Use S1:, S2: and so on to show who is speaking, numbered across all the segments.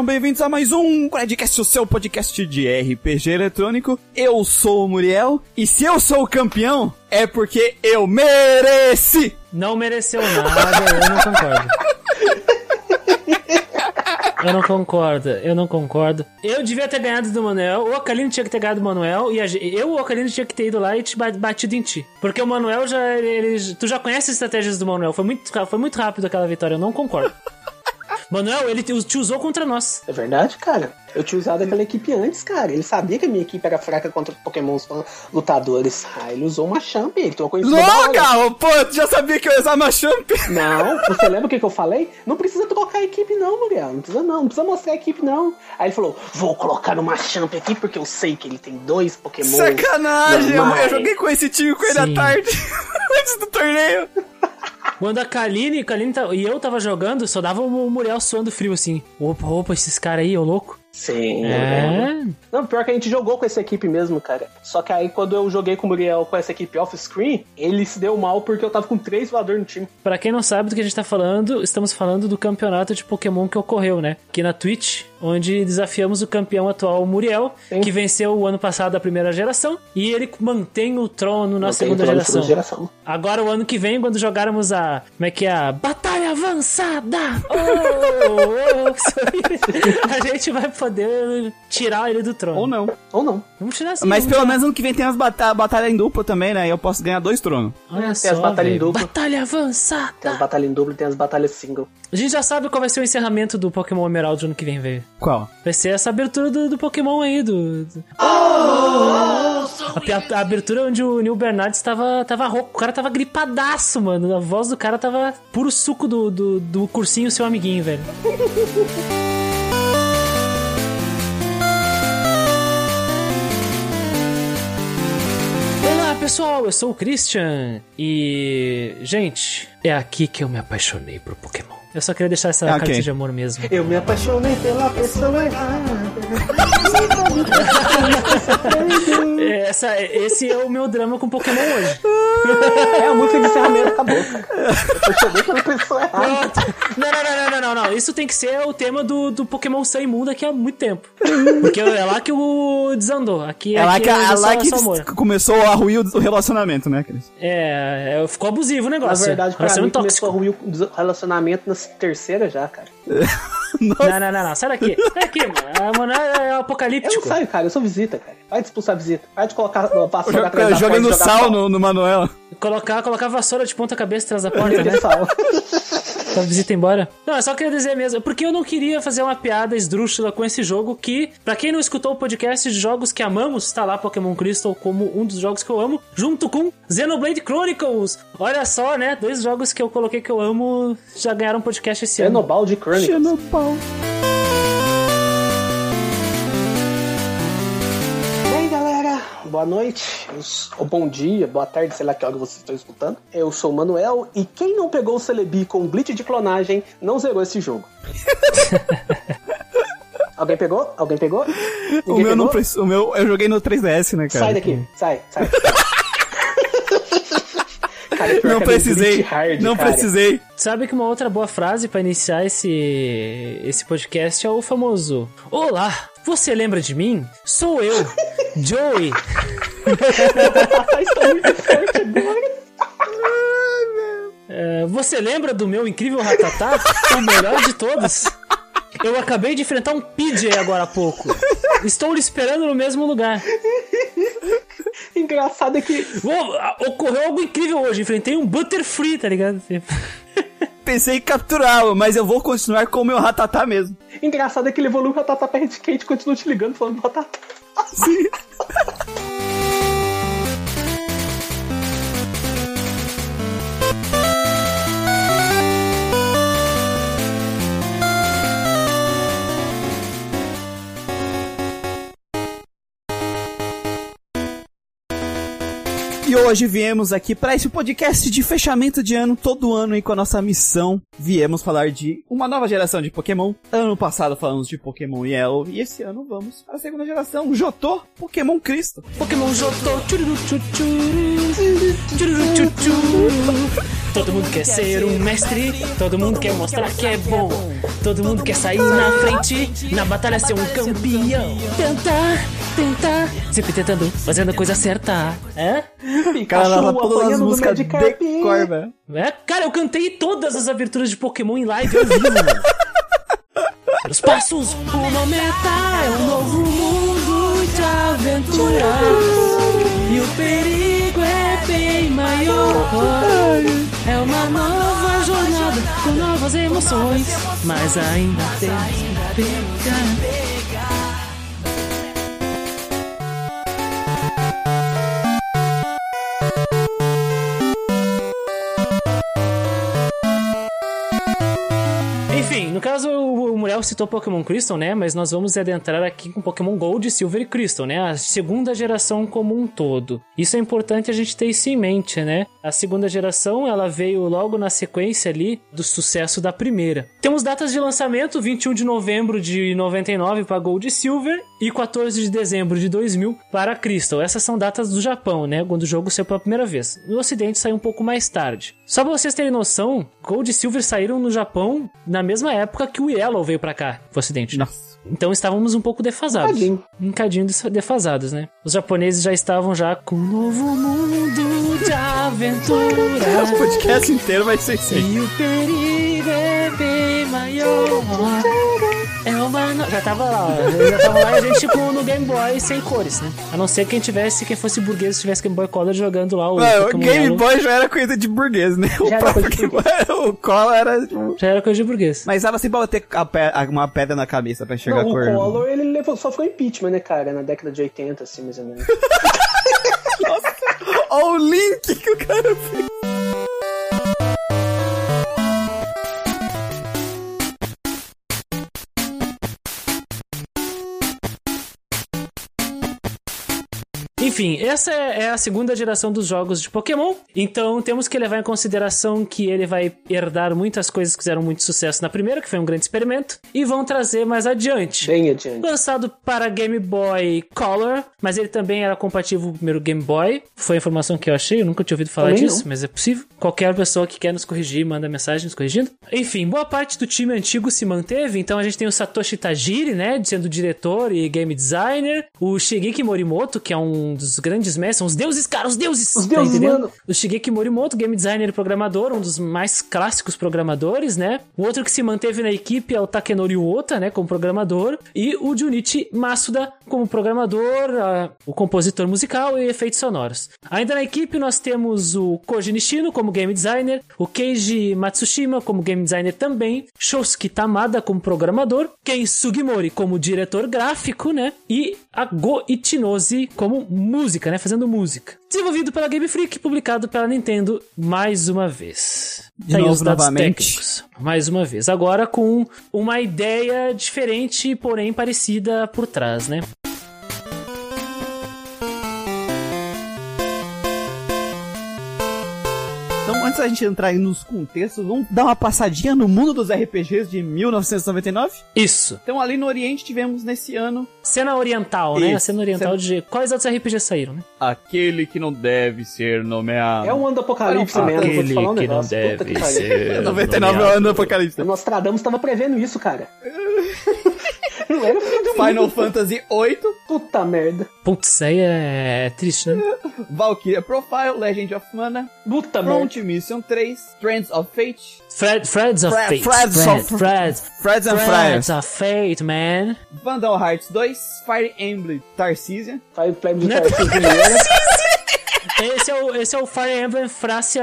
S1: Sejam bem-vindos a mais um Gradcast, o seu podcast de RPG eletrônico. Eu sou o Muriel e se eu sou o campeão é porque eu mereci.
S2: Não mereceu nada, eu não concordo. Eu não concordo, eu não concordo. Eu devia ter ganhado do Manuel, o Ocalino tinha que ter ganhado do Manuel, e a, eu, o Ocalino, tinha que ter ido lá e te batido em ti. Porque o Manuel já. Ele, tu já conhece as estratégias do Manuel. Foi muito, foi muito rápido aquela vitória, eu não concordo. Manuel, ele te, te, usou contra nós.
S3: É verdade, cara. Eu tinha usado aquela equipe antes, cara. Ele sabia que a minha equipe era fraca contra pokémons lutadores. Ah, ele usou uma champ, ele trocou isso
S1: Louca! Pô, tu já sabia que eu ia usar uma champ?
S3: Não, você lembra o que, que eu falei? Não precisa trocar a equipe não, Muriel. Não precisa não, não precisa mostrar a equipe não. Aí ele falou, vou colocar uma champ aqui porque eu sei que ele tem dois pokémons.
S1: Sacanagem! Eu, eu, joguei com esse time com ele Sim. à tarde, antes do torneio.
S2: Quando a Kaline, Kaline tá, e eu tava jogando, só dava o Muriel suando frio assim. Opa, opa, esses caras aí, ô louco.
S3: Sim, é. Não, pior que a gente jogou com essa equipe mesmo, cara. Só que aí quando eu joguei com o Muriel com essa equipe off-screen, ele se deu mal porque eu tava com três voadores no time.
S2: Pra quem não sabe do que a gente tá falando, estamos falando do campeonato de Pokémon que ocorreu, né? Aqui na Twitch, onde desafiamos o campeão atual, o Muriel, Sim. que venceu o ano passado a primeira geração, e ele mantém o trono na segunda geração. geração. Agora, o ano que vem, quando jogarmos a. Como é que é? A Batalha Avançada! Oh, oh, oh, a gente vai poder tirar ele do trono.
S1: Ou não.
S3: Ou não.
S2: Vamos tirar assim.
S1: Mas pelo tirar. menos ano que vem tem as bata batalhas em dupla também, né? E eu posso ganhar dois tronos.
S2: Olha tem só, as batalhas em dupla. Batalha avançada.
S3: Tem as batalhas em dupla e tem as batalhas single.
S2: A gente já sabe qual vai ser o encerramento do Pokémon Emerald ano que vem, velho.
S1: Qual?
S2: Vai ser essa abertura do, do Pokémon aí, do... do... Oh, a, a, abertura onde o Neil Bernard estava tava rouco. O cara tava gripadaço, mano. A voz do cara tava puro suco do, do, do cursinho seu amiguinho, velho. pessoal, eu sou o Christian e. Gente, é aqui que eu me apaixonei por Pokémon. Eu só queria deixar essa okay. carta de amor mesmo.
S3: Eu me apaixonei pela pessoa errada.
S2: Essa, esse é o meu drama com Pokémon hoje.
S3: É a música de encerramento, acabou. Eu apaixonei pela pessoa errada.
S2: Não, não, não, não, não, não. Isso tem que ser o tema do, do Pokémon Sun Moon daqui há muito tempo. Porque é lá que o desandou. Aqui,
S1: é lá
S2: aqui
S1: que, é, é lá que começou a ruir o relacionamento, né, Cris?
S2: É, ficou abusivo o negócio.
S3: Na verdade, pra mim, começou a ruir o relacionamento na terceira já, cara.
S2: não, não, não, não, sai daqui. Sai daqui, mano. Mano, é apocalíptico.
S3: Eu não saio, cara, eu sou visita, cara. Vai expulsar a visita. Vai de colocar
S1: a vassoura atrás da porta. no sal no, no Manuel.
S2: Colocar, colocar a vassoura de ponta cabeça atrás da porta, né? sal. pra visita embora. Não, é só queria dizer mesmo. Porque eu não queria fazer uma piada esdrúxula com esse jogo que, pra quem não escutou o podcast de jogos que amamos, tá lá Pokémon Crystal como um dos jogos que eu amo, junto com Xenoblade Chronicles. Olha só, né? Dois jogos que eu coloquei que eu amo já ganharam podcast esse
S3: ano. de Chronicles. Xenobal. boa noite, ou bom dia, boa tarde, sei lá que hora vocês estão escutando. Eu sou o Manuel e quem não pegou o Celebi com Blitz de clonagem não zerou esse jogo. Alguém pegou? Alguém pegou?
S1: Ninguém o meu pegou? não o meu eu joguei no 3DS, né, cara?
S3: Sai daqui, sai, sai.
S1: Cara, não precisei. Hard, não cara. precisei.
S2: Sabe que uma outra boa frase para iniciar esse esse podcast é o famoso: Olá, você lembra de mim? Sou eu, Joey. É, você lembra do meu incrível Ratatá? o melhor de todos? Eu acabei de enfrentar um PJ agora há pouco. Estou lhe esperando no mesmo lugar.
S3: Engraçado é que.
S2: ocorreu algo incrível hoje. Enfrentei um Butterfree, tá ligado?
S1: Pensei em capturá-lo, mas eu vou continuar com o meu Ratatá mesmo.
S3: Engraçado é que ele evoluiu o Ratatá pra Red Kate e continua te ligando falando do Ratatá. Sim.
S1: E hoje viemos aqui para esse podcast de fechamento de ano, todo ano e com a nossa missão, viemos falar de uma nova geração de Pokémon. Ano passado falamos de Pokémon Yellow e esse ano vamos para a segunda geração, Jotô, Pokémon Cristo.
S2: Pokémon Jotô, tchururu, tchururu, tchururu. Todo mundo quer ser um mestre, todo mundo quer mostrar que é bom. Todo mundo quer sair na frente, na batalha ser um campeão. Tentar, tentar, sempre tentando, fazendo a coisa certa. É?
S1: Cara, ela todas as músicas de cor, velho.
S2: É? Cara, eu cantei todas as aberturas de Pokémon em live ao vivo, mano. Os passos, uma meta é um novo mundo de aventura. E o perigo é bem maior. É uma nova jornada com novas emoções. Mas ainda temos que pegar. Muriel citou Pokémon Crystal, né? Mas nós vamos adentrar aqui com Pokémon Gold, Silver e Crystal, né? A segunda geração como um todo. Isso é importante a gente ter isso em mente, né? A segunda geração, ela veio logo na sequência ali do sucesso da primeira. Temos datas de lançamento, 21 de novembro de 99 para Gold e Silver e 14 de dezembro de 2000 para Crystal. Essas são datas do Japão, né? Quando o jogo saiu pela primeira vez. No ocidente saiu um pouco mais tarde. Só pra vocês terem noção, Gold e Silver saíram no Japão na mesma época que o Yellow veio pra cá, pro ocidente.
S1: Nossa.
S2: Então estávamos um pouco defasados.
S3: Tadinho.
S2: Um cadinho defasados, né? Os japoneses já estavam já com um novo mundo de
S1: O
S2: aventura.
S1: podcast inteiro vai ser assim.
S2: E o perigo é bem maior. Já tava lá, ó. já tava lá e a gente tipo no Game Boy sem cores, né? A não ser quem tivesse, quem fosse burguês, tivesse Game Boy Color jogando lá o.
S1: Mano, o Game
S2: Yellow.
S1: Boy já era coisa de burguês, né? O
S3: era
S1: próprio
S3: coisa de
S1: Game Boy, o Cola era... tipo,
S2: Já era coisa de burguês.
S1: Mas dava sempre pra ter uma pedra na cabeça pra enxergar
S3: Não,
S1: a
S3: o
S1: cor.
S3: Collor, ele levou, só ficou impeachment, né, cara? Na década de 80, assim, mais ou menos.
S1: Olha o link que o cara fez.
S2: Enfim, essa é é a segunda geração dos jogos de Pokémon. Então temos que levar em consideração que ele vai herdar muitas coisas que fizeram muito sucesso na primeira, que foi um grande experimento, e vão trazer mais adiante.
S3: Bem adiante.
S2: Lançado para Game Boy Color, mas ele também era compatível com o primeiro Game Boy. Foi a informação que eu achei, eu nunca tinha ouvido falar
S3: Também
S2: disso,
S3: não.
S2: mas é possível. Qualquer pessoa que quer nos corrigir, manda mensagem nos corrigindo. Enfim, boa parte do time antigo se manteve, então a gente tem o Satoshi Tajiri, né, sendo diretor e game designer, o Shigeki Morimoto, que é um dos grandes mestres, são os deuses, cara, os deuses!
S3: Os deuses,
S2: entendendo?
S3: mano.
S2: O Shigeki Morimoto, game designer e programador, um dos mais clássicos programadores, né? O outro que se manteve na equipe é o Takenori Ota, né, como programador, e o Junichi Masuda como programador, o compositor musical e efeitos sonoros. Ainda na equipe nós temos o Koji Nishino como game designer, o Keiji Matsushima como game designer também, Shosuke Tamada como programador, Ken Sugimori como diretor gráfico, né? E a Go Ichinose como música, né? Fazendo música. Desenvolvido pela Game Freak, publicado pela Nintendo mais uma vez.
S1: De
S2: Tá aí
S1: novo,
S2: os dados
S1: novamente.
S2: técnicos. Mais uma vez. Agora com uma ideia diferente, porém parecida por trás, né?
S1: Da gente entrar aí nos contextos, vamos dar uma passadinha no mundo dos RPGs de 1999.
S2: Isso.
S1: Então, ali no Oriente, tivemos nesse ano
S2: Cena oriental, né? A cena oriental
S1: Cena-
S2: de. Quais outros RPGs saíram, né?
S1: aquele que não deve ser nomeado.
S3: É um ano do apocalipse
S1: Não,
S3: mesmo, vou te
S2: aquele
S3: falar um
S2: que não
S3: negócio.
S2: Deve
S3: que
S2: ser.
S1: 99 é o ano do Apocalipse.
S3: O Nostradamus tava prevendo isso, cara. Não era o fim do
S1: Final
S3: mundo.
S1: Fantasy VIII,
S3: Puta merda.
S2: Putz, aí é triste, né?
S1: Valkyria Profile, Legend of Mana,
S3: Puta merda.
S1: Front Mission 3, Strands of Fate,
S2: Fred, Freds of
S1: Fred-
S2: Fate.
S1: Freds
S2: Fred,
S1: of-
S2: Fred,
S1: Freds and Friars,
S2: Freds of Fate, man.
S1: Vandal Hearts 2, Fire Emblem Tarcisia,
S3: de
S2: Né?
S3: Tarcísio primeiro.
S2: Esse é, o, esse é o Fire Emblem Frácia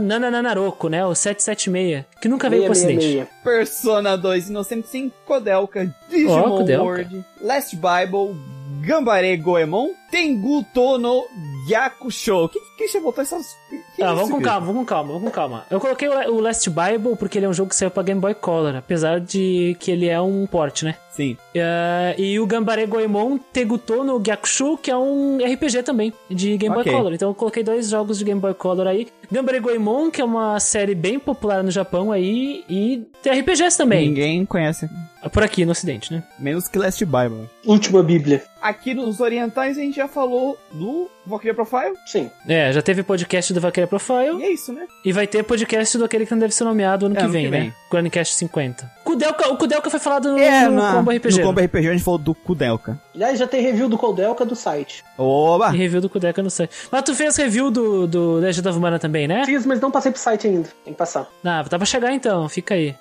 S2: Nanananaroku, né? O 776, que nunca veio pro ocidente.
S3: 666.
S1: Persona 2 Inocente Sim, Kodelka, Digimon
S2: Kodelka.
S1: World, Last Bible, Gambare Goemon, Tengu Tono Yakusho. Que que você botou essas... que
S2: Ah,
S1: isso,
S2: vamos com calma, vamos com calma, vamos com calma. Eu coloquei o o Last Bible porque ele é um jogo que saiu pra Game Boy Color, apesar de que ele é um port, né?
S1: Sim.
S2: É, e o Gambare Goemon Teguto no Gyakushu, que é um RPG também, de Game Boy. Color. Então eu coloquei dois jogos de Game Boy Color aí. Gambare Goemon, que é uma série bem popular no Japão aí, e tem RPGs também.
S1: Ninguém conhece.
S2: Por aqui no ocidente, né?
S1: Menos que Last Bible.
S3: Última Bíblia.
S1: Aqui nos orientais a gente já falou do Valkyria Profile.
S3: Sim.
S2: É, já teve podcast do Valkyria
S1: E
S2: Profile,
S1: é isso, né?
S2: e vai ter podcast do aquele que não deve ser nomeado ano
S1: É,
S2: que
S1: ano
S2: vem,
S1: que
S2: né?
S1: vem.
S2: Grandcast 50. Kudelka, o Kudelka foi falado no,
S1: É,
S2: no
S1: na,
S2: Combo RPG.
S1: no Combo RPG a gente falou do Kudelka.
S3: Aliás, já tem review do Coldelka do site.
S1: Oba!
S2: E review do Kudelka no site. Mas tu fez review do, do Legend of Mana também, né?
S3: Fiz, mas não passei pro site ainda. Tem que passar.
S2: Ah, tá pra chegar então, fica aí.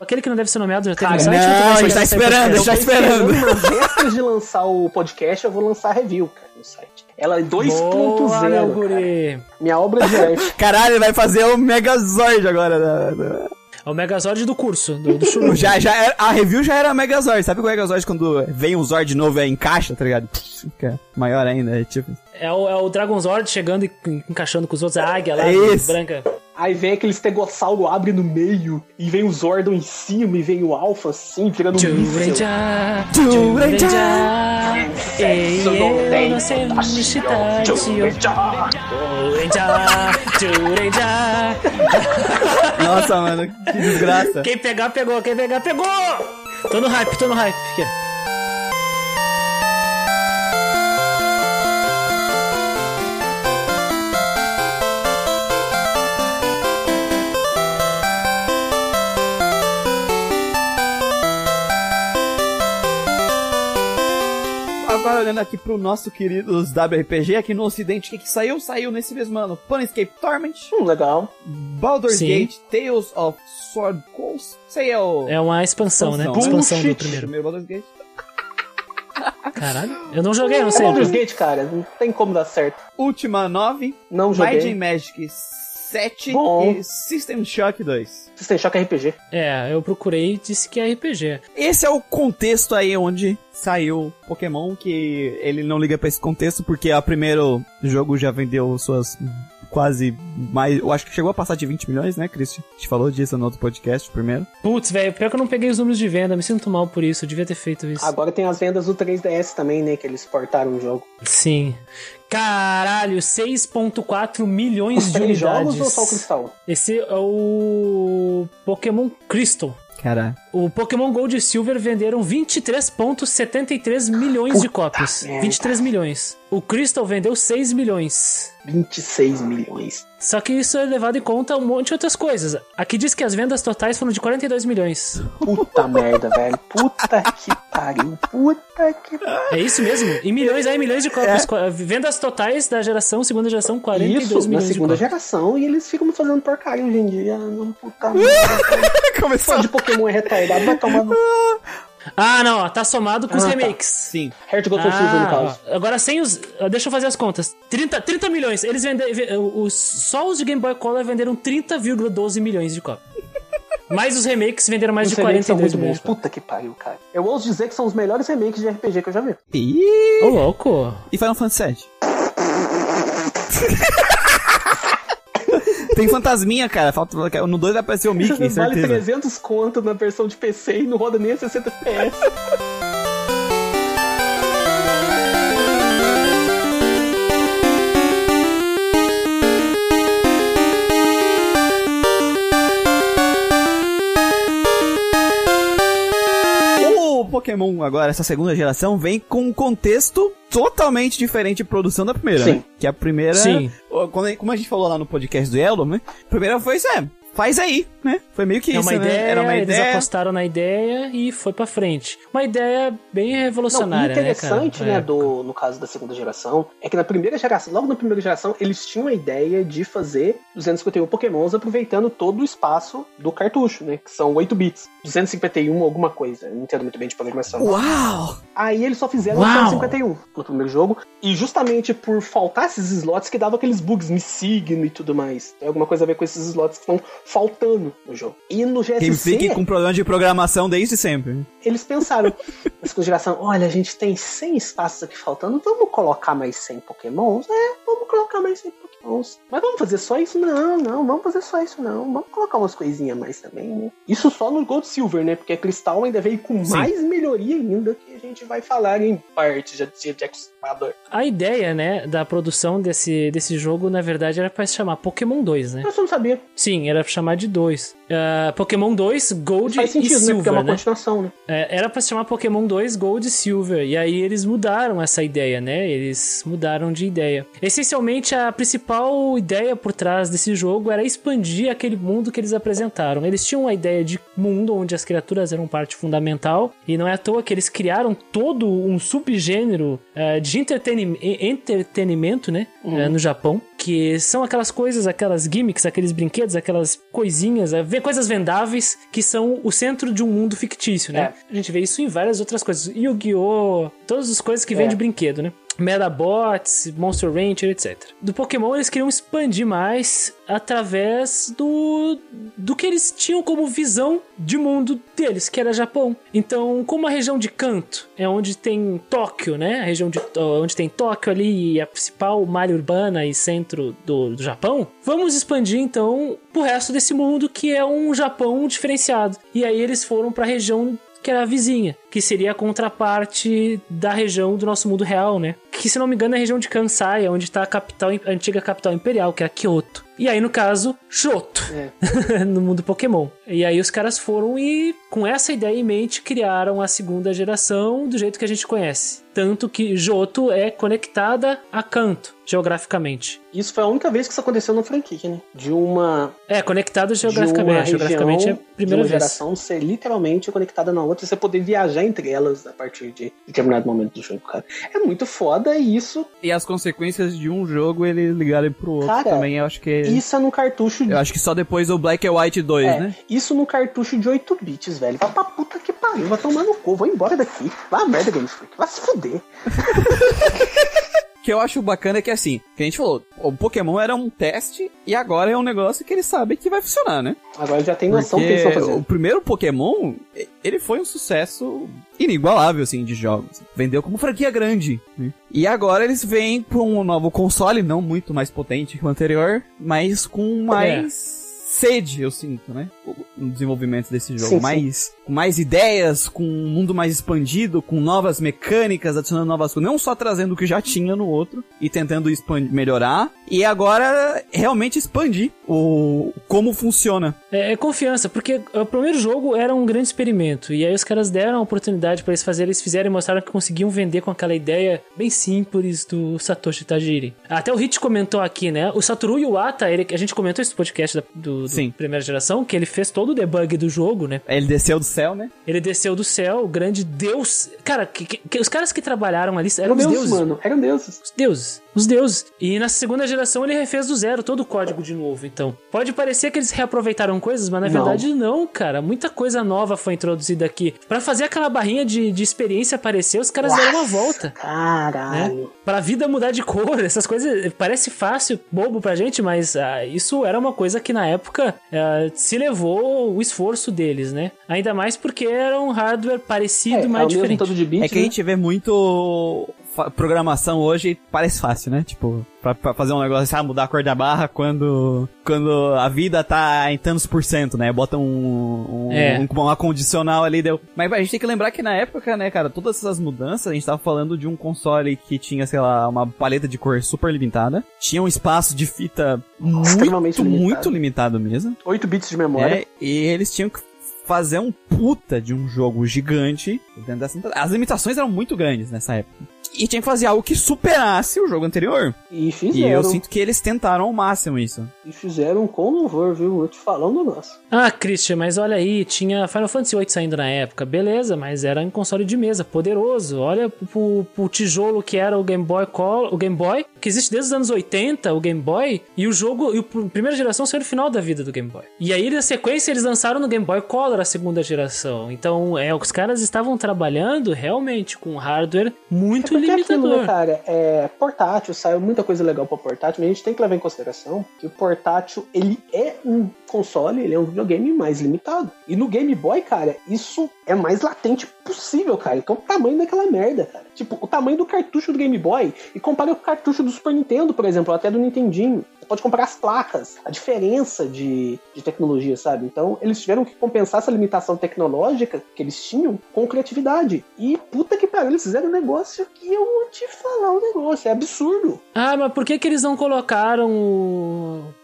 S2: Aquele que não deve ser nomeado já teve
S3: Cara,
S2: no site?
S1: não, a gente tá esperando,
S2: podcast?
S1: já
S3: Eu tô
S1: esperando.
S3: Vésperas de lançar o podcast, eu vou lançar review, cara, no site. Ela é
S2: Boa,
S3: 2.0,
S2: meu
S3: cara.
S2: guri.
S3: Minha obra de arte.
S1: Caralho, ele vai fazer o Megazord agora. da- da-
S2: É o Megazord do curso, do, do Shuru.
S1: Já, já era- a review já era Megazord. Sabe o Megazord quando vem o Zord novo e encaixa, tá ligado? Fica maior ainda, é tipo...
S2: É o, é o Dragon Zord chegando e encaixando com os outros, a águia lá,
S1: É
S2: branca.
S3: Aí vem aquele estegossauro, abre no meio, e vem o Zordon em cima, e vem o Alpha assim, virando um míssil.
S2: Jurenja,
S1: Jurenja.
S2: Jurenja, ei, eu não sei Mishitachi, Jurenja, Jurenja.
S1: Nossa, mano, que desgraça.
S2: Quem pegar, pegou, quem pegar, pegou! Tô no hype, tô no hype. Aqui.
S1: Agora olhando aqui pro nosso querido WRPG, aqui no ocidente, o que, que saiu? Saiu nesse mesmo ano Planescape Torment,
S3: Hum, legal.
S1: Baldur's
S2: Sim.
S1: Gate, Tales of Sword Coast. Isso aí é o...
S2: É uma expansão, né?
S1: Expansão.
S2: Expansão do primeiro.
S1: primeiro Baldur's Gate.
S2: Caralho, eu não joguei, não
S3: É
S2: sei.
S3: Baldur's Gate, cara, não tem como dar certo.
S1: Ultima 9,
S3: Não
S1: Might and
S3: joguei.
S1: Magic 7
S3: Bom.
S1: e System Shock 2.
S3: System Shock RPG.
S2: É, eu procurei e disse que é RPG.
S1: Esse é o contexto aí onde saiu Pokémon, que ele não liga pra esse contexto, porque o primeiro jogo já vendeu suas quase mais. Eu acho que chegou a passar de 20 milhões, né, Christian? A gente falou disso no outro podcast primeiro.
S2: Putz, velho, pior que eu não peguei os números de venda, me sinto mal por isso, eu devia ter feito isso.
S3: Agora tem as vendas do 3DS também, né? Que eles portaram o jogo.
S2: Sim. Caralho, 6.4 milhões
S3: Os
S2: de
S3: três
S2: unidades.
S3: jogos ou só o Cristal?
S2: Esse é o Pokémon Crystal.
S1: Cara,
S2: O Pokémon Gold e Silver venderam 23.73 milhões de
S3: Puta
S2: cópias.
S3: merda.
S2: 23 milhões. O Crystal vendeu 6 milhões.
S3: 26 milhões.
S2: Só que isso é levado em conta um monte de outras coisas. Aqui diz que as vendas totais foram de 42 milhões.
S3: Puta merda, velho. Puta que pariu. Puta que pariu.
S2: É isso mesmo? Em milhões, aí milhões de cópias. Qua- Vendas totais da geração, segunda geração, 42
S3: Isso, na
S2: milhões de
S3: segunda geração, e eles ficam fazendo porcaria hoje em dia. Não, puta merda.
S1: começou.
S3: Fã de Pokémon é retardado, vai tomar no...
S2: Ah, não, ó, tá somado com os
S3: Ah, tá.
S2: remakes.
S1: Sim.
S3: Heart Gold Soul Silver, no
S2: Ah,
S3: caso.
S2: ó, agora sem os. Deixa eu fazer as contas. 30, 30 milhões. Eles venderam. Os, só os de Game Boy Color venderam 30,12 milhões de cópias. Mais os remakes venderam mais
S3: Os
S2: de
S3: remakes são
S2: 42
S3: muito
S2: milhões.
S3: bons. Puta que pariu, cara. Eu ouso dizer que são os melhores remakes de RPG que eu já vi.
S1: Ih,
S2: Ô, louco.
S1: E Final Fantasy VII? Tem fantasminha, cara. Falta, no 2 vai aparecer o Mickey,
S3: vale
S1: certeza.
S3: 300 conto na versão de PC e não roda nem a 60 FPS.
S1: Pokémon agora, essa segunda geração, vem com um contexto totalmente diferente de produção da primeira,
S3: Sim.
S1: né? Que a primeira...
S2: Sim.
S1: Quando- Como a gente falou lá no podcast do Yellow, né? A primeira foi é, faz aí, né? Foi meio que
S2: É
S1: isso,
S2: uma
S1: né?
S2: ideia,
S1: Era uma
S2: eles
S1: ideia...
S2: apostaram na ideia e foi pra frente. Uma ideia bem
S3: Não,
S2: revolucionária,
S3: o interessante,
S2: né,
S3: né, do, no caso da segunda geração, é que na primeira geração, logo na primeira geração, eles tinham a ideia de fazer 251 Pokémons aproveitando todo o espaço do cartucho, né? Que são 8 bits. 251 alguma coisa. Não entendo muito bem de programação.
S1: Uau!
S3: Aí eles só fizeram
S2: Uau!
S3: 251 no primeiro jogo. E justamente por faltar esses slots que dava aqueles bugs, me signo e tudo mais. Tem alguma coisa a ver com esses slots que estão faltando no jogo. E no GSC...
S1: Que fique com problema de programação desde sempre.
S3: Eles pensaram, mas com geração, olha, a gente tem 100 espaços aqui faltando, vamos colocar mais 100 pokémons? É, vamos colocar mais 100 pokémons. Mas vamos fazer só isso? Não, não, vamos fazer só isso não. Vamos colocar umas coisinhas mais também, né? Isso só no Gold Silver, né? Porque a Cristal ainda veio com Sim. mais melhoria ainda, a gente vai falar em parte já de Jack
S2: A ideia, né, da produção desse, desse jogo, na verdade, era pra se chamar Pokémon 2, né?
S3: Eu só não sabia.
S2: Sim, era pra chamar de 2. Uh, Pokémon 2, Gold faz sentido, e Silver, né? Porque é uma
S3: né? continuação, né?
S2: É, era pra se chamar Pokémon 2, Gold e Silver. E aí eles mudaram essa ideia, né? Eles mudaram de ideia. Essencialmente, a principal ideia por trás desse jogo era expandir aquele mundo que eles apresentaram. Eles tinham uma ideia de mundo onde as criaturas eram parte fundamental. E não é à toa que eles criaram todo um subgênero uh, de entretenim entretenimento, né? Uhum. Uh, no Japão que são aquelas coisas, aquelas gimmicks, aqueles brinquedos, aquelas coisinhas, é, coisas vendáveis que são o centro de um mundo fictício, né? É. A gente vê isso em várias outras coisas. Yu-Gi-Oh! Todas as coisas que é. vêm de brinquedo, né? Metabots, Monster Rancher, etc. Do Pokémon eles queriam expandir mais através do do que eles tinham como visão de mundo deles, que era Japão. Então, como a região de Kanto é onde tem Tóquio, né? A região de onde tem Tóquio ali, a principal malha urbana e centro do, do Japão, vamos expandir então pro resto desse mundo que é um Japão diferenciado. E aí eles foram para a região que era a vizinha, que seria a contraparte da região do nosso mundo real, né? Que, se não me engano, é a região de Kansai, onde está a capital, a antiga capital imperial, que é a Kyoto. E aí, no caso, Shoto. É. no mundo Pokémon. E aí os caras foram e, com essa ideia em mente, criaram a segunda geração do jeito que a gente conhece. Tanto que Johto é conectada a Kanto, geograficamente.
S3: Isso foi a única vez que isso aconteceu no franquia, né? De uma.
S2: É, conectado geograficamente. Região, geograficamente é a primeira
S3: de uma
S2: vez.
S3: geração ser literalmente conectada na outra e você poder viajar entre elas a partir de determinado momento do jogo, cara. É muito foda isso.
S1: E as consequências de um jogo eles ligarem pro outro cara, também, eu acho que.
S3: Isso é no cartucho
S1: de... Eu acho que só depois do Black and White 2, é, né?
S3: Isso no cartucho de 8 bits, velho. Vai pra puta que pariu, vai tomar no cu, vou embora daqui. Vai a merda, Game Freak. Vai se fuder.
S1: que eu acho bacana é que assim, que a gente falou, o Pokémon era um teste e agora é um negócio que eles sabem que vai funcionar, né?
S3: Agora já tem noção Porque do que eles estão fazendo.
S1: O primeiro Pokémon, ele foi um sucesso inigualável, assim, de jogos. Vendeu como franquia grande. Né? E agora eles vêm com um novo console, não muito mais potente que o anterior, mas com mais. É sede, eu sinto, né? No desenvolvimento desse jogo. Sim, mais, sim. Com mais ideias, com um mundo mais expandido, com novas mecânicas, adicionando novas coisas. Não só trazendo o que já tinha no outro e tentando expandir, melhorar. E agora realmente expandir o como funciona.
S2: É, é, confiança, porque o primeiro jogo era um grande experimento. E aí os caras deram a oportunidade para eles fazerem, eles fizeram e mostraram que conseguiam vender com aquela ideia bem simples do Satoshi Tajiri. Até o Hit comentou aqui, né? O Satoru Iwata, ele, a gente comentou esse podcast da, do, do Sim. primeira geração, que ele fez todo o debug do jogo, né?
S1: Ele desceu do céu, né?
S2: Ele desceu do céu, o grande deus. Cara, que, que, os caras que trabalharam ali eram
S3: os
S2: Deus, deuses.
S3: mano. Eram deuses.
S2: Os deuses. Os deuses. E na segunda geração ele refez do zero todo o código de novo, então. Pode parecer que eles reaproveitaram coisas, mas na não. verdade não, cara. Muita coisa nova foi introduzida aqui. para fazer aquela barrinha de, de experiência aparecer, os caras Nossa, deram uma volta.
S3: Caralho.
S2: Né? Pra vida mudar de cor, essas coisas parece fácil, bobo pra gente, mas ah, isso era uma coisa que na época ah, se levou o esforço deles, né? Ainda mais porque era um hardware parecido, é, mais é diferente.
S1: de bit, é que né? a gente vê muito programação hoje parece fácil, né? Tipo, pra, pra fazer um negócio, ah, mudar a cor da barra quando, quando a vida tá em tantos por cento, né? Bota um, um, é. um, uma condicional ali, deu. Mas a gente tem que lembrar que na época, né, cara, todas essas mudanças, a gente tava falando de um console que tinha, sei lá, uma paleta de cor super limitada, tinha um espaço de fita muito, limitado. muito limitado mesmo.
S3: 8 bits de memória.
S1: É, e eles tinham que fazer um puta de um jogo gigante dentro dessa... As limitações eram muito grandes nessa época e tinha que fazer algo que superasse o jogo anterior.
S3: E fizeram.
S1: E eu sinto que eles tentaram ao máximo isso.
S3: E fizeram com louvor, viu? Eu te falando nosso.
S2: Ah, Christian, mas olha aí, tinha Final Fantasy VIII saindo na época, beleza, mas era em console de mesa, poderoso. Olha pro, pro tijolo que era o Game Boy Color, o Game Boy, que existe desde os anos 80, o Game Boy, e o jogo, e a primeira geração saiu no final da vida do Game Boy. E aí, na sequência, eles lançaram no Game Boy Color a segunda geração. Então, é, os caras estavam trabalhando realmente com hardware muito é limitador. Aquilo,
S3: né, cara? É portátil, saiu muita coisa legal pra portátil, mas a gente tem que levar em consideração que o, port... portátil, ele é um console, ele é um videogame mais limitado. E no Game Boy, cara, isso é mais latente possível, cara. É o tamanho daquela merda, cara. Tipo, o tamanho do cartucho do Game Boy e compara com o cartucho do Super Nintendo, por exemplo, até do Nintendinho. Você pode comparar as placas, a diferença de, de tecnologia, sabe? Então, eles tiveram que compensar essa limitação tecnológica que eles tinham com criatividade. E puta que pariu, eles fizeram um negócio que eu vou te falar um negócio, é absurdo.
S2: Ah, mas por que que eles não colocaram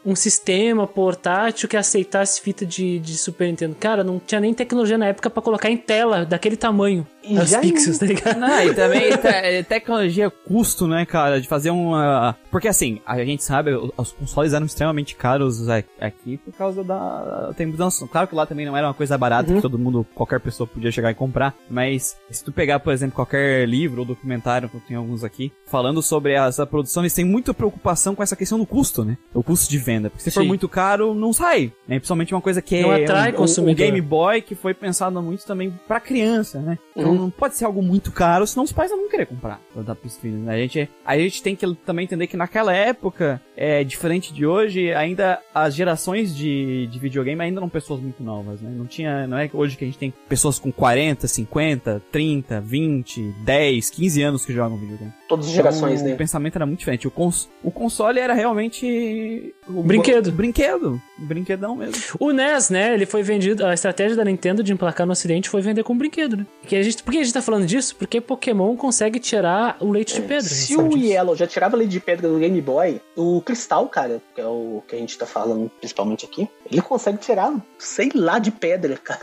S2: um sistema portátil que aceitasse fita de, de Super Nintendo? Cara, não tinha nem tecnologia na época para colocar em tela daquele tamanho.
S3: E já
S2: pixels, tá ligado?
S1: Não, e também te tecnologia custo, né, cara, de fazer uma... Porque assim, a gente sabe, os consoles eram extremamente caros aqui por causa da... Tem mudança. Claro que lá também não era uma coisa barata uhum. que todo mundo, qualquer pessoa podia chegar e comprar, mas se tu pegar, por exemplo, qualquer livro ou documentário, que eu tenho alguns aqui, falando sobre essa produção, eles têm muita preocupação com essa questão do custo, né? O custo de venda. Porque se Sim. for muito caro, não sai. Né? Principalmente uma coisa que
S2: não
S1: é
S2: atrai
S1: um,
S2: consumidor.
S1: um Game Boy que foi pensado muito também pra criança, né? Então uhum. não pode ser algo muito caro, senão os pais não vão querer comprar pros filhos, né? A gente, a gente tem que também entender que naquela época, é diferente de hoje, ainda as gerações de, de videogame ainda eram pessoas muito novas, né? Não tinha, não é hoje que a gente tem pessoas com 40, 50, 30, 20, 10, 15 anos que jogam videogame.
S3: Todas as gerações,
S1: então,
S3: né?
S1: O pensamento era muito diferente. O, cons o console era realmente.
S2: O brinquedo.
S1: brinquedo. brinquedão mesmo.
S2: O NES, né? Ele foi vendido. A estratégia da Nintendo de emplacar no ocidente foi vender com brinquedo, né? Que a gente, por que a gente tá falando disso? Porque Pokémon consegue tirar o leite de pedra.
S3: Se o Yellow já tirava leite de pedra do Game Boy, o Cristal, cara, que é o que a gente tá falando principalmente aqui, ele consegue tirar, sei lá, de pedra, cara.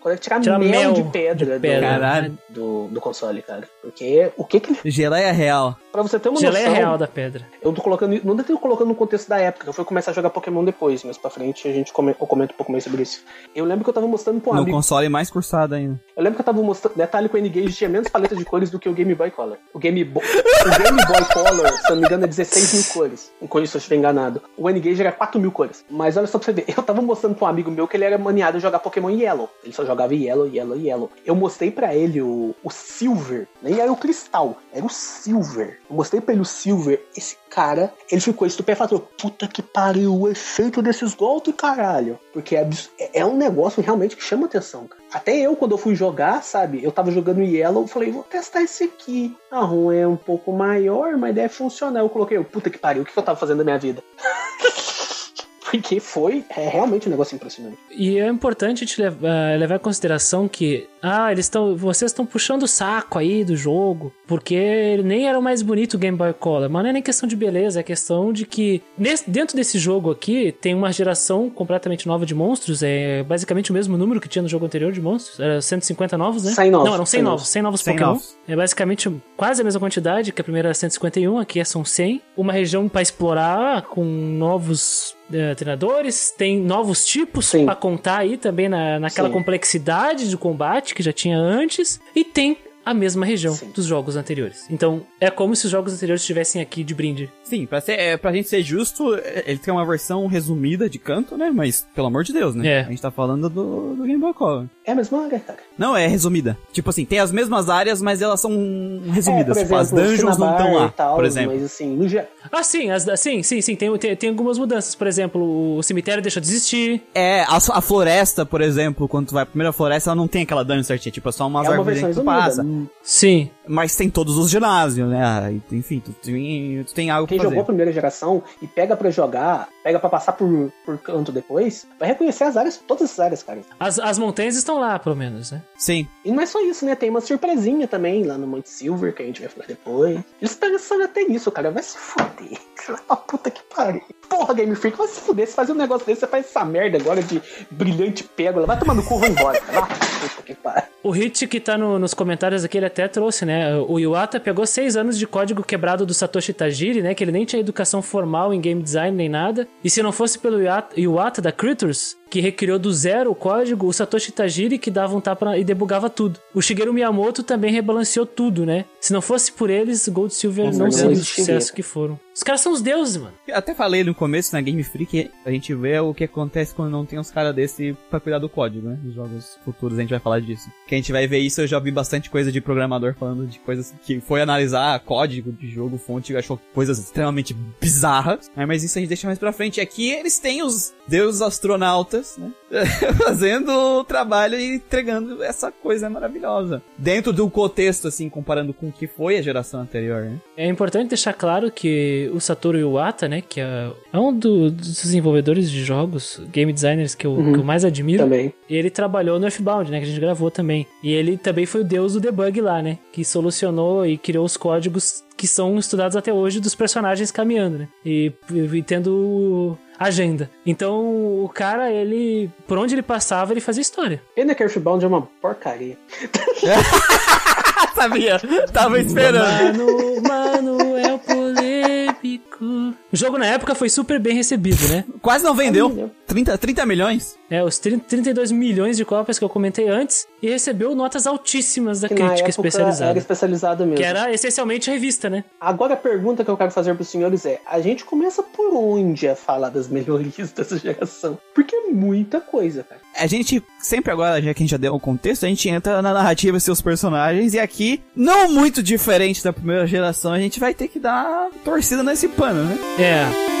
S3: consegue tirar, tirar mel, mel, de pedra,
S2: de pedra.
S3: Do, do, do, console, cara. Porque o que que ele...
S1: Geleia real.
S3: Pra você ter uma
S2: Geleia
S3: noção...
S2: real da pedra.
S3: Eu tô colocando... Não tenho colocando no contexto da época. Eu fui começar a jogar Pokémon depois, mas pra frente a gente come, eu comento um pouco mais sobre isso. Eu lembro que eu tava mostrando pra um
S1: no
S3: amigo...
S1: No console mais cursado ainda.
S3: Eu lembro que eu tava mostrando... Detalhe que o N-Gage tinha menos paleta de cores do que o Game Boy Color. O Game, Bo... o Game Boy Color, se eu não me engano, é 16 mil cores. Com isso eu estiver enganado. O N-Gage era 4 mil cores. Mas olha só pra você ver. Eu tava mostrando pra um amigo meu que ele era maniado a jogar Pokémon Yellow. Ele só jogava Yellow, Yellow, Yellow. Eu mostrei pra ele o, o Silver. Nem era o Cristal, era o Silver. Eu mostrei pra ele o Silver. Esse cara, ele ficou estupefato. Puta que pariu, o efeito desses golpes, caralho. Porque é, é um negócio realmente que chama atenção, cara. Até eu, quando eu fui jogar, sabe? Eu tava jogando Yellow, falei, vou testar esse aqui. A ROM é um pouco maior, mas deve funcionar. Eu coloquei, puta que pariu, o que eu tava fazendo na minha vida? porque foi é, realmente um negócio impressionante.
S2: E é importante te levar, levar em consideração que, ah, eles estão, vocês estão puxando o saco aí do jogo, porque ele nem era o mais bonito o Game Boy Color, mas não é nem questão de beleza, é questão de que nesse, dentro desse jogo aqui tem uma geração completamente nova de monstros, é basicamente o mesmo número que tinha no jogo anterior de monstros, era 150 novos, né?
S3: 100 novos.
S2: Não, eram 100, 100 novos, 100 novos 100 Pokémon. Novos. É basicamente quase a mesma quantidade, que a primeira era 151, aqui são 100. Uma região para explorar com novos uh, treinadores, tem novos tipos para contar aí também na, naquela Sim. complexidade de combate que já tinha antes, e tem a mesma região Sim. dos jogos anteriores. Então, é como se os jogos anteriores estivessem aqui de brinde.
S1: Sim, pra, ser, é, pra gente ser justo, é, ele tem uma versão resumida de canto, né? Mas, pelo amor de Deus, né?
S2: É.
S1: A gente tá falando do, do Game Boy Color.
S3: É a mesma área, cara.
S1: Não, é resumida. Tipo assim, tem as mesmas áreas, mas elas são resumidas. É, tipo, exemplo, as dungeons não estão lá, tal, por exemplo.
S3: Mas assim, no geral...
S2: Ah, sim, as, sim, sim, sim. Tem, tem, tem, algumas mudanças. Por exemplo, o cemitério deixa de existir.
S1: É, a, a, floresta, por exemplo, quando tu vai pra primeira floresta, ela não tem aquela dungeon certinha. Tipo, é só umas é árvores que tu passa.
S2: Sim.
S1: Mas tem todos os ginásios, né? Enfim, tu tem, tu tem algo
S3: Quem
S1: pra fazer.
S3: jogou a primeira geração e pega para jogar, pega para passar por, por canto depois, vai reconhecer as áreas, todas as áreas, cara.
S2: As, as montanhas estão lá, pelo menos, né?
S1: Sim.
S3: E não é só isso, né? Tem uma surpresinha também lá no Monte Silver, que a gente vai falar depois. Eles pensando até nisso, cara. Vai se fuder. Ah, puta que pariu. Porra, Game Freak, vai se fuder. Você fazer um negócio desse, você faz essa merda agora de brilhante pérola. Vai tomar no cu, vai embora, cara. Ah, puta que pariu.
S2: O Hit que tá no, nos comentários aqui, ele até trouxe, né? O Iwata pegou seis anos de código quebrado do Satoshi Tajiri, né? Que ele nem tinha educação formal em game design nem nada. E se não fosse pelo Iwata, Iwata da Critters, que recriou do zero o código, o Satoshi Tajiri que dava um tapa e debugava tudo. O Shigeru Miyamoto também rebalanceou tudo, né? Se não fosse por eles, Gold Silver não, não seria o sucesso que foram. Os caras são os deuses, mano.
S1: Eu até falei no começo na Game Freak, a gente vê o que acontece quando não tem uns caras desse pra cuidar do código, né? Nos jogos futuros a gente vai falar disso. Que a gente vai ver isso, eu já vi bastante coisa de programador falando de coisas que foi analisar código de jogo, fonte, e achou coisas extremamente bizarras. Né? Mas isso a gente deixa mais pra frente. Aqui eles têm os deuses astronautas, né? Fazendo o trabalho e entregando essa coisa maravilhosa. Dentro do contexto, assim, comparando com o que foi a geração anterior, né?
S2: É importante deixar claro que o Satoru Iwata, né, que é, é um do, dos desenvolvedores de jogos, game designers que eu, uhum. que eu mais admiro.
S3: Também.
S2: Ele trabalhou no F-Bound, né, que a gente gravou também. E ele também foi o deus do debug lá, né, que solucionou e criou os códigos que são estudados até hoje dos personagens caminhando, né? E, e tendo agenda. Então, o cara, ele. Por onde ele passava, ele fazia história.
S3: Earthbound é uma porcaria.
S1: Sabia, tava esperando.
S2: Mano, mano, é o O jogo na época foi super bem recebido, né?
S1: Quase não vendeu. 30, 30 milhões?
S2: É, os 30, 32 milhões de cópias que eu comentei antes. E recebeu notas altíssimas da que crítica especializada.
S3: Era especializada mesmo.
S2: Que era essencialmente revista, né?
S3: Agora a pergunta que eu quero fazer pros senhores é: a gente começa por onde a falar das melhorias dessa geração? Porque é muita coisa, cara.
S1: A gente, sempre agora, já que a gente já deu o um contexto, a gente entra na narrativa e seus personagens. E aqui, não muito diferente da primeira geração, a gente vai ter que dar torcida nesse pano, né?
S2: É.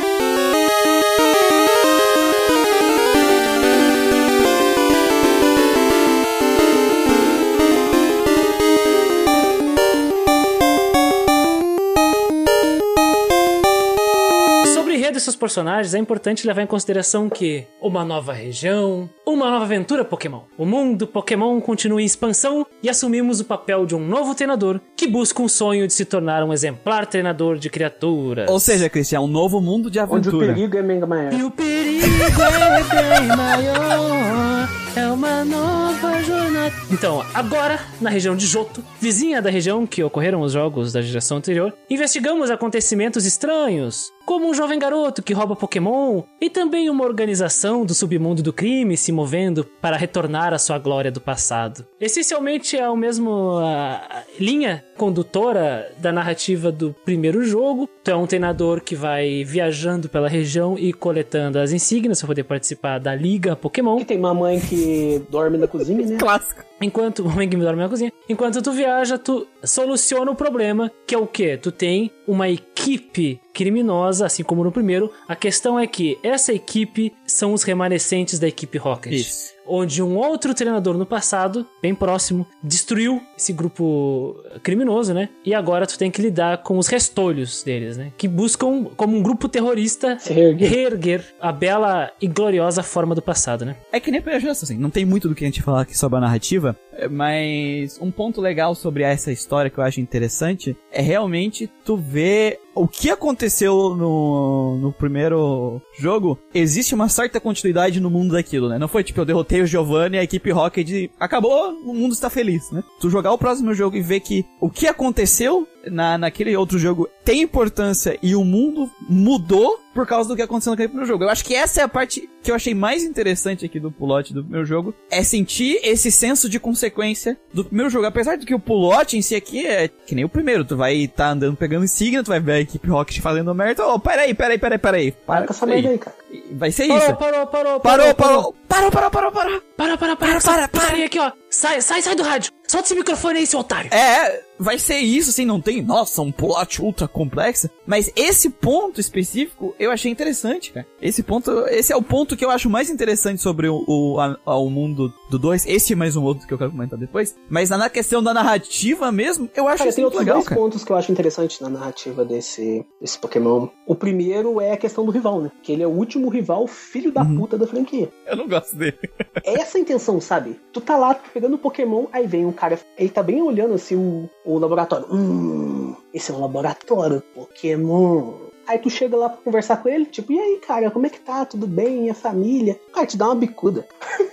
S2: desses personagens, é importante levar em consideração que uma nova região, uma nova aventura Pokémon. O mundo Pokémon continua em expansão e assumimos o papel de um novo treinador que busca um sonho de se tornar um exemplar treinador de criaturas.
S1: Ou seja, Cristian, um novo mundo de aventura.
S3: Onde o perigo é mega maior.
S2: E o perigo é bem maior. É uma nova jornada. Então, agora, na região de Joto, vizinha da região que ocorreram os jogos da geração anterior, investigamos acontecimentos estranhos, como um jovem garoto que rouba Pokémon e também uma organização do submundo do crime se movendo para retornar à sua glória do passado. Essencialmente é a mesma linha condutora da narrativa do primeiro jogo. Tu é um treinador que vai viajando pela região e coletando as insígnias para poder participar da liga Pokémon.
S3: Que tem uma mãe que dorme na cozinha, né?
S1: Clássico.
S2: Enquanto o que dorme na cozinha. Enquanto tu viaja, tu soluciona o problema, que é o quê? Tu tem uma equipe criminosa, assim como no primeiro. A questão é que essa equipe são os remanescentes da equipe Rocket.
S1: Isso
S2: onde um outro treinador no passado, bem próximo, destruiu esse grupo criminoso, né? E agora tu tem que lidar com os restolhos deles, né? Que buscam, como um grupo terrorista, reerguer. reerguer a bela e gloriosa forma do passado, né?
S1: É que nem a Justiça, assim, não tem muito do que a gente falar aqui sobre a narrativa, mas um ponto legal sobre essa história que eu acho interessante é realmente tu ver o que aconteceu no, no primeiro jogo, existe uma certa continuidade no mundo daquilo, né? Não foi tipo, eu derrotei o Giovanni a equipe Rocket acabou, o mundo está feliz, né? Tu jogar o próximo jogo e ver que o que aconteceu na, naquele outro jogo tem importância e o mundo mudou por causa do que aconteceu naquele primeiro jogo. Eu acho que essa é a parte que eu achei mais interessante aqui do pulote do primeiro jogo, é sentir esse senso de consequência do primeiro jogo. Apesar de que o pulote em si aqui é que nem o primeiro, tu vai estar tá andando pegando insígnia, tu vai ver a equipe Rocket fazendo merda. Ô, oh, peraí, peraí, peraí, peraí.
S3: Para com essa merda aí, cara.
S1: Vai ser isso.
S2: Parou, parou, parou,
S1: parou, parou. Parou, parou, parou, parou.
S2: Para, para, para, para. para. aqui, ó. Sai, sai, sai do rádio. Solta esse microfone aí, seu otário.
S1: É, vai ser isso, assim, não tem, nossa, um plot ultra complexo. Mas esse ponto específico eu achei interessante, cara. Esse ponto, esse é o ponto que eu acho mais interessante sobre o, o, a, o mundo do 2. Esse é mais um outro que eu quero comentar depois. Mas na questão da narrativa mesmo, eu acho
S3: cara, tem outros
S1: legal,
S3: dois
S1: cara.
S3: pontos que eu acho interessantes na narrativa desse, desse Pokémon. O primeiro é a questão do rival, né? Que ele é o último rival filho da uhum. puta da franquia.
S1: Eu não gosto dele.
S3: Essa é a intenção, sabe? Tu tá lá pegando Pokémon, aí vem um cara, ele tá bem olhando assim o, o laboratório. Hum, esse é um laboratório Pokémon. Aí tu chega lá pra conversar com ele, tipo, e aí, cara, como é que tá? Tudo bem? E a família? Cara, te dá uma bicuda.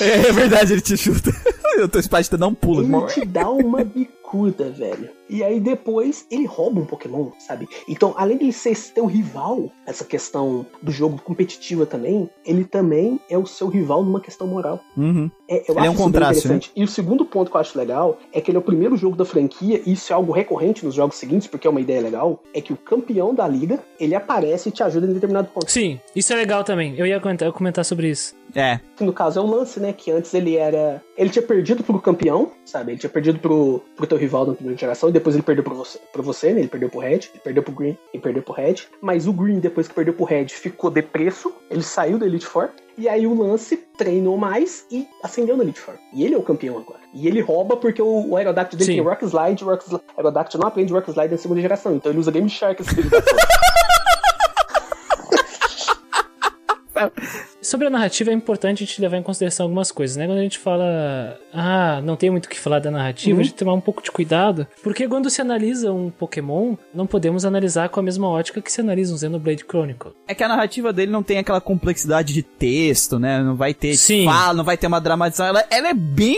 S1: É, é verdade, ele te chuta. o teu Spidey não pula.
S3: Ele te dá uma bicuda bicuda, velho. E aí depois ele rouba um Pokémon, sabe? Então, além de ele ser teu rival, essa questão do jogo competitiva também, ele também é o seu rival numa questão moral.
S1: Uhum.
S3: É, eu
S1: Ele é um
S3: isso bem
S1: contraste,
S3: interessante. E o segundo ponto que eu acho legal é que ele é o primeiro jogo da franquia, e isso é algo recorrente nos jogos seguintes, porque é uma ideia legal, é que o campeão da liga, ele aparece e te ajuda em determinado ponto.
S2: Sim, isso é legal também. Eu ia comentar, comentar sobre isso.
S1: É.
S3: No caso é o lance, né? Que antes ele era. Ele tinha perdido pro campeão, sabe? Ele tinha perdido pro, pro teu rival na primeira geração, e depois ele perdeu pro você, pro você, né? Ele perdeu pro Red, ele perdeu pro Green e perdeu pro Red. Mas o Green, depois que perdeu pro Red, ficou depresso, ele saiu da Elite Four. E aí o Lance treinou mais e ascendeu na Elite Four. E ele é o campeão agora. E ele rouba porque o, o Aerodactyl dele
S2: Sim.
S3: tem Rock Slide, o Rock Slide, Aerodactyl não aprende Rock Slide na segunda geração. Então ele usa Game Shark
S2: Sobre a narrativa é importante a gente levar em consideração algumas coisas, né? Quando a gente fala, ah, não tem muito o que falar da narrativa,
S3: Uhum.
S2: a gente tem que tomar um pouco de cuidado, porque quando se analisa um Pokémon, não podemos analisar com a mesma ótica que se analisa um Xenoblade Chronicle.
S1: É que a narrativa dele não tem aquela complexidade de texto, né? Não vai ter
S2: Sim.
S1: fala, não vai ter uma dramatização. Ela, ela é bem,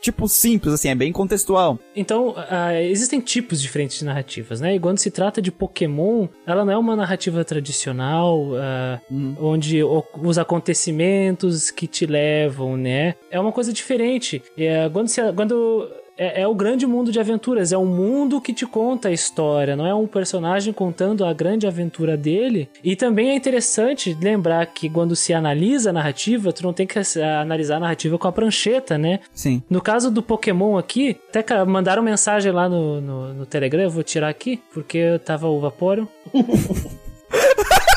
S1: tipo, simples, assim, é bem contextual.
S2: Então, ah, existem tipos diferentes de narrativas, né? E quando se trata de Pokémon, ela não é uma narrativa tradicional, ah, onde o- os acontecimentos que te levam, né? É uma coisa diferente. É, quando se, quando é, é o grande mundo de aventuras, é um mundo que te conta a história, não é um personagem contando a grande aventura dele. E também é interessante lembrar que quando se analisa a narrativa, tu não tem que analisar a narrativa com a prancheta, né?
S1: Sim.
S2: No caso do Pokémon aqui, até ca- mandaram mensagem lá no, no, no Telegram, eu vou tirar aqui, porque tava o Vaporeon.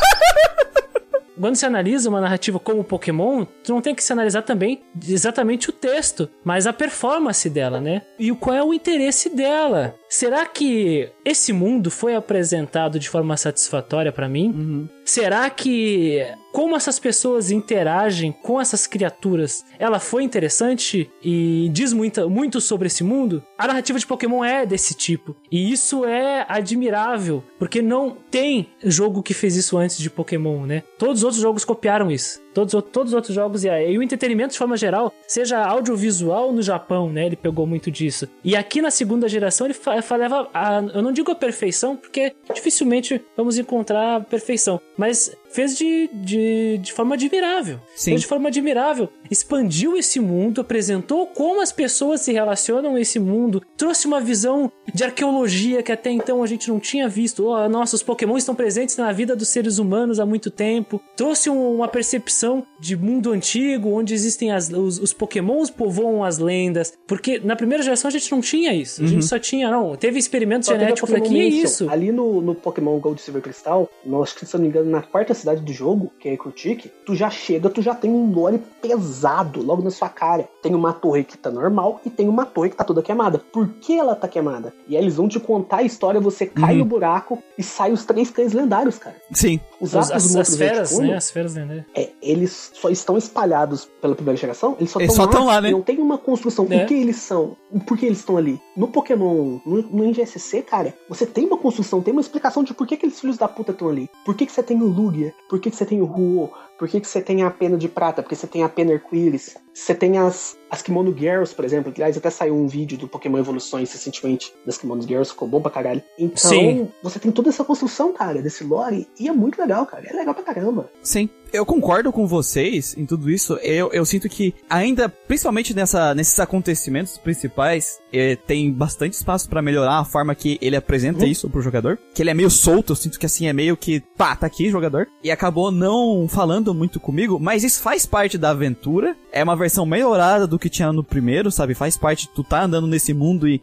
S2: Quando se analisa uma narrativa como Pokémon, tu não tem que se analisar também exatamente o texto, mas a performance dela, né? E qual é o interesse dela? Será que esse mundo foi apresentado de forma satisfatória pra mim? Será que como essas pessoas interagem com essas criaturas, ela foi interessante e diz muita, muito sobre esse mundo? A narrativa de Pokémon é desse tipo. E isso é admirável, porque não tem jogo que fez isso antes de Pokémon, né? Todos os outros jogos copiaram isso. Todos, os- todos os outros jogos e, o entretenimento de forma geral, seja audiovisual no Japão, né? Ele pegou muito disso. E aqui na segunda geração ele leva a, eu não digo a perfeição, porque dificilmente vamos encontrar a perfeição, mas fez de, de, de forma admirável.
S1: Sim.
S2: Fez de forma admirável. Expandiu esse mundo, apresentou como as pessoas se relacionam a esse mundo, trouxe uma visão de arqueologia que até então a gente não tinha visto. Oh, nossa, os Pokémon estão presentes na vida dos seres humanos há muito tempo. Trouxe um- uma percepção de mundo antigo, onde existem as, os, os Pokémons povoam as lendas. Porque na primeira geração a gente não tinha isso. A gente só tinha, não, teve experimentos
S3: Só
S2: genéticos aqui, é isso.
S3: Ali no, no Pokémon Gold Silver Crystal, nós, acho que, se eu não me engano, na quarta cidade do jogo, que é Ecrutic, tu já chega, tu já tem um lore pesado logo na sua cara. Tem uma torre que tá normal e tem uma torre que tá toda queimada. Por que ela tá queimada? E aí eles vão te contar a história, você cai
S1: Uhum.
S3: no buraco e sai os três cães lendários, cara.
S1: Sim.
S3: Os
S2: As, as, as feras, né? As feras, né?
S3: é, eles só estão espalhados pela primeira geração, eles só
S1: Eles
S3: estão
S1: só tão lá, né?
S3: Não tem uma construção.
S2: É.
S3: O que eles são? Por que eles estão ali? No Pokémon, no, no NGSC, cara, você tem uma construção, tem uma explicação de por que aqueles filhos da puta estão ali. Por que, que você tem o Lugia? Por que, que você tem o Ruo? Por que, que você tem a pena de prata? Porque você tem a pena arco-íris. Você tem as, as Kimono Girls, por exemplo. Que, aliás, até saiu um vídeo do Pokémon Evoluções recentemente das Kimono Girls, ficou bom pra caralho. Então,
S2: Sim.
S3: você tem toda essa construção, cara, desse lore, e é muito legal, cara. É legal pra caramba.
S1: Sim. Eu concordo com vocês em tudo isso. Eu, eu sinto que ainda, principalmente nessa, nesses acontecimentos principais, eh, tem bastante espaço pra melhorar a forma que ele apresenta isso pro jogador. Que ele é meio solto, eu sinto que assim é meio que, pá, tá aqui jogador. E acabou não falando muito comigo, mas isso faz parte da aventura. É uma versão melhorada do que tinha no primeiro, sabe? Faz parte de tu tá andando nesse mundo e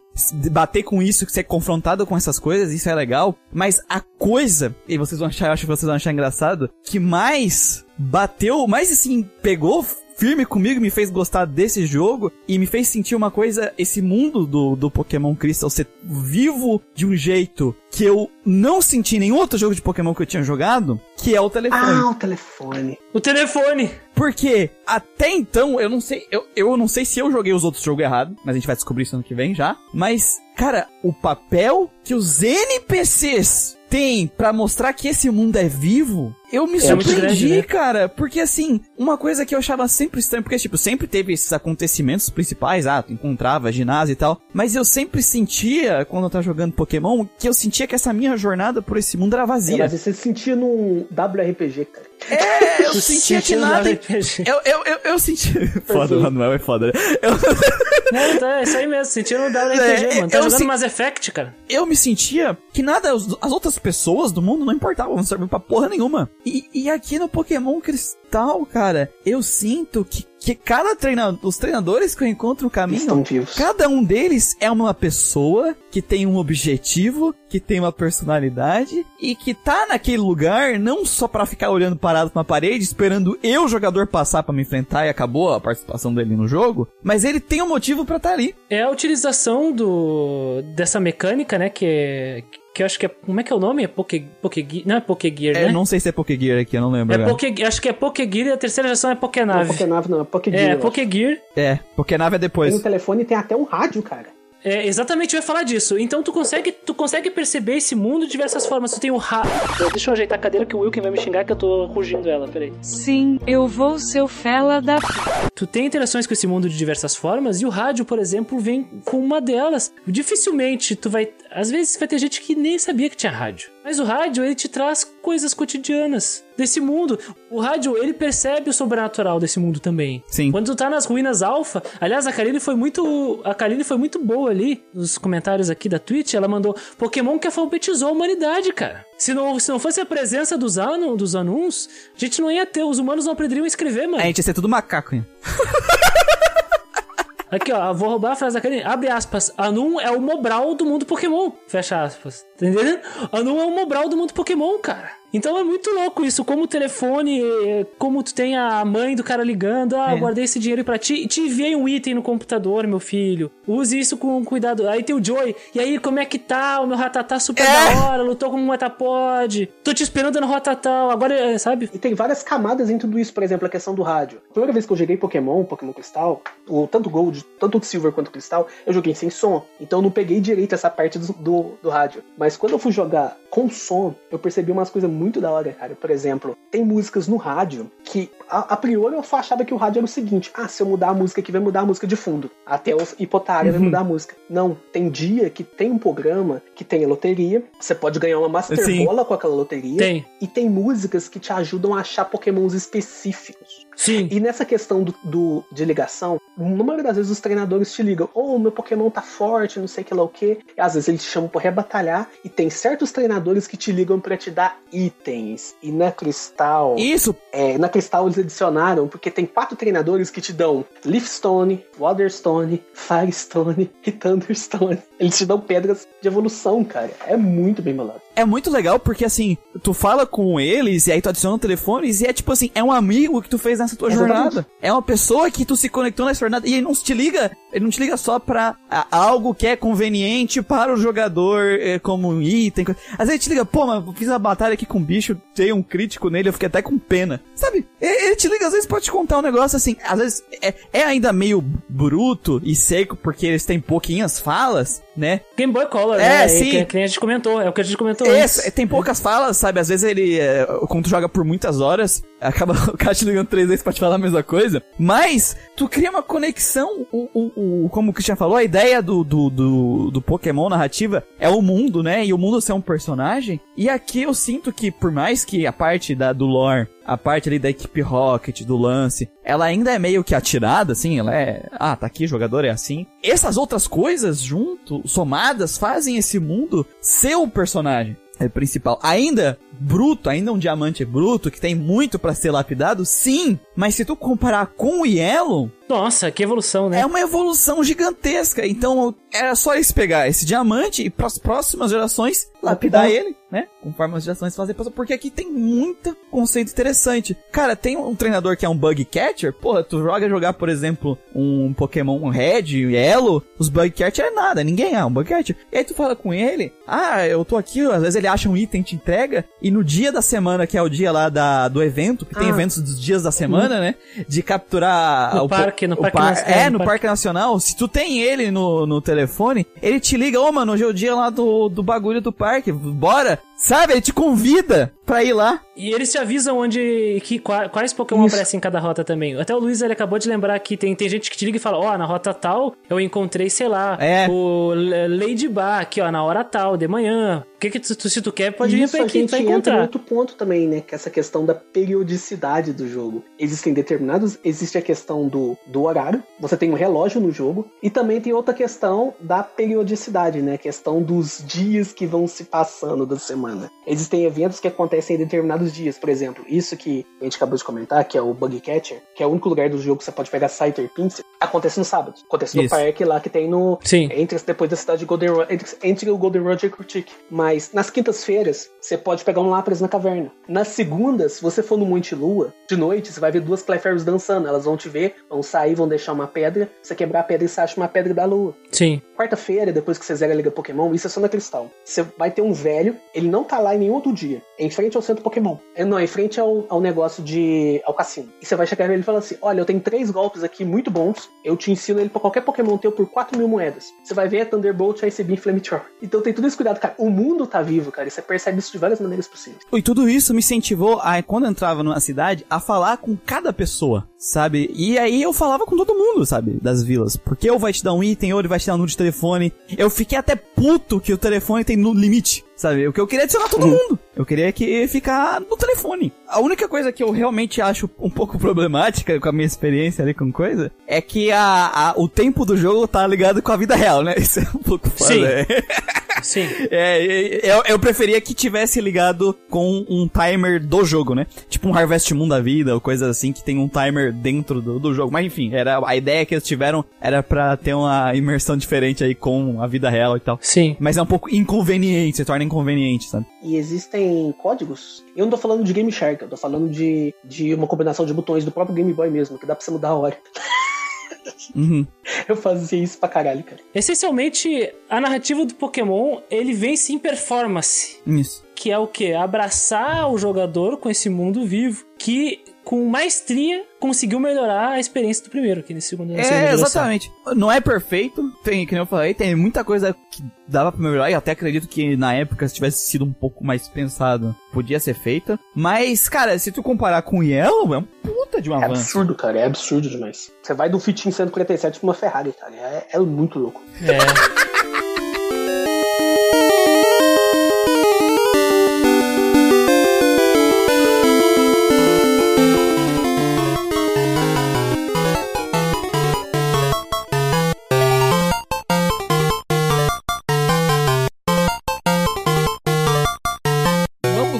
S1: bater com isso, ser confrontado com essas coisas, isso é legal. Mas a coisa, e vocês vão achar, eu acho que vocês vão achar engraçado, que mais bateu, mais assim, pegou firme comigo, me fez gostar desse jogo e me fez sentir uma coisa, esse mundo do, do Pokémon Crystal ser vivo de um jeito que eu não senti em nenhum outro jogo de Pokémon que eu tinha jogado, que é o telefone.
S3: Ah, o telefone.
S2: O telefone!
S1: Porque até então, eu não sei, eu, eu não sei se eu joguei os outros jogos errado, mas a gente vai descobrir isso ano que vem já. Mas, cara, o papel que os NPCs tem pra mostrar que esse mundo é vivo, eu me
S2: É
S1: surpreendi,
S2: grande, né?
S1: cara, porque assim, uma coisa que eu achava sempre estranha, porque tipo, sempre teve esses acontecimentos principais, ah, tu encontrava ginásio e tal, mas eu sempre sentia, quando eu tava jogando Pokémon, que eu sentia que essa minha jornada por esse mundo era
S3: É,
S1: vazia.
S3: mas você se sentia num WRPG, cara.
S1: É, eu
S2: Tu
S1: sentia que nada. Eu, eu, eu, eu senti. Foda,
S3: Perfeito.
S1: Manuel é foda. né? Eu,
S2: Não, tá, é isso aí mesmo, sentindo um WRPG,
S1: É,
S2: mano. Tá
S1: eu
S2: jogando
S1: se-
S2: Mass Effect, cara.
S1: eu me sentia que nada, as outras pessoas do mundo não importavam, não serviam pra porra nenhuma. E, e aqui no Pokémon Cristal, cara, eu sinto que, que cada treinador, os treinadores que eu encontro no caminho,
S3: Estão vivos.
S1: Cada um deles é uma pessoa que tem um objetivo, que tem uma personalidade e que tá naquele lugar não só pra ficar olhando parado pra uma parede, esperando eu, jogador, passar pra me enfrentar e acabou a participação dele no jogo, mas ele tem um motivo pra estar ali.
S2: É a utilização do dessa mecânica, né, que é... Que eu acho que é... Como é que é o nome? É Poké... Pokégear... Não é Pokégear,
S1: É,
S2: né?
S1: não sei se é Pokégear aqui, eu não lembro.
S2: É
S1: agora.
S2: Acho que é Pokégear e a terceira geração é
S3: Não, é
S2: Pokénave.
S3: Pokénave não, é Pokégear.
S2: É,
S3: eu acho.
S2: Pokégear.
S1: É, Pokénave é depois.
S3: Tem um telefone e tem até um rádio, cara.
S2: É, exatamente, eu ia falar disso. Então tu consegue, tu consegue perceber esse mundo de diversas formas. Tu tem o ra... Deixa eu ajeitar a cadeira que o Wilkin vai me xingar que eu tô rugindo ela, peraí.
S4: Sim, eu vou seu fela da
S2: Tu tem interações com esse mundo de diversas formas e o rádio, por exemplo, vem com uma delas. Dificilmente tu vai. Às vezes vai ter gente que nem sabia que tinha rádio. Mas o rádio, ele te traz coisas cotidianas desse mundo. O rádio, ele percebe o sobrenatural desse mundo também.
S1: Sim.
S2: Quando tu tá nas ruínas alfa, aliás, a Karine foi muito. A Karine foi muito boa ali nos comentários aqui da Twitch. Ela mandou Pokémon que alfabetizou a humanidade, cara. Se não, se não fosse a presença dos, anu, dos anuns, a gente não ia ter. Os humanos não aprenderiam a escrever, mano.
S1: A gente ia ser tudo macaco, hein?
S2: Aqui, ó, vou roubar a frase da Karine. Abre aspas. Anum é o Mobral do mundo Pokémon. Fecha aspas. Entendendo? Anum é o Mobral do mundo Pokémon, cara. Então é muito louco isso. Como o telefone, eh, como tu tem a mãe do cara ligando. Ah,
S1: É.
S2: guardei esse dinheiro pra ti. Te enviei um item no computador, meu filho. Use isso com cuidado. Aí tem o Joy. E aí, como é que tá? O meu ratatá super
S1: É.
S2: da hora. Lutou como um Metapod. Tô te esperando no Rotatal. Agora, eh, sabe?
S3: E tem várias camadas em tudo isso, por exemplo, a questão do rádio. A primeira vez que eu joguei Pokémon, Pokémon Cristal, o, tanto Gold, tanto Silver quanto Cristal, eu joguei sem som. Então eu não peguei direito essa parte do, do, do rádio. Mas quando eu fui jogar com som, eu percebi umas coisas muito da hora, cara. Por exemplo, tem músicas no rádio que, a, a priori, eu achava que o rádio era o seguinte: ah, se eu mudar a música aqui, vai mudar a música de fundo. Até os hipotária vai mudar a música. Não, tem dia que tem um programa que tem a loteria, você pode ganhar uma Master
S1: Sim.
S3: Bola com aquela loteria.
S2: Tem.
S3: E tem músicas que te ajudam a achar pokémons específicos.
S2: Sim.
S3: E nessa questão do, do- de ligação, na maioria das vezes os treinadores te ligam, ô, meu Pokémon tá forte, não sei que lá o quê. E às vezes eles te chamam pra rebatalhar. E tem certos treinadores que te ligam pra te dar itens. E na Cristal.
S1: Isso,
S3: É, na Cristal eles adicionaram, porque tem quatro treinadores que te dão Leafstone, Waterstone, Firestone e Thunderstone. Eles te dão pedras de evolução, cara. É muito bem bolado.
S1: é muito legal porque assim, tu fala com eles e aí tu adiciona telefones e é tipo assim, é um amigo que tu fez nessa tua
S3: Exatamente.
S1: jornada. É uma pessoa que tu se conectou nessa jornada e ele não te liga, ele não te liga só pra algo que é conveniente para o jogador, eh, como um item. Às vezes ele te liga, pô, mas eu fiz uma batalha aqui com um bicho, dei um crítico nele, eu fiquei até com pena. Sabe? Ele ele te liga, às vezes pode te contar um negócio assim, às vezes é, é ainda meio bruto e seco porque eles têm pouquinhas falas, né?
S2: Game Boy Color,
S1: É,
S2: né?
S1: sim.
S2: Que, que a gente comentou. É o que a gente comentou
S1: Esse,
S2: antes.
S1: tem poucas falas, sabe? Às vezes ele, é, quando tu joga por muitas horas, acaba o cara te ligando três vezes pra te falar a mesma coisa. Mas, tu cria uma conexão, o, o, o- como o Christian falou, a ideia do, do, do, do Pokémon narrativa é o mundo, né? E o mundo ser um personagem. E aqui eu sinto que, por mais que a parte da, do lore, a parte ali da equipe Rocket, do lance, ela ainda é meio que atirada, assim, ela é, ah, tá aqui, jogador é assim. Essas outras coisas junto, somadas, fazem esse mundo ser o personagem é, principal. Ainda bruto, ainda um diamante bruto, que tem muito pra ser lapidado, sim, mas se tu comparar com o Yellow,
S2: Nossa, que evolução, né?
S1: é uma evolução gigantesca. Então, era só eles pegar esse diamante e pras próximas gerações lapidar
S3: Lapidar.
S1: ele, né? Conforme as gerações fazem, porque aqui tem muito conceito interessante. Cara, tem um treinador que é um bug catcher, porra, tu joga jogar, por exemplo, um Pokémon Red, Yellow, os bug catcher é nada, ninguém é um bug catcher. E aí tu fala com ele, ah, eu tô aqui, às vezes ele acha um item, te entrega, e no dia da semana, que é o dia lá da, do evento, que tem
S3: Ah.
S1: eventos dos dias da semana, né? De capturar
S2: No
S1: o po-
S2: parque, no Parque
S1: par-
S2: Nacional,
S1: É,
S2: no parque.
S1: Parque Nacional, se tu tem ele no, no telefone, ele te liga, ô mano, hoje é o dia lá do, do bagulho do parque, bora. Sabe? Ele te convida pra ir lá.
S2: E eles te avisam onde. Que, qua- quais Pokémon
S3: Isso.
S2: aparecem em cada rota também. Até o Luiz ele acabou de lembrar que tem, tem gente que te liga e fala: Ó, na rota tal eu encontrei, sei lá,
S1: É.
S2: o L- Ladybug aqui, ó, na hora tal, de manhã. O que que tu, tu- se tu quer, pode
S3: E
S2: vir
S3: isso
S2: pra
S3: a
S2: aqui,
S3: gente entra em
S2: encontrar.
S3: outro ponto também, né? Que é essa questão da periodicidade do jogo. Existem determinados. Existe a questão do, do horário. Você tem um relógio no jogo. E também tem outra questão da periodicidade, né? A questão dos dias que vão se passando da semana. Existem eventos que acontecem em determinados dias. Por exemplo, isso que a gente acabou de comentar, que é o Bug Catcher, que é o único lugar do jogo que você pode pegar Scyther Pinsir, acontece no sábado. Acontece no
S1: Isso.
S3: parque lá que tem no,
S2: Sim.
S3: entre depois da cidade de Golden Ro- entre, entre o Golden Road e Critique. Mas nas quintas-feiras, você pode pegar um Lapras na caverna. Nas segundas, se você for no Monte Lua, de noite, você vai ver duas Clefairies dançando. Elas vão te ver, vão sair, vão deixar uma pedra. Você quebrar a pedra e você acha uma pedra da lua.
S2: Sim.
S3: Quarta-feira, depois que você zera a Liga Pokémon, isso é só na Cristal. Você vai ter um velho, ele não tá lá em nenhum outro dia. É em frente ao centro Pokémon. É, não, é em frente ao, ao negócio de. ao cassino. E você vai chegar nele e falar assim: olha, eu tenho três golpes aqui muito bons. Eu te ensino ele pra qualquer Pokémon teu por 4 mil moedas. Você vai ver é Thunderbolt, Ice Beam, Flamethrower. Então tem tudo esse cuidado, cara. O mundo tá vivo, cara. E você percebe isso de várias maneiras possíveis.
S1: E tudo isso me incentivou a, quando eu entrava numa cidade, a falar com cada pessoa, sabe? E aí eu falava com todo mundo, sabe? Das vilas. Porque ou vai te dar um item, ou ele vai te dar um número de telefone. Eu fiquei até puto que o telefone tem no limite, sabe? O que eu queria é adicionar todo mundo. Eu queria que ficar no telefone. A única coisa que eu realmente acho um pouco problemática com a minha experiência ali com coisa é que a, a- o tempo do jogo tá ligado com a vida real, né? Isso é um pouco foda.
S2: Sim.
S1: é.
S2: Sim.
S1: É, eu, eu preferia que tivesse ligado com um timer do jogo, né? Tipo um Harvest Moon da vida, ou coisa assim, que tem um timer dentro do, do jogo. Mas enfim, era, a ideia que eles tiveram era pra ter uma imersão diferente aí com a vida real e tal.
S2: Sim.
S1: Mas é um pouco inconveniente, se torna inconveniente, sabe?
S3: E existem códigos. Eu não tô falando de Game Shark, eu tô falando de, de uma combinação de botões do próprio Game Boy mesmo, que dá pra você mudar a hora.
S1: Uhum.
S3: Eu fazia isso pra caralho, cara.
S2: Essencialmente, a narrativa do Pokémon, ele vence em performance.
S1: Isso.
S2: Que é o quê? Abraçar o jogador com esse mundo vivo, que com maestria conseguiu melhorar a experiência do primeiro, aqui nesse segundo.
S1: É, exatamente. Não é perfeito, tem, que nem eu falei, tem muita coisa que dava pra melhorar, e até acredito que na época, se tivesse sido um pouco mais pensado, podia ser feita. Mas, cara, se tu comparar com o Yellow, é um puta de um
S3: É
S1: avanço.
S3: absurdo, cara. É absurdo demais. Você vai do Fit em 147 pra uma Ferrari, cara. É, é muito louco.
S2: É.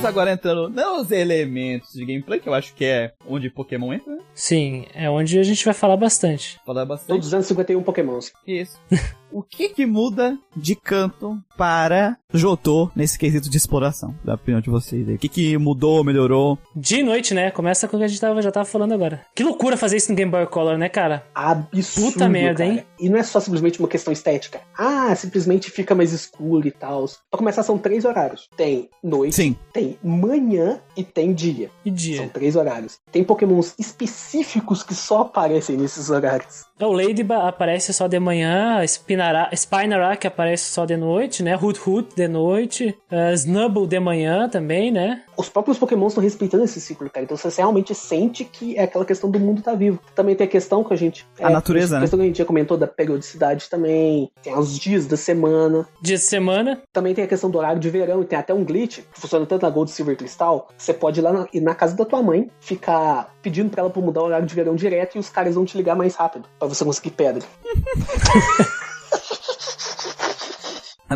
S1: agora entrando nos elementos de gameplay, que eu acho que é onde Pokémon entra, né?
S2: Sim, é onde a gente vai falar bastante.
S1: Falar
S3: São
S1: bastante.
S3: 251 Pokémons.
S1: Isso. o que que muda de canto para Jotô nesse quesito de exploração? Da opinião de vocês aí. O que que mudou, melhorou?
S2: De noite, né? Começa com o que a gente tava, já tava falando agora. Que loucura fazer isso no Game Boy Color, né, cara?
S3: Absurdo.
S2: Puta merda,
S3: cara.
S2: hein?
S3: E não é só simplesmente uma questão estética. Ah, simplesmente fica mais escuro e tal. Pra começar, são três horários: tem noite,
S1: Sim.
S3: tem manhã e tem dia.
S2: E
S3: São
S2: dia.
S3: três horários. Tem pokémons específicos que só aparecem nesses horários.
S2: O Ladybug aparece só de manhã, Spinara, Spinarak aparece só de noite, né? Hoot Hoot de noite, uh, Snubble de manhã também, né?
S3: Os próprios pokémons estão respeitando esse ciclo, cara. Então você realmente sente que é aquela questão do mundo tá vivo. Também tem a questão que a gente...
S1: A
S3: é,
S1: natureza,
S3: A
S1: né?
S3: questão que a gente já comentou da periodicidade também. Tem os dias da semana.
S2: Dia de semana.
S3: Também tem a questão do horário de verão. E tem até um glitch que funciona tanto na Gold, Silver e Cristal. Você pode ir lá na, ir na casa da tua mãe, ficar pedindo pra ela pra mudar o horário de verão direto e os caras vão te ligar mais rápido. Pra você conseguir pedra.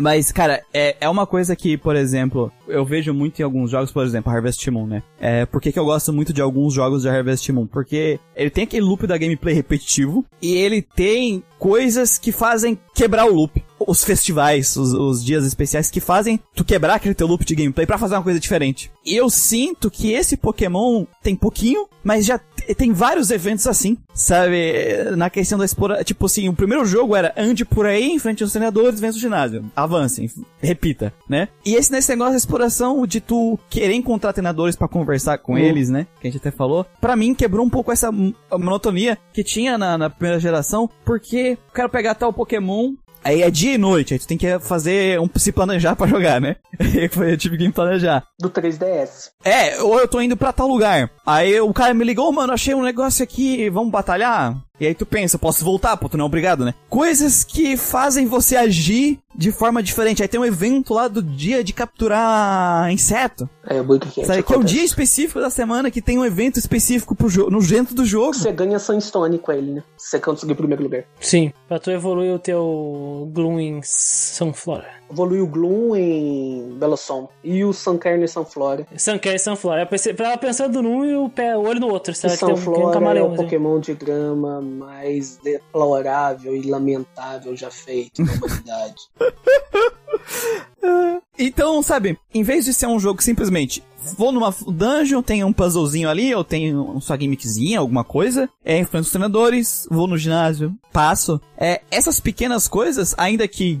S1: Mas, cara, é, é uma coisa que, por exemplo, eu vejo muito em alguns jogos, por exemplo, Harvest Moon, né? É, por que, que eu gosto muito de alguns jogos de Harvest Moon? Porque ele tem aquele loop da gameplay repetitivo e ele tem coisas que fazem quebrar o loop. Os festivais, os, os dias especiais que fazem tu quebrar aquele teu loop de gameplay pra fazer uma coisa diferente. E eu sinto que esse Pokémon tem pouquinho, mas já tem vários eventos assim, sabe? Na questão da exploração. Tipo assim, o primeiro jogo era ande por aí, em frente aos treinadores, vença o ginásio. Avancem, repita, né? E esse nesse negócio da exploração de tu querer encontrar treinadores pra conversar com
S3: Uhum.
S1: eles, né? Que a gente até falou. Pra mim, quebrou um pouco essa monotonia que tinha na, na primeira geração, porque eu quero pegar tal Pokémon, Aí é dia e noite, aí tu tem que fazer um se planejar pra jogar, né? Eu tive que me planejar.
S3: Do 3DS.
S1: É, ou eu tô indo pra tal lugar. Aí o cara me ligou, mano, achei um negócio aqui, vamos batalhar? E aí tu pensa, posso voltar? Pô, tu não é obrigado, né? Coisas que fazem você agir de forma diferente. Aí tem um evento lá do dia de capturar inseto.
S3: É, muito que
S1: Sabe, que é um dia específico da semana que tem um evento específico pro jogo, no dentro do jogo.
S3: Você ganha Sunstone com ele, né? Se você conseguir o primeiro lugar.
S2: Sim, pra tu evoluir o teu Gloom em Sunflora.
S3: Evolui o Gloom em Belossom. E o Suncairn em Sunflora.
S2: Sunker e Sunflora. Eu pensei, tava pensando num e o, pé, o olho no outro.
S3: E
S2: Será que tem um, tem um
S3: Sunflora é o. Pokémon de grama mais deplorável e lamentável já feito na humanidade.
S1: Então, sabe, em vez de ser um jogo simplesmente vou numa dungeon, tem um puzzlezinho ali, ou tem um sua gimmickzinha, alguma coisa, é, enfrento os treinadores, vou no ginásio, passo. É, essas pequenas coisas, ainda que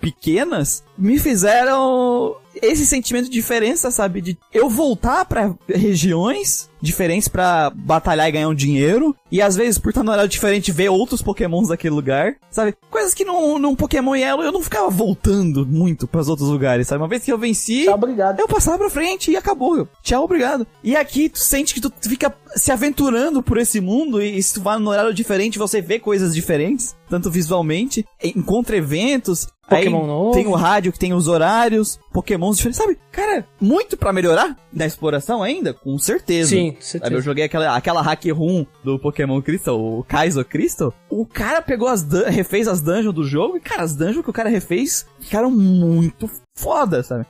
S1: pequenas, me fizeram esse sentimento de diferença, sabe? De eu voltar pra regiões diferentes pra batalhar e ganhar um dinheiro. E às vezes, por estar no horário diferente, ver outros pokémons daquele lugar, sabe? Coisas que num, num Pokémon Yellow eu não ficava voltando muito pros outros lugares, sabe? Uma vez que eu venci,
S3: Tchau, obrigado.
S1: eu passava pra frente e acabou. Tchau, obrigado. E aqui tu sente que tu fica se aventurando por esse mundo e se tu vai num horário diferente, você vê coisas diferentes, tanto visualmente, encontra eventos.
S2: Pokémon
S1: aí
S2: novo.
S1: Tem o rádio que tem os horários, pokémons diferentes, sabe? Cara, muito pra melhorar na exploração ainda, com certeza.
S2: Sim,
S1: Sabe, eu
S2: certeza.
S1: joguei aquela, aquela hack room do Pokémon Crystal, o Kaizo Crystal. O cara pegou as refez as dungeons do jogo e, cara, as dungeons que o cara refez ficaram muito foda, sabe?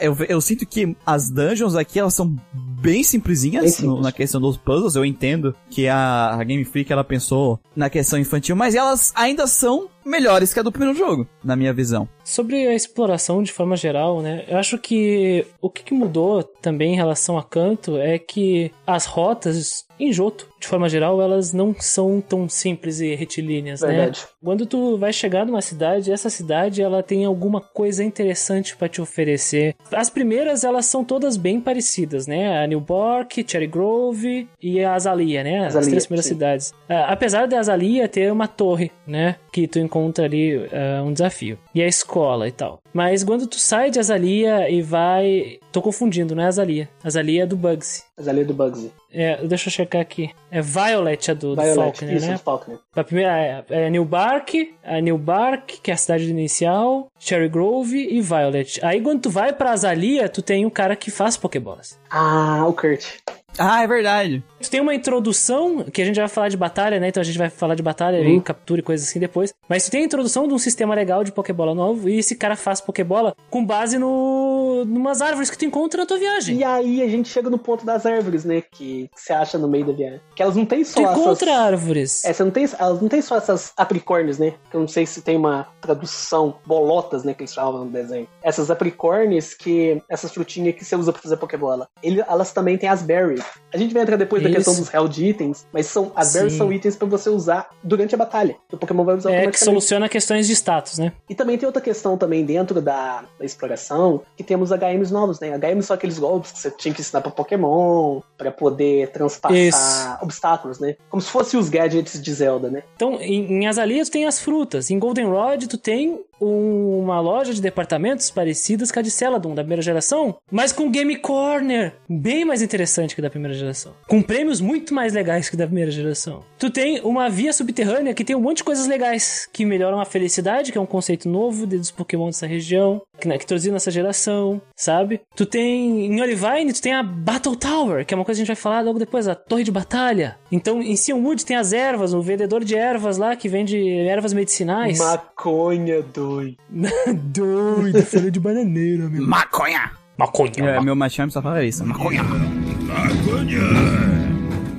S1: Eu, eu sinto que as dungeons aqui, elas são bem simplesinhas
S3: Bem simples.
S1: no- na questão dos puzzles. Eu entendo que a, a Game Freak, ela pensou na questão infantil, mas elas ainda são melhores que a do primeiro jogo, na minha visão.
S2: Sobre a exploração de forma geral, né? Eu acho que o que mudou também em relação a Canto é que as rotas em Joto, de forma geral, elas não são tão simples e retilíneas, né?
S3: Verdade.
S2: Quando tu vai chegar numa cidade, essa cidade ela tem alguma coisa interessante pra te oferecer. As primeiras elas são todas bem parecidas, né? A Newbork, Cherry Grove e a Azalea, né? As
S3: Azalea,
S2: três primeiras
S3: sim.
S2: cidades. Ah, apesar da Azalea ter uma torre, né? Que tu encontra ali ah, um desafio. E a escola e tal. Mas quando tu sai de Azalea e vai. Tô confundindo, não é Azalea. Azalea é do Bugsy.
S3: Mas ali é do Bugsy.
S2: É, deixa eu checar aqui. É Violet a do, do
S3: Violet,
S2: Falconer,
S3: isso,
S2: né?
S3: do Falconer.
S2: A primeira é, é New Bark, a New Bark, que é a cidade inicial, Cherry Grove e Violet. Aí quando tu vai pra Azalea, tu tem um cara que faz Pokébolas.
S3: Ah, o Kurt.
S1: Ah, é verdade.
S2: Tu tem uma introdução, que a gente vai falar de batalha, né? Então a gente vai falar de batalha
S3: Uhum.
S2: e captura e coisas assim depois. Mas tu tem a introdução de um sistema legal de Pokébola novo e esse cara faz Pokébola com base no numas árvores que tu encontra na tua viagem.
S3: E aí a gente chega no ponto das árvores, né? Que você acha no meio da viagem. Que elas não têm
S2: Tu
S3: só essas...
S2: encontra árvores.
S3: É, você não tem, elas não tem só essas apricornes, né? Que eu não sei se tem uma tradução, bolotas, né? Que eles falam no desenho. Essas apricornes, que essas frutinhas que você usa pra fazer Pokébola. Ele, elas também têm as berries. A gente vai entrar depois da
S2: Isso.
S3: questão dos held itens, mas são, as berries
S2: Sim.
S3: são itens pra você usar durante a batalha. O Pokémon vai usar
S2: É, que soluciona questões de status, né?
S3: E também tem outra questão também dentro da, da exploração, que temos HMs novos, né? HMs são aqueles golpes que você tinha que ensinar pra Pokémon, pra poder transpassar
S2: Isso.
S3: obstáculos, né? Como se fossem os gadgets de Zelda, né?
S2: Então, em, em Azalea tu tem as frutas. Em Goldenrod tu tem uma loja de departamentos parecidas com a de Celadon, da primeira geração, mas com Game Corner, bem mais interessante que da primeira geração. Com prêmios muito mais legais que da primeira geração. Tu tem uma via subterrânea que tem um monte de coisas legais, que melhoram a felicidade, que é um conceito novo dos Pokémon dessa região, que, né, que trazido nessa geração, sabe? Tu tem, em Olivine, tu tem a Battle Tower, que é uma coisa que a gente vai falar logo depois, a torre de batalha. Então, em Silwood tem as ervas, o vendedor de ervas lá, que vende ervas medicinais.
S3: Maconha, doido.
S2: Doido, filho de bananeira, meu.
S1: Maconha!
S2: Maconha.
S1: É, meu machame só fala isso. Maconha.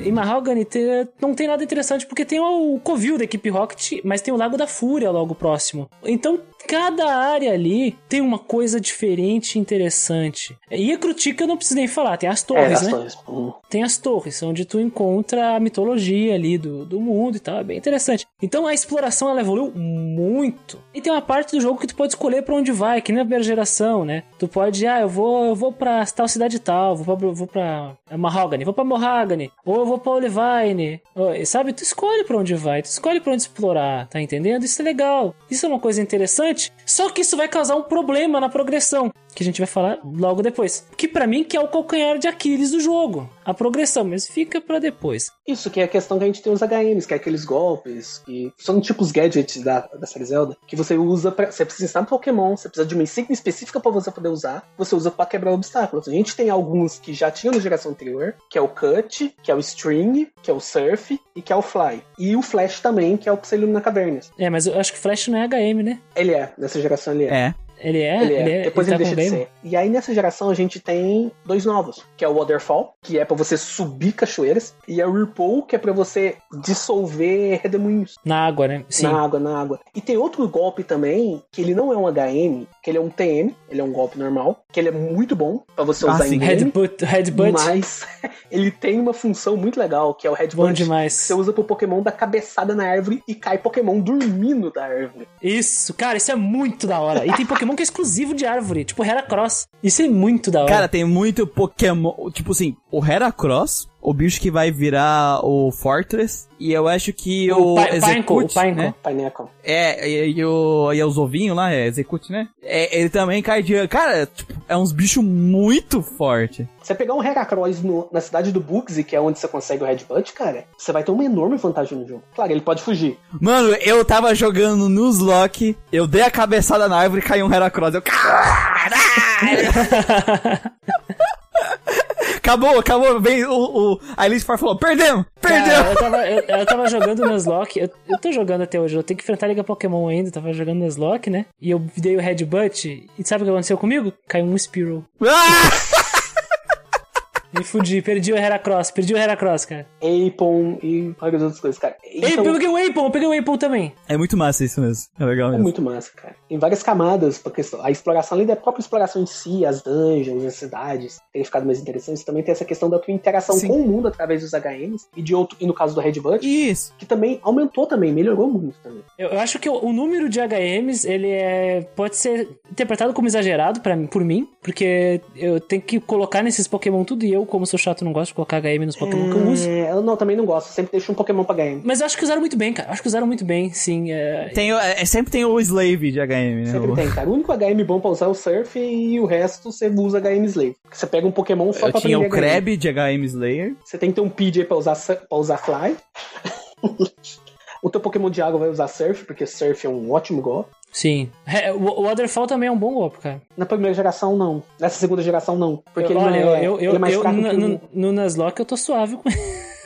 S2: Em Mahogany te- não tem nada interessante, porque tem o Covil da equipe Rocket, mas tem o Lago da Fúria logo próximo. Então cada área ali tem uma coisa diferente e interessante. E a Crutica eu não preciso nem falar, tem as
S3: É,
S2: torres,
S3: as
S2: né?
S3: torres. Hum.
S2: Tem as torres, onde tu encontra a mitologia ali do, do mundo e tal, é bem interessante. Então a exploração ela evoluiu muito. E tem uma parte do jogo que tu pode escolher pra onde vai, que nem a primeira geração, né? Tu pode, ah, eu vou, eu vou pra tal cidade tal, vou pra, vou pra Mahogany, vou pra Mohogany, ou eu vou pra Olivine, sabe? Tu escolhe pra onde vai, tu escolhe pra onde explorar, tá entendendo? Isso é legal, isso é uma coisa interessante, só que isso vai causar um problema na progressão, que a gente vai falar logo depois. Que pra mim que é o calcanhar de Aquiles do jogo, a progressão, mas fica pra depois.
S3: Isso que é a questão que a gente tem os HMs, que é aqueles golpes, que são tipo os gadgets da, da série Zelda, que você usa pra. Você precisa ensinar Pokémon, você precisa de uma insígnia específica pra você poder usar, você usa pra quebrar obstáculos. A gente tem alguns que já tinham na geração anterior, que é o Cut, que é o String, que é o Surf e que é o Fly. E o Flash também, que é o que você ilumina cavernas.
S2: É, mas eu acho que Flash não é HM, né?
S3: Ele é, nessa geração ele é.
S1: É.
S2: Ele é?
S3: Ele é. Depois ele,
S2: tá
S3: deixa de ser. E aí nessa geração a gente tem dois novos, que é o Waterfall, que é pra você subir cachoeiras, e a Whirlpool, que é pra você dissolver redemoinhos
S2: Na água, né? Sim.
S3: na água, na água. E tem outro golpe também, que ele não é um HM, que ele é um TM, ele é um golpe normal, que ele é muito bom pra você
S1: Ah,
S3: usar
S1: sim.
S3: em game,
S2: Headbutt, headbutt.
S3: mas ele tem uma função muito legal, que é o
S2: Bom
S3: Headbutt.
S2: demais.
S3: Você usa pro Pokémon dar cabeçada na árvore e cai Pokémon dormindo da árvore.
S2: Isso, cara, isso é muito da hora. E tem Pokémon que é exclusivo de árvore, tipo Heracross. Isso é muito da hora.
S1: Cara, tem muito Pokémon. Tipo assim, o Heracross, o bicho que vai virar o Fortress, e eu acho que o,
S2: O Pineco,
S1: Execute,
S2: o Pineco.
S1: né?
S3: Pineco.
S1: É, e, e o, e os ovinhos lá, é Execute, né? É, ele também cai de. Cara, tipo, é uns bichos muito fortes.
S3: Você pegar um Heracross no- na cidade do Bugsy, que é onde você consegue o Headbutt, cara, você vai ter uma enorme vantagem no jogo. Claro, ele pode fugir.
S1: Mano, eu tava jogando no Nuzlocke, eu dei a cabeçada na árvore e caiu um Heracross. Eu. Caralho! acabou, acabou. Vem o. o a Elite Four falou: perdemos! Perdemos!
S2: Cara, eu, tava, eu, eu tava jogando Nuzlocke, eu, eu tô jogando até hoje, eu tenho que enfrentar a Liga Pokémon ainda, eu tava jogando Nuzlocke, né? E eu dei o Headbutt, e sabe o que aconteceu comigo? Caiu um Spearow.
S1: Ah!
S2: Me fudi, perdi o Heracross, perdi o Heracross, cara.
S3: Apon e várias outras coisas, cara.
S2: Ei,
S3: Então,
S2: eu peguei o Apon, eu peguei o Apon também.
S1: É muito massa isso mesmo. É legal
S3: é
S1: mesmo.
S3: muito massa, cara. Tem várias camadas pra questão. A exploração, além da própria exploração em si, as dungeons, as cidades, tem ficado mais interessantes. Também tem essa questão da tua interação
S1: Sim.
S3: com o mundo através dos HMs e de outro, e no caso do Redbutt,
S1: Isso.
S3: que também aumentou também, melhorou muito também.
S2: Eu, eu acho que o, o número de HMs, ele é, pode ser interpretado como exagerado pra por mim, porque eu tenho que colocar nesses Pokémon tudo e eu, como sou chato, não gosto de colocar HM nos Pokémon que eu uso.
S3: É, eu não, também não gosto. Sempre deixo um Pokémon pra HM.
S2: Mas eu acho que usaram muito bem, cara. Acho que usaram muito bem, sim. é-
S1: Tem, o- é, sempre tem o Slave de HM, né?
S3: Sempre
S1: O-
S3: tem, cara. O único HM bom pra usar é o Surf e o resto você usa HM Slave. Você pega um Pokémon só
S1: Eu
S3: pra
S1: tinha o
S3: HM.
S1: Krab de HM Slayer.
S3: Você tem que ter um PJ pra usar, pra usar Fly. o teu Pokémon de água vai usar Surf, porque Surf é um ótimo golpe.
S2: Sim. É, o, Waterfall também é um bom golpe, cara.
S3: Na primeira geração, não. Nessa segunda geração, não. Porque
S2: Eu-
S3: ele,
S2: olha,
S3: não é,
S2: eu, eu,
S3: ele é mais
S2: eu,
S3: fraco
S2: no, no, no Nuzlocke eu tô suave com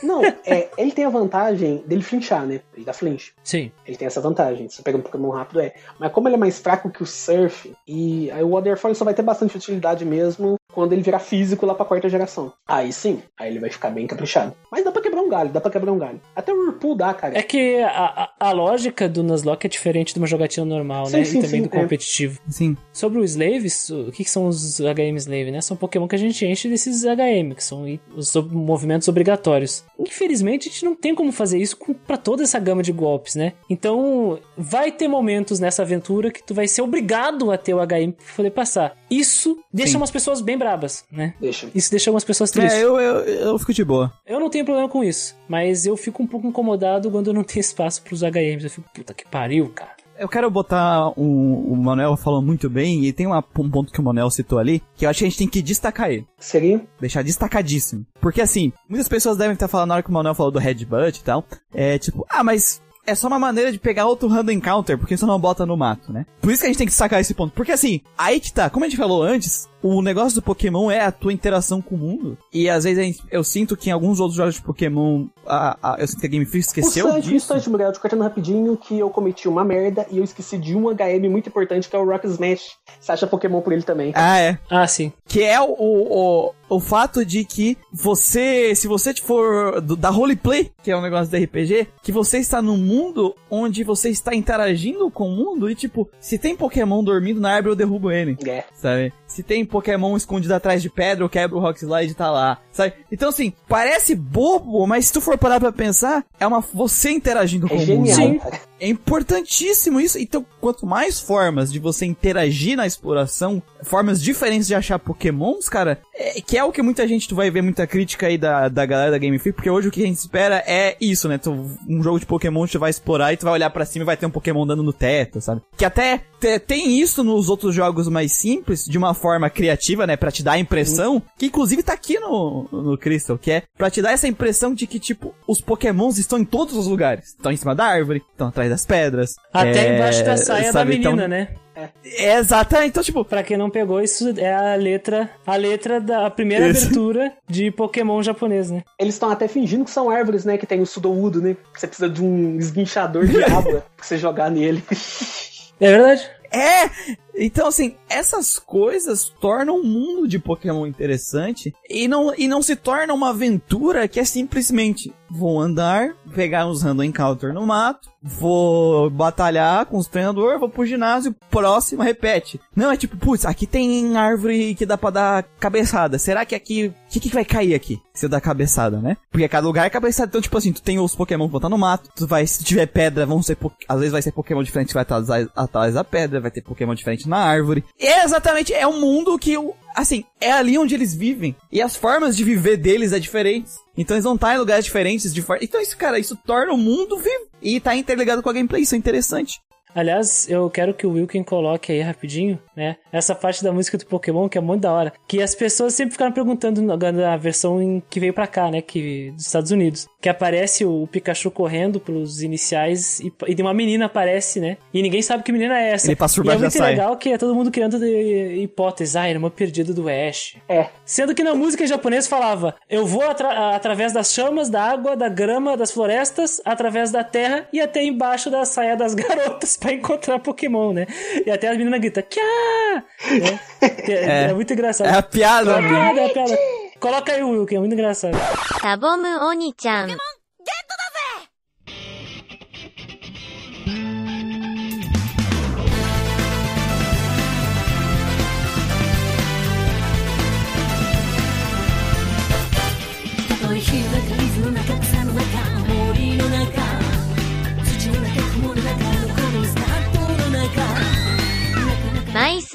S3: Não, é, ele tem a vantagem dele flinchar, né? Ele dá flinch.
S2: Sim.
S3: Ele tem essa vantagem. Se você pega um Pokémon rápido, é. Mas como ele é mais fraco que o Surf, e aí o Waterfall só vai ter bastante utilidade mesmo quando ele virar físico lá pra quarta geração. Aí sim, aí ele vai ficar bem caprichado. Mas dá pra quebrar um galho, dá pra quebrar um galho. Até o Whirlpool dá, cara.
S2: É que a, a, a lógica do Nuzlocke é diferente de uma jogatina normal,
S3: Sim,
S2: né?
S3: sim,
S2: e também
S3: sim,
S2: do
S3: é.
S2: competitivo.
S1: Sim.
S2: Sobre os Slaves, o que, que são os HM Slave, né? São Pokémon que a gente enche desses HM, que são os movimentos obrigatórios. Infelizmente, a gente não tem como fazer isso com, pra toda essa gama de golpes, né? Então, vai ter momentos nessa aventura que tu vai ser obrigado a ter o HM pra poder passar. Isso deixa
S1: Sim.
S2: umas pessoas bem brabas, né?
S3: Deixa.
S2: Isso deixa umas pessoas tristes.
S1: É, eu, eu, eu fico de boa.
S2: Eu não tenho problema com isso, mas eu fico um pouco incomodado quando eu não tenho espaço pros HMs. Eu fico, puta que pariu, cara.
S1: Eu quero botar um. O Manuel falou muito bem, e tem uma- um ponto que o Manuel citou ali, que eu acho que a gente tem que destacar ele.
S3: Seria?
S1: Deixar destacadíssimo. Porque assim, muitas pessoas devem estar falando na hora que o Manuel falou do headbutt e tal. É tipo, ah, mas é só uma maneira de pegar outro random encounter, porque você não bota no mato, né? Por isso que a gente tem que destacar esse ponto. Porque assim, aí que tá, como a gente falou antes, o negócio do Pokémon é a tua interação com o mundo. E às vezes eu sinto que em alguns outros jogos de Pokémon, a, a- eu sinto que a Game Freak esqueceu
S3: Sanji,
S1: disso.
S3: instante, Muriel, te cortando rapidinho, que eu cometi uma merda e eu esqueci de um HM muito importante, que é o Rock Smash. Você acha Pokémon por ele também.
S1: Ah, é.
S2: Ah, sim.
S1: Que é o, o, o fato de que você, se você for do- da roleplay, que é um negócio da RPG, que você está num mundo onde você está interagindo com o mundo e, tipo, se tem Pokémon dormindo na árvore, eu derrubo ele.
S3: É.
S1: Sabe? Se tem Pokémon escondido atrás de pedra, eu quebro o Rock Slide e tá lá. Sabe? Então, assim, parece bobo, mas se tu for parar pra pensar, é uma você interagindo com
S3: É
S1: o mundo.
S3: genial,
S2: Sim.
S1: É importantíssimo isso. Então, quanto mais formas de você interagir na exploração, formas diferentes de achar pokémons, cara, é- que é o que muita gente, tu vai ver muita crítica aí da, da galera da Game Freak, porque hoje o que a gente espera é isso, né? Tu, um jogo de pokémon tu vai explorar e tu vai olhar pra cima e vai ter um pokémon dando no teto, sabe? Que até tem isso nos outros jogos mais simples, de uma forma criativa, né? Pra te dar a impressão, que inclusive tá aqui no, no Crystal, que é pra te dar essa impressão de que, tipo, os pokémons estão em todos os lugares. Estão em cima da árvore, estão atrás das pedras.
S2: Até
S1: é,
S2: embaixo da saia da
S1: sabe?
S2: menina,
S1: Então,
S2: né?
S1: é exatamente. Então, tipo,
S2: Pra quem não pegou, isso é a letra, a letra da primeira
S1: Isso.
S2: abertura de Pokémon japonês, né?
S3: Eles estão até fingindo que são árvores, né? Que tem o Sudowoodo, né? Que você precisa de um esguinchador de água pra você jogar nele.
S2: É verdade.
S1: É! Então, assim, essas coisas tornam o mundo de Pokémon interessante e não, e não se torna uma aventura que é simplesmente vou andar, pegar uns random encounter no mato, vou batalhar com os treinadores, vou pro ginásio, próximo repete. Não, é tipo, putz, aqui tem árvore que dá pra dar cabeçada. Será que aqui. O que, que vai cair aqui? Se eu dar cabeçada, né? Porque cada lugar é cabeçada. Então, tipo assim, tu tem os Pokémon que vão estar no mato, tu vai, se tiver pedra, vão ser. Às vezes vai ser Pokémon diferente que vai estar atrás da pedra, vai ter Pokémon diferente na árvore. É exatamente, é um mundo que o. Assim, é ali onde eles vivem. E as formas de viver deles é diferentes. Então eles vão estar em lugares diferentes. De. Então isso, cara, isso torna o mundo vivo. E tá interligado com a gameplay, isso é interessante.
S2: Aliás, eu quero que o Wilkin coloque aí rapidinho, né? Essa parte da música do Pokémon que é muito da hora. Que as pessoas sempre ficaram perguntando na, na versão em- que veio pra cá, né? Que, dos Estados Unidos. Que aparece o Pikachu correndo pelos iniciais e, e uma menina aparece, né? E ninguém sabe que menina é essa.
S1: Ele passa por
S2: e é
S1: baixo da
S2: muito
S1: saia.
S2: legal que é todo mundo criando hipóteses. Ah, era uma perdida do Ash.
S3: É.
S2: Sendo que na música em japonês falava: Eu vou atra- através das chamas, da água, da grama, das florestas, através da terra e até embaixo da saia das garotas pra encontrar Pokémon, né? E até as meninas gritam: Kya! Né? Que É, é muito engraçado.
S1: É a piada.
S2: É uma piada, é uma piada. Coloca aí o Wilkin, é muito engraçado.
S5: サボ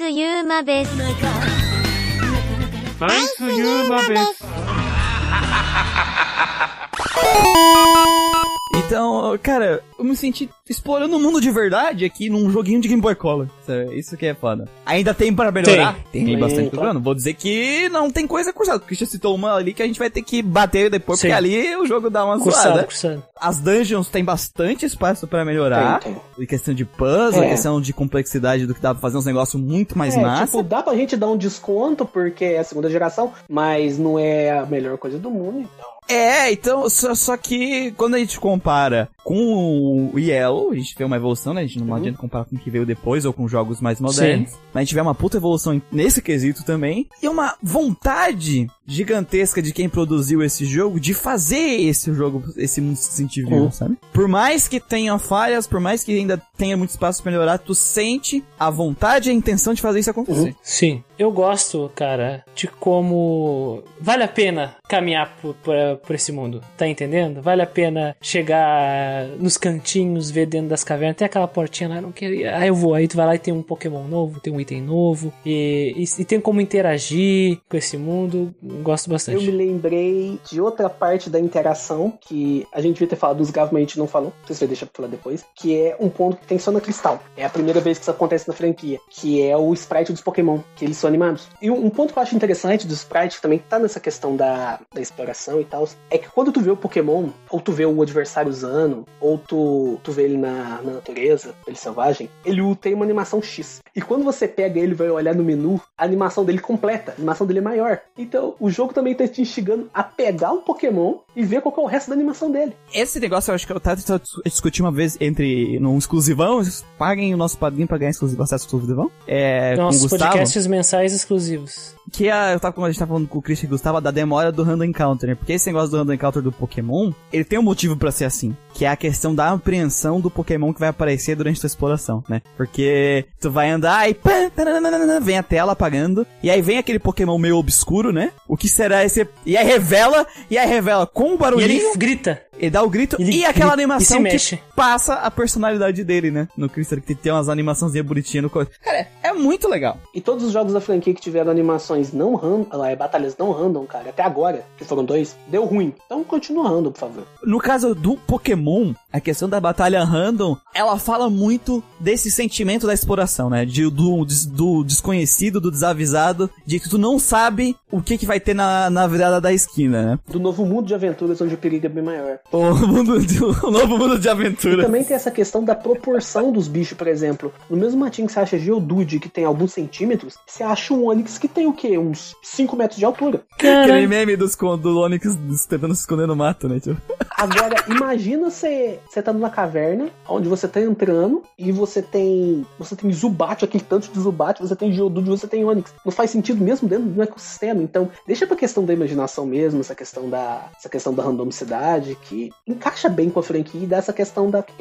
S5: マイスユーマベス。
S1: Então, cara, eu me senti explorando o mundo de verdade aqui num joguinho de Game Boy Color. Isso que é foda. Ainda tem para melhorar? Tem,
S3: Tem,
S1: bastante
S3: tá.
S1: coisa. Não vou dizer que não tem coisa cursada. O Christian citou uma ali que a gente vai ter que bater depois,
S2: Sim.
S1: porque ali o jogo dá uma
S2: Cursado,
S1: zoada.
S2: cursado.
S1: As dungeons tem bastante espaço pra melhorar.
S3: Tem, tem.
S1: Em questão de puzzle,
S3: É.
S1: em questão de complexidade do que dá pra fazer uns negócios muito mais
S3: é,
S1: massa.
S3: tipo, dá pra gente dar um desconto porque é a segunda geração, mas não é a melhor coisa do mundo, então.
S1: É, então, só, só que quando a gente compara com o Yellow, a gente vê uma evolução, né? A gente não
S3: Uhum.
S1: adianta comparar com o que veio depois ou com jogos mais modernos.
S2: Sim.
S1: Mas a gente vê uma puta evolução nesse quesito também. E uma vontade gigantesca de quem produziu esse jogo de fazer esse jogo, esse mundo se sentir vivo,
S3: Uhum.
S1: sabe? Por mais que tenha falhas, por mais que ainda tenha muito espaço pra melhorar, tu sente a vontade e a intenção de fazer isso acontecer.
S3: Uhum.
S2: Sim. Eu gosto, cara, de como vale a pena caminhar por, por, por esse mundo. Tá entendendo? Vale a pena chegar nos cantinhos, ver dentro das cavernas. Tem aquela portinha lá, não queria. Aí eu vou, aí tu vai lá e tem um Pokémon novo, tem um item novo. E, e, e tem como interagir com esse mundo. Gosto
S3: Eu
S2: bastante.
S3: me lembrei de outra parte da interação que a gente devia ter falado dos Gav, mas a gente não falou. Não sei se deixar pra falar depois. Que é um ponto que tem só na Cristal. É a primeira vez que isso acontece na franquia. Que é o sprite dos Pokémon. Que eles são animados. E um, um ponto que eu acho interessante do sprite, que também tá nessa questão da, da exploração e tal, é que quando tu vê o Pokémon, ou tu vê o adversário usando, ou tu, tu vê ele na, na natureza, ele selvagem, ele tem uma animação X. E quando você pega ele e vai olhar no menu, a animação dele completa, a animação dele é maior. Então, o jogo também tá te instigando a pegar o Pokémon e ver qual que é o resto da animação dele.
S1: Esse negócio eu acho que eu tava tentando discutir uma vez entre num exclusivão. Paguem o nosso padrinho pra ganhar exclusivo, acesso exclusivão. É, o
S2: Nossos
S1: Gustavo.
S2: podcasts mensais exclusivos.
S1: Que a, eu tava, como a gente tava falando com o Christian e Gustavo, da demora do Random Encounter, né? Porque esse negócio do Random Encounter do Pokémon, ele tem um motivo pra ser assim. Que é a questão da apreensão do Pokémon que vai aparecer durante a tua exploração, né? Porque tu vai andar e tananana, vem a tela apagando, e aí vem aquele Pokémon meio obscuro, né? O que será esse... E aí revela, e aí revela com o
S2: E
S1: barulhinho...
S2: ele grita.
S1: Ele dá o grito
S2: Ele
S1: e aquela
S2: grita
S1: animação
S2: e se mexe.
S1: que passa a personalidade dele, né? No Crystal, que tem umas animaçãozinhas bonitinhas no coisa. Cara, é muito legal.
S3: E todos os jogos da franquia que tiveram animações não random, é, batalhas não random, cara, até agora, que foram dois, deu ruim. Então continua random, por favor.
S1: No caso do Pokémon, a questão da batalha random, ela fala muito desse sentimento da exploração, né? De, do, do desconhecido, do desavisado, de que tu não sabe o que, que vai ter na, na virada da esquina, né?
S3: Do novo mundo de aventuras onde o perigo é bem maior.
S1: O, mundo de- o novo mundo de
S3: E
S1: aventura.
S3: também tem essa questão da proporção dos bichos, por exemplo. No mesmo matinho que você acha Geodude, que tem alguns centímetros, você acha um Onix que tem o quê? Uns 5 metros de altura.
S1: Aquele
S2: Cara,
S1: meme dos, do Onix tentando se esconder no mato, né? Tipo.
S3: Agora, imagina você, você tá numa caverna, onde você tá entrando, e você tem. Você tem Zubat, aquele tanto de Zubat, você tem Geodude, você tem Onix. Não faz sentido mesmo dentro do ecossistema. Então, deixa pra questão da imaginação mesmo, essa questão da. essa questão da randomicidade, que encaixa bem com a franquia e dá essa questão da que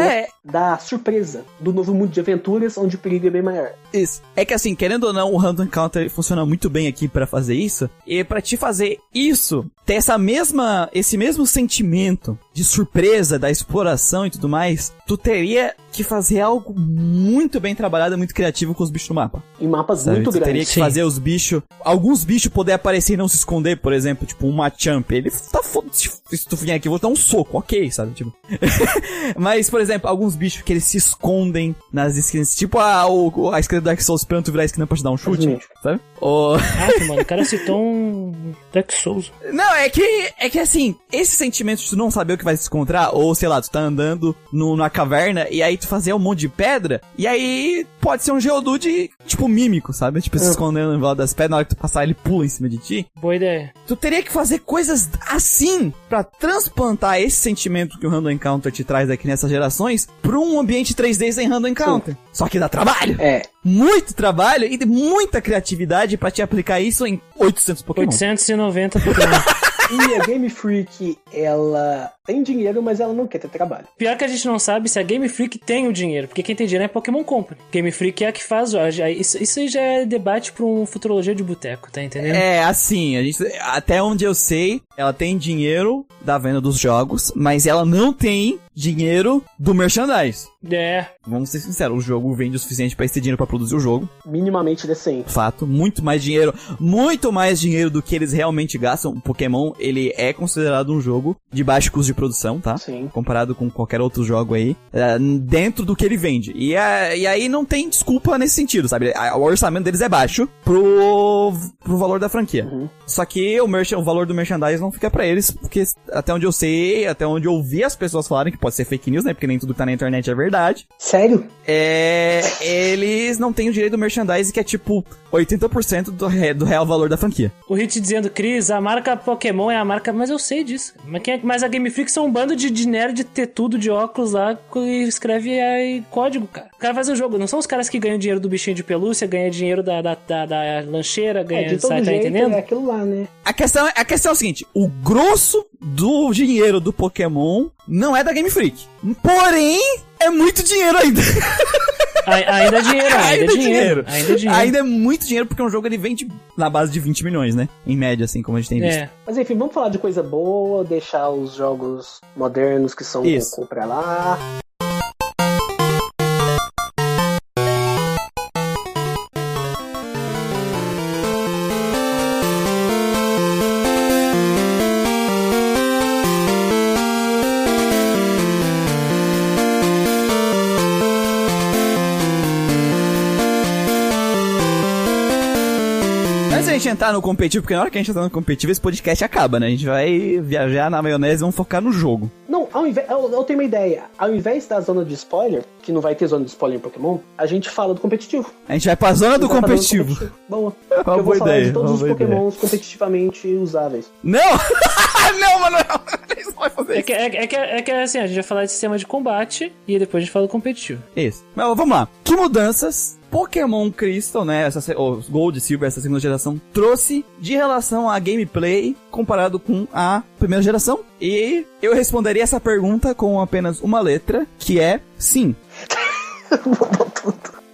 S1: É,
S3: da surpresa do novo mundo de aventuras, onde o perigo é bem maior.
S1: Isso. É que assim, querendo ou não, o Random Counter funciona muito bem aqui pra fazer isso. E pra te fazer isso, ter essa mesma, esse mesmo sentimento movimento de surpresa, da exploração e tudo mais, tu teria que fazer algo muito bem trabalhado, muito criativo com os bichos no mapa.
S3: Em mapas
S1: Sabe?
S3: muito
S1: tu teria
S3: grandes.
S1: que
S2: Sim.
S1: fazer os bichos, alguns bichos poder aparecer e não se esconder, por exemplo, tipo um Machamp, ele tá foda se tu vier aqui eu vou dar um soco, ok, sabe, tipo. Mas, por exemplo, alguns bichos que eles se escondem nas esquinas, tipo a, o, a esquina do Dark Souls esperando tu virar a esquina pra te dar um chute, sabe? Ou...
S2: ah, mano, o cara citou um Dark Souls.
S1: Não, é que, é que assim, esse sentimento de tu não saber o que vai se encontrar, ou sei lá, tu tá andando no, numa caverna e aí tu fazer um monte de pedra, e aí pode ser um Geodude, tipo, mímico, sabe? Tipo, se escondendo em volta das pedras, na hora que tu passar ele pula em cima de ti.
S2: Boa ideia.
S1: Tu teria que fazer coisas assim pra transplantar esse sentimento que o Random Encounter te traz aqui nessas gerações pra um ambiente 3D sem Random Encounter. Só que dá trabalho.
S3: É,
S1: Muito trabalho e muita criatividade pra te aplicar isso em 800 Pokémon.
S2: 890 Pokémon.
S3: e a Game Freak, ela tem dinheiro, mas ela não quer ter trabalho.
S2: Pior que a gente não sabe se a Game Freak tem o dinheiro, porque quem tem dinheiro é Pokémon Company. Game Freak é a que faz. ó, Isso, isso aí já é debate pra um futurologia de boteco, tá entendendo?
S1: É, assim, a gente, até onde eu sei, ela tem dinheiro da venda dos jogos, mas ela não tem dinheiro do merchandise.
S2: É.
S1: Vamos ser sinceros, o jogo vende o suficiente pra esse dinheiro pra produzir o jogo.
S3: Minimamente decente.
S1: Fato, muito mais dinheiro, muito mais dinheiro do que eles realmente gastam. O Pokémon, ele é considerado um jogo de baixo custo de produção, tá?
S3: Sim.
S1: Comparado com qualquer outro jogo aí, é, dentro do que ele vende. E, é, e aí não tem desculpa nesse sentido, sabe? O orçamento deles é baixo pro, pro valor da franquia. Só que o, merch, o valor do merchandise não fica pra eles, porque até onde eu sei, até onde eu ouvi as pessoas falarem, que pode ser fake news, né? Porque nem tudo que tá na internet é verdade.
S3: Sério?
S1: É, eles não têm o direito do merchandise, que é tipo 80% do, re- do real valor da franquia.
S2: O Hit dizendo, Cris, a marca Pokémon é a marca. Mas eu sei disso. Mas, quem é- mas a Game Freak são um bando de, de nerd ter tudo de óculos lá e escreve aí código, cara. O cara faz um jogo. Não são os caras que ganham dinheiro do bichinho de pelúcia, ganham dinheiro da, da, da, da lancheira,
S3: É,
S2: ganha.
S3: de todo
S2: sai, tá
S3: jeito
S2: entendendo?
S3: é aquilo lá, né?
S1: A questão, a questão é o seguinte: o grosso do dinheiro do Pokémon não é da Game Freak. Porém, é muito dinheiro ainda.
S2: Ainda é dinheiro, ainda, é dinheiro. Ainda é dinheiro.
S1: Ainda é muito dinheiro porque um jogo ele vende na base de 20 milhões, né? Em média, assim, como a gente tem visto.
S2: É.
S3: Mas enfim, vamos falar de coisa boa, deixar os jogos modernos que são
S1: Isso.
S3: pra lá.
S1: No competitivo, porque na hora que a gente entrar no competitivo, esse podcast acaba, né? A gente vai viajar na maionese e vamos focar no jogo.
S3: Não, ao invés, eu, eu tenho uma ideia. Ao invés da zona de spoiler, que não vai ter zona de spoiler em Pokémon, a gente fala do competitivo.
S1: A gente vai pra zona do
S3: Vai pra zona
S1: competitivo.
S3: Boa.
S1: Uma
S3: eu vou falar
S1: ideia,
S3: de todos os
S1: boa ideia.
S3: Pokémons competitivamente usáveis.
S1: Não! não, Manuel! Isso não vai fazer
S2: É que, é, é que, é que assim, a gente vai falar de sistema de combate e depois a gente fala do competitivo.
S1: Isso. Mas vamos lá. Que mudanças Pokémon Crystal, né? Essa, se- o Gold e Silver, essa segunda geração, trouxe de relação a gameplay comparado com a primeira geração? E eu responderia essa pergunta com apenas uma letra, que é sim.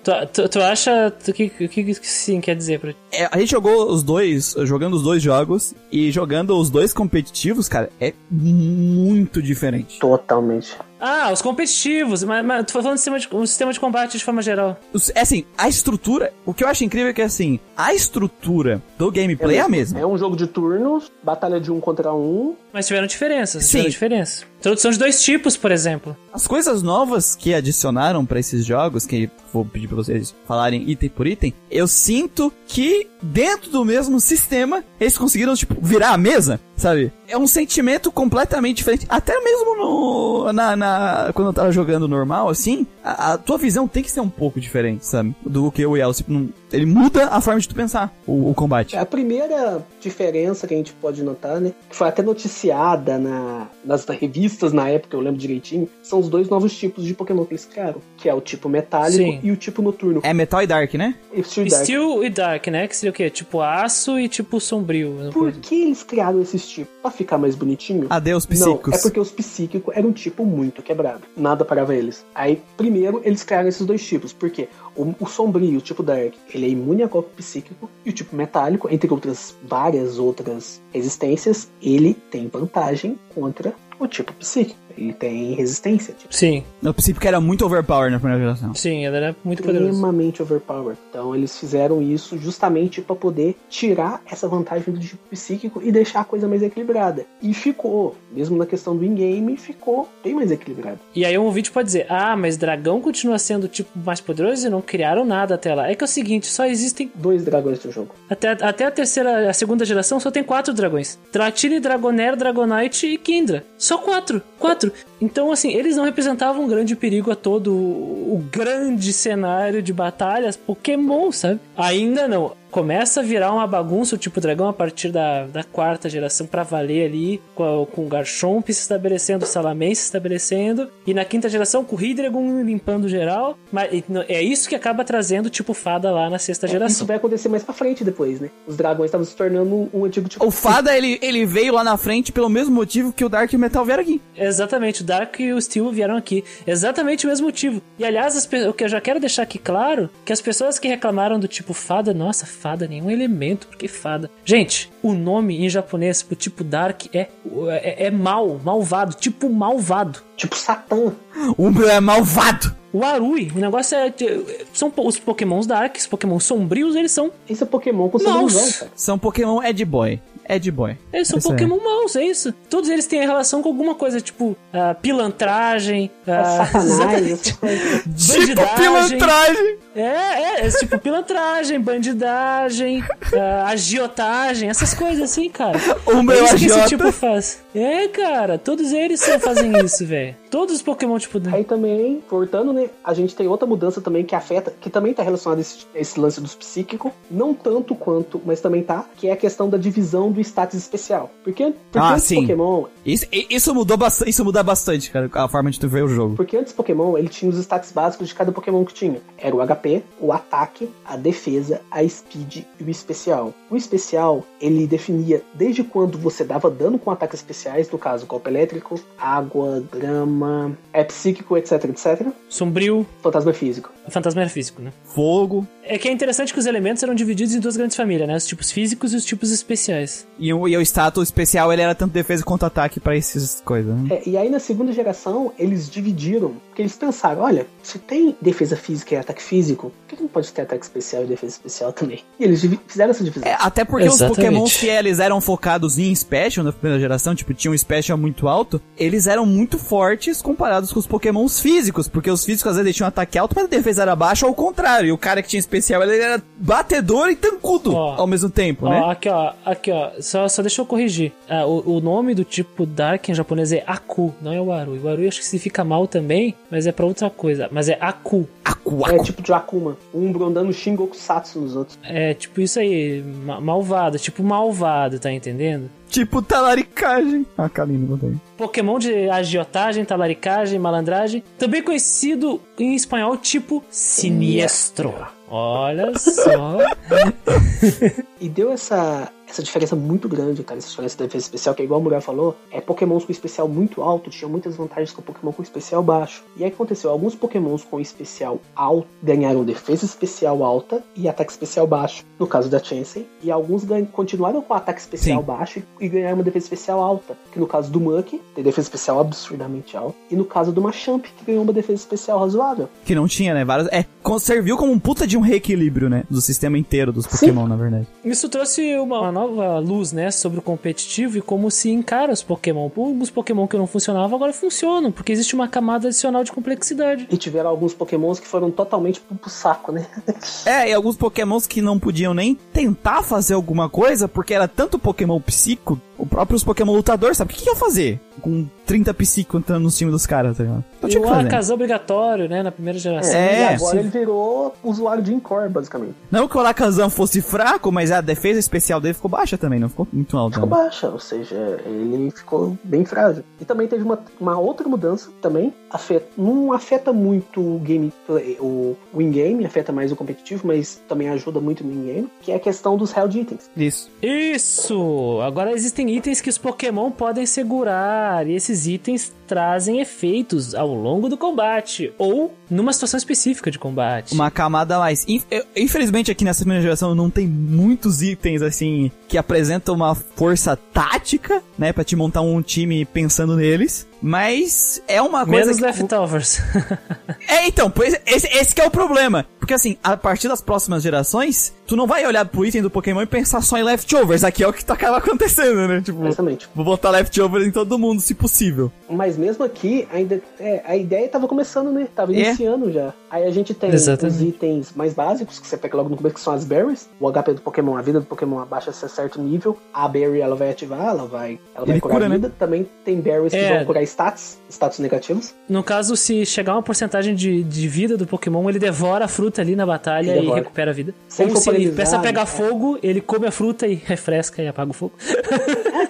S2: Tu, tu, tu acha. O que, que, que sim quer dizer pra
S1: É, a gente jogou os dois, jogando os dois jogos, e jogando os dois competitivos, cara, é muito diferente.
S3: Totalmente.
S2: Ah, os competitivos, mas, mas tu falando do sistema de, um sistema de combate de forma geral.
S1: É assim, a estrutura, o que eu acho incrível é que assim, a estrutura do gameplay é a mesma.
S3: É um jogo de turnos, batalha de um contra um.
S2: Mas tiveram diferenças.
S1: Sim.
S2: Tiveram diferença. Introdução de dois tipos, por exemplo.
S1: As coisas novas que adicionaram pra esses jogos, que vou pedir pra vocês falarem item por item, eu sinto que dentro do mesmo sistema eles conseguiram tipo virar a mesa, sabe? É um sentimento completamente diferente. Até mesmo no na, na- quando eu tava jogando normal assim, a, a tua visão tem que ser um pouco diferente, sabe? Do que o Yel, tipo, não- ele muda a forma de tu pensar o, o combate.
S3: A primeira diferença que a gente pode notar, né? Que foi até noticiada na, nas revistas na época, eu lembro direitinho, são os dois novos tipos de Pokémon que eles criaram. Que é o tipo metálico
S2: Sim.
S3: e o tipo noturno.
S1: É Metal e Dark, né?
S3: E Steel Dark.
S2: Steel e Dark, né? Que seria o quê? Tipo aço e tipo sombrio.
S3: Por
S2: coisa.
S3: que eles criaram esses tipos? Pra ficar mais bonitinho?
S1: Adeus
S3: Não,
S1: psíquicos.
S3: é porque os psíquicos eram um tipo muito quebrado. Nada parava eles. Aí, primeiro, eles criaram esses dois tipos. Por quê? O, o sombrio, o tipo Dark, ele é imune a golpe psíquico. E o tipo metálico, entre outras várias outras resistências, ele tem vantagem contra o tipo psíquico. Ele tem resistência. Tipo,
S2: Sim,
S1: No princípio que era muito overpower na primeira geração.
S2: sim, ela era muito poderosa.
S3: extremamente overpowered. Então eles fizeram isso justamente para poder tirar essa vantagem do tipo psíquico e deixar a coisa mais equilibrada. E ficou, mesmo na questão do in-game, ficou bem mais equilibrado.
S2: E aí um ouvinte pode dizer, ah, mas dragão continua sendo o tipo mais poderoso e não criaram nada até lá. É que é o seguinte, só existem
S3: Dois dragões do jogo.
S2: Até, até a terceira, a segunda geração só tem quatro dragões. Dratini, Dragonair, Dragonite e Kindra. Só quatro. Quatro. Então, assim, eles não representavam um grande perigo a todo o, o grande cenário de batalhas Pokémon, sabe? Ainda não. Começa a virar uma bagunça o tipo dragão a partir da, da quarta geração pra valer ali, com, a- com o Garchomp se estabelecendo, o Salamence se estabelecendo, e na quinta geração com o Hydreigon limpando geral. Mas é isso que acaba trazendo tipo fada lá na sexta
S3: Isso
S2: geração.
S3: vai acontecer mais pra frente depois, né? Os dragões estavam se tornando um, antigo tipo.
S1: O Fada, ele, ele veio lá na frente pelo mesmo motivo que o Dark e o Metal vieram aqui.
S2: Exatamente, o Dark e o Steel vieram aqui. Exatamente o mesmo motivo. E aliás, o que eu já quero deixar aqui claro, que as pessoas que reclamaram do tipo fada, nossa, fada, nenhum elemento, porque fada. Gente, o nome em japonês pro tipo Dark é, é, é mal, malvado, tipo malvado.
S3: Tipo Satã.
S1: O meu é malvado.
S2: O Arui, o negócio é. São po- os Pokémons Darks, Pokémon sombrios, eles são.
S3: Esse é Pokémon com cara.
S1: São Pokémon Ed Boy. Ed Boy.
S2: Eles são
S1: Isso é.
S2: Pokémon maus, é isso. Todos eles têm relação com alguma coisa, tipo ah, pilantragem, ah,
S3: Satanás.
S1: Tipo
S2: bandidagem.
S1: pilantragem.
S2: É, é, é tipo pilantragem, bandidagem, ah, agiotagem, essas coisas assim, cara.
S1: O meu
S2: é isso que esse
S1: agiota.
S2: tipo faz. É, cara, todos eles só fazem isso, velho. Todos os Pokémon, tipo.
S3: Aí também, voltando, né? A gente tem outra mudança também que afeta, que também tá relacionada a esse, a esse lance dos psíquicos. Não tanto quanto, mas também tá, que é a questão da divisão do status especial. Porque, porque
S1: Ah,
S3: antes
S1: sim.
S3: Pokémon,
S1: Isso, isso mudou bastante, isso muda bastante, cara, a forma de tu ver o jogo.
S3: porque antes Pokémon, ele tinha os status básicos de cada Pokémon que tinha. Era o HP, o ataque, a defesa, a speed e o especial. O especial, ele definia desde quando você dava dano com ataques especiais, no caso, golpe elétrico, água, grama, é psíquico, etc, etc.
S2: Sombrio,
S3: Fantasma físico.
S2: fantasma físico, né?
S1: Fogo.
S2: É que é interessante que os elementos eram divididos em duas grandes famílias, né? Os tipos físicos e os tipos especiais.
S1: E o, e o status especial, ele era tanto defesa quanto ataque pra essas coisas, né?
S3: É, e aí na segunda geração eles dividiram, porque eles pensaram, olha, se tem defesa física e ataque físico, por que não pode ter ataque especial e defesa especial também? E eles fizeram essa divisão.
S1: É, até porque os
S2: Exatamente.
S1: pokémons que eles eram focados em special na primeira geração, tipo, tinham um special muito alto, eles eram muito fortes comparados com os pokémons físicos, porque os físicos às vezes tinham ataque alto, mas a defesa era baixa, ao contrário, e o cara que tinha especial, ele era batedor e tancudo
S2: Ó,
S1: ao mesmo tempo,
S2: Ó,
S1: né?
S2: aqui, ó, aqui, ó. Só, só deixa eu corrigir. Ah, o, o nome do tipo Dark em japonês é Aku, não é o Aru. O Aru acho que significa mal também, mas é pra outra coisa. Mas é Aku.
S1: Acu,
S3: É
S1: acu.
S3: tipo de Akuma. Um brondando Shingoku Satsu nos outros.
S2: É tipo isso aí, ma- malvado, tipo malvado, tá entendendo?
S1: Tipo talaricagem. Ah, Kaline, botei.
S2: Pokémon de agiotagem, talaricagem, malandragem, também conhecido em espanhol tipo siniestro. Olha só.
S3: E deu essa, essa diferença muito grande, cara. Essa diferença da defesa especial, que é igual a mulher falou, é Pokémons com especial muito alto tinham muitas vantagens com Pokémon com especial baixo. E aí o que aconteceu? Alguns Pokémons com especial alto ganharam defesa especial alta e ataque especial baixo, no caso da Chansey. E alguns continuaram com ataque especial
S1: Sim.
S3: baixo e, e ganharam uma defesa especial alta. Que no caso do Muck, tem defesa especial absurdamente alta. E no caso do Machamp, que ganhou uma defesa especial razoável.
S1: Que não tinha, né? Vários. É, serviu como um puta de um reequilíbrio, né? Do sistema inteiro dos Pokémon, na verdade.
S2: Isso trouxe uma, uma nova luz, né, sobre o competitivo e como se encara os Pokémon. Os Pokémon que não funcionavam agora funcionam, porque existe uma camada adicional de complexidade.
S3: E tiveram alguns Pokémons que foram totalmente pro, pro saco, né?
S1: É, e alguns pokémons que não podiam nem tentar fazer alguma coisa, porque era tanto pokémon psico, o próprio os pokémon lutador, sabe? O que, que ia fazer com 30 psico entrando no time dos caras, tá ligado? Não
S2: E
S1: tinha o
S2: o
S1: que fazer.
S2: Alakazam obrigatório, né, na primeira geração.
S1: É,
S3: e agora
S1: sim.
S3: ele virou usuário de Encore, basicamente.
S1: Não que o Alakazam fosse fraco, mas a defesa especial dele ficou baixa também, não ficou muito alta.
S3: Ficou
S1: né?
S3: baixa, ou seja, ele ficou bem frágil. E também teve uma, uma outra mudança também, afeta, não afeta muito o gameplay, o, o in-game, afeta mais o competitivo, mas também ajuda muito no in-game, que é a questão dos held itens.
S1: Isso.
S2: Isso! Agora existem itens que os Pokémon podem segurar, e esses itens trazem efeitos ao longo do combate, ou numa situação específica de combate.
S1: Uma camada a mais. Infelizmente aqui nessa primeira geração não tem muitos itens assim que apresentam uma força tática, né, Pra te montar um time pensando neles. Mas é uma coisa
S2: Menos
S1: que
S2: leftovers.
S1: É, então, pois esse, esse que é o problema. Porque assim, a partir das próximas gerações, tu não vai olhar pro item do Pokémon e pensar só em leftovers. Aqui é o que tá acaba acontecendo, né? Tipo,
S3: Exatamente.
S1: vou botar leftovers em todo mundo, se possível.
S3: Mas mesmo aqui, ainda é, a ideia tava começando, né? Tava
S1: É.
S3: iniciando já. Aí a gente tem
S2: Exatamente.
S3: os itens mais básicos, que você pega logo no começo, que são as berries. O HP do Pokémon, a vida do Pokémon abaixa a certo nível. A berry, ela vai ativar, ela vai, ela vai
S1: Ele
S3: curar
S1: cura,
S3: a
S1: né?
S3: vida. Também tem berries que
S2: É.
S3: vão curar status, status negativos.
S2: No caso, se chegar uma porcentagem de, de vida do Pokémon, ele devora a fruta ali na batalha
S3: Ele
S2: e
S3: devora.
S2: recupera a vida.
S3: Se ele
S2: Ou se ele peça a pegar
S3: é.
S2: fogo, ele come a fruta e refresca e apaga o fogo.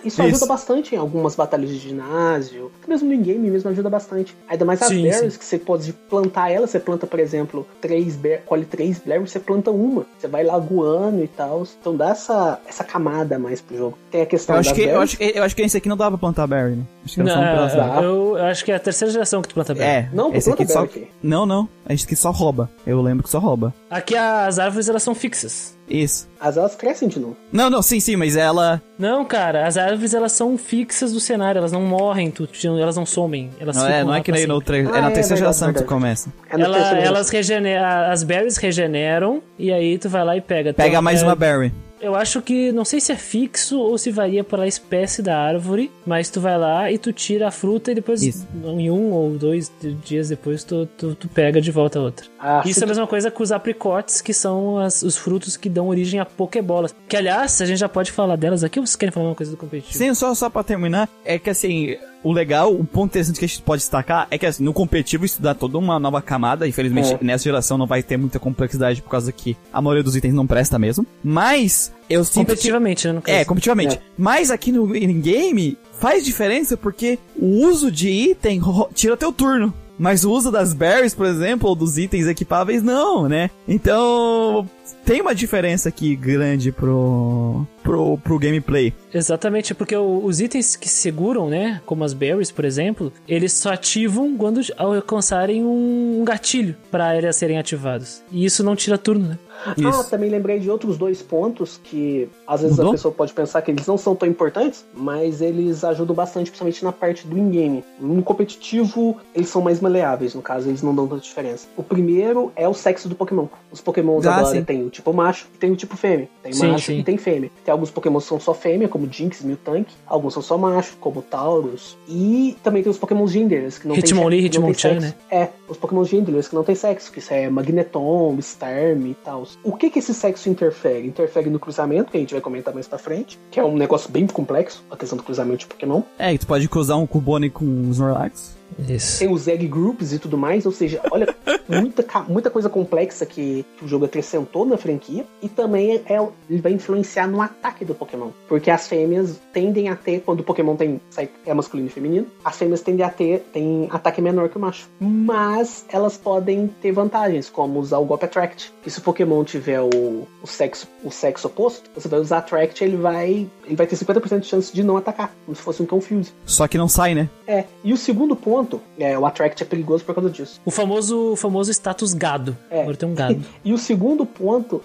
S3: Isso,
S1: Isso.
S3: ajuda bastante em algumas batalhas de ginásio. Até mesmo no in-game mesmo ajuda bastante. Ainda mais as
S2: Sim,
S3: berries,
S2: sim.
S3: que você pode plantar ela. Você planta, por exemplo, três ber colhe três berries, você planta uma. Você vai lagoando e tal. Então dá essa, essa camada a mais pro jogo. Tem a questão
S1: Eu acho,
S3: das
S1: que, eu,
S3: berries.
S1: acho, que- eu acho que esse aqui não dá pra plantar berry, né? Acho que só um
S2: Não,
S3: dá.
S2: eu, eu acho que é a terceira geração que tu planta bem.
S1: É,
S3: Não,
S1: esse
S3: planta
S1: aqui só...
S3: berry aqui.
S1: Não, não. Esse aqui só rouba. Eu lembro que só rouba.
S2: Aqui as árvores elas são fixas.
S1: Isso.
S3: As elas crescem de novo.
S1: Não, não, sim, sim, mas ela...
S2: Não, cara, as árvores elas são fixas do cenário, elas não morrem, tu, elas não somem. Elas
S1: Não
S2: ficam
S1: é, não é que nem no tre...
S3: Ah,
S1: É na
S3: é
S1: terceira
S3: verdade,
S1: geração que tu começa.
S3: É na
S2: Ela- elas regeneram, as berries regeneram e aí tu vai lá e pega.
S1: Pega
S2: Então,
S1: mais
S2: é,
S1: uma berry.
S2: Eu acho que, não sei se é fixo ou se varia pela espécie da árvore, mas tu vai lá e tu tira a fruta e depois,
S1: Isso.
S2: em um ou dois dias depois, tu, tu, tu pega de volta a outra.
S3: Ah,
S2: Isso é a mesma coisa com os apricotes, que são as- os frutos que dão origem a pokebolas. Que, aliás, a gente já pode falar delas aqui ou vocês querem falar uma coisa do competitivo?
S1: Sim, só, só pra terminar, é que assim, o legal, o ponto interessante que a gente pode destacar é que assim, no competitivo isso dá toda uma nova camada. Infelizmente,
S3: É.
S1: nessa geração não vai ter muita complexidade por causa que a maioria dos itens não presta mesmo. Mas eu sinto. que-
S2: Competitivamente, né? No caso.
S1: É, competitivamente.
S3: É.
S1: Mas aqui no in-game faz diferença porque o uso de item tira teu turno. Mas o uso das berries, por exemplo, ou dos itens equipáveis, não, né? Então, tem uma diferença aqui grande pro, pro, pro gameplay.
S2: Exatamente, porque o- os itens que seguram, né, como as berries, por exemplo, eles só ativam quando alcançarem um gatilho para eles serem ativados. E isso não tira turno, né?
S3: Ah,
S1: Isso.
S3: também lembrei de outros dois pontos que às vezes
S1: Mudou?
S3: a pessoa pode pensar que eles não são tão importantes, mas eles ajudam bastante, principalmente na parte do in-game. No competitivo, eles são mais maleáveis, no caso, eles não dão tanta diferença. O primeiro é o sexo do Pokémon. Os Pokémons
S1: Ah,
S3: agora
S1: sim.
S3: Tem o tipo macho e tem o tipo fêmea. Tem
S2: Sim,
S3: macho
S2: sim.
S3: e tem fêmea. Tem alguns Pokémon que são só fêmea, como Jinx, Miltank. Alguns são só macho, como Taurus. E também tem os Pokémon genderless, que não
S2: Hitmonlee,
S3: tem, que não tem
S2: Hitmonchan,
S3: sexo. É, os Pokémon genderless que não tem sexo, que isso é Magneton, Starm e tal. O que que esse sexo interfere? Interfere no cruzamento, que a gente vai comentar mais pra frente, que é um negócio bem complexo, a questão do cruzamento de Pokémon.
S1: É, e tu pode cruzar um Cubone com um Snorlax.
S2: Isso.
S3: Tem os egg groups e tudo mais, ou seja, olha, muita, muita coisa complexa que, o jogo acrescentou na franquia. E também é, ele vai influenciar no ataque do Pokémon. Porque as fêmeas tendem a ter, quando o Pokémon tem sai- é masculino e feminino, as fêmeas tendem a ter tem ataque menor que o macho. Mas elas podem ter vantagens, como usar o golpe Attract. Que se o Pokémon tiver o, o, sexo, o sexo oposto, você vai usar Attract ele vai, ele vai ter 50% de chance de não atacar, como se fosse um Confuse.
S1: Só que não sai, né?
S3: É, e o segundo ponto, é, o Attract é perigoso por causa disso.
S2: O famoso, o famoso status gado.
S3: É.
S2: Agora tem um gado.
S3: E o segundo ponto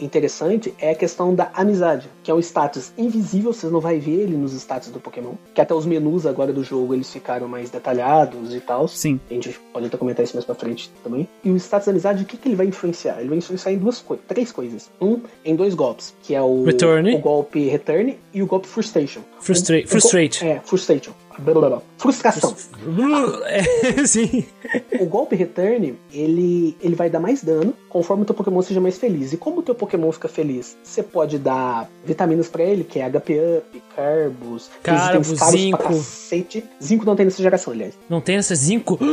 S3: interessante é a questão da amizade, que é um status invisível, você não vai ver ele nos status do Pokémon. Que até os menus agora do jogo eles ficaram mais detalhados e tal.
S1: Sim.
S3: A gente pode até comentar isso mais pra frente também. E o status da amizade, o que, que ele vai influenciar? Ele vai influenciar em duas coisas, três coisas. Um, em dois golpes, que é o,
S2: Return.
S3: o golpe Return e o golpe Frustration.
S2: Frustra-
S3: go-
S2: frustrate.
S3: É, Frustration. Frustração.
S2: É, sim.
S3: O golpe Return, ele, ele vai dar mais dano conforme o teu Pokémon seja mais feliz. E como o teu Pokémon fica feliz? Você pode dar vitaminas pra ele, que é HP Up, Carbos,
S2: Carbo,
S3: itens caros
S2: zinco.
S3: cacete. Zinco não tem nessa geração, aliás.
S2: Não tem essa zinco?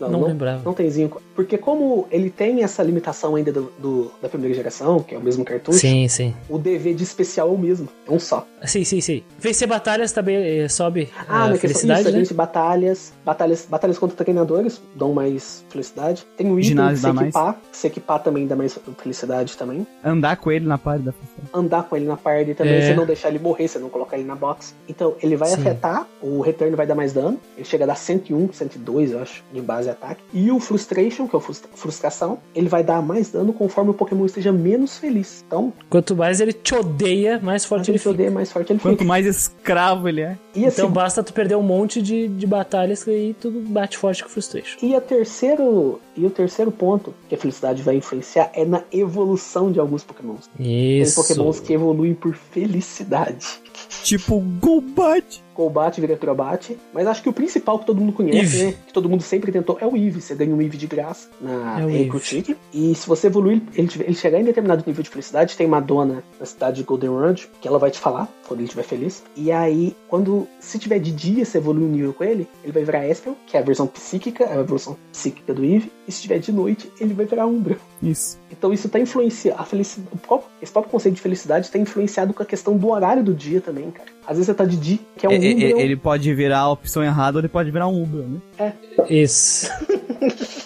S2: Não, lembrava.
S3: Não tem zinco. Porque como ele tem essa limitação ainda do, do- da primeira geração, que é o mesmo cartucho,
S2: Sim, sim.
S3: o DV de especial é o mesmo. É um só.
S2: Sim, sim, sim. Vencer batalhas também eh, sobe
S3: Ah,
S2: a felicidade,
S3: isso,
S2: né?
S3: gente batalhas, batalhas, batalhas contra treinadores dão mais felicidade. Tem o item se
S1: dá mais.
S3: equipar, se equipar também dá mais felicidade também.
S1: Andar com ele na parte da.
S3: Andar com ele na party também,
S2: É.
S3: você não deixar ele morrer, você não colocar ele na box. Então, ele vai
S2: Sim.
S3: afetar, o return vai dar mais dano, ele chega a dar 101, 102, eu acho, de base e ataque. E o frustration, que é o frustra- frustração, ele vai dar mais dano conforme o Pokémon esteja menos feliz. Então,
S2: Quanto mais ele te odeia, mais forte ele
S3: ele
S2: fica.
S3: odeia, mais forte ele
S1: Quanto
S3: fica.
S1: mais escravo ele é.
S3: E assim,
S2: Então basta tu perder um monte de, de batalhas que aí tu bate forte com frustration.
S3: E, a terceiro, e o terceiro ponto que a felicidade vai influenciar é na evolução de alguns pokémons.
S2: Isso.
S3: Tem pokémons que evoluem por felicidade.
S1: Tipo, Golbat.
S3: Golbat vira Crobat, mas acho que o principal que todo mundo conhece, né, que todo mundo sempre tentou, é o Eevee. Você ganha um Eevee de graça na
S2: É o
S3: Recruit. E se você evoluir, ele, ele chegar em determinado nível de felicidade, tem uma dona na cidade de Golden Road, que ela vai te falar quando ele estiver feliz. E aí, quando se tiver de dia, você evoluir um nível com ele, ele vai virar Espel, que é a versão psíquica, é a versão psíquica do Eevee. E se tiver de noite, ele vai virar Umbra.
S1: Isso.
S3: Então isso tá influenciando. A felicidade, o próprio- esse próprio conceito de felicidade tá influenciado com a questão do horário do dia também, cara. Às vezes você tá de dia, que é um
S1: É- é-
S3: Umbreon.
S1: ele pode virar a opção errada ou ele pode virar um Umbra, né?
S2: Isso.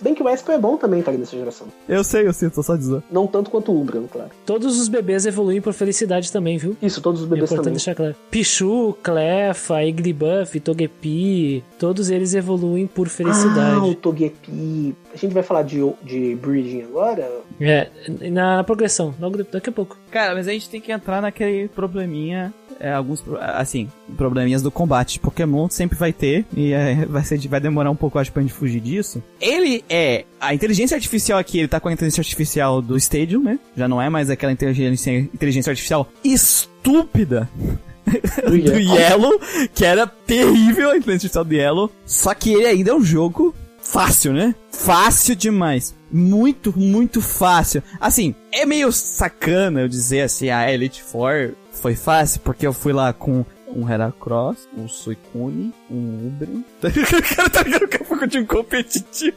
S3: Se bem que o Espel é bom também, cara, nessa geração.
S1: Eu sei, eu sei, tô só dizendo.
S3: Não tanto quanto o Umbreon, claro.
S2: Todos os bebês evoluem por felicidade também, viu?
S3: Isso, todos os
S2: É
S3: bebês
S2: importante
S3: também.
S2: deixar claro. Pichu, Clefa, Igglybuff, Togepi, todos eles evoluem por
S3: Ah, o
S2: felicidade.
S3: Togepi. A gente vai falar de, de breeding agora?
S2: É, na, na progressão, logo daqui a pouco.
S1: Cara, mas a gente tem que entrar naquele probleminha. É, alguns, assim, probleminhas do combate. Pokémon sempre vai ter, e é, vai, ser, vai demorar um pouco, acho, pra gente fugir disso. Ele é. A inteligência artificial aqui, ele tá com a inteligência artificial do Stadium, né? Já não é mais aquela inteligência, inteligência artificial estúpida do Yellow, que era terrível a inteligência artificial do Yellow. Só que ele ainda é um jogo fácil, né? Fácil demais. Muito, muito fácil. Assim, é meio sacana eu dizer assim, a Elite Four foi fácil, porque eu fui lá com um Heracross, um Suicune, um Umbreon. o cara tá ligado que eu fui de um competitivo.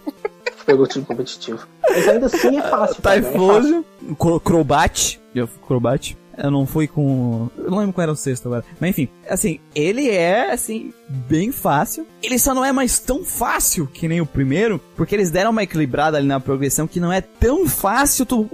S3: Pegou o time competitivo. Mas ainda assim é fácil. é.
S1: Typhlosion, um Cro- Crobat, eu fui Crobat. Eu não fui com. Eu não lembro qual era o sexto agora. Mas enfim, assim, ele é, assim, bem fácil. Ele só não é mais tão fácil que nem o primeiro, porque eles deram uma equilibrada ali na progressão que não é tão fácil tu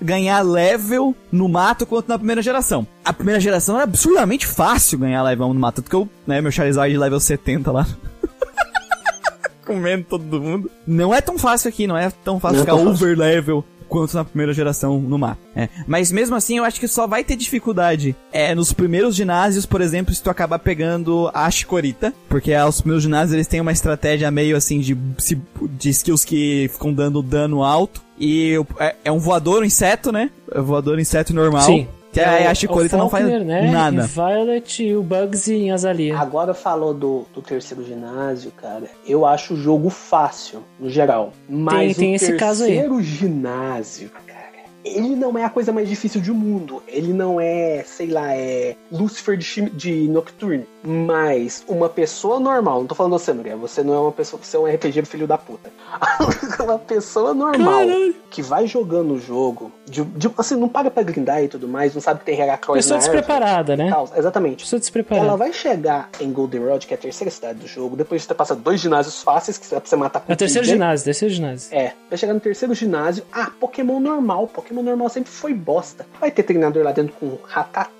S1: ganhar level no mato quanto na primeira geração. A primeira geração era absurdamente fácil ganhar level no mato, tanto que eu, né, meu Charizard level 70 lá. Comendo todo mundo. Não é tão fácil aqui, não é tão fácil
S3: Não é
S1: ficar
S3: tão fácil.
S1: over level quanto na primeira geração no mato. É. Mas mesmo assim, eu acho que só vai ter dificuldade é, nos primeiros ginásios, por exemplo, se tu acabar pegando a Chikorita, porque os primeiros ginásios eles têm uma estratégia meio assim de, de skills que ficam dando dano alto. E é, é um voador, um inseto, né? É um voador, inseto normal.
S2: Sim.
S1: Que
S3: É
S1: aí
S3: o-
S1: a Chikorita
S2: o
S1: não faz
S2: né?
S1: nada.
S2: Em Violet e o Bugsy em Azalia.
S3: Agora falou do, do terceiro ginásio, cara. Eu acho o jogo fácil, no geral. Mas
S2: tem
S3: o
S2: esse caso aí.
S3: terceiro ginásio, cara, ele não é a coisa mais difícil do mundo. Ele não é, sei lá, é Lucifer de, de Nocturne. Mas uma pessoa normal, não tô falando você, Muriel, você não é uma pessoa, você é um RPG filho da puta. uma pessoa normal que vai jogando o jogo, de, de- assim, não paga pra grindar e tudo mais, não sabe que tem Heracross
S2: Pessoa
S3: na árvore
S2: despreparada, né?
S3: tal. Exatamente.
S2: Pessoa
S3: Ela
S2: despreparada.
S3: vai chegar em Goldenrod, que é a terceira cidade do jogo, depois de ter passado dois ginásios fáceis, que dá pra você matar com
S2: É o terceiro
S3: Pigeon.
S2: ginásio, terceiro ginásio.
S3: É, vai chegar no terceiro ginásio. Ah, Pokémon normal. Pokémon normal sempre foi bosta. Vai ter treinador lá dentro com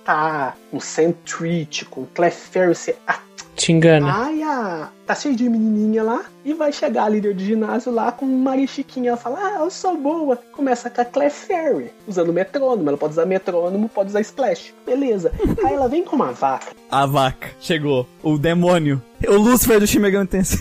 S3: Rattata, com Sandtreat, com Clefairy. Você...
S2: Te engana.
S3: ai, ah, tá cheio de menininha lá. E vai chegar a líder do ginásio lá com Maria Chiquinha. Ela fala, ah, eu sou boa. Começa com a Clefairy, usando metrônomo. Ela pode usar metrônomo, pode usar splash. Beleza. Aí ela vem com uma vaca.
S1: A vaca. Chegou. O demônio. O Lucifer do Shin Megami Tensei.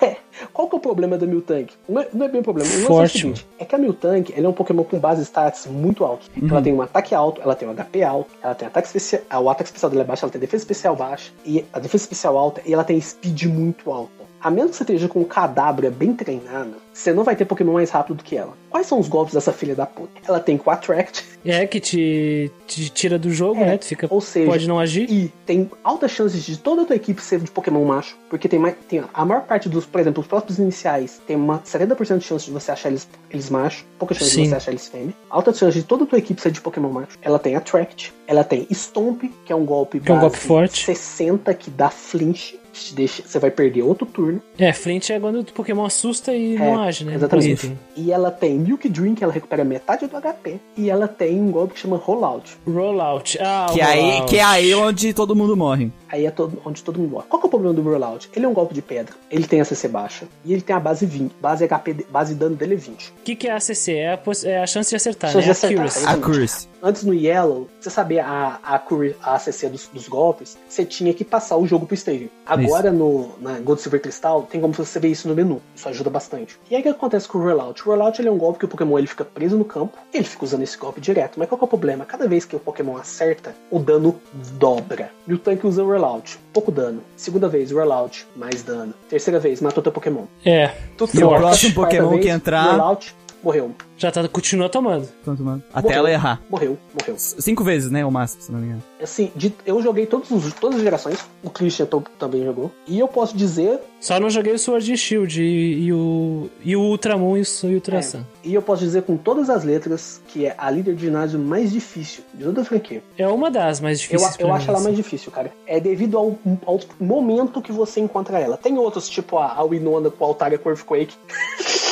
S3: É, é, qual que é o problema da Miltank? Não é, não é bem problema. O lance é o
S2: Forte,
S3: seguinte: é que a Miltank ela é um Pokémon com base stats muito alto. Ela tem um ataque alto, ela tem um HP alto, ela tem ataque especial. O ataque especial dela é baixo, ela tem defesa especial baixa, e a defesa especial alta, e ela tem speed muito alta. A menos que você esteja com um Cadabra bem treinado, você não vai ter Pokémon mais rápido do que ela. Quais são os golpes dessa filha da puta? Ela tem com Attract,
S2: É que te, te tira do jogo,
S3: É,
S2: né? Tu fica,
S3: ou seja,
S2: pode não agir.
S3: E tem altas chances de toda a tua equipe ser de Pokémon macho, porque tem mais. Tem a maior parte dos, por exemplo, os próprios iniciais tem uma 70% de chance de você achar eles, eles macho, pouca chance
S2: Sim.
S3: de você achar eles fêmea. Alta chance de toda a tua equipe ser de Pokémon macho. Ela tem Attract, ela tem Stomp, que é um golpe
S2: Que é um
S3: base
S2: golpe forte.
S3: 60 que dá flinch, deixa, você vai perder outro turno.
S2: É, Flint é quando o Pokémon assusta e não age, né?
S3: Exatamente. E ela tem Milk Drink, ela recupera metade do HP. E ela tem um golpe que chama Rollout.
S2: Rollout. Ah, o
S1: Que é, aí,
S2: rollout.
S1: que é aí onde todo mundo morre.
S3: Aí é todo, onde todo mundo morre. Qual que é o problema do Rollout? Ele é um golpe de pedra, ele tem a CC baixa e ele tem a base 20. Base HP, base dano dele é 20.
S2: O que, que é ACC? É a, é a chance de acertar,
S3: Chance
S2: né?
S3: de acertar,
S2: Accuracy.
S3: Antes no Yellow, você sabia a, a, a ACC dos, dos golpes, você tinha que passar o jogo pro Stadium. Agora no na Gold Silver Crystal, tem como você ver isso no menu. Isso ajuda bastante. E aí o que acontece com o Rollout? O Rollout ele é um golpe que o Pokémon ele fica preso no campo, ele fica usando esse golpe direto. Mas qual que é o problema? Cada vez que o Pokémon acerta, o dano dobra. E o tanque usa o Rollout, pouco dano. Segunda vez, Rollout, mais dano. Terceira vez, matou teu Pokémon.
S2: É,
S3: Tudo
S1: E o próximo Pokémon
S3: vez,
S1: que entrar-
S3: Rollout, morreu.
S2: já tá, continua tomando.
S1: Mano? Até
S3: Morreu.
S1: ela errar.
S3: Morreu, morreu.
S1: Cinco vezes, né? O máximo, se não me engano.
S3: Assim, de- eu joguei todos os, todas as gerações, o Christian também jogou. E eu posso dizer,
S2: Só não joguei o Sword and Shield e, e o, e o Ultramon e o, e o Ultra Sun.
S3: e eu posso dizer com todas as letras que é a líder de ginásio mais difícil de toda a franquia.
S2: É uma das mais
S3: Eu,
S2: difíceis
S3: eu
S2: pra
S3: acho
S2: mim,
S3: ela
S2: assim.
S3: mais difícil, cara. É devido ao, ao momento que você encontra ela. Tem outros, tipo a, a Winona com o Altaria Earthquake.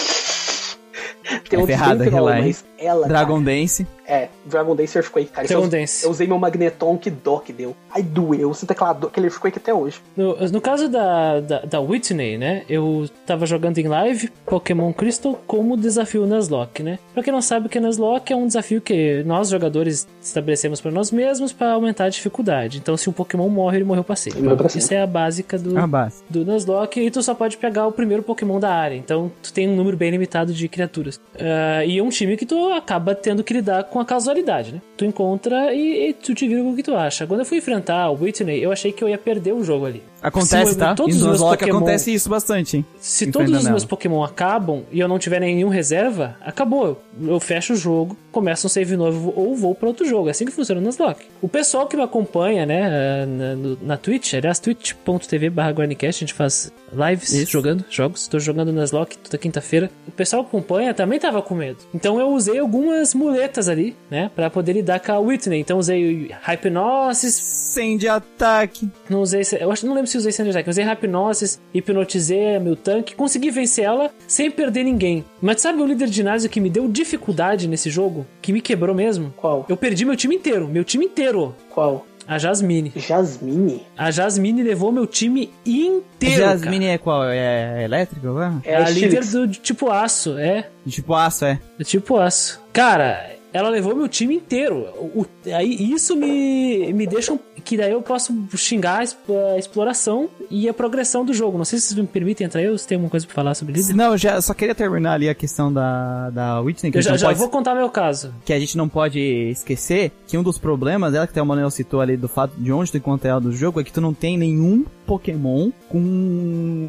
S3: Tem
S1: É
S3: outros troll,
S1: Relay.
S3: mas ela.
S1: Dragon Dance.
S3: cara, é, Dragon Dance Earthquake, cara.
S2: Dragon
S3: eu,
S2: Dance.
S3: eu usei meu Magneton, que dó que deu. Ai, doeu. Esse teclado, aquele Earthquake até hoje.
S2: No, no caso da, da, da Whitney, né? Eu tava jogando em live Pokémon Crystal como desafio Nuzlocke, né? Pra quem não sabe, o que é Nuzlocke é um desafio que nós, jogadores, estabelecemos pra nós mesmos pra aumentar a dificuldade. Então, se um Pokémon morre, ele morreu pra sempre.
S3: Morreu pra sempre.
S2: Isso é a básica do,
S1: A base.
S2: do Nuzlocke e tu só pode pegar o primeiro Pokémon da área. Então tu tem um número bem limitado de criaturas. Ah, e é um time que tu acaba tendo que lidar com a casualidade, né? Tu encontra e, e tu te vira com o que tu acha. Quando eu fui enfrentar o Whitney, eu achei que eu ia perder o jogo ali.
S1: Acontece,
S2: Se
S1: tá?
S2: todos
S1: Em
S2: os meus Pokémon-
S1: acontece isso bastante, hein?
S2: Se todos os
S1: Enfrentando
S2: meus
S1: ela.
S2: Pokémon acabam e eu não tiver nenhum reserva, acabou. Eu fecho o jogo, começo um save novo ou vou pra outro jogo. É assim que funciona no Nuzlocke. O pessoal que me acompanha, né, eh, na, na Twitch, aliás, twitch.tv barra a gente faz lives
S1: Isso.
S2: jogando jogos. Tô jogando Nuzlocke toda quinta-feira. O pessoal que acompanha também tava com medo. Então eu usei usei algumas muletas ali, né? Pra poder lidar com a Whitney. Então usei Hypnosis,
S1: Sem de ataque.
S2: não usei. Eu acho não lembro se usei Sand Attack. Usei Hypnosis, hipnotizei meu tanque, consegui vencer ela sem perder ninguém. Mas sabe o líder de ginásio que me deu dificuldade nesse jogo? Que me quebrou mesmo?
S3: Qual?
S2: Eu perdi meu time inteiro, meu time inteiro.
S3: Qual?
S2: A Jasmine.
S3: Jasmine?
S2: A Jasmine levou meu time inteiro.
S1: Jasmine é qual? É elétrica?
S2: Cara.
S3: É
S2: É
S3: a
S2: a líder do tipo aço, é.
S1: Tipo aço, é.
S2: Do tipo aço. Cara, ela levou meu time inteiro. O, aí isso me, me deixa. Que daí eu posso xingar a exp- a exploração e a progressão do jogo. Não sei se vocês me permitem entrar aí ou se tem alguma coisa pra falar sobre isso.
S1: Não, eu já só queria terminar ali a questão da, da Whitney, que,
S2: Eu já, já
S1: pode,
S2: vou contar meu caso.
S1: que a gente não pode esquecer que um dos problemas, ela que até o Manuel citou ali do fato de onde tu encontra ela do jogo, é que tu não tem nenhum Pokémon com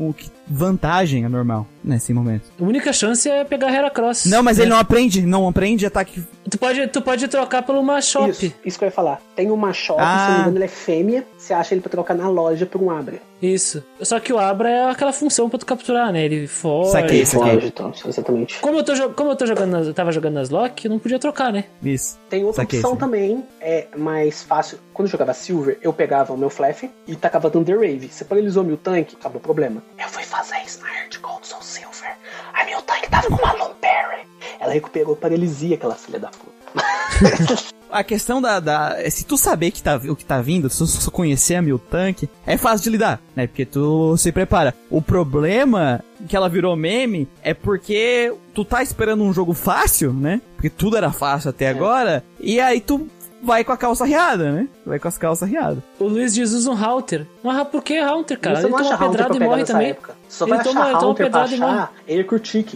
S1: o que- vantagem é normal nesse momento.
S2: A única chance é pegar Heracross.
S1: Não, mas
S2: né?
S1: ele não aprende, não aprende ataque.
S2: Tu pode, tu pode trocar pelo Machop.
S3: Isso, isso que eu ia falar. Tem uma shop,
S1: Ah.
S3: se não me engano, ele é fêmea. Você acha ele pra trocar na loja por um Abra.
S2: Isso. Só que o Abra é aquela função pra tu capturar, né? Ele foge.
S1: Saquei, saquei.
S3: loja, então, exatamente.
S2: Como eu tô, como eu tô jogando nas, eu tava jogando nas Lock, eu não podia trocar, né?
S1: Isso.
S3: Tem outra
S1: Saquei,
S3: opção
S1: saquei.
S3: também, é mais fácil. Quando eu jogava Silver, eu pegava o meu Flaff e tacava Thunder Wave. Você paralisou meu tanque, acabou o problema. Eu fui fazer isso na Heart Gold Soul Silver. Aí meu tanque tava com uma Lomberry. Ela recuperou paralisia, aquela filha da puta.
S1: A questão da, da- Se tu saber que tá, o que tá vindo, se tu conhecer a Mil Tank, é fácil de lidar, né? Porque tu se prepara. O problema que ela virou meme é porque tu tá esperando um jogo fácil, né? Porque tudo era fácil até agora. E aí tu vai com a calça riada, né? Tu vai com as calças riadas.
S2: O Luiz diz usa um Haunter. Mas por que Haunter, cara?
S3: Você
S2: ele toma pedrada e morre também.
S3: época. Só
S2: Ele
S3: vai
S2: toma-
S3: achar
S2: ele toma
S3: pra
S2: pedrada e morre.
S3: achar Aircurtic,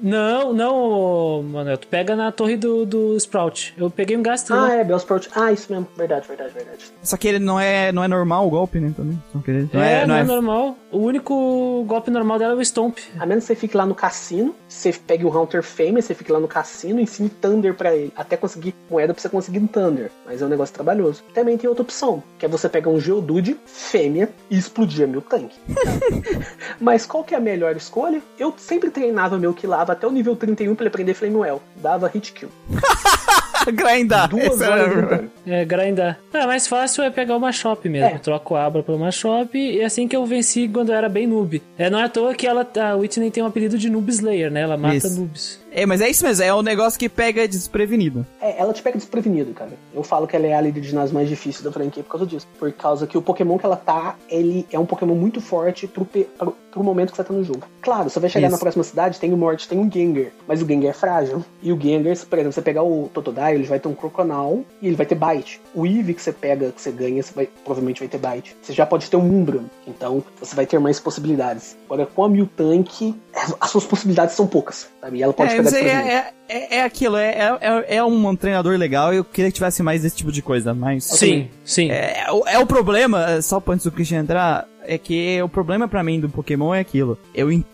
S2: Não, não, Manuel. Tu pega na torre do, do Sprout. Eu peguei um Gastly.
S3: Ah,
S2: né?
S3: é, Bellsprout. Ah, isso mesmo. Verdade, verdade, verdade.
S1: Só que ele não é, não é normal o golpe, né? Também. Só que ele- não
S2: é,
S1: é,
S2: não
S1: não
S2: é
S1: é
S2: normal. O único golpe normal dela é o Stomp.
S3: A menos que você fique lá no cassino, você pegue o Haunter Fêmea, você fique lá no cassino e ensine Thunder pra ele. Até conseguir moeda pra você conseguir um Thunder. Mas é um negócio trabalhoso. Também tem outra opção, que é você pegar um Geodude fêmea e explodir meu tanque. Mas qual que é a melhor escolha? Eu sempre treinava meu Killava até o nível 31 pra ele aprender Flamewell. Dava hit kill.
S1: grindar.
S3: Duas
S1: Esse
S3: horas.
S2: É, grindar. Ah, mais fácil é pegar o Machop mesmo.
S3: É.
S2: Troco a Abra pelo Machop e é assim que eu venci quando eu era bem noob. É, não é à toa que ela, a Whitney tem um apelido de Noob Slayer, né? Ela mata
S1: Isso.
S2: noobs.
S1: É, mas é isso mesmo, é um negócio que pega desprevenido.
S3: É, ela te pega desprevenido, cara. Eu falo que ela é a líder de ginásio mais difícil da franquia por causa disso. Por causa que o Pokémon que ela tá, ele é um Pokémon muito forte pro, pe- pro, pro momento que você tá no jogo. Claro, você vai chegar
S1: Isso.
S3: na próxima cidade, tem o Morte, tem o Gengar. Mas o Gengar é frágil. E o Gengar, por exemplo, você pegar o Totodile, ele vai ter um Croconal e ele vai ter Bite. O Eevee que você pega, que você ganha, você vai, provavelmente vai ter Bite. Você já pode ter um Umbreon. Então, você vai ter mais possibilidades. Agora, com a Mewtank, as suas possibilidades são poucas, sabe? E ela pode
S1: É,
S3: pegar
S1: é, é, é, é aquilo, é, é, é um treinador legal e eu queria que tivesse mais desse tipo de coisa, mas...
S2: Sim, sim.
S1: É, é o- é o problema, só antes do Christian entrar, é que o problema pra mim do Pokémon é aquilo. Eu entendo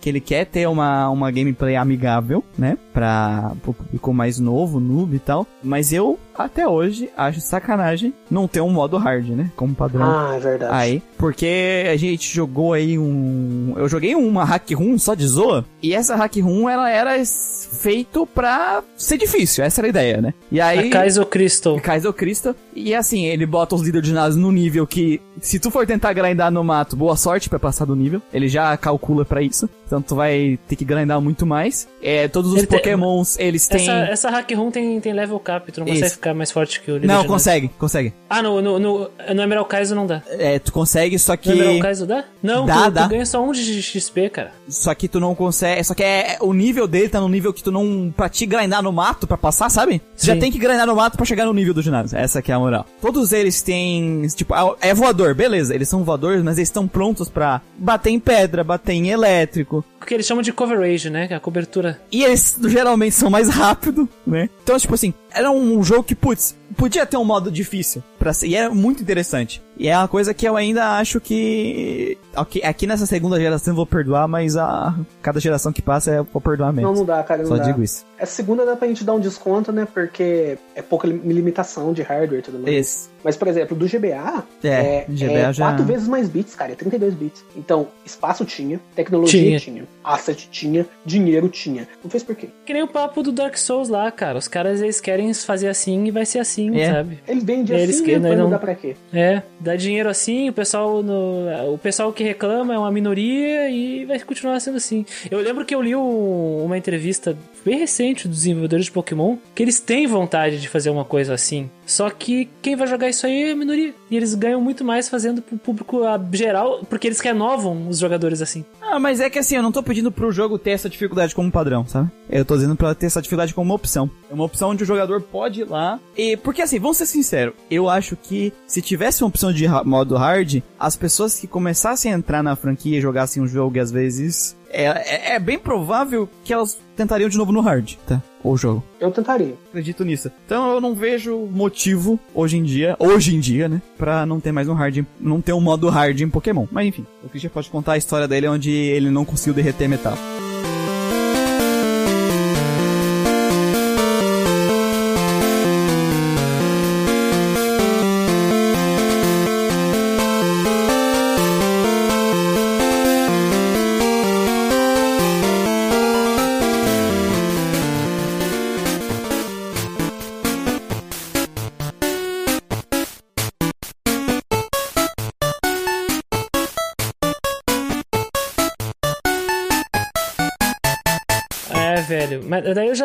S1: que ele quer ter uma, uma gameplay amigável, né? Pra pro público mais novo, noob e tal. Mas eu, até hoje, acho sacanagem não ter um modo hard, né? Como padrão.
S3: Ah, é verdade.
S1: Aí, porque a gente jogou aí um. Eu joguei uma hack room só de Zoa, e essa hack room ela era feito pra ser difícil, essa era a ideia, né? E aí.
S2: A Kaizo Crystal.
S1: Kaiser Crystal. E assim, ele bota os líderes de ginásio no nível que, se tu for tentar grindar no mato, boa sorte pra passar do nível. Ele já calcula pra isso. Então tu vai ter que grindar muito mais. É, todos os
S2: Ele tem-
S1: pokémons, eles têm...
S2: Essa, essa hack room tem, tem level cap, tu não consegue
S1: Isso.
S2: ficar mais forte que o líder
S1: Não, consegue, consegue.
S2: Ah, no, no, no, no Emerald Kaizo não dá.
S1: É, tu consegue, só que...
S2: No Emerald Kaizo dá? Não,
S1: Dá,
S2: tu,
S1: dá.
S2: tu ganha só um de XP, cara.
S1: Só que tu não consegue. Só que é, o nível dele tá no nível que tu não. Pra te grindar no mato pra passar, sabe? Tu já tem que grindar no mato pra chegar no nível do ginásio. Essa que é a moral. Todos eles têm. Tipo, ah, é voador, beleza. Eles são voadores, mas eles estão prontos pra bater em pedra, bater em elétrico.
S2: O que eles chamam de coverage, né? É a cobertura.
S1: E eles geralmente são mais rápidos, né? Então, tipo assim, era um jogo que, putz, podia ter um modo difícil. Pra ser, e era muito interessante. E é uma coisa que eu ainda acho que. ok, Aqui nessa segunda geração eu vou perdoar, mas a cada geração que passa eu vou perdoar menos.
S3: Não, não dá, cara, não
S1: Só
S3: dá.
S1: digo isso.
S3: Essa segunda dá pra gente dar um desconto, né? Porque é pouca lim- limitação de hardware e tudo mais.
S1: Esse.
S3: Mas, por exemplo, do GBA
S1: É, GBA
S3: é
S1: já-
S3: quatro vezes mais bits, cara, é 32 bits. Então, espaço tinha, tecnologia
S2: Tinha.
S3: tinha, asset tinha, dinheiro tinha. Não fez por quê?
S2: Que nem o papo do Dark Souls lá, cara. Os caras eles querem fazer assim e vai ser assim,
S1: É.
S2: sabe?
S3: Ele vende
S2: Eles
S3: assim,
S2: que-
S3: né?
S2: não- não-
S3: mudar pra quê?
S2: É, dá dinheiro assim, o pessoal no, o pessoal que reclama é uma minoria e vai continuar sendo assim. Eu lembro que eu li um- uma entrevista bem recente dos desenvolvedores de Pokémon que eles têm vontade de fazer uma coisa assim. Só que quem vai jogar isso aí é a minoria. E eles ganham muito mais fazendo pro público geral, porque eles renovam os jogadores assim.
S1: Ah, mas é que assim, eu não tô pedindo pro jogo ter essa dificuldade como padrão, sabe? Eu tô dizendo pra ter essa dificuldade como uma opção. É uma opção onde o jogador pode ir lá. E, porque assim, vamos ser sinceros, eu acho que se tivesse uma opção de modo hard, as pessoas que começassem a entrar na franquia e jogassem o jogo às vezes. É, é, é bem provável que elas tentariam de novo no hard, tá? O jogo.
S3: Eu tentaria.
S1: Acredito nisso. Então eu não vejo motivo hoje em dia, hoje em dia, né, pra não ter mais um hard, não ter um modo hard em Pokémon. Mas enfim, o Christian pode contar a história dele onde ele não conseguiu derreter metal.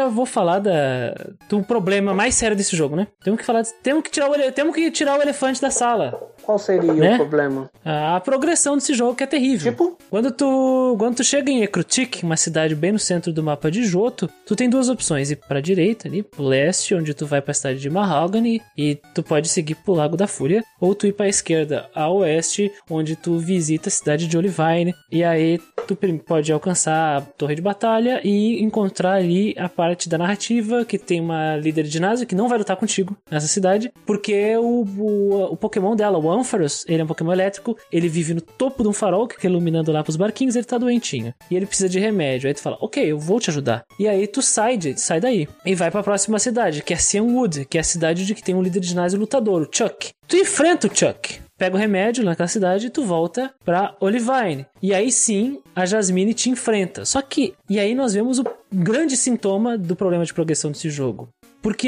S2: Vou falar da, do problema mais sério desse jogo, né? Temos que falar, temos que tirar o, temos que tirar o elefante da sala.
S3: Qual seria
S2: Né?
S3: o problema?
S2: A progressão desse jogo que é terrível.
S3: Tipo?
S2: Quando tu, quando tu chega em Ekrutik, uma cidade bem no centro do mapa de Johto, tu tem duas opções: ir pra direita ali, pro leste, onde tu vai pra cidade de Mahogany e tu pode seguir pro Lago da Fúria, ou tu ir pra esquerda, a oeste, onde tu visita a cidade de Olivine e aí tu pode alcançar a torre de batalha e encontrar ali a parte da narrativa que tem uma líder de ginásio que não vai lutar contigo nessa cidade, porque o, o, o Pokémon dela, o Ampharos, ele é um Pokémon elétrico, ele vive no topo de um farol que fica iluminando lá pros barquinhos, ele tá doentinho. E ele precisa de remédio. Aí tu fala, ok, eu vou te ajudar. E aí tu sai, de, sai daí e vai pra próxima cidade, que é Cianwood, que é a cidade de que tem um líder de ginásio lutador, o Chuck. Tu enfrenta o Chuck. Pega o remédio naquela cidade e tu volta pra Olivine. E aí sim, a Jasmine te enfrenta. Só que, e aí nós vemos o grande sintoma do problema de progressão desse jogo. Porque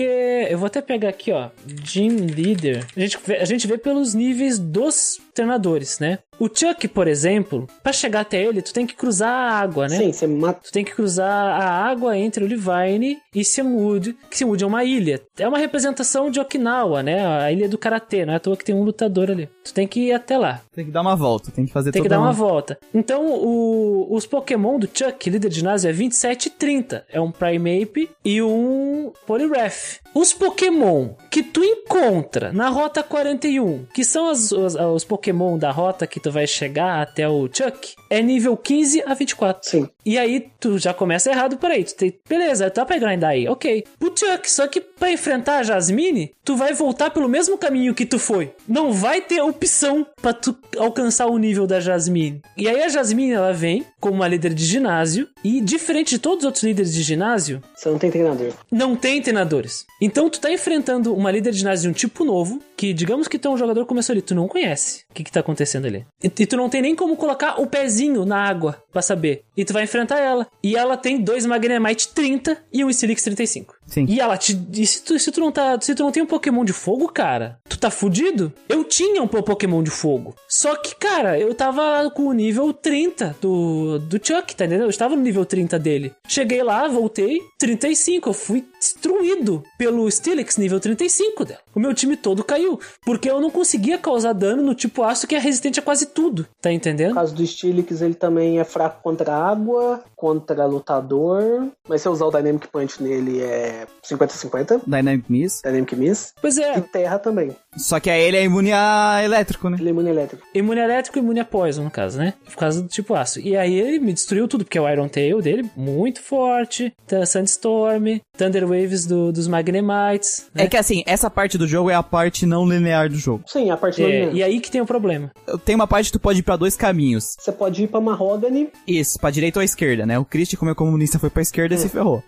S2: eu vou até pegar aqui, ó, Gym Leader. A gente, a gente vê pelos níveis dos treinadores, né? O Chuck, por exemplo, pra chegar até ele, tu tem que cruzar a água, né?
S3: Sim, você mata.
S2: Tu tem que cruzar a água entre Olivine e Siamwood, que Siamwood é uma ilha. É uma representação de Okinawa, né? A ilha do Karatê, não é à toa que tem um lutador ali. Tu tem que ir até lá.
S1: Tem que dar uma volta, tem que fazer
S2: Tem que dar uma volta. Então, o- os Pokémon do Chuck, líder de ginásio, é 27 e 30. É um Primeape e um Poliwrath. Os Pokémon que tu encontra na Rota 41, que são as- os, os Pokémon da rota que tu vai chegar até o Chuck, é nível 15 a 24.
S3: Sim.
S2: E aí tu já começa errado por aí. Tu tem, beleza, tá pra grindar aí, ok. Pro Chuck, só que pra enfrentar a Jasmine, tu vai voltar pelo mesmo caminho que tu foi. Não vai ter opção pra tu alcançar o nível da Jasmine. E aí a Jasmine, ela vem como uma líder de ginásio. E diferente de todos os outros líderes de ginásio,
S3: Você não tem treinador.
S2: não tem treinadores. Então tu tá enfrentando uma líder de ginásio de um tipo novo, que digamos que tu é um jogador começou ali, tu não conhece o que que tá acontecendo ali. E, e tu não tem nem como colocar o pezinho na água pra saber. E tu vai enfrentar ela. E ela tem dois Magnemite 30 e um Steelix 35.
S1: Sim.
S2: E ela te. E se tu, se tu não tá. Se tu não tem um Pokémon de fogo, cara, tu tá fudido? Eu tinha um Pokémon de fogo. Só que, cara, eu tava com o nível 30 do, do Chuck, tá entendendo? Eu estava no nível 30 dele. Cheguei lá, voltei, 35. Eu fui destruído pelo Steelix nível 35 dela. O meu time todo caiu. Porque eu não conseguia causar dano no tipo aço que é resistente a quase tudo. Tá
S3: No
S2: entendendo?
S3: caso do Steelix, ele também é fraco contra água, contra lutador. Mas se eu usar o Dynamic Punch nele é 50-50.
S1: Dynamic Miss.
S3: Dynamic Miss.
S2: Pois
S3: E
S2: é,
S3: terra também.
S1: Só que aí ele é imune a elétrico, né?
S3: Ele é imune elétrico.
S2: Imune elétrico e imune a poison, no caso, né? Por causa do tipo aço. E aí ele me destruiu tudo, porque o Iron Tail dele, muito forte. Sandstorm, Thunder Waves do- dos Magnemites.
S1: É
S2: Né?
S1: que assim, essa parte do jogo é a parte não linear do jogo.
S3: Sim, a parte
S2: É,
S3: do
S2: e aí que tem o problema.
S1: Tem uma parte que tu pode ir pra dois caminhos.
S3: Você pode ir pra Mahogany.
S1: Isso, pra direita ou à esquerda, né? O Christian, como é comunista, foi pra esquerda e se ferrou.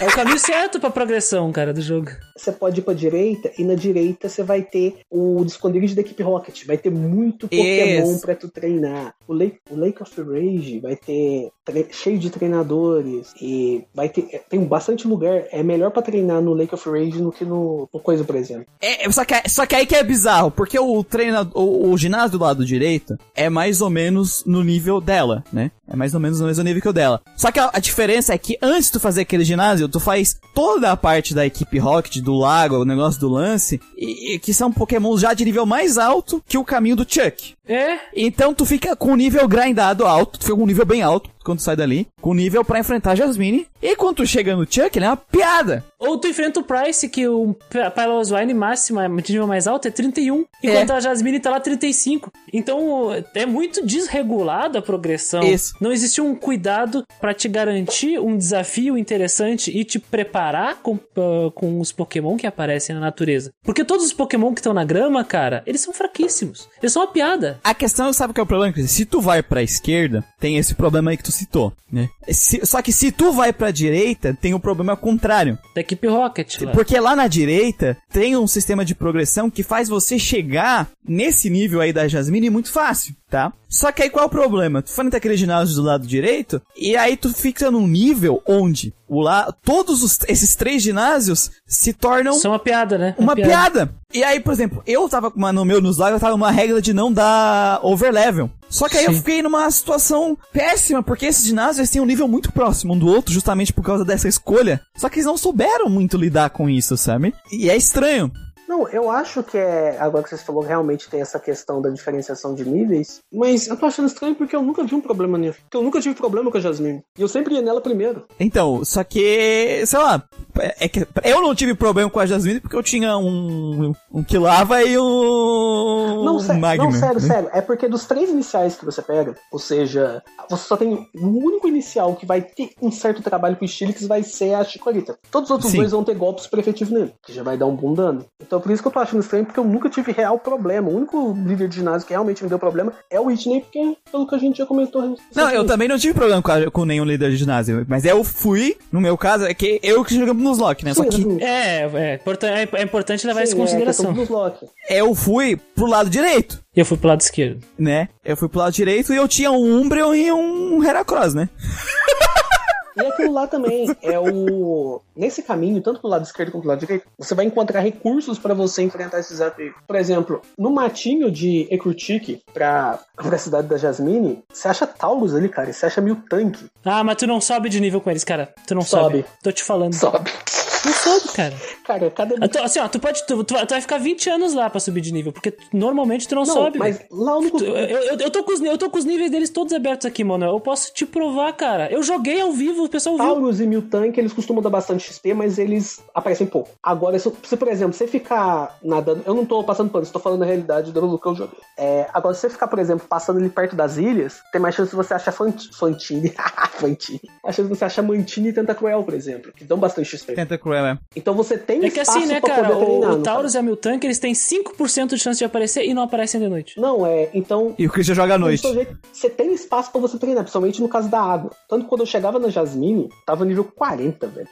S2: É o caminho certo pra progressão, cara, do jogo.
S3: Você pode ir pra direita e na direita você vai ter o esconderijo da equipe Rocket. Vai ter muito Pokémon
S1: Isso.
S3: pra tu treinar. O Lake, o Lake of Rage vai ter tre- cheio de treinadores e vai ter é, tem bastante lugar. É melhor pra treinar no Lake of Rage do que no, no coisa, por exemplo.
S1: É, só, que, só que aí que é bizarro, porque o treinador, o, o ginásio do lado direito é mais ou menos no nível dela, né? É mais ou menos no mesmo nível que o dela. Só que a, a diferença é que antes de tu fazer aquele ginásio, tu faz toda a parte da equipe Rocket, do lago, o negócio do lance, e, e que são Pokémon já de nível mais alto que o caminho do Chuck.
S2: É,
S1: Então tu fica com o nível grindado alto, tu fica com um nível bem alto quando tu sai dali, com nível pra enfrentar a Jasmine. E quando tu chega no Chuck, ele é uma piada.
S2: Ou tu enfrenta o Price, que o Piloswine máximo, é- de nível mais alto, é 31, enquanto
S1: É.
S2: a Jasmine tá lá 35. Então é muito desregulada a progressão.
S1: Isso.
S2: Não existe um cuidado pra te garantir um desafio interessante e te preparar com, ah, com os Pokémon que aparecem na natureza. Porque todos os Pokémon que estão na grama, cara, eles são fraquíssimos. Eles são uma piada.
S1: A questão, sabe qual é o problema? Se tu vai pra esquerda, tem esse problema aí que tu citou, né? Se- só que se tu vai pra direita, tem o problema contrário.
S2: Da equipe Rocket. Lá.
S1: Porque lá na direita, tem um sistema de progressão que faz você chegar nesse nível aí da Jasmine muito fácil, tá? Só que aí qual é o problema? Tu foi naquele ginásio do lado direito, e aí tu fica num nível onde o lá, todos os- esses três ginásios se tornam
S2: São uma piada, né?
S1: uma piada. E aí, por exemplo, eu tava com uma, no meu nos live, eu tava numa regra de não dar overlevel. Só que aí eu
S2: Sim.
S1: fiquei numa situação péssima, porque esses ginásios têm um nível muito próximo um do outro, justamente por causa dessa escolha. Só que eles não souberam muito lidar com isso, sabe? E é estranho.
S3: Não, eu acho que é. Agora que você falou, realmente tem essa questão da diferenciação de níveis. Mas eu tô achando estranho porque eu nunca vi um problema nisso. Porque eu nunca tive problema com a Jasmine. E eu sempre ia nela primeiro.
S1: Então, só que, sei lá, é que eu não tive problema com a Jasmine porque eu tinha um, um Kilava e um
S3: Não, sé-
S1: Magnum.
S3: não, sério,
S1: né?
S3: sério. É porque dos três iniciais que você pega, ou seja, você só tem o único inicial que vai ter um certo trabalho com o Stilix vai ser a Chikorita. Todos os outros
S1: Sim.
S3: dois vão ter golpes super efetivos nele, que já vai dar um bom dano. Então por isso que eu tô achando estranho, porque eu nunca tive real problema. O único líder de ginásio que realmente me deu problema é o Whitney, porque pelo que a gente já comentou.
S1: Não, eu também não tive problema com, a- com nenhum líder de ginásio. Mas eu fui, no meu caso, é que eu que jogamos nos lock, né? Só
S3: Sim,
S1: que
S3: exatamente.
S2: É, é, é, é importante levar isso em
S3: Sim, é a
S2: consideração.
S3: lock.
S1: eu fui pro lado direito,
S2: E eu fui pro lado esquerdo.
S1: né? Eu fui pro lado direito e eu tinha um Umbreon e um Heracross, né?
S3: E aquilo lá também é o. Nesse caminho, tanto pro lado esquerdo quanto pro lado direito, você vai encontrar recursos pra você enfrentar esses desafios. Por exemplo, no matinho de Ekrutik pra, pra cidade da Jasmine, você acha Taurus ali, cara, e você acha Miltank.
S2: Ah, mas tu não sobe de nível com eles, cara. Tu não sobe.
S3: Sobe.
S2: Tô te falando.
S3: Sobe.
S2: Não sobe, cara.
S3: Cara, cada.
S2: Eu tô- assim, ó, tu pode. Tu, tu vai tu vai ficar 20 anos lá pra subir de nível, porque normalmente tu não,
S3: Não,
S2: sobe.
S3: mas lá o único.
S2: Tu- Eu, eu, eu tô com os, eu tô com os níveis deles todos abertos aqui, mano. Eu posso te provar, cara. Eu joguei ao vivo, o pessoal viu.
S3: Taurus e Miltank, eles costumam dar bastante XP, mas eles aparecem pouco. Agora, se, se, por exemplo, você ficar nadando. Eu não tô passando pano, estou falando a realidade do que eu joguei. É, agora, se você ficar, por exemplo, passando ali perto das ilhas, tem mais chance de você achar Fant- Fantine. Fantine. Mais chance de você achar Mantine e Tentacruel, por exemplo, que dão bastante XP.
S1: Tenta Cruel, é.
S3: Então você tem
S2: É que
S3: espaço
S2: assim, né, cara?
S3: poder treinar.
S2: O, o
S3: no
S2: Taurus e a Miltank, eles têm 5% de chance de aparecer e não aparecem de noite.
S3: Não, é. Então.
S1: E o Christian joga à noite.
S3: jeito, Você tem espaço pra você treinar, principalmente no caso da água. Tanto que quando eu chegava na Jasmine, tava nível 40, velho.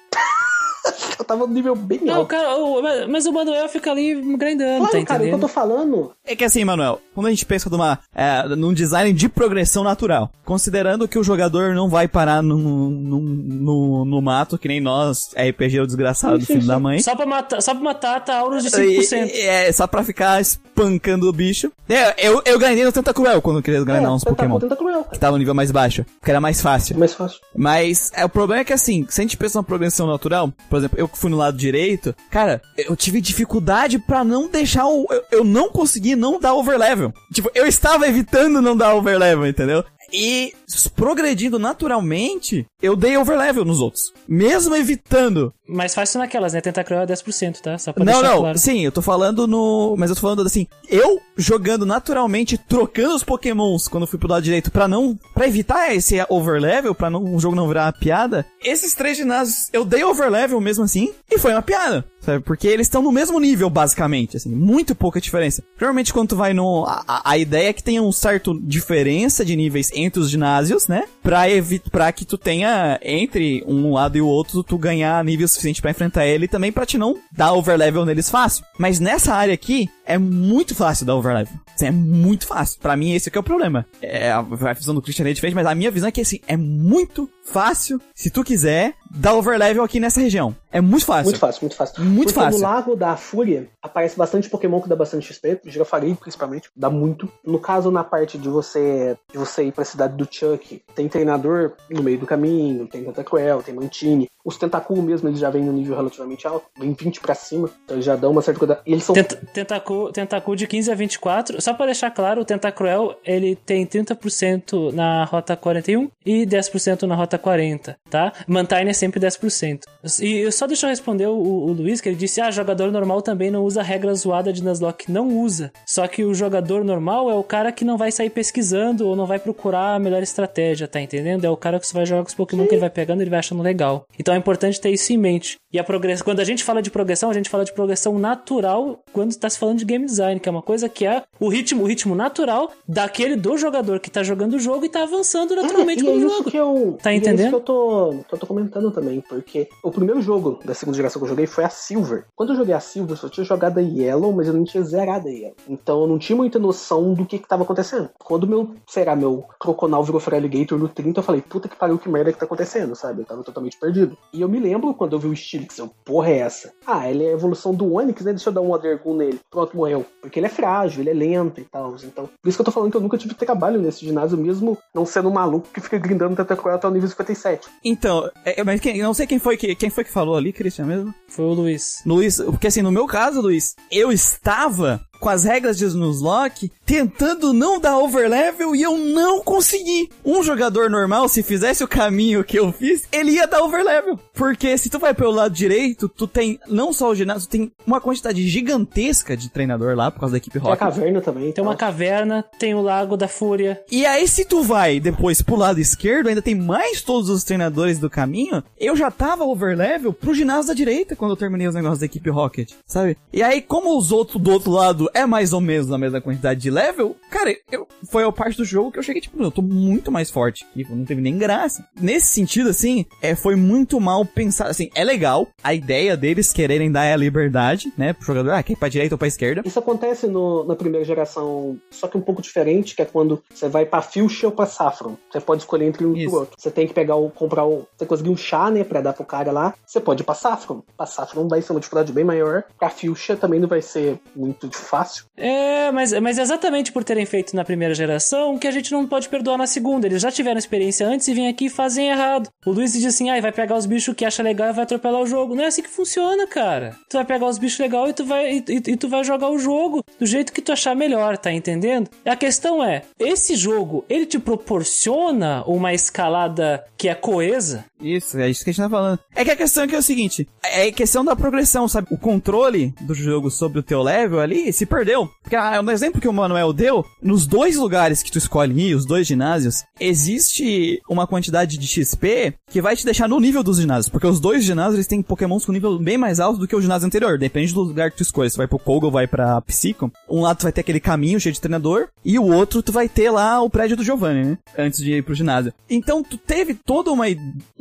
S3: Eu tava no nível bem
S2: Não,
S3: alto.
S2: cara, o- mas- o Manuel fica ali grindando,
S3: Claro,
S2: tá
S3: cara, o que eu
S2: entendendo?
S3: tô falando
S1: É que assim, Manuel, quando a gente pensa numa, é, num design de progressão natural, considerando que o jogador não vai parar no, no, no, no mato, que nem nós, RPG o desgraçado do filho da mãe.
S2: Só pra matar, só pra matar Taurus de 5%.
S1: E- e- é, só pra ficar espancando o bicho. É, eu, eu ganhei no Tentacruel quando eu queria ganhar uns
S3: tenta-
S1: Pokémon.
S3: Tenta cruel,
S1: Que tava no nível mais baixo, que era mais fácil.
S3: É mais fácil.
S1: Mas é, o problema é que assim, se a gente pensa numa progressão natural, por exemplo, eu que fui no lado direito, cara, eu tive dificuldade pra não deixar o. Eu, eu não consegui não dar overlevel. Tipo, eu estava evitando não dar overlevel, entendeu? E progredindo naturalmente, eu dei overlevel nos outros. Mesmo evitando.
S2: Mais fácil naquelas, né? Tentacruel é 10%, tá? Só pra
S1: Não, não,
S2: claro.
S1: sim, eu tô falando no. Mas eu tô falando assim, eu jogando naturalmente, trocando os pokémons quando fui pro lado direito pra não, Pra evitar esse overlevel, pra não, o jogo não virar uma piada, esses três ginásios eu dei overlevel mesmo assim e foi uma piada. Sabe? Porque eles estão no mesmo nível, basicamente, assim, muito pouca diferença. Normalmente, quando tu vai no. A, a- a ideia é que tenha um certo diferença de níveis entre os ginásios, né? Pra, pra que tu tenha, entre um lado e o outro, tu ganhar nível suficiente pra enfrentar ele e também pra te não dar overlevel neles fácil. Mas nessa área aqui, é muito fácil dar overlevel. Assim, é muito fácil. Pra mim, esse aqui é o problema. É, a a visão do Christian é diferente, mas a minha visão é que, assim, é muito fácil, se tu quiser, dar overlevel aqui nessa região. É muito fácil.
S3: Muito fácil, muito fácil.
S1: Muito
S3: Porque
S1: fácil.
S3: no Lago da Fúria aparece bastante Pokémon que dá bastante XP, Girafari principalmente, dá muito. No caso, na parte de você de você ir pra cidade do Chuck, tem treinador no meio do caminho, tem Tentacruel, tem Mantine. Os Tentacool mesmo, eles já vêm no nível relativamente alto, vem 20 pra cima, então eles já dão uma certa coisa. E eles são
S2: Tentacu, Tentacu de 15 a 24. Só pra deixar claro, o Tentacruel ele tem 30% na rota 41 e 10% na rota 40, tá? Mantine é sempre 10%. E só deixa eu responder o, o Luiz, que ele disse: ah, jogador normal também não usa regra zoada de Nuzlocke. Não usa. Só que o jogador normal é o cara que não vai sair pesquisando ou não vai procurar a melhor estratégia, tá entendendo? É o cara que só vai jogar com os Pokémon que ele vai pegando e ele vai achando legal. Então é importante ter isso em mente. E a progressão, quando a gente fala de progressão, a gente fala de progressão natural quando está se falando de game design, que é uma coisa que é o ritmo, o ritmo natural daquele do jogador que tá jogando o jogo e tá avançando naturalmente
S3: e é
S2: com o
S3: isso
S2: jogo.
S3: que eu.
S2: Tá
S3: e É
S2: entendendo?
S3: isso que eu tô, que eu tô comentando também, porque o primeiro jogo da segunda geração que eu joguei foi a Silver. Quando eu joguei a Silver, eu só tinha jogado a Yellow, mas eu não tinha zerado a Yellow. Então eu não tinha muita noção do que que tava acontecendo. Quando meu, será, meu Croconal virou Feraligator no 30, eu falei, puta que pariu, que merda que tá acontecendo, sabe? Eu tava totalmente perdido. E eu me lembro quando eu vi o Stilix, eu, porra é essa? Ah, ele é a evolução do Onix, né? Deixa eu dar um Othergun nele. Pronto, morreu. Porque ele é frágil, ele é lento e tal. Então, por isso que eu tô falando que eu nunca tive trabalho nesse ginásio, mesmo não sendo um maluco que fica grindando Tentacruel até o nível 57.
S1: Então, é, mas quem, eu não sei quem foi que, quem foi que falou ali, Christian mesmo.
S2: Foi o Luiz.
S1: Luiz, porque assim, no meu caso, Luiz, eu estava com as regras de Nuzlocke tentando não dar overlevel e eu não consegui. Um jogador normal, se fizesse o caminho que eu fiz, ele ia dar overlevel. Porque se tu vai pelo lado direito, tu tem não só o ginásio, tu tem uma quantidade gigantesca de treinador lá por causa da equipe
S3: Tem a
S1: Rocket.
S3: caverna também.
S2: Tem uma caverna, tem o Lago da Fúria.
S1: E aí, se tu vai depois pro lado esquerdo, ainda tem mais todos os treinadores do caminho. Eu já tava overlevel pro ginásio da direita quando eu terminei os negócios da equipe Rocket, sabe? E aí, como os outros do outro lado é mais ou menos na mesma quantidade de level, cara, eu, foi a parte do jogo que eu cheguei, tipo, eu tô muito mais forte aqui, não teve nem graça. Nesse sentido, assim, é, foi muito mal pensado, assim, é legal a ideia deles quererem dar a liberdade, né, pro jogador, ah, quer ir pra direita ou pra esquerda.
S3: Isso acontece no- na primeira geração, só que um pouco diferente, que é quando você vai pra Fuchsia ou pra Saffron. Você pode escolher entre um e o outro. Você tem que pegar o, comprar o, você conseguir um chá, né, pra dar pro cara lá. Você pode ir pra Saffron. Pra Saffron vai ser uma dificuldade bem maior. Pra Fuchsia também não vai ser muito fácil.
S2: É, mas, mas exatamente por terem feito na primeira geração que a gente não pode perdoar na segunda. Eles já tiveram experiência antes e vêm aqui e fazem errado. O Luiz diz assim: ah, vai pegar os bichos que acha legal e vai atropelar o jogo. Não é assim que funciona, cara. Tu vai pegar os bichos legal e tu vai, e, e- e tu vai jogar o jogo do jeito que tu achar melhor, tá entendendo? A questão é: esse jogo, ele te proporciona uma escalada que é coesa?
S1: Isso, é isso que a gente tá falando. É que a questão é que é o seguinte, é questão da progressão, sabe? O controle do jogo sobre o teu level ali se perdeu. Porque ah, no exemplo que o Manuel deu, nos dois lugares que tu escolhe ir, os dois ginásios, existe uma quantidade de XP que vai te deixar no nível dos ginásios. Porque os dois ginásios, eles têm pokémons com nível bem mais alto do que o ginásio anterior. Depende do lugar que tu escolhe. Se vai pro Koga ou vai pra Psycho. Um lado tu vai ter aquele caminho cheio de treinador, e o outro tu vai ter lá o prédio do Giovanni, né? Antes de ir pro ginásio. Então tu teve toda uma,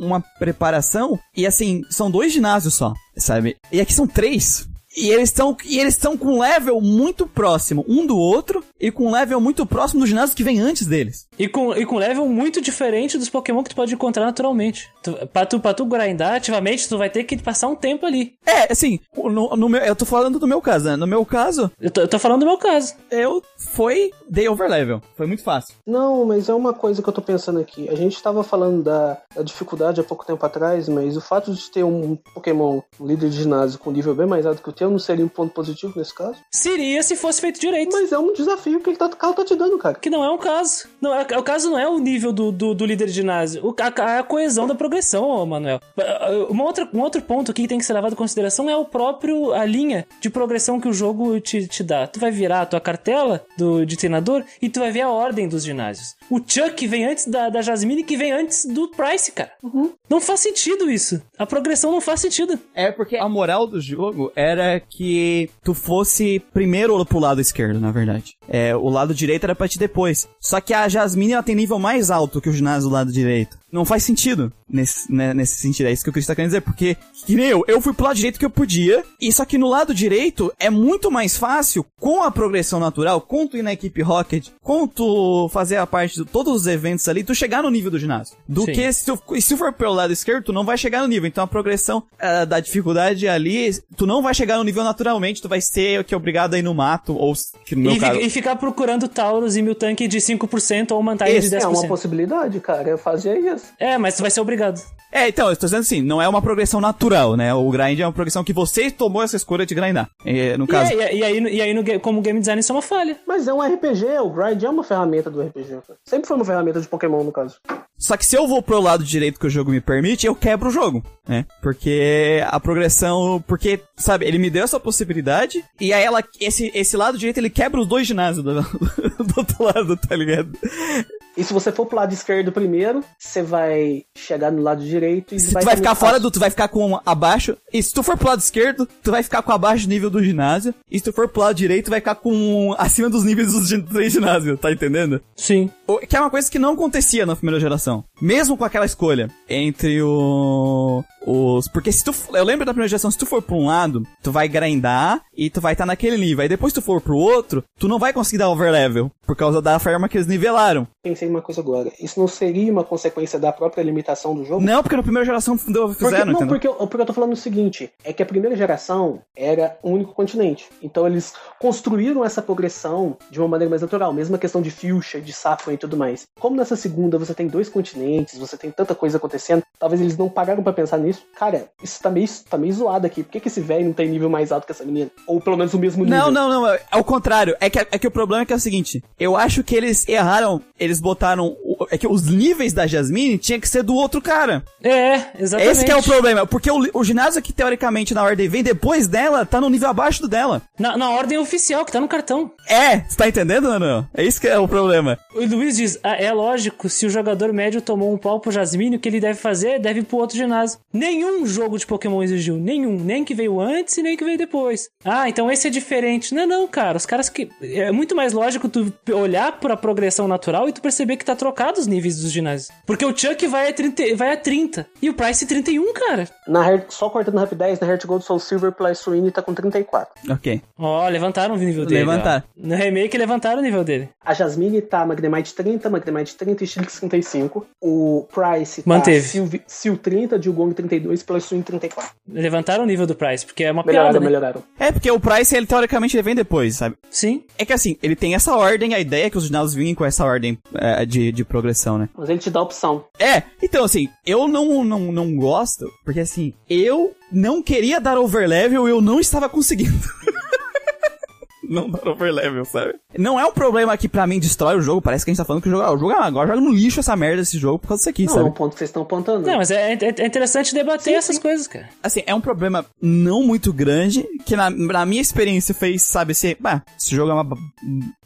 S1: uma preparação, e assim, são dois ginásios só, sabe? E aqui são três. E eles estão e eles estão com um level muito próximo um do outro e com um level muito próximo do ginásio que vem antes deles.
S2: E com, e com level muito diferente dos Pokémon que tu pode encontrar naturalmente. Tu, pra, tu, pra tu grindar ativamente, tu vai ter que passar um tempo ali.
S1: É, assim, no, no meu, eu tô falando do meu caso, né? No meu caso,
S2: Eu tô, eu tô falando do meu caso.
S1: eu foi dei overlevel. Foi muito fácil.
S3: Não, mas é uma coisa que eu tô pensando aqui. A gente tava falando da, da dificuldade há pouco tempo atrás, mas o fato de ter um Pokémon um líder de ginásio com nível bem mais alto que o teu não seria um ponto positivo nesse caso?
S2: Seria se fosse feito direito.
S3: Mas é um desafio que ele tá, o cara tá te dando, cara.
S2: Que não é um caso. Não, é, o caso não é o nível do, do, do líder de ginásio. O, a, a coesão da progressão, Manuel. Uma outra, um outro ponto aqui que tem que ser levado em consideração é o próprio, a linha de progressão que o jogo te, te dá. Tu vai virar a tua cartela do, de treinador e tu vai ver a ordem dos ginásios. O Chuck vem antes da, da Jasmine que vem antes do Price, cara. Não faz sentido isso. A progressão não faz sentido.
S1: É porque a moral do jogo que tu fosse primeiro pro lado esquerdo, na verdade. É, o lado direito era pra ti depois. Só que a Jasmine, ela tem nível mais alto que o ginásio do lado direito. Não faz sentido nesse, né, nesse sentido. É isso que o Chris tá querendo dizer. Porque, que nem eu, eu fui pro lado direito que eu podia. E só que no lado direito é muito mais fácil, com a progressão natural, com tu ir na equipe Rocket, com tu fazer a parte de todos os eventos ali, tu chegar no nível do ginásio. Do
S2: Sim.
S1: que se tu, se tu for pelo lado esquerdo, tu não vai chegar no nível. Então a progressão ah, da dificuldade ali, tu não vai chegar no nível naturalmente, tu vai ser o que é obrigado a ir no mato, ou que no
S2: E,
S1: caso.
S2: e ficar procurando Taurus e Miltank de 5% ou Mantine de
S1: Esse
S2: 10%.
S3: É uma possibilidade, cara. Eu fazia isso.
S2: É, mas tu vai ser obrigado.
S1: É, então, eu tô dizendo assim, não é uma progressão natural, né? O grind é uma progressão que você tomou essa escolha de grindar. No
S2: E,
S1: caso.
S2: é- e aí, e aí no, como game design, isso é uma falha.
S3: Mas é um RPG, o grind é uma ferramenta do RPG. cara. Sempre foi uma ferramenta de Pokémon, no caso.
S1: Só que se eu vou pro lado direito que o jogo me permite, eu quebro o jogo, né? Porque a progressão. Porque, sabe, ele me deu essa possibilidade. E aí ela. Esse, esse lado direito ele quebra os dois ginásios do, do outro lado, tá ligado?
S3: E se você for pro lado esquerdo primeiro, você vai chegar no lado direito e
S1: Se tu vai ficar fora do. Tu vai ficar com abaixo. E se tu for pro lado esquerdo, tu vai ficar com abaixo do nível do ginásio. E se tu for pro lado direito, tu vai ficar com acima dos níveis dos três ginásios, tá entendendo?
S2: Sim.
S1: O- Que é uma coisa que não acontecia na primeira geração. Mesmo com aquela escolha entre o. Os. Porque se tu. Eu lembro da primeira geração, se tu for pra um lado, tu vai grindar e tu vai estar naquele nível. Aí depois tu for pro outro, tu não vai conseguir dar overlevel. Por causa da forma que eles nivelaram.
S3: Pensei em uma coisa agora. Isso não seria uma consequência da própria limitação do jogo?
S1: Não, porque na primeira geração deu-
S3: Porque,
S1: fizeram,
S3: não,
S1: entendeu?
S3: porque eu, porque eu tô falando o seguinte, é que a primeira geração era um único continente. Então eles construíram essa progressão de uma maneira mais natural, mesmo a questão de Fuchsia, de Saffron e tudo mais. Como nessa segunda você tem dois continentes, você tem tanta coisa acontecendo, talvez eles não pararam pra pensar nisso. Cara, isso tá meio, tá meio zoado aqui. Por que, que esse velho não tem nível mais alto que essa menina? Ou pelo menos o mesmo nível?
S1: Não, não, não. É ao contrário. É que, é que o problema é que é o seguinte. Eu acho que eles erraram. Eles botaram. o- É que os níveis da Jasmine tinha que ser do outro cara.
S2: É, exatamente.
S1: Esse que é o problema. Porque o, o ginásio que teoricamente na ordem vem depois dela, tá no nível abaixo do dela.
S2: Na, na ordem oficial, que tá no cartão.
S1: É, você tá entendendo, Nano? É isso que é o problema.
S2: O Luiz diz: ah, é lógico, se o jogador médio tomou um pau pro Jasmine, o que ele deve fazer deve ir pro outro ginásio. Nenhum jogo de Pokémon exigiu. Nenhum. Nem que veio antes e nem que veio depois. Ah, então esse é diferente. Não, não, cara. Os caras que. É muito mais lógico tu olhar pra progressão natural e tu perceber que tá trocado os níveis dos ginásios. Porque o Chuck vai a 30, vai a 30 e o Price 31, cara.
S3: Na Heart- só cortando Rap 10, na Heart Gold Soul Silver Plus Swine tá com 34.
S1: Ok.
S2: Ó, levantaram o nível dele.
S1: Levantaram.
S2: ó. No remake levantaram o nível dele.
S3: A Jasmine tá Magnemite 30, Magnemite 30 e Stilix 35. O Price tá
S2: Manteve.
S3: Sil, Sil 30, Dilgong 32 e Plus Swing 34.
S2: Levantaram o nível do Price, porque é uma
S3: Melhoraram,
S2: piada, né?
S3: melhoraram.
S1: É, porque o Price, ele teoricamente ele vem depois, sabe?
S2: Sim.
S1: É que assim, ele tem essa ordem, a ideia é que os ginásios vinham com essa ordem é, de, de progressão, né?
S3: Mas ele te dá a opção.
S1: É, então assim, eu não, não, não gosto, porque assim, eu não queria dar overlevel e eu não estava conseguindo. não dar overlevel, sabe? Não é um problema que pra mim destrói o jogo, parece que a gente tá falando que o jogo, ah, o jogo ah, agora joga no lixo essa merda desse jogo por causa disso aqui,
S3: Não, é
S1: sabe?
S3: um ponto que vocês estão apontando.
S2: Não, mas é, é- é interessante debater essas coisas, cara.
S1: Assim, é um problema não muito grande, que na, na minha experiência fez, sabe, assim, bah, esse jogo é uma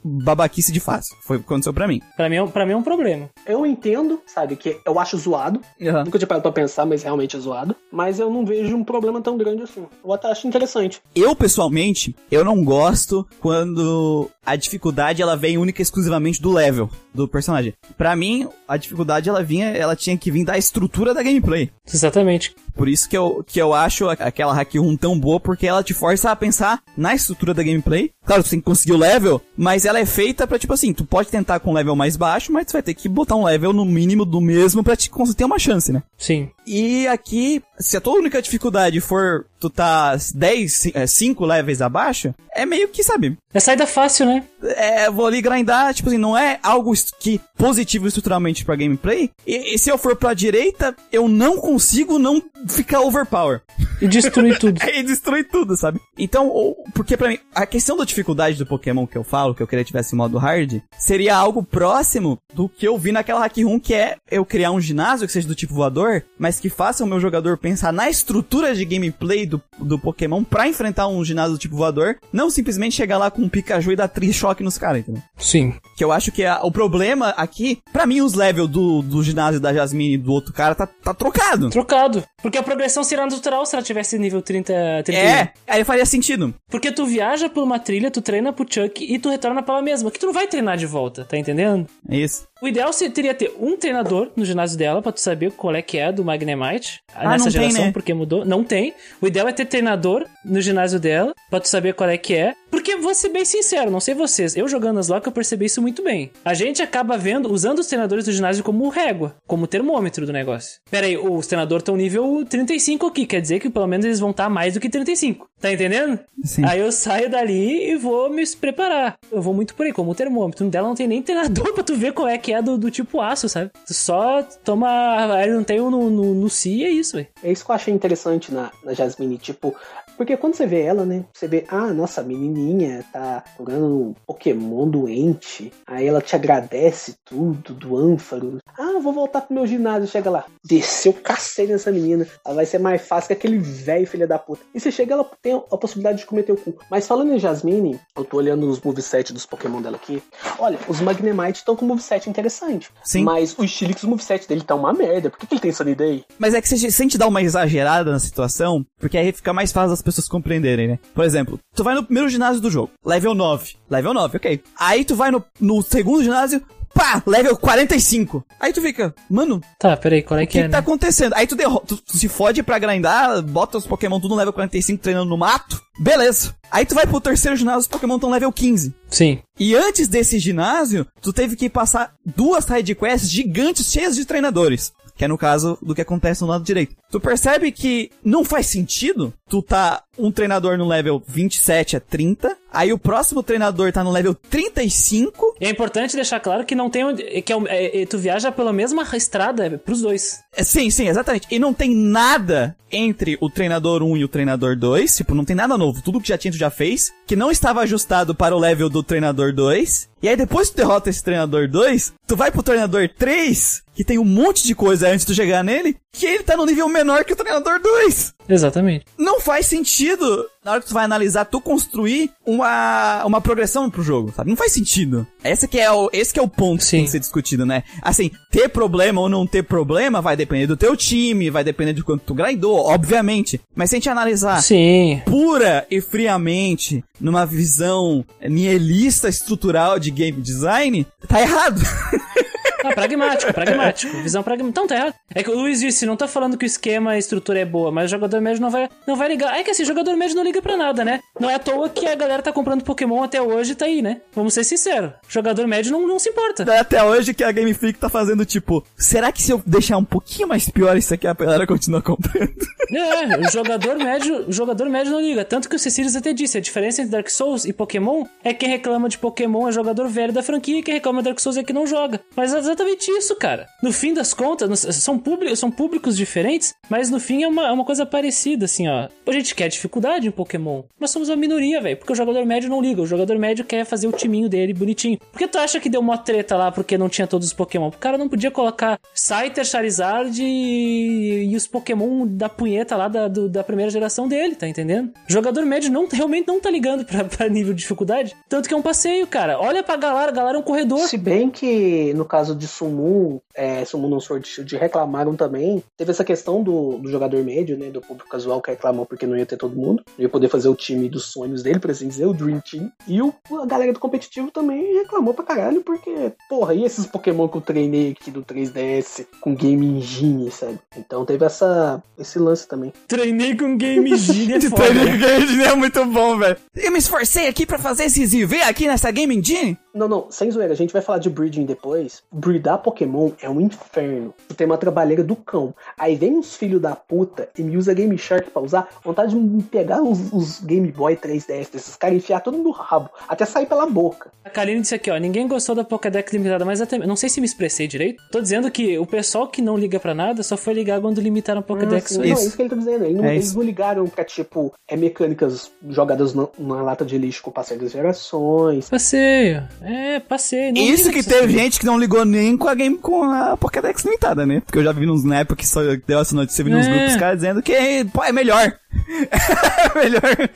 S1: babaquice de fácil. Foi o que aconteceu pra mim.
S2: Pra mim, é um- pra mim é um problema.
S3: Eu entendo, sabe, que eu acho zoado. Nunca tinha parado pra pensar, mas realmente é zoado. Mas eu não vejo um problema tão grande assim. Eu até acho interessante.
S1: Eu, pessoalmente, eu não gosto quando a dificuldade ela vem única e exclusivamente do level do personagem. Pra mim, a dificuldade ela vinha, ela tinha que vir da estrutura da gameplay.
S2: Exatamente.
S1: Por isso que eu, que eu acho aquela hack 1 tão boa, porque ela te força a pensar na estrutura da gameplay. Claro, tu tem que conseguir o level, mas ela é feita pra, tipo assim, tu pode tentar com um level mais baixo, mas tu vai ter que botar um level no mínimo do mesmo pra te ter uma chance, né?
S2: Sim.
S1: E aqui, se a tua única dificuldade for tu tá 10, 5 levels abaixo, é meio que, sabe,
S2: É saída fácil, né?
S1: é, vou ali grindar, tipo assim, não é algo que positivo estruturalmente pra gameplay. E, e se eu for pra direita, eu não consigo não ficar overpower.
S2: E destruir tudo.
S1: Aí destrói tudo, sabe? Então, ou- porque pra mim, a questão da dificuldade do Pokémon que eu falo, que eu queria que tivesse modo hard, seria algo próximo do que eu vi naquela Hack Room, que é eu criar um ginásio que seja do tipo voador, mas que faça o meu jogador pensar na estrutura de gameplay do, do Pokémon pra enfrentar um ginásio do tipo voador, não simplesmente chegar lá com um Pikachu e dar tri-choque nos caras, entendeu?
S2: Sim.
S1: Que eu acho que a- o problema aqui, pra mim, os levels do, do ginásio da Jasmine e do outro cara tá, tá trocado.
S2: Trocado. Porque a progressão seria natural se ela tivesse nível 30, 31.
S1: É, aí faria sentido.
S2: Porque tu viaja por uma trilha, tu treina pro Chuck e tu retorna pra ela mesma. Que tu não vai treinar de volta, tá entendendo?
S1: É isso.
S2: O ideal seria teria ter um treinador no ginásio dela pra tu saber qual é que é do Magnemite
S1: Ah,
S2: nessa
S1: não tem,
S2: geração,
S1: né?
S2: porque mudou. Não tem. O ideal é ter treinador no ginásio dela pra tu saber qual é que é. Porque vou ser bem sincero, não sei vocês, eu jogando as lock eu percebi isso muito bem. A gente acaba vendo, usando os treinadores do ginásio como régua, como termômetro do negócio. Pera aí, os treinadores estão nível 35 aqui, quer dizer que pelo menos eles vão estar mais do que 35. Tá entendendo?
S1: Sim.
S2: Aí eu saio dali e vou me preparar. Eu vou muito por aí, como termômetro. No dela não tem nem treinador pra tu ver qual é que é do, do tipo aço, sabe? Tu só toma. Aí não tem um no, no, no si e é isso, velho.
S3: É isso que eu achei interessante na, na Jasmine, tipo, porque quando você vê ela, né? Você vê, ah, nossa, a menininha tá jogando um Pokémon doente. Aí ela te agradece tudo do ânfaro. Ah, vou voltar pro meu ginásio. Chega lá, desceu cacete nessa menina. Ela vai ser mais fácil que aquele velho filho da puta. E você chega, ela tem a possibilidade de cometer o cu. Mas falando em Jasmine, eu tô olhando os moveset dos Pokémon dela aqui. Olha, os Magnemite estão com moveset interessante.
S1: Sim.
S3: Mas o Stilix, o moveset dele tá uma merda. Por que, que ele tem Sunny Day?
S1: Mas é que se se a gente dá uma exagerada na situação, porque aí fica mais fácil as pessoas compreenderem, né? Por exemplo, tu vai no primeiro ginásio do jogo, level 9. Level 9, ok. Aí tu vai no, no segundo ginásio, pá, level 45. Aí tu fica, mano,
S2: Tá, peraí, qual é
S1: o
S2: que,
S1: que,
S2: é?
S1: que tá
S2: né?
S1: acontecendo? Aí tu, tu, tu se fode pra grindar, bota os Pokémon tudo no level 45 treinando no mato, beleza. Aí tu vai pro terceiro ginásio, os Pokémon estão level 15.
S2: Sim.
S1: E antes desse ginásio, tu teve que passar duas sidequests gigantes cheias de treinadores. Que é no caso do que acontece no lado direito. Tu percebe que não faz sentido tu tá um treinador no level 27 a 30, aí o próximo treinador tá no level 35,
S2: E é importante deixar claro que não tem onde. Que é, é- é- tu viaja pela mesma estrada pros dois.
S1: É, Sim, sim, exatamente. E não tem nada entre o treinador 1 e o treinador 2. Tipo, não tem nada novo. Tudo que já tinha, tu já fez. Que não estava ajustado para o level do treinador 2. E aí, depois que tu derrota esse treinador 2, tu vai pro treinador 3, que tem um monte de coisa antes de tu chegar nele, que ele tá no nível menor que o treinador 2.
S2: Exatamente.
S1: Não faz sentido, na hora que tu vai analisar, tu construir uma, uma progressão pro jogo, sabe? Não faz sentido. Esse que é o, esse que é o ponto que
S2: Sim.
S1: tem que ser discutido, né? Assim, ter problema ou não ter problema vai depender do teu time, vai depender de quanto tu grindou, obviamente. Mas se a gente analisar
S2: Sim.
S1: pura e friamente, numa visão nihilista estrutural de game design, tá errado.
S2: Ah, pragmático, pragmático. Visão pragmática. Então tá errado. É que o Luiz disse, não tá falando que o esquema, a estrutura é boa, mas o jogador médio não vai, não vai ligar. É que assim, o jogador médio não liga pra nada, né? Não é à toa que a galera tá comprando Pokémon até hoje e tá aí, né? Vamos ser sinceros. Jogador médio não, não se importa.
S1: Até hoje que a Game Freak tá fazendo tipo, será que se eu deixar um pouquinho mais pior isso aqui, a galera continua comprando?
S2: É, o jogador médio, o jogador médio não liga. Tanto que o Cecilius até disse, a diferença entre Dark Souls e Pokémon é que quem reclama de Pokémon é jogador velho da franquia e quem reclama de Dark Souls é que não joga. Mas é exatamente isso, cara. No fim das contas, são, públicos, são públicos diferentes, mas no fim é uma, é uma coisa parecida, assim, ó. A gente quer dificuldade em Pokémon, mas somos uma minoria, velho, porque o jogador médio não liga. O jogador médio quer fazer o timinho dele bonitinho. Por que tu acha que deu uma treta lá porque não tinha todos os Pokémon? O cara não podia colocar Scyther, Charizard e, e os Pokémon da punheta lá da, do- da primeira geração dele, tá entendendo? O jogador médio não, realmente não tá ligando pra, pra nível de dificuldade. Tanto que é um passeio, cara. Olha pra Galar, Galar é um corredor.
S3: Se bem que no caso de Summon, é, não Sword Shield reclamaram também, teve essa questão do, do jogador médio, né, do público casual que reclamou porque não ia ter todo mundo, não ia poder fazer o time dos sonhos dele, por assim dizer, o Dream Team. E o, a galera do competitivo também reclamou pra caralho porque, porra, e esses Pokémon que eu treinei aqui do 3DS com Game Engine, sabe? Então teve essa, esse lance também.
S2: Treinei com Game Genie, é foda.
S1: Training Game é muito bom, velho. Eu me esforcei aqui pra fazer esses IV aqui nessa Game Engine.
S3: Não, não, sem zoeira, a gente vai falar de breeding depois. Breedar Pokémon é um inferno. Tu tem uma trabalheira do cão. Aí vem uns filhos da puta e me usa Game Shark pra usar. Vontade de me pegar os, os Game Boy 3DS desses caras e enfiar tudo no rabo. Até sair pela boca.
S2: A Kaline disse aqui, ó, ninguém gostou da Pokédex limitada, mas até, não sei se me expressei direito. Tô dizendo que o pessoal que não liga pra nada só foi ligar quando limitaram a Pokédex.
S3: Ah,
S2: só
S3: não,
S2: isso.
S3: é isso que ele tá dizendo. Ele não-
S1: É
S3: eles não ligaram pra, tipo, é mecânicas jogadas na, na lata de lixo com o passar das gerações.
S2: Passeio. É, passeio. Não
S1: Isso que teve gente que não ligou nem com a game com a Pokédex limitada, né? Porque eu já vi nos na época que só deu essa notícia, vi nos
S2: É.
S1: grupos caras dizendo que pô, é melhor. é melhor.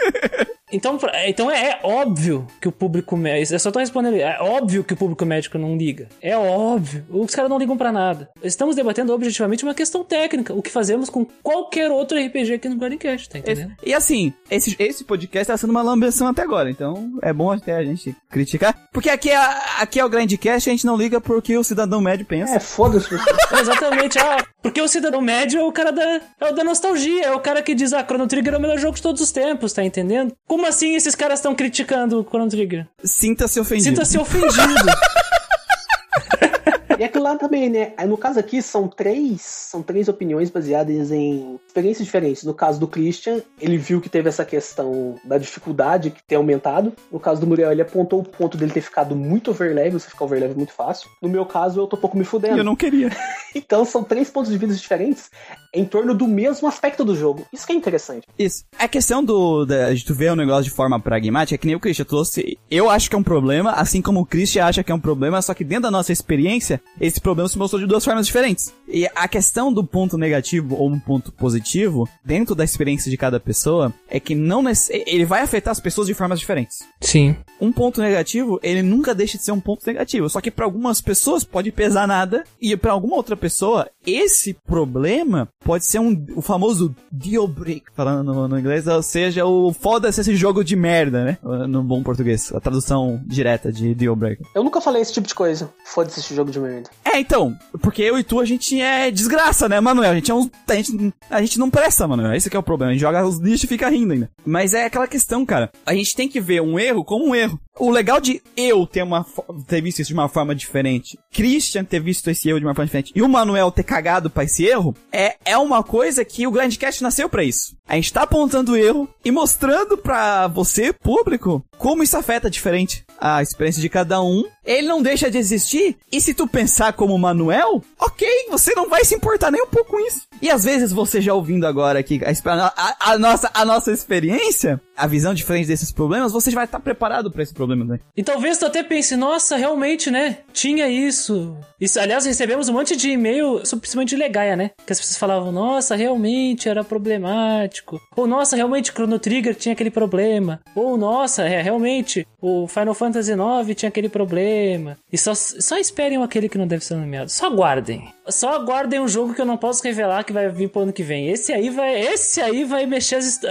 S2: Então, pra- então é, é óbvio que o público médico. Eu só tô respondendo. É óbvio que o público médico não liga. É óbvio. Os caras não ligam pra nada. Estamos debatendo objetivamente uma questão técnica. O que fazemos com qualquer outro RPG aqui no Guardiancast, tá entendendo?
S1: E assim, esse, esse podcast tá sendo uma lambeção até agora, então é bom até a gente criticar. Porque aqui é, aqui é o Grandcast, a gente não liga porque o cidadão médio pensa.
S3: É, foda-se você.
S2: É, Exatamente. Ah, porque o cidadão médio é o cara da, é o da nostalgia. É o cara que diz, ah, Chrono Trigger é o melhor jogo de todos os tempos, tá entendendo? Como assim esses caras estão criticando o Chrono Trigger?
S1: Sinta-se ofendido.
S2: Sinta-se ofendido.
S3: E aquilo lá também, né? Aí, No caso aqui, são três, são três opiniões baseadas em experiências diferentes. No caso do Christian, ele viu que teve essa questão da dificuldade que tem aumentado. No caso do Muriel, ele apontou o ponto dele ter ficado muito overlevel, você ficar overlevel muito fácil. No meu caso, eu tô um pouco me fudendo.
S1: eu não queria.
S3: Então são três pontos de vista diferentes em torno do mesmo aspecto do jogo. Isso que é interessante.
S1: Isso. A questão do, da, de tu ver o negócio de forma pragmática é que nem o Christian trouxe. Eu acho que é um problema, assim como o Christian acha que é um problema, só que dentro da nossa experiência, esse problema se mostrou de duas formas diferentes. E a questão do ponto negativo ou um ponto positivo, dentro da experiência de cada pessoa, é que não ele vai afetar as pessoas de formas diferentes.
S2: Sim.
S1: Um ponto negativo, ele nunca deixa de ser um ponto negativo. Só que pra algumas pessoas pode pesar nada e pra alguma outra pessoa, esse problema pode ser um o famoso deal break, falando no, no inglês, ou seja, o foda-se esse jogo de merda, né? No bom português, a tradução direta de deal break.
S3: Eu nunca falei esse tipo de coisa. Foda-se esse jogo de merda.
S1: É, então, porque eu e tu a gente é desgraça, né, Manuel? A gente é um a gente, a gente não presta, Manuel. Esse que é o problema. A gente joga os lixos e fica rindo ainda. Mas é aquela questão, cara. A gente tem que ver um erro como um erro. O legal de eu ter uma ter visto isso de uma forma diferente, Christian ter visto esse erro de uma forma diferente e o Manuel ter cagado pra esse erro, é, é uma coisa que o Grandcast nasceu pra isso. A gente tá apontando o erro e mostrando pra você, público, como isso afeta diferente a experiência de cada um. Ele não deixa de existir. E se tu pensar como Manuel, ok, você não vai se importar nem um pouco com isso. E às vezes você já ouvindo agora aqui a- a- a nossa, a nossa experiência, a visão diferente desses problemas, você vai estar preparado pra esse problema, né?
S2: E talvez tu até pense, nossa, realmente, né? Tinha isso. isso aliás, recebemos um monte de e-mail, principalmente de Legaia, né? Que as pessoas falavam, nossa, realmente era problemático. Ou, nossa, realmente Chrono Trigger tinha aquele problema. Ou, nossa, é, realmente o Final Fantasy IX tinha aquele problema. E só, só esperem aquele que não deve ser nomeado. Só aguardem. Só aguardem um jogo que eu não posso revelar que vai vir pro ano que vem. Esse aí vai, esse aí vai mexer, as,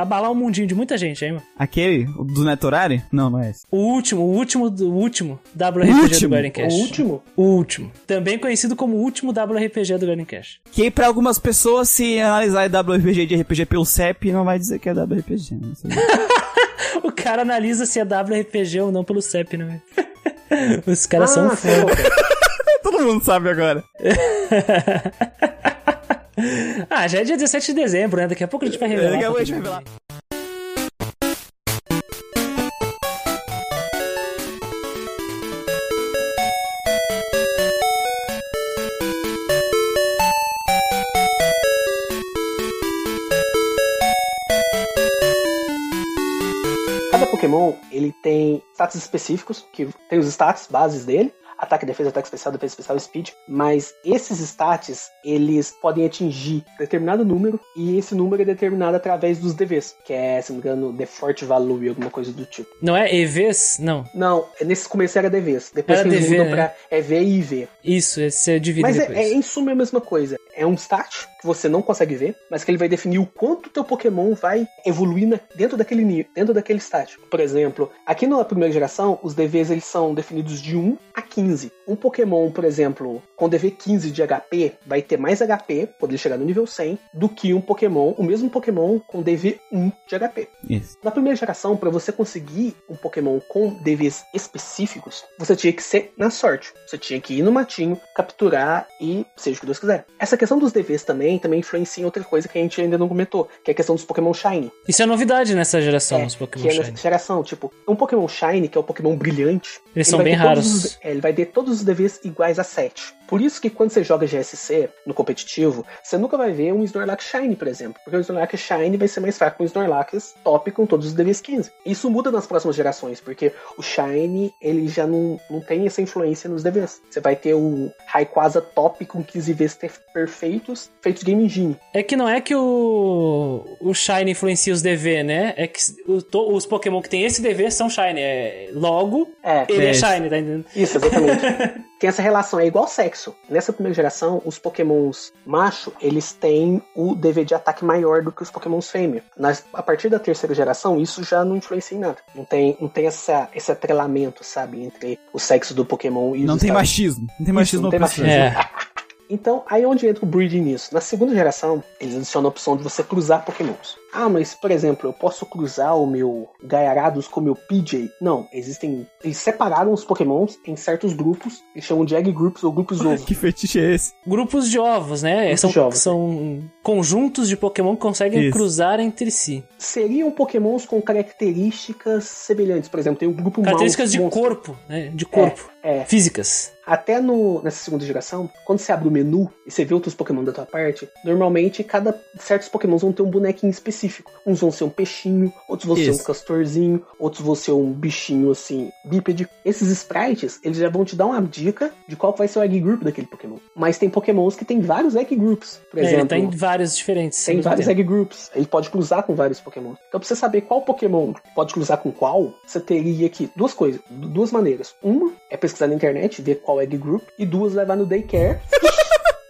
S2: abalar o mundinho de muita gente, hein, mano?
S1: Aquele, o do Netorari? Não, não é esse.
S2: O último, o último, o último WRPG
S1: O
S2: do
S1: último?
S2: Garden
S3: O
S2: Cash.
S3: último?
S2: O último. Também conhecido como o último WRPG do Garden Cash.
S1: Que pra algumas pessoas, se analisar WRPG de RPG pelo CEP, não vai dizer que é WRPG. Isso aí.
S2: O cara analisa se é WRPG ou não pelo CEP, né? Os caras são
S3: Ah,
S2: foda.
S1: Todo mundo sabe agora.
S2: Ah, já é dia 17 de dezembro, né? Daqui a pouco a gente vai revelar.
S1: Daqui a pouco a gente vai.
S3: Cada Pokémon, ele tem status específicos, que tem os status bases dele. Ataque, defesa, ataque especial, defesa especial, speed. Mas esses stats, eles podem atingir determinado número. E esse número é determinado através dos DVs. Que é, se não me engano, The Fort Value, alguma coisa do tipo.
S2: Não é EVs? Não.
S3: Não, nesse começo era DVs. Depois
S2: Era
S3: eles
S2: DV,
S3: mudam
S2: né?
S3: pra EV e IV.
S2: Isso, esse é dividido
S3: Mas é, é, em suma é a mesma coisa. É um stat que você não consegue ver, mas que ele vai definir o quanto teu Pokémon vai evoluir na- dentro daquele nível, dentro daquele stat. Por exemplo, aqui na primeira geração, os DVs eles são definidos de 1 a 15. 1 um Pokémon, por exemplo, com DV15 de HP, vai ter mais HP, poder chegar no nível 100, do que um Pokémon, o mesmo Pokémon com DV1 de HP.
S1: Isso.
S3: Na primeira geração, para você conseguir um Pokémon com DVs específicos, você tinha que ser na sorte. Você tinha que ir no matinho, capturar e seja o que Deus quiser. Essa questão dos DVs também, também influencia em outra coisa que a gente ainda não comentou, que é a questão dos Pokémon Shiny.
S2: Isso é novidade nessa geração,
S3: É,
S2: os Pokémon
S3: que é
S2: Shiny.
S3: nessa geração, tipo, um Pokémon Shiny, que é o Pokémon brilhante,
S2: Eles
S3: ele
S2: são bem raros.
S3: os- é, ele vai ter todos os DVs iguais a 7. Por isso que quando você joga GSC no competitivo, você nunca vai ver um Snorlax Shiny, por exemplo. Porque o Snorlax Shiny vai ser mais fraco que o Snorlax Top com todos os DVs 15. Isso muda nas próximas gerações, porque o Shiny, ele já não, não tem essa influência nos DVs. Você vai ter o Rayquaza Top com 15 Vs perfeitos, feitos Game Engine.
S2: É que não é que o, o Shiny influencia os DV, né? É que o- to- os Pokémon que tem esse DV são Shiny. É, logo,
S3: É,
S2: ele é,
S1: É.
S2: Shiny, tá entendendo?
S3: Isso, exatamente. tem essa relação, é igual sexo. Nessa primeira geração, os pokémons macho, eles têm o DV de ataque maior do que os pokémons fêmea. Nas, a partir da terceira geração, isso já não influencia em nada. Não tem, não tem essa, esse atrelamento, sabe, entre o sexo do pokémon e
S1: Não
S3: os
S1: tem
S3: estados.
S1: machismo. Não tem machismo
S3: não tem machismo.
S2: É.
S3: Então, aí é onde entra o breeding nisso. Na segunda geração, eles adicionam a opção de você cruzar pokémons. Ah, mas, por exemplo, eu posso cruzar o meu Gaiarados com o meu PJ? Não, existem... Eles separaram os pokémons em certos grupos, eles chamam de egg groups ou grupos ovo.
S1: Que fetiche é esse?
S2: Grupos de ovos, né?
S3: Grupos
S2: são,
S3: de ovos.
S2: são conjuntos de Pokémon que conseguem
S1: Isso.
S2: cruzar entre si.
S3: Seriam pokémons com características semelhantes. Por exemplo, tem o grupo
S2: Características de
S3: Mouse Monster.
S2: corpo, né? De corpo.
S3: É,
S2: Físicas.
S3: Até no, nessa segunda geração, quando você abre o menu e você vê outros Pokémon da tua parte, normalmente cada certos Pokémon vão ter um bonequinho específico. Uns vão ser um peixinho, outros vão ser
S1: Isso.
S3: um castorzinho, outros vão ser um bichinho assim, bípede. Esses sprites, eles já vão te dar uma dica de qual vai ser o egg group daquele Pokémon. Mas tem Pokémons que tem vários egg groups. Por
S2: É, ele
S3: exemplo,
S2: tem vários diferentes.
S3: tem vários
S2: tempo.
S3: egg groups. Ele pode cruzar com vários Pokémon. Então, pra você saber qual Pokémon pode cruzar com qual, você teria que. Duas coisas, du- duas maneiras. Uma é pesquisar na internet, ver qual egg group, e duas, levar no daycare.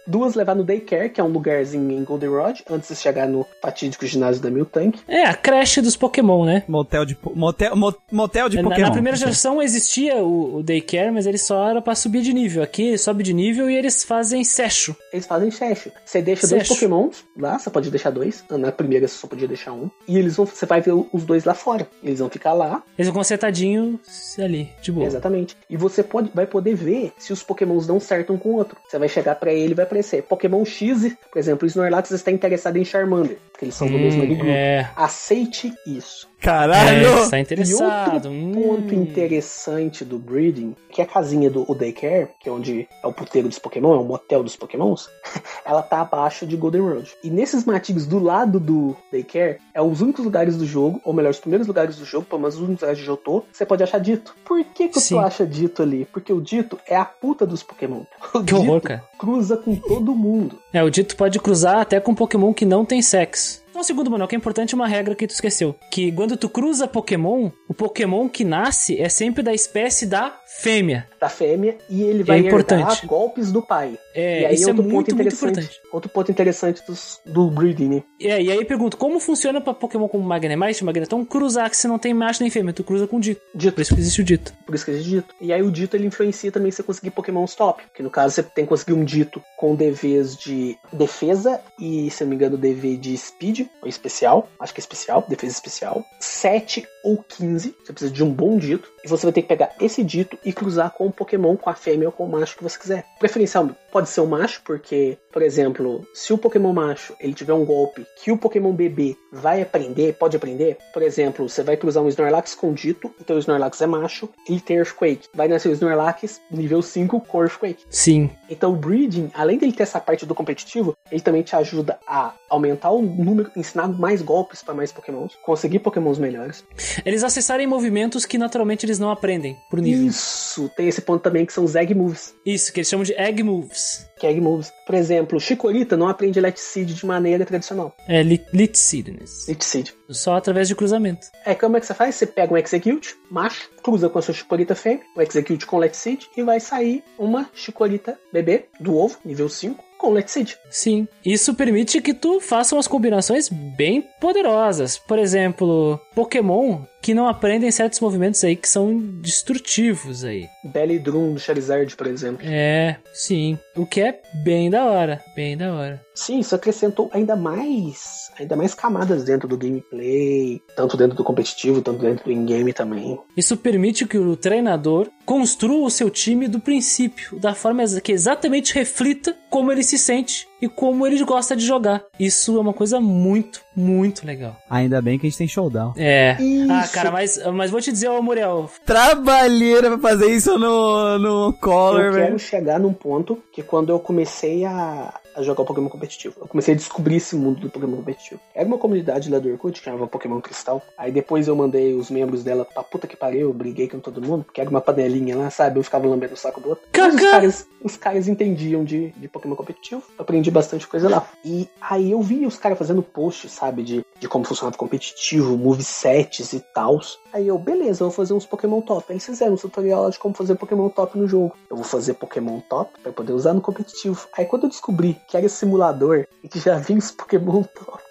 S3: duas, levar no daycare, que é um lugarzinho em Goldenrod, antes de chegar no fatídico ginásio da Miltank.
S2: É, a creche dos Pokémon, né?
S1: Motel de, motel, mo- motel de
S2: Na,
S1: Pokémon.
S2: na primeira geração existia o, o Daycare, mas ele só era pra subir de nível. Aqui sobe de nível e eles fazem secho.
S3: Eles fazem checho. Você deixa dois
S2: Secho.
S3: Pokémons lá, você pode deixar dois. Na primeira você só podia deixar um. E eles vão. Você vai ver os dois lá fora. Eles vão ficar lá,
S2: Eles vão sentadinhos ali, de boa.
S3: Exatamente. E você pode, vai poder ver se os pokémons dão certo um com o outro. Você vai chegar pra ele e vai Pokémon X, por exemplo, o Snorlax está interessado em Charmander, porque eles são do mesmo
S2: Hum,
S3: grupo.
S2: é,
S3: Aceite isso.
S1: Caralho!
S2: é, está
S3: E
S2: interessado.
S3: outro
S2: hum.
S3: ponto interessante do breeding, que é a casinha do o Daycare, que é onde é o puteiro dos Pokémon, é o motel dos Pokémons, ela tá abaixo de Golden Road. E nesses matinhos do lado do Daycare, é os únicos lugares do jogo, ou melhor, os primeiros lugares do jogo, pelo menos os únicos lugares de Jotô, você pode achar dito. Por que que
S2: Sim.
S3: tu acha dito ali? Porque o dito é a puta dos Pokémon. O
S2: Que horror, cara.
S3: cruza com todo mundo.
S2: É, o dito pode cruzar até com Pokémon que não tem sexo. Um segundo, Manuel, que é importante uma regra que tu esqueceu. Que quando tu cruza Pokémon, o Pokémon que nasce é sempre da espécie da fêmea.
S3: Da fêmea, e ele vai
S2: importante.
S3: herdar golpes do pai.
S2: É,
S3: e aí
S2: isso é
S3: outro
S2: muito,
S3: ponto
S2: muito importante.
S3: Outro ponto interessante dos, do breeding, né?
S2: É, e aí eu pergunto, como funciona pra Pokémon como Magnemite Magneton cruzar que se não tem macho nem fêmea? Tu cruza com dito.
S3: Dito.
S2: Por isso que existe o dito.
S3: Por isso que existe dito. E aí o dito ele influencia também você conseguir Pokémon top. Que no caso você tem que conseguir um dito com DVs de defesa e, se eu não me engano, DV de speed, ou especial. Acho que é especial, defesa especial. 7 ou 15. Você precisa de um bom dito. E você vai ter que pegar esse dito e cruzar com o Pokémon, com a fêmea ou com o macho que você quiser. Preferencial pode ser o macho, porque, por exemplo, se o Pokémon macho ele tiver um golpe que o Pokémon bebê vai aprender, pode aprender. Por exemplo, você vai cruzar um Snorlax com dito, então o Snorlax é macho, ele tem Earthquake. Vai nascer o Snorlax nível 5 com Earthquake.
S2: Sim.
S3: Então o Breeding, além dele ter essa parte do competitivo, ele também te ajuda a aumentar o número, ensinar mais golpes para mais Pokémons, conseguir Pokémons melhores.
S2: Eles acessarem movimentos que naturalmente eles não aprendem por nível.
S3: Isso, tem esse ponto também que são os Egg Moves.
S2: Isso, que eles chamam de Egg Moves.
S3: Que é Egg Moves. Por exemplo, Chikorita não aprende Let Seed de maneira tradicional.
S2: É Lit Litseedness.
S3: Let Seed.
S2: Só através de cruzamento.
S3: É, como é que você faz? Você pega um Execute, macho, cruza com a sua Chikorita fêmea, um Execute com Let Seed, e vai sair uma Chikorita bebê do ovo, nível 5, com Let Seed.
S2: Sim. Isso permite que tu faça umas combinações bem poderosas. Por exemplo, Pokémon que não aprendem certos movimentos aí que são destrutivos aí.
S3: Belly Drum do Charizard, por exemplo.
S2: É, sim. O que é bem da hora. Bem da hora.
S3: Sim, isso acrescentou ainda mais, ainda mais camadas dentro do gameplay, tanto dentro do competitivo, tanto dentro do in-game também.
S2: Isso permite que o treinador construa o seu time do princípio, da forma que exatamente reflita como ele se sente e como ele gosta de jogar. Isso é uma coisa muito, muito legal.
S1: Ainda bem que a gente tem showdown.
S2: É.
S3: Isso.
S2: Ah, cara, mas, mas vou te dizer, ô Muriel,
S1: Trabalheira pra fazer isso no, no Color,
S3: Eu quero
S1: velho.
S3: chegar num ponto que quando eu comecei a, a jogar o Pokémon competitivo, eu comecei a descobrir esse mundo do Pokémon competitivo. Era uma comunidade lá do Orkut que chamava Pokémon Cristal. Aí depois eu mandei os membros dela pra puta que pariu, eu briguei com todo mundo, porque era uma panelinha lá, sabe? Eu ficava lambendo o saco do outro. Os caras, os caras entendiam de, de Pokémon competitivo. Eu aprendi bastante coisa lá. E aí eu vi os caras fazendo posts, sabe? De, de como funcionava o competitivo, movesets e tals. Aí eu, beleza, eu vou fazer uns Pokémon top. Aí eles fizeram um tutorial de como fazer Pokémon top no jogo. Eu vou fazer Pokémon top pra poder usar no competitivo. Aí quando eu descobri que era simulador e que já vinha os Pokémon top,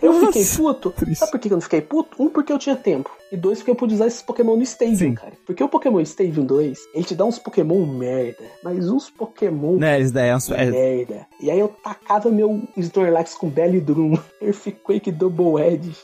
S3: eu
S1: Nossa,
S3: fiquei puto.
S1: triste.
S3: Sabe por que eu não fiquei puto? Um, porque eu tinha tempo. E dois, porque eu pude usar esses Pokémon no Stadium,
S1: Sim.
S3: cara. Porque o Pokémon Stadium 2, ele te dá uns Pokémon merda. Mas uns Pokémon
S1: Né, isso daí é, uns- é-
S3: merda. E aí eu tacava meu Snorlax com Belly Drum, Earthquake Double Edge.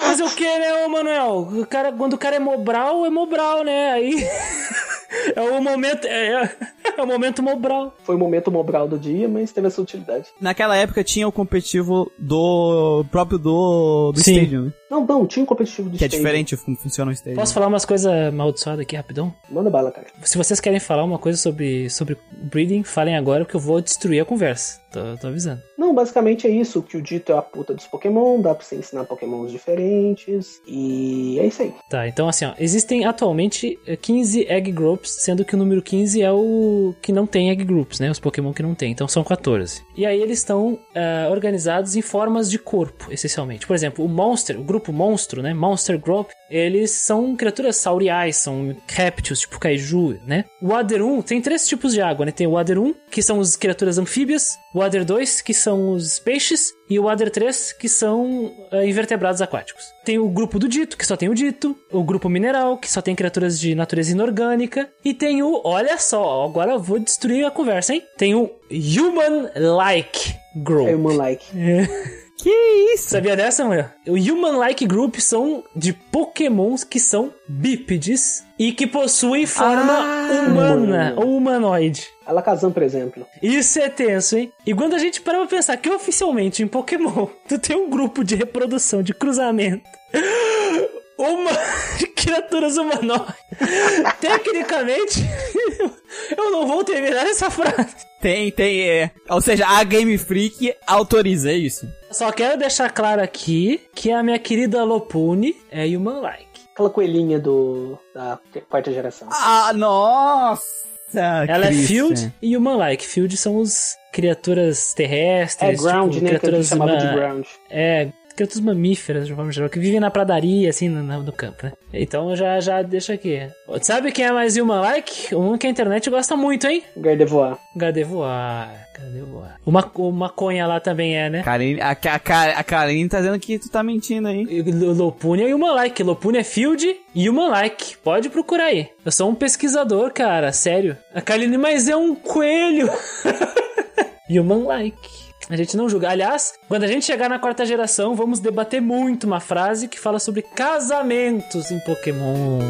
S2: Fazer o que, né, ô Manuel? O cara, quando o cara é Mobral, é Mobral, né? Aí. é o momento. É, é o momento Mobral.
S3: Foi o momento Mobral do dia, mas teve essa utilidade.
S1: Naquela época tinha o competitivo do próprio do, do
S2: Sim.
S1: Stadium, né?
S3: Não, não, tinha um competitivo de
S1: que é
S3: Stadium.
S1: diferente como funciona o Stadium.
S2: Posso falar umas coisas amaldiçoadas aqui rapidão?
S3: Manda bala, cara.
S2: Se vocês querem falar uma coisa sobre, sobre breeding, falem agora que eu vou destruir a conversa. Tô, tô avisando.
S3: Não, basicamente é isso. O que o dito é a puta dos Pokémon, dá pra você ensinar Pokémons diferentes. E é isso aí.
S2: Tá, então assim, ó, existem atualmente eh, 15 Egg Groups, sendo que o número 15 é o que não tem Egg Groups, né? Os Pokémon que não tem, então são 14. E aí eles estão eh, organizados em formas de corpo, essencialmente. Por exemplo, o Monster, o grupo Monstro, né? Monster Group, eles são criaturas sauriais, são répteis, tipo Kaiju, né? O 1 tem três tipos de água, né? Tem o 1, que são as criaturas anfíbias, o Water 2, que são os peixes, e o Water 3, que são eh, invertebrados aquáticos. Tem o grupo do Dito, que só tem o Dito, o grupo Mineral, que só tem criaturas de natureza inorgânica, e tem o, olha só, agora eu vou destruir a conversa, hein? Tem o Human-like Group.
S3: É Human Like.
S1: Que isso?
S2: Sabia dessa, mulher? O Human-like Group são de pokémons que são bípedes e que possuem forma
S1: Ah,
S2: humana ou humanoide.
S3: Alakazam, por exemplo.
S2: Isso é tenso, hein? E quando a gente para pra pensar que oficialmente em Pokémon tu tem um grupo de reprodução, de cruzamento. Uma criaturas humanoides. Tecnicamente, eu não vou terminar essa frase.
S1: Tem, tem, é. Ou seja, a Game Freak autoriza isso.
S2: Só quero deixar claro aqui que a minha querida Lopune é human-like.
S3: Aquela coelhinha do da quarta geração.
S1: Ah, nossa!
S2: Ela é. Field e Human-like. Field são os criaturas
S3: É
S2: terrestres.
S3: ground,
S2: tipo,
S3: né? Que
S2: criaturas
S3: chamava de
S2: ma-
S3: ground.
S2: É, criaturas mamíferas, de forma geral, que vivem na pradaria, assim, no, no campo, né? Então já, já deixa aqui. Sabe quem é mais human-like? Um que a internet gosta muito, hein?
S3: Gardevoir.
S2: Gardevoir. Gardevoir. O, ma o maconha lá também é, né?
S1: Karine, a, a, a, a Karine tá dizendo que tu tá mentindo aí.
S2: E Lo- Lopune é human-like. Lopune é field e human-like. Pode procurar aí. Eu sou um pesquisador, cara. Sério. A Kaline, mas é um coelho. human-like. A gente não julga. Aliás, quando a gente chegar na quarta geração, vamos debater muito uma frase que fala sobre casamentos em Pokémon.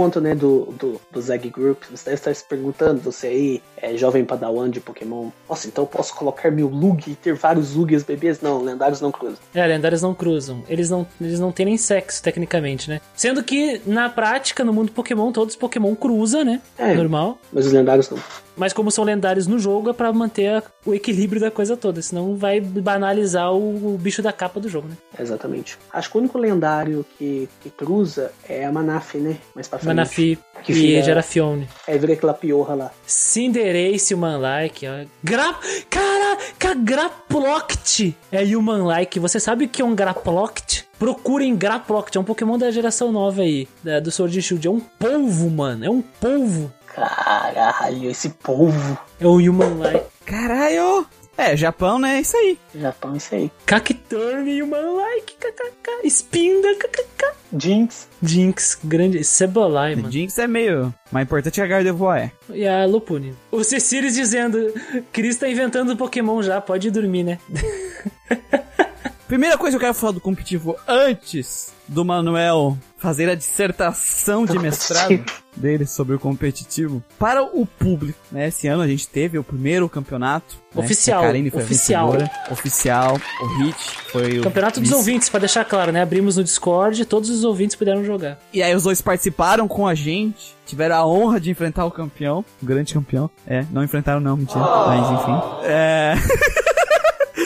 S3: Ponto, né, do, do, do Zeg Group, você deve estar se perguntando, você aí é jovem padawan de Pokémon. Nossa, então eu posso colocar meu Lug e ter vários Lugias bebês? Não, lendários não cruzam.
S2: É, lendários não cruzam. Eles não, eles não têm nem sexo, tecnicamente, né? Sendo que, na prática, no mundo Pokémon, todos os Pokémon cruzam, né?
S3: É.
S2: Normal.
S3: Mas os lendários não.
S2: Mas como são lendários no jogo, é pra manter a- o equilíbrio da coisa toda. Senão vai banalizar o, o bicho da capa do jogo, né?
S3: Exatamente. Acho que o único lendário que, que cruza é a Manaf, né? Mais pra frente.
S2: Manafi.
S3: Que
S2: e
S3: vira-
S2: gera Fione.
S3: Aí vira aquela piorra lá.
S2: Cinderace Human-like, ó. Gra... Caraca, Graploct é Human-like. Você sabe o que é um Graploct? Procurem Graploct, é um Pokémon da geração nova aí, da- do Sword and Shield. É um polvo, mano, é um polvo.
S3: Caralho, esse povo.
S2: É o Human-like.
S1: Caralho! É, Japão, né? É isso aí.
S3: Japão, isso aí.
S2: Cacturne Human-like, kkk. Spinda, kkk.
S3: Jinx.
S2: Jinx, grande. Cebolai, mano.
S1: Jinx é meio. Mais importante é a Gardevoir.
S2: E a Lupune. O Cecilis dizendo: Cris tá inventando Pokémon já, pode dormir, né?
S1: Primeira coisa que eu quero falar do competitivo antes do Manuel fazer a dissertação de mestrado dele sobre o competitivo para o público, né? Esse ano a gente teve o primeiro campeonato né,
S2: Oficial,
S1: a
S2: oficial.
S1: oficial, o Hit foi o
S2: Campeonato dos ouvintes, pra deixar claro, né? Abrimos no Discord, todos os ouvintes puderam jogar.
S1: E aí os dois participaram com a gente, tiveram a honra de enfrentar o campeão, o grande campeão. É, não enfrentaram não, mentira. Mas enfim. É...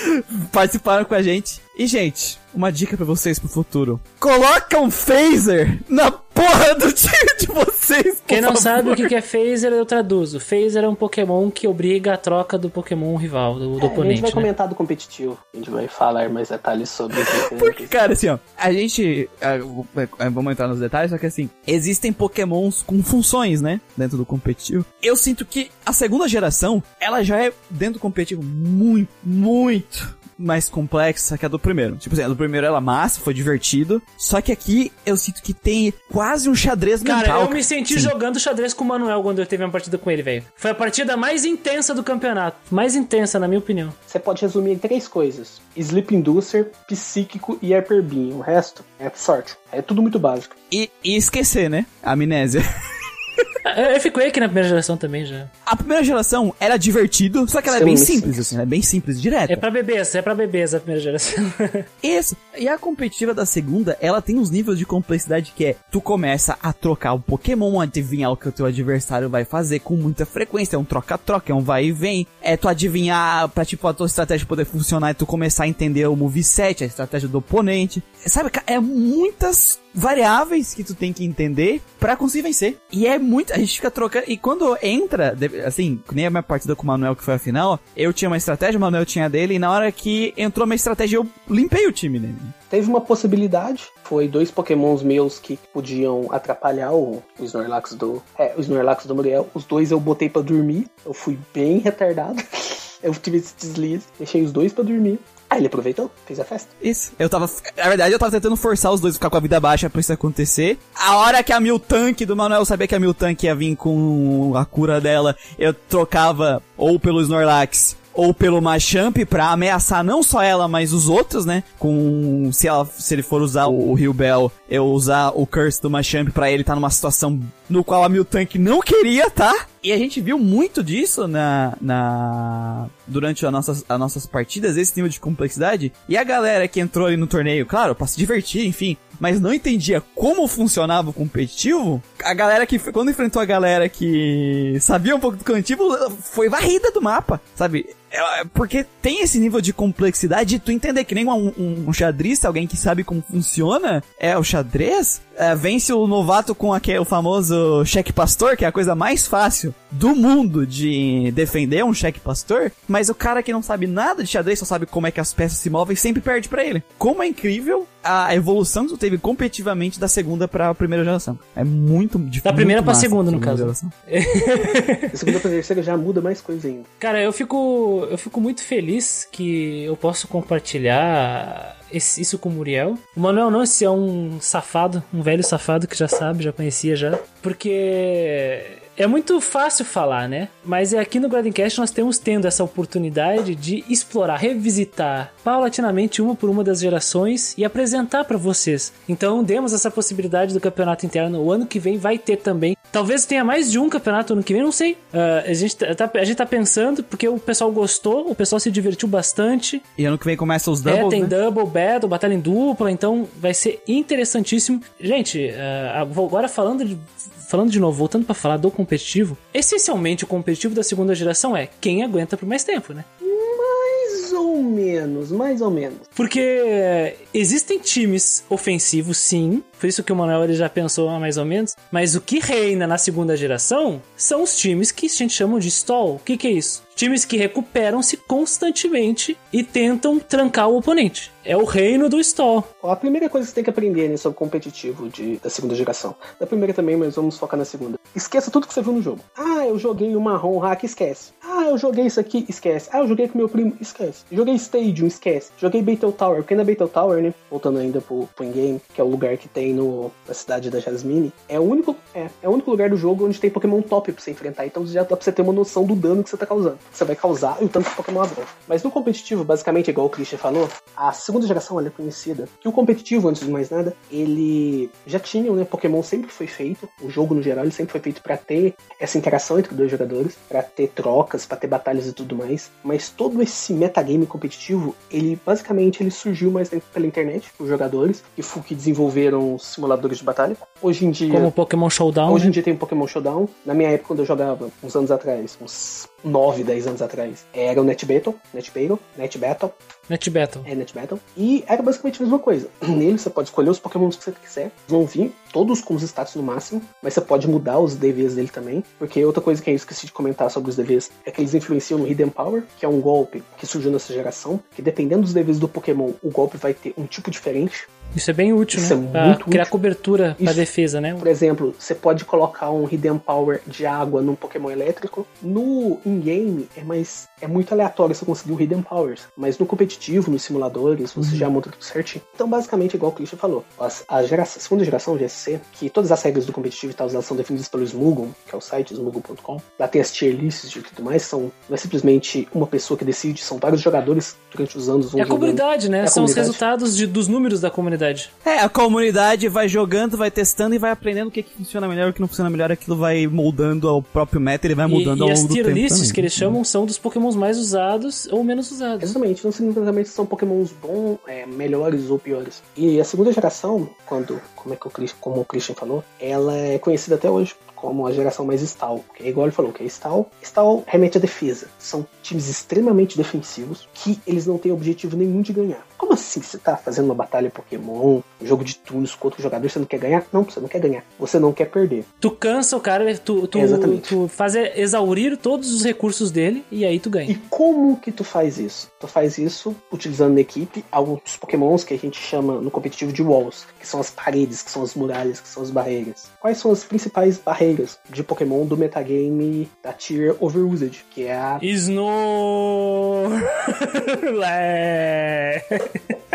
S1: participaram com a gente. E, gente, uma dica pra vocês pro futuro. Coloca um phaser na porra do time de vocês, por
S2: Quem não
S1: favor.
S2: sabe o que é Phaser, eu traduzo. Phaser é um Pokémon que obriga a troca do Pokémon rival, do, do
S3: É, a gente
S2: oponente,
S3: vai
S2: né?
S3: comentar do competitivo. A gente vai falar mais detalhes sobre isso.
S1: Porque, cara, assim, ó, a gente. eu- eu- Vamos entrar nos detalhes, só que assim, existem pokémons com funções, né? Dentro do competitivo. Eu sinto que a segunda geração, ela já é, dentro do competitivo, muito, muito mais complexa que a do primeiro. Tipo assim, a do primeiro ela é massa, foi divertido. Só que aqui eu sinto que tem quase um xadrez
S2: Cara,
S1: mental.
S2: eu me senti
S1: Sim.
S2: jogando xadrez com o Manuel quando eu teve uma partida com ele, velho. Foi a partida mais intensa do campeonato. Mais intensa, na minha opinião.
S3: Você pode resumir em três coisas: Sleep Inducer, Psíquico e Hyper Beam. O resto é sorte. É tudo muito básico.
S1: E, e esquecer, né? A amnésia.
S2: Eu, fico aqui na primeira geração também já.
S1: A primeira geração era divertido, só que ela é bem
S3: Extremamente
S1: simples, assim, ela é bem simples, direta.
S2: É pra bebês, é pra bebês a primeira geração.
S1: Isso. E a competitiva da segunda, ela tem uns níveis de complexidade que é, tu começa a trocar o Pokémon, adivinhar o que o teu adversário vai fazer com muita frequência, é um troca-troca, é um vai e vem, é tu adivinhar pra, tipo, a tua estratégia poder funcionar e tu começar a entender o moveset, a estratégia do oponente. Sabe, é muitas variáveis que tu tem que entender pra conseguir vencer. E é muito, a gente fica trocando, e quando entra, assim, nem a minha partida com o Manuel que foi a final, eu tinha uma estratégia, o Manuel tinha dele, e na hora que entrou a minha estratégia, eu limpei o time, né?
S3: Teve uma possibilidade. Foi dois pokémons meus que podiam atrapalhar o, o Snorlax do. É, o Snorlax do Muriel. Os dois eu botei pra dormir. Eu fui bem retardado. eu tive esse deslize. Deixei os dois pra dormir. Aí ele aproveitou, fez a festa.
S1: Isso. Eu tava. Na verdade, eu tava tentando forçar os dois a ficar com a vida baixa pra isso acontecer. A hora que a Miltank do Manuel sabia que a Miltank ia vir com a cura dela, eu trocava ou pelo Snorlax ou pelo Machamp pra ameaçar não só ela, mas os outros, né? Com se ela se ele for usar o, Rio Bell, eu usar o Curse do Machamp pra ele tá numa situação no qual a Miltank não queria, tá? E a gente viu muito disso na, na durante as nossas, as nossas partidas, esse nível de complexidade. E a galera que entrou ali no torneio, claro, pra se divertir, enfim, mas não entendia como funcionava o competitivo, a galera que, quando enfrentou a galera que sabia um pouco do competitivo, foi varrida do mapa, sabe? É, é, Porque tem esse nível de complexidade de tu entender que nem um, um, um xadrista, alguém que sabe como funciona, é o xadrez, é, vence o novato com aquele, o famoso cheque pastor, que é a coisa mais fácil do mundo de defender um cheque pastor, mas o cara que não sabe nada de xadrez, só sabe como é que as peças se movem, sempre perde pra ele. Como é incrível a evolução que tu teve competitivamente da segunda pra primeira geração. É muito difícil.
S2: Da primeira pra segunda, no caso.
S1: Geração.
S3: A segunda pra terceira já muda mais coisa ainda.
S2: Cara, eu fico, eu fico muito feliz que eu posso compartilhar esse- isso com o Muriel. O Manuel não, esse é um safado, um velho safado que já sabe, já conhecia já. Porque é muito fácil falar, né? Mas é aqui no Gardencast nós temos tendo essa oportunidade de explorar, revisitar paulatinamente uma por uma das gerações e apresentar pra vocês. Então demos essa possibilidade do campeonato interno. O ano que vem vai ter também. Talvez tenha mais de um campeonato ano que vem, não sei. Ah, a, gente tá, a gente tá pensando porque o pessoal gostou, o pessoal se divertiu bastante.
S1: E ano que vem começa os
S2: é,
S1: doubles,
S2: tem
S1: né?
S2: double, battle, batalha em dupla, então vai ser interessantíssimo. Gente, vou agora falando de, falando de novo, voltando pra falar do competitivo, essencialmente o competitivo da segunda geração é quem aguenta por mais tempo, né?
S3: Mais ou ou menos, mais ou menos.
S2: Porque é, existem times ofensivos, sim. Por isso que o Manuel ele já pensou mais ou menos. Mas o que reina na segunda geração são os times que a gente chama de stall. O que, que é isso? Times que recuperam-se constantemente e tentam trancar o oponente. É o reino do stall.
S3: A primeira coisa que você tem que aprender né, sobre competitivo de, da segunda geração. Da primeira também, mas vamos focar na segunda. Esqueça tudo que você viu no jogo. Ah, eu joguei o marrom hack, esquece. Ah, eu joguei isso aqui, esquece. Ah, eu joguei com meu primo, esquece. Joguei Stadium, esquece. Joguei Battle Tower, porque na Battle Tower, né? Voltando ainda pro, pro in-game, que é o lugar que tem no, na cidade da Jasmine, é o único. É, é o único lugar do jogo onde tem Pokémon top pra você enfrentar. Então já dá pra você ter uma noção do dano que você tá causando. Você vai causar e o tanto que o Pokémon avança. Mas no competitivo, basicamente, igual o Christian falou, a segunda geração ela é conhecida. Que o competitivo, antes de mais nada, ele já tinha, né? Pokémon sempre foi feito. O jogo no geral, ele sempre foi feito pra ter essa interação entre dois jogadores, pra ter trocas, pra ter batalhas e tudo mais. Mas todo esse metagame competitivo, ele basicamente ele surgiu mais pela internet, os jogadores, que, que desenvolveram simuladores de batalha. Hoje em dia.
S2: Como o Pokémon Showdown.
S3: Hoje
S2: né?
S3: em dia tem o Pokémon Showdown. Na minha época, quando eu jogava, uns anos atrás, uns 9, 10 anos atrás, era o Net Battle, Net Battle, Net Battle,
S2: Net Battle.
S3: é Net Battle. E era basicamente a mesma coisa. Nele você pode escolher os Pokémons que você quiser. Vão vir todos com os status no máximo, mas você pode mudar os DVs dele também. Porque outra coisa que eu esqueci de comentar sobre os DVs é que eles influenciam no Hidden Power, que é um golpe que surgiu nessa geração. Que dependendo dos DVs do Pokémon, o golpe vai ter um tipo diferente.
S2: Isso é bem útil,
S3: Isso
S2: né?
S3: é
S2: pra
S3: muito
S2: criar
S3: útil.
S2: cobertura pra defesa, né?
S3: Por exemplo, você pode colocar um Hidden Power de água num Pokémon elétrico. No in-game é mais é muito aleatório você conseguir o Hidden Powers, mas no competitivo, nos simuladores, você já monta tudo certinho. Então, basicamente, igual o Christian falou, as- a, geração, a segunda geração GSC, que todas as regras do competitivo e tal, elas são definidas pelo Smoogle, que é o site smoogle.com. Lá tem as tier lists e tudo mais, são não é simplesmente uma pessoa que decide, são vários jogadores durante os anos vão
S2: É a
S3: jogando.
S2: comunidade, né?
S3: É a
S2: São os
S3: comunidade.
S2: resultados de- dos números da comunidade.
S1: É, a comunidade vai jogando, vai testando e vai aprendendo o que, que funciona melhor, o que não funciona melhor, aquilo vai moldando ao próprio meta, ele vai
S2: E,
S1: mudando
S2: e
S1: ao
S2: as
S1: longo do
S2: tier
S1: tempo
S2: lists
S1: também.
S2: que eles chamam são dos pokémons mais usados ou menos usados.
S3: Exatamente, não simplesmente são pokémons bons, é, melhores ou piores. E a segunda geração, quando, como é que o Christian, como o Christian falou, ela é conhecida até hoje como a geração mais stall. Que é igual ele falou, que é stall. Stall remete à defesa. São times extremamente defensivos que eles não têm objetivo nenhum de ganhar. Como assim? Você tá fazendo uma batalha Pokémon, um jogo de turnos com outro jogador, você não quer ganhar? Não, você não quer ganhar. Você não quer perder.
S2: Tu cansa o cara, tu, tu,
S3: Exatamente.
S2: tu faz exaurir todos os recursos dele e aí tu
S3: E
S2: ganha.
S3: como que tu faz isso? Tu faz isso utilizando na equipe alguns pokémons que a gente chama no competitivo de walls, que são as paredes, que são as muralhas, que são as barreiras. Quais são as principais barreiras de pokémon do metagame da tier Overused, que é a
S2: Snorlax.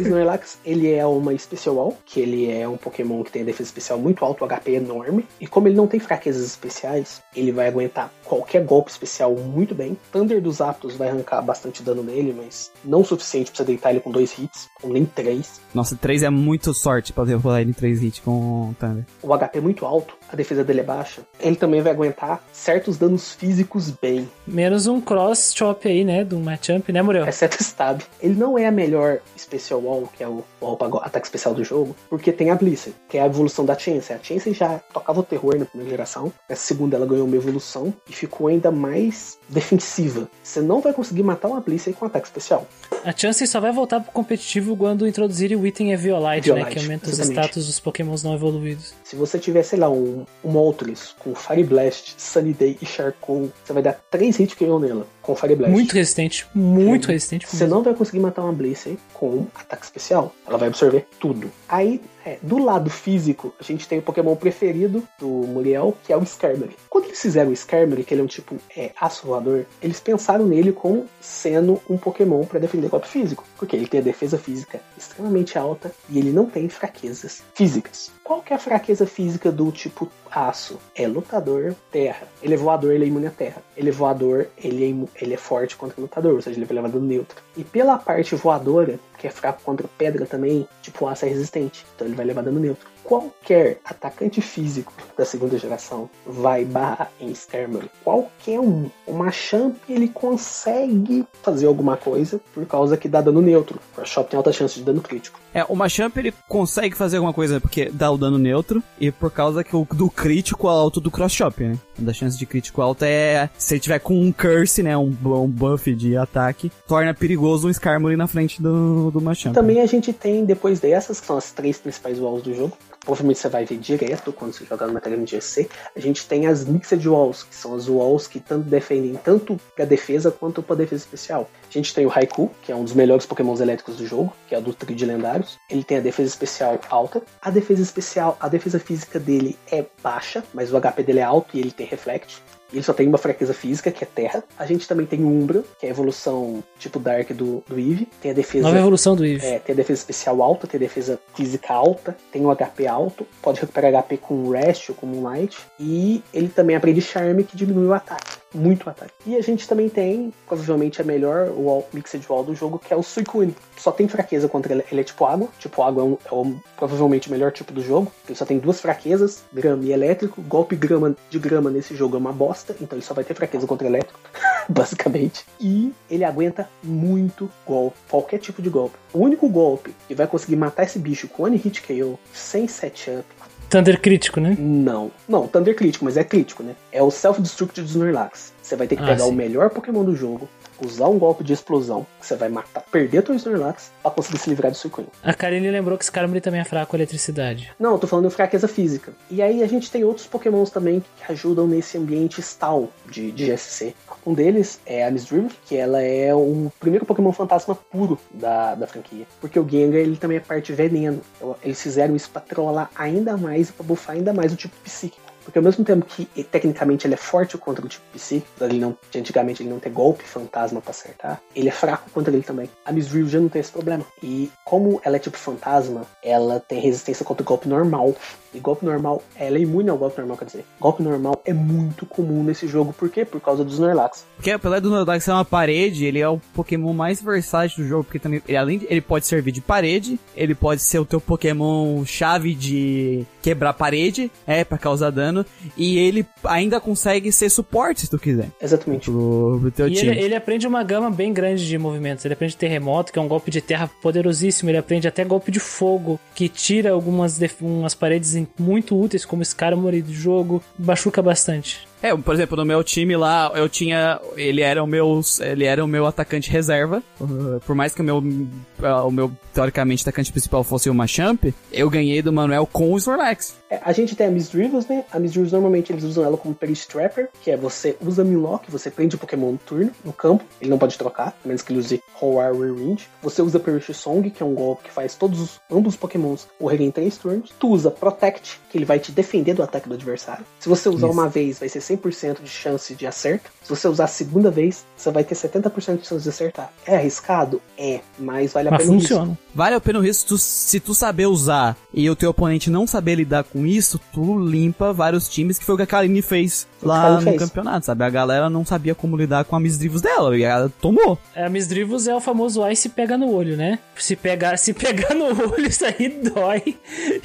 S3: Snorlax, ele é uma Special Wall, que ele é um Pokémon que tem defesa especial muito alto, HP enorme, e como ele não tem fraquezas especiais, ele vai aguentar qualquer golpe especial muito bem. Thunder dos Aptos vai arrancar bastante dano nele, mas não o suficiente pra você deitar ele com dois hits, ou nem três.
S1: Nossa, 3 é muito sorte pra derrubar ele em 3 hits com o Thunder.
S3: O HP é muito alto, a defesa dele é baixa. Ele também vai aguentar certos danos físicos bem,
S2: Menos um cross chop aí, né? Do matchup, né, Muriel?
S3: exceto Stab. Ele não é a melhor Special Wall, que é o, alpa- ataque especial do jogo, porque tem a Blizzard, que é a evolução da Chansey. A Chansey já tocava o terror na primeira geração, nessa segunda ela ganhou uma evolução e ficou ainda mais defensiva. Você não vai conseguir matar uma Blizzard com ataque especial.
S2: A chance só vai voltar pro competitivo quando introduzirem o item Eviolite, né?
S3: Eviolite,
S2: Que aumenta os
S3: exatamente.
S2: status dos pokémons não evoluídos.
S3: Se você tiver, sei lá, um, um Moltres com Fire Blast, Sunny Day e Charcoal, você vai dar 3 hits KO nela com Fire Blast.
S2: Muito resistente, muito resistente.
S3: Você não vai conseguir matar uma Blissey com ataque especial. Ela vai absorver tudo. Aí, é, do lado físico, a gente tem o Pokémon preferido do Muriel, que é o Skarmory. Quando eles fizeram o Skarmory, que ele é um tipo é, aço voador, eles pensaram nele como sendo um Pokémon para defender golpe físico. Porque ele tem a defesa física extremamente alta e ele não tem fraquezas físicas. Qual que é a fraqueza física do tipo aço? É lutador terra. Ele é voador, ele é imune à terra. Ele é voador, ele é, ele é forte contra lutador, ou seja, ele vai levar dano neutro. E pela parte voadora, que é fraco contra pedra também, tipo aço é resistente. Então ele vai levar dano neutro. Qualquer atacante físico da segunda geração vai barrar em Skarmory. Qualquer um. O Machamp ele consegue fazer alguma coisa por causa que dá dano neutro. O Shop tem alta chance de dano crítico.
S1: É, o Machamp ele consegue fazer alguma coisa porque dá o dano neutro e por causa que o do crítico alto do cross chop, né? Da chance de crítico alto é se ele tiver com um curse, né, um, um buff de ataque, torna perigoso um Skarmory na frente do, do Machamp.
S3: Também a gente tem, depois dessas, que são as três principais walls do jogo, provavelmente você vai ver direto quando você jogar no Material GC, a gente tem as Mixed Walls, que são as walls que tanto defendem tanto pra defesa quanto pra defesa especial. A gente tem o Raikou, que é um dos melhores pokémons elétricos do jogo, que é do trio de lendários. Ele tem a defesa especial alta. A defesa especial, a defesa física dele é baixa, mas o HP dele é alto e ele tem Reflect. Ele só tem uma fraqueza física, que é terra. A gente também tem o Umbra, que é a evolução tipo Dark do, do Eevee. Tem a defesa.
S2: Nova evolução do Eve.
S3: É, tem a defesa especial alta, tem a defesa física alta, tem o HP alto, pode recuperar HP com Rest ou com Moonlight. E ele também aprende Charme, que diminui o ataque. Muito ataque. E a gente também tem, provavelmente, a melhor wall, Mixed Wall do jogo, que é o Suicune. Só tem fraqueza contra ele, ele é tipo água. Tipo água é, um- é um- provavelmente o melhor tipo do jogo. Ele só tem duas fraquezas, grama e elétrico. Golpe grama de grama nesse jogo é uma bosta, então ele só vai ter fraqueza contra elétrico. basicamente. E ele aguenta muito golpe, qualquer tipo de golpe. O único golpe que vai conseguir matar esse bicho com One Hit KO sem setup,
S2: Thunder crítico, né?
S3: não. Não, Thunder crítico, mas é crítico, né? É o Self-Destruct dos Snorlax. Você vai ter que
S2: Ah,
S3: pegar
S2: sim.
S3: o melhor Pokémon do jogo, usar um golpe de explosão, que você vai matar, perder teu Snorlax, pra conseguir se livrar do Suicune.
S2: A Karine lembrou que Skarmory também é fraco com eletricidade.
S3: Não, eu tô falando de fraqueza física. E aí a gente tem outros pokémons também que ajudam nesse ambiente stall de, de GSC. Um deles é a Miss Drill, que ela é o primeiro pokémon fantasma puro da, da franquia. Porque o Gengar, ele também é parte veneno. Então, eles fizeram isso pra trollar ainda mais e pra buffar ainda mais o tipo psíquico. Porque ao mesmo tempo que tecnicamente ele é forte contra o tipo psíquico, ele não, antigamente ele não tem golpe fantasma pra acertar, ele é fraco contra ele também. A Miss Drill já não tem esse problema. E como ela é tipo fantasma, ela tem resistência contra o golpe normal. E golpe normal, ela é imune ao golpe normal, quer dizer. Golpe normal é muito comum nesse jogo, por quê? Por causa dos Snorlax.
S1: Porque apesar do Nordax ser uma parede, ele é o Pokémon mais versátil do jogo, porque também, ele, além de, ele pode servir de parede, ele pode ser o teu Pokémon chave de quebrar parede, é, pra causar dano, e ele ainda consegue ser suporte se tu quiser,
S3: Exatamente.
S1: pro, pro teu
S2: E
S1: time.
S2: ele, ele aprende uma gama bem grande de movimentos. Ele aprende terremoto, que é um golpe de terra poderosíssimo. Ele aprende até golpe de fogo, que tira algumas def- umas paredes muito úteis, como Skarmory do jogo. Machuca bastante.
S1: É, por exemplo, no meu time lá, eu tinha. Ele era o meu. Ele era o meu atacante reserva. Uh, por mais que o meu. uh, o meu, teoricamente, atacante principal fosse o Machamp, eu ganhei do Manuel com o Snorlax.
S3: É, a gente tem a Miss Drivels, né? A Miss Drivels normalmente eles usam ela como Perish Trapper, que é você usa Millock, você prende o Pokémon no turno, no campo, ele não pode trocar, a menos que ele use Roar Rearrange. Você usa Perish Song, que é um golpe que faz todos os, ambos os Pokémons morrerem em 3 turnos. Tu usa Protect, que ele vai te defender do ataque do adversário. Se você usar
S1: Isso.
S3: uma vez, vai ser 100% de chance de acerto. Se você usar a segunda vez, você vai ter 70% de chance de acertar. É arriscado? É, mas vale a
S2: Mas
S3: pena o risco.
S2: funciona.
S1: Vale a pena o risco, tu- se tu saber usar e o teu oponente não saber lidar com isso, tu limpa vários times, que foi o que a Kaline fez lá
S3: Kaline
S1: no
S3: fez.
S1: campeonato, sabe? A galera não sabia como lidar com a Miss Drivos dela, e ela tomou.
S2: A Miss Drivels é o famoso Ice pega no olho, né? Se pegar, se pegar no olho, isso aí dói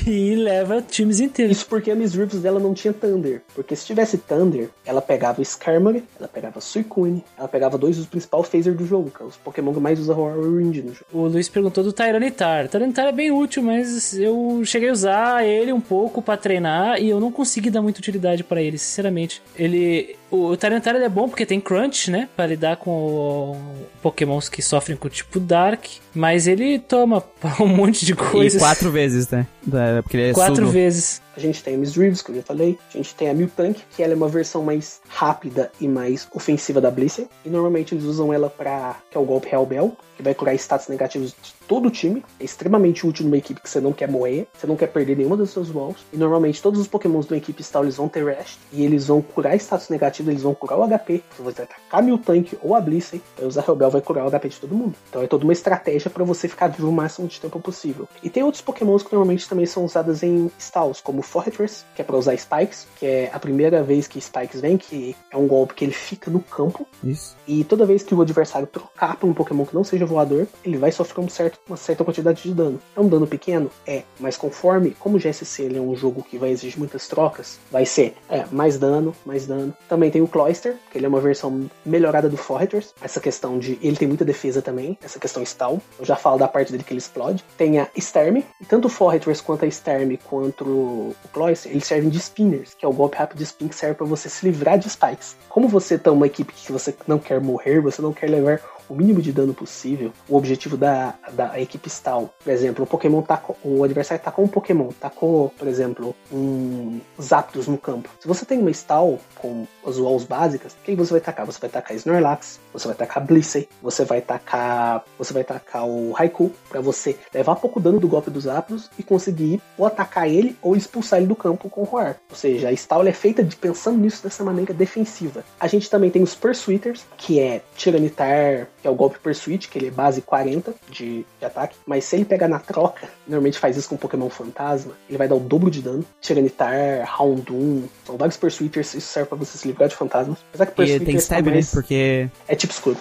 S2: e leva times inteiros.
S3: Isso porque a Miss Drivels dela não tinha Thunder. Porque se tivesse Thunder, ela pegava Skarmory, ela pegava Suicune, ela pegava dois dos principais phaser do jogo, é os Pokémon que mais usa Roar Range no jogo.
S2: O Luiz perguntou do Tyranitar. Tyranitar é bem útil, mas eu cheguei a usar ele um pouco pra treinar e eu não consegui dar muita utilidade pra ele, sinceramente. Ele. O, ele é bom porque tem crunch, né? Pra lidar com o- pokémons que sofrem com o tipo Dark. Mas ele toma um monte de coisas.
S1: E quatro vezes, né? Da- Porque ele é
S2: Quatro vezes.
S3: A gente tem a Miss Drivels, que eu já falei. A gente tem a Miltank, que ela é uma versão mais rápida e mais ofensiva da Blizzard. E normalmente eles usam ela pra... que é o golpe Hellbell, que vai curar status negativos de todo o time. É extremamente útil numa equipe que você não quer moer, você não quer perder nenhuma das suas walls. E normalmente todos os pokémons de uma equipe stall eles vão ter rest, e eles vão curar status negativos partida eles vão curar o HP, você vai atacar mil tanque ou a Blissey, o Zahreobel vai curar o HP de todo mundo. Então é toda uma estratégia pra você ficar vivo o máximo de tempo possível. E tem outros pokémons que normalmente também são usados em stalls, como Fortress, que é pra usar Spikes, que é a primeira vez que Spikes vem, que é um golpe que ele fica no campo,
S1: Isso.
S3: e toda vez que o adversário trocar por um Pokémon que não seja voador, ele vai sofrer um certo, uma certa quantidade de dano. É um dano pequeno? É, mas conforme, como o GSC ele é um jogo que vai exigir muitas trocas, vai ser é, mais dano, mais dano. Também tem o Cloyster, que ele é uma versão melhorada do Forretters. Essa questão de. Ele tem muita defesa também, essa questão stall. Eu já falo da parte dele que ele explode. Tem a Starm, e tanto o Forretters quanto a Starm quanto o Cloyster, eles servem de spinners, que é o golpe rápido de spin que serve pra você se livrar de spikes. Como você tá uma equipe que você não quer morrer, você não quer levar o mínimo de dano possível, o objetivo da, da equipe stall. Por exemplo, o Pokémon tacou, o adversário tacou um Pokémon, tacou, por exemplo, um Zapdos no campo. Se você tem uma stall com as walls básicas, o que você vai tacar? Você vai tacar Snorlax, você vai tacar Blissey, você vai tacar, você vai tacar o Raikou para você levar pouco dano do golpe dos Zapdos e conseguir ou atacar ele ou expulsar ele do campo com o Roar. Ou seja, a stall é feita de pensando nisso dessa maneira defensiva. A gente também tem os Pursuiters, que é Tiranitar, que é o golpe Pursuit, que ele é base 40 de, de ataque, mas se ele pegar na troca, normalmente faz isso com Pokémon Fantasma, ele vai dar o dobro de dano. Tiranitar, Houndoom, são vários Pursuiters, isso serve pra você se livrar de fantasmas. Apesar que
S1: E
S3: Pursuiters
S1: tem
S3: tá
S1: stab, né? Porque.
S3: é tipo escudo.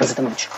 S3: Exatamente.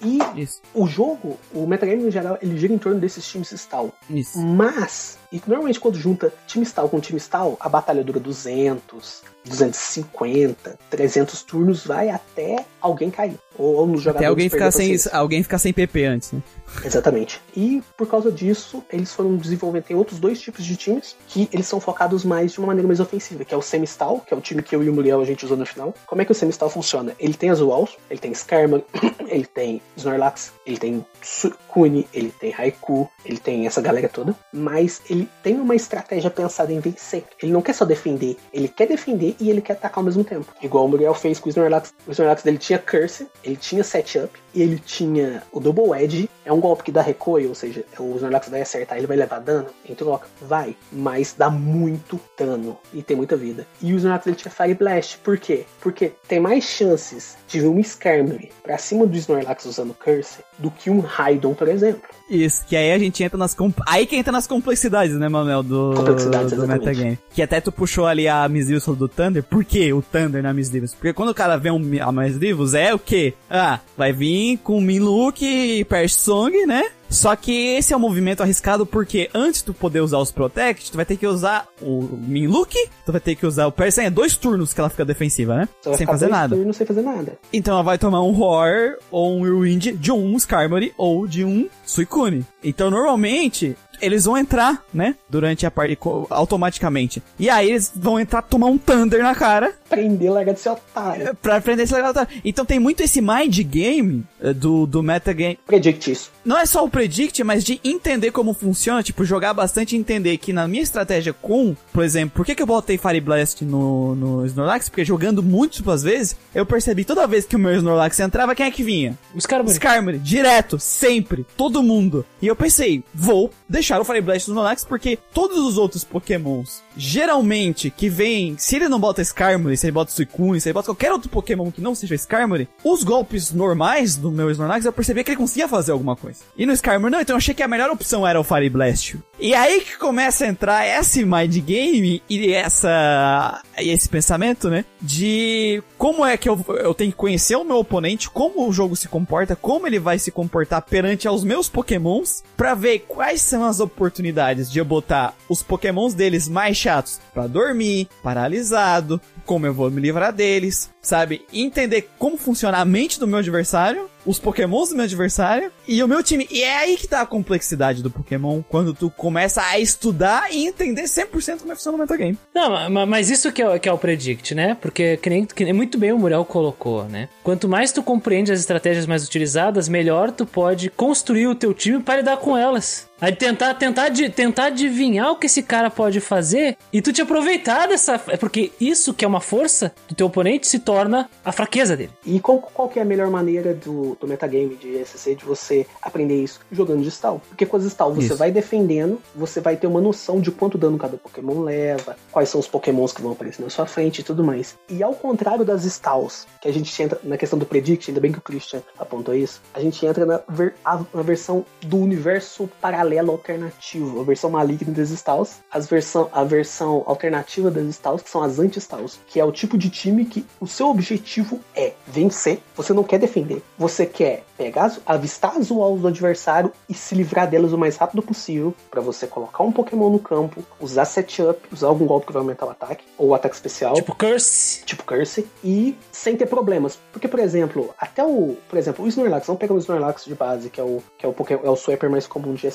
S3: E
S1: Isso.
S3: o jogo, o metagame no geral, ele gira em torno desses times stall.
S1: Isso.
S3: Mas, e normalmente quando junta time stall com time stall, a batalha dura 200, 250, 300 turnos, vai até alguém cair. Ou, nos jogadores
S1: Até alguém ficar sem, alguém ficar sem PP antes, né?
S3: Exatamente. E por causa disso, eles foram desenvolvendo tem outros dois tipos de times que eles são focados mais de uma maneira mais ofensiva, que é o Semi-Stall, que é o time que eu e o Muriel a gente usou no final. Como é que o Semi-Stall funciona? Ele tem as walls, ele tem Skarmory, ele tem Snorlax, ele tem Sukuni, ele tem Raikou, ele tem essa galera toda, mas ele tem uma estratégia pensada em vencer. Ele não quer só defender, ele quer defender e ele quer atacar ao mesmo tempo. Igual o Muriel fez com o Snorlax. O Snorlax dele tinha Curse, ele tinha Setup, e ele tinha o Double Edge. É um golpe que dá recoil, ou seja, o Snorlax vai acertar, ele vai levar dano em troca? Vai, mas dá muito dano e tem muita vida. E o Snorlax ele tinha Fire Blast, por quê? Porque tem mais chances de um Skarmory pra cima do Snorlax usando Curse do que um Raidon, por exemplo.
S1: Isso, que aí a gente entra nas. com- Aí que entra nas complexidades, né, Manuel? Do,
S3: Complexidades,
S1: do
S3: exatamente.
S1: metagame. Que até tu puxou ali a Miss Divos do Thunder. Por que o Thunder na Miss Divos? Porque quando o cara vê um, a Miss Divos, é o quê? Ah, vai vir com Minlook e Persong, né? Só que esse é um movimento arriscado porque antes de tu poder usar os Protect, tu vai ter que usar o Minlook, tu vai ter que usar o Persong. É dois turnos que ela fica defensiva, né?
S3: Vai
S1: Sem fazer nada.
S3: turnos sem fazer nada.
S1: Então ela vai tomar um Roar ou um Whirlwind de um Skarmory ou de um Suicune. Então normalmente eles vão entrar, né? Durante a parte automaticamente. E aí eles vão entrar tomar um Thunder na cara
S3: Prender, largar de ser otário.
S1: pra aprender esse legal. Então tem muito esse mind game eh, do, do metagame.
S3: Predict isso.
S1: Não é só o predict, mas de entender como funciona, tipo, jogar bastante e entender que na minha estratégia com, por exemplo, por que, que eu botei Fire Blast no, no Snorlax? Porque jogando múltiplas vezes, eu percebi toda vez que o meu Snorlax entrava, quem é que vinha?
S2: Os caras
S1: Skarmory, direto, sempre, todo mundo. E eu pensei, vou deixar o Fire Blast no Snorlax porque todos os outros Pokémons, geralmente, que vêm, se ele não bota Skarmory, se ele bota Suicune, se ele bota qualquer outro Pokémon que não seja Skarmory, os golpes normais do meu Snorlax, eu percebi que ele conseguia fazer alguma coisa. E no Skarmory não, então eu achei que a melhor opção era o Fire Blast. E aí que começa a entrar esse mind game e essa e esse pensamento, né, de como é que eu, eu tenho que conhecer o meu oponente, como o jogo se comporta, como ele vai se comportar perante aos meus pokémons, pra ver quais são as oportunidades de eu botar os pokémons deles mais chatos pra dormir, paralisado, como eu vou me livrar deles, sabe? Entender como funciona a mente do meu adversário, os pokémons do meu adversário e o meu time. E é aí que tá a complexidade do Pokémon, quando tu começa a estudar e entender 100% como é que funciona o metagame.
S2: Não, ma- ma- mas isso que é, o- que é o predict, né? Porque que nem, que nem muito bem o Muriel colocou, né? Quanto mais tu compreende as estratégias mais utilizadas, melhor tu pode construir o teu time para lidar com elas. Aí tentar, tentar, de, tentar adivinhar o que esse cara pode fazer e tu te aproveitar dessa. É porque isso que é uma força do teu oponente se torna a fraqueza dele.
S3: E qual, qual que é a melhor maneira do, do metagame de SC de você aprender isso? Jogando de stall. Porque com as stall você
S1: Isso.
S3: vai defendendo, você vai ter uma noção de quanto dano cada Pokémon leva, quais são os Pokémons que vão aparecer na sua frente e tudo mais. E ao contrário das stalls, que a gente entra na questão do predict, ainda bem que o Christian apontou isso, a gente entra na, ver- a- na versão do universo paralelo alternativo, a versão maligna das stalls, as versão, a versão alternativa das stalls, que são as anti-stalls, que é o tipo de time que o seu objetivo é vencer, você não quer defender, você quer pegar, avistar as walls do adversário e se livrar delas o mais rápido possível, pra você colocar um Pokémon no campo, usar setup, usar algum golpe que vai aumentar o ataque, ou o ataque especial
S2: Tipo, Curse.
S3: tipo Curse, e sem ter problemas. Porque, por exemplo, até o. Por exemplo, o Snorlax, vamos pegar o Snorlax de base, que é o, que é o, Poké- é o Swiper mais comum de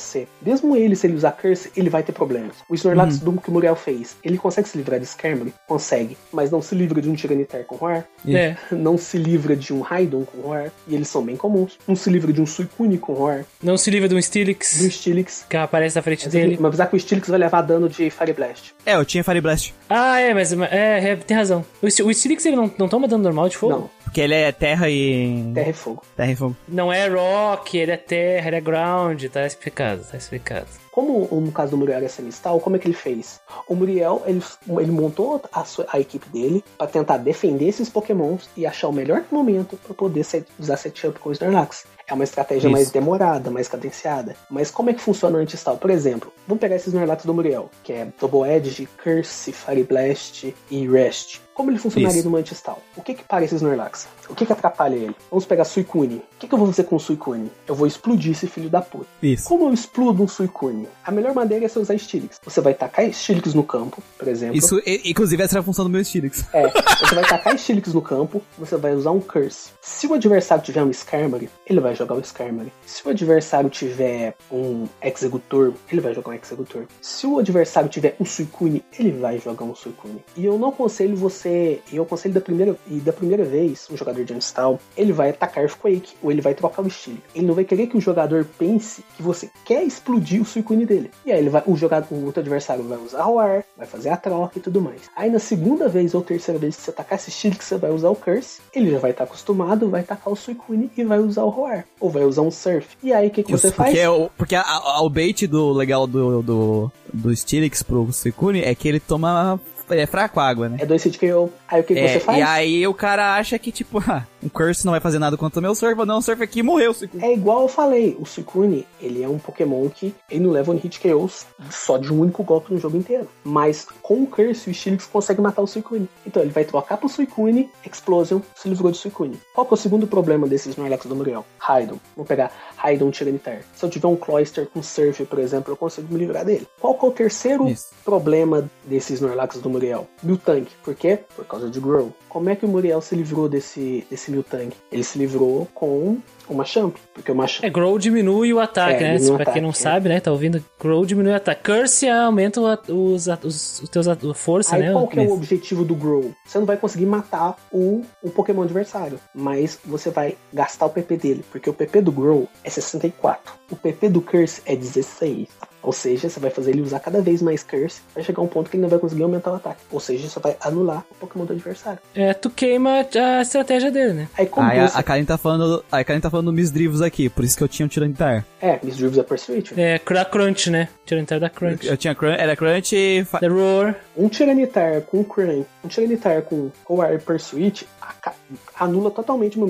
S3: Mesmo ele, se ele usar Curse, ele vai ter problemas. O Snorlax do que o Muriel fez, ele consegue se livrar de Skarmory? Consegue. Mas não se livra de um Tiranitar com Roar,
S2: É.
S3: não se livra de um Raidon com Roar, e eles são bem comuns. Não se livra de um Suicune com Roar,
S2: Não se livra de um
S3: do
S2: Steelix
S3: Stilix.
S2: que aparece na frente dele.
S3: Mas apesar que o Stilix vai levar dano de Fire Blast.
S1: É, eu tinha Fire Blast.
S2: Ah, é, mas é, é, tem razão. O, o Steelix ele não, não toma dano normal de fogo?
S3: Não,
S1: Porque ele é terra e.
S3: terra e fogo.
S1: Terra e fogo.
S2: Não é rock, ele é terra, ele é ground, tá explicado, tá explicado.
S3: Como no caso do Muriel era semestral, como é que ele fez? O Muriel, ele, ele montou a, sua- a equipe dele pra tentar defender esses pokémons e achar o melhor momento pra poder set- usar setup com o Snorlax. É uma estratégia
S1: Isso.
S3: mais demorada, mais cadenciada. Mas como é que funciona anti-stall? Por exemplo, vamos pegar esse Snorlax do Muriel, que é Double Edge, Curse, Fire Blast e Rest. Como ele funcionaria
S1: Isso.
S3: no anti-stall? O que que para esse Snorlax? O que que atrapalha ele? Vamos pegar Suicune. O que que eu vou fazer com o Suicune? Eu vou explodir esse filho da puta.
S1: Isso.
S3: Como eu explodo um Suicune? A melhor maneira é você usar Stilix. Você vai tacar Stilix no campo, por exemplo.
S1: Isso, inclusive, essa era a função do meu Stilix.
S3: É, você vai tacar Stilix no campo, você vai usar um Curse. Se o adversário tiver um Skarmory, ele vai jogar o Skarmory. Se o adversário tiver um Executor, ele vai jogar um Executor. Se o adversário tiver um Suicune, ele vai jogar um Suicune. E eu não aconselho você, eu aconselho da primeira e da primeira vez, um jogador de Unstall, ele vai atacar Earthquake ou ele vai trocar o Stilix. Ele não vai querer que o jogador pense que você quer explodir o Suicune dele. E aí ele vai, o jogador, o outro adversário vai usar Roar, vai fazer a troca e tudo mais. Aí na segunda vez ou terceira vez que você atacar esse Stilix, você vai usar o Curse, ele já vai estar acostumado, vai tacar o Suicune e vai usar o Roar. Ou vai usar um Surf. E aí o que, que você faz?
S1: porque, é o, porque a- a- o bait do legal do, do, do Stilix pro Suicune é que ele toma. Ele é fraco água, né?
S3: É dois hit KO. Aí o que, que
S1: É,
S3: você faz?
S1: e aí o cara acha que, tipo, ah, um curse não vai fazer nada contra o meu surf, vou dar um surf aqui e morreu o Suicune.
S3: É igual eu falei, o Suicune, ele é um Pokémon que ele não leva um hit KOs só de um único golpe no jogo inteiro. Mas com o Curse, o Stilix consegue matar o Suicune. Então ele vai trocar pro Suicune, Explosion, se livrou do Suicune. Qual que é o segundo problema desses Snorlax do Muriel? Raidon. Vou pegar Raidon Tiranitar. Se eu tiver um Cloyster com Surf, por exemplo, eu consigo me livrar dele. Qual que é o terceiro
S1: Isso.
S3: problema desses Snorlax do Muriel? Miltank. Por quê? Por causa de Grow. Como é que o Muriel se livrou desse, desse Miltank? Ele se livrou com uma Champ. Porque o Machamp
S2: É, Grow diminui o ataque,
S3: É,
S2: né? pra quem não
S3: é.
S2: sabe, né? Tá ouvindo? Grow diminui o ataque. Curse aumenta o at- os, os, os teus a força,
S3: Aí
S2: né?
S3: qual que é o objetivo do Grow? Você não vai conseguir matar o, o Pokémon adversário, mas você vai gastar o PP dele, porque o PP do Grow é 64, o PP do Curse é 16. Ou seja, você vai fazer ele usar cada vez mais Curse, vai chegar um ponto que ele não vai conseguir aumentar o ataque. Ou seja, você vai anular o Pokémon do adversário.
S2: É, tu queima a estratégia dele, né?
S3: Aí como
S1: Aí a,
S3: você...
S1: a Karen tá falando. A Karen tá falando do Miss Drivos aqui, por isso que eu tinha um Tiranitar.
S3: É, Miss Drives é Pursuit.
S2: É, da Crunch, né? Tiranitar da Crunch.
S1: Eu tinha Crunch, era Crunch e.
S2: The Roar.
S3: Um Tiranitar com Crunch, um Tiranitar com Roar Pursuit aca- anula totalmente o.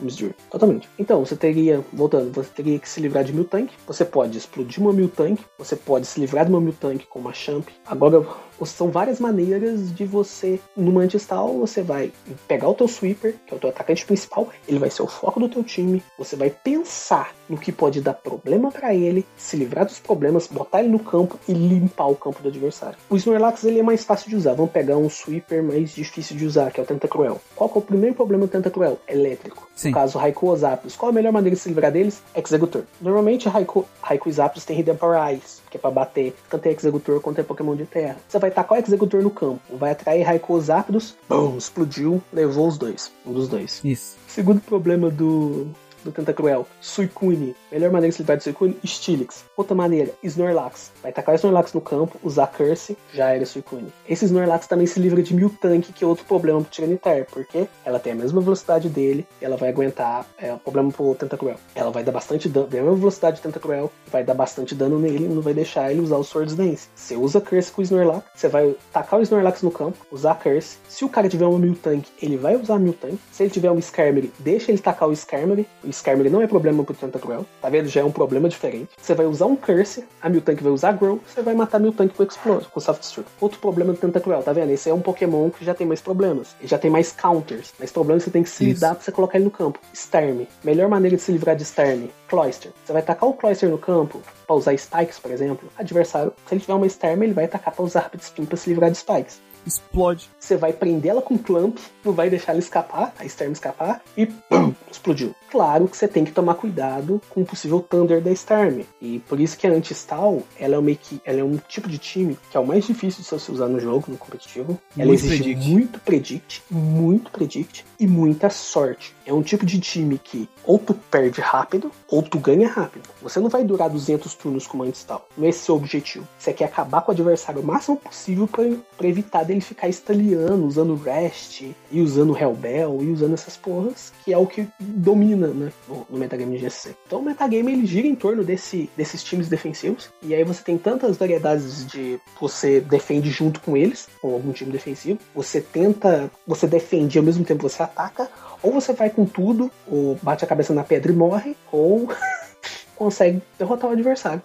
S3: Misdrew. Totalmente. Então, você teria, voltando, você teria que se livrar de Miltank. Você pode explodir uma Miltank. Você pode se livrar de uma Miltank com uma Champ. Agora, são várias maneiras de você, numa anti-stall, você vai pegar o teu Sweeper, que é o teu atacante principal, ele vai ser o foco do teu time. Você vai pensar no que pode dar problema pra ele, se livrar dos problemas, botar ele no campo e limpar o campo do adversário. O Snorlax ele é mais fácil de usar. Vamos pegar um Sweeper mais difícil de usar, que é o Tentacruel. Qual que é o primeiro problema do Tentacruel? Elétrico.
S1: Sim.
S3: No caso, Raikou ou Zapdos. Qual a melhor maneira de se livrar deles? Executor. Normalmente, Raikou, Raikou e Zapdos tem Hidden Power Eyes, que é pra bater tanto em Executor quanto em Pokémon de terra. Você vai tacar o Executor no campo, vai atrair Raikou ou Zapdos, bum, explodiu, levou os dois. Um dos dois.
S1: Isso.
S3: Segundo problema do, do Tentacruel, Suicune. Melhor maneira de se livrar de Suicune, Steelix. Outra maneira, Snorlax. Vai tacar o Snorlax no campo, usar Curse, já era Suicune. Esse Snorlax também se livra de Miltank, que é outro problema pro Tiranitar, porque ela tem a mesma velocidade dele, ela vai aguentar, é um problema pro Tentacruel. Ela vai dar bastante dano, tem a mesma velocidade do Tentacruel, vai dar bastante dano nele, não vai deixar ele usar o Swords Dance. Você usa Curse com o Snorlax, você vai tacar o Snorlax no campo, usar Curse. Se o cara tiver uma Miltank, ele vai usar Miltank. Se ele tiver um Skarmory, deixa ele tacar o Skarmory. O Skarmory não é problema pro Tentacruel, tá vendo? Já é um problema diferente. Você vai usar um Curse, a Miltank vai usar Grow, você vai matar Miltank com Explode, com Soft Struck. Outro problema do Tentacruel, tá vendo? Esse é um Pokémon que já tem mais problemas. Ele já tem mais counters. Mas problemas que você tem que se
S1: Isso.
S3: lidar pra você colocar ele no campo. Starmie. Melhor maneira de se livrar de Starmie. Cloyster. Você vai tacar o Cloyster no campo pra usar Spikes, por exemplo. Adversário, se ele tiver uma Starmie, ele vai tacar pra usar Rapid Spin pra se livrar de Spikes.
S1: Explode.
S3: Você vai prender ela com clamp, não vai deixar ela escapar, a Starmie escapar, e pum, explodiu. Claro que você tem que tomar cuidado com o possível Thunder da Starmie. E por isso que a Anti-Stall, ela é, uma equi- ela é um tipo de time que é o mais difícil de você usar no jogo, no competitivo. ela
S1: Muito
S3: exige
S1: predict.
S3: muito predict, muito predict e muita sorte. É um tipo de time que ou tu perde rápido, ou tu ganha rápido. Você não vai durar 200 turnos com uma Anti-Stall. Não é esse o objetivo. Você quer acabar com o adversário o máximo possível pra evitar dele ficar estaliando, usando Rest, e usando Hellbell, e usando essas porras, que é o que domina né, no, no metagame de GC. Então o metagame ele gira em torno desse, desses times defensivos, e aí você tem tantas variedades de você defende junto com eles, com algum time defensivo, você tenta, você defende e ao mesmo tempo você ataca, ou você vai com tudo, ou bate a cabeça na pedra e morre, ou consegue derrotar o adversário.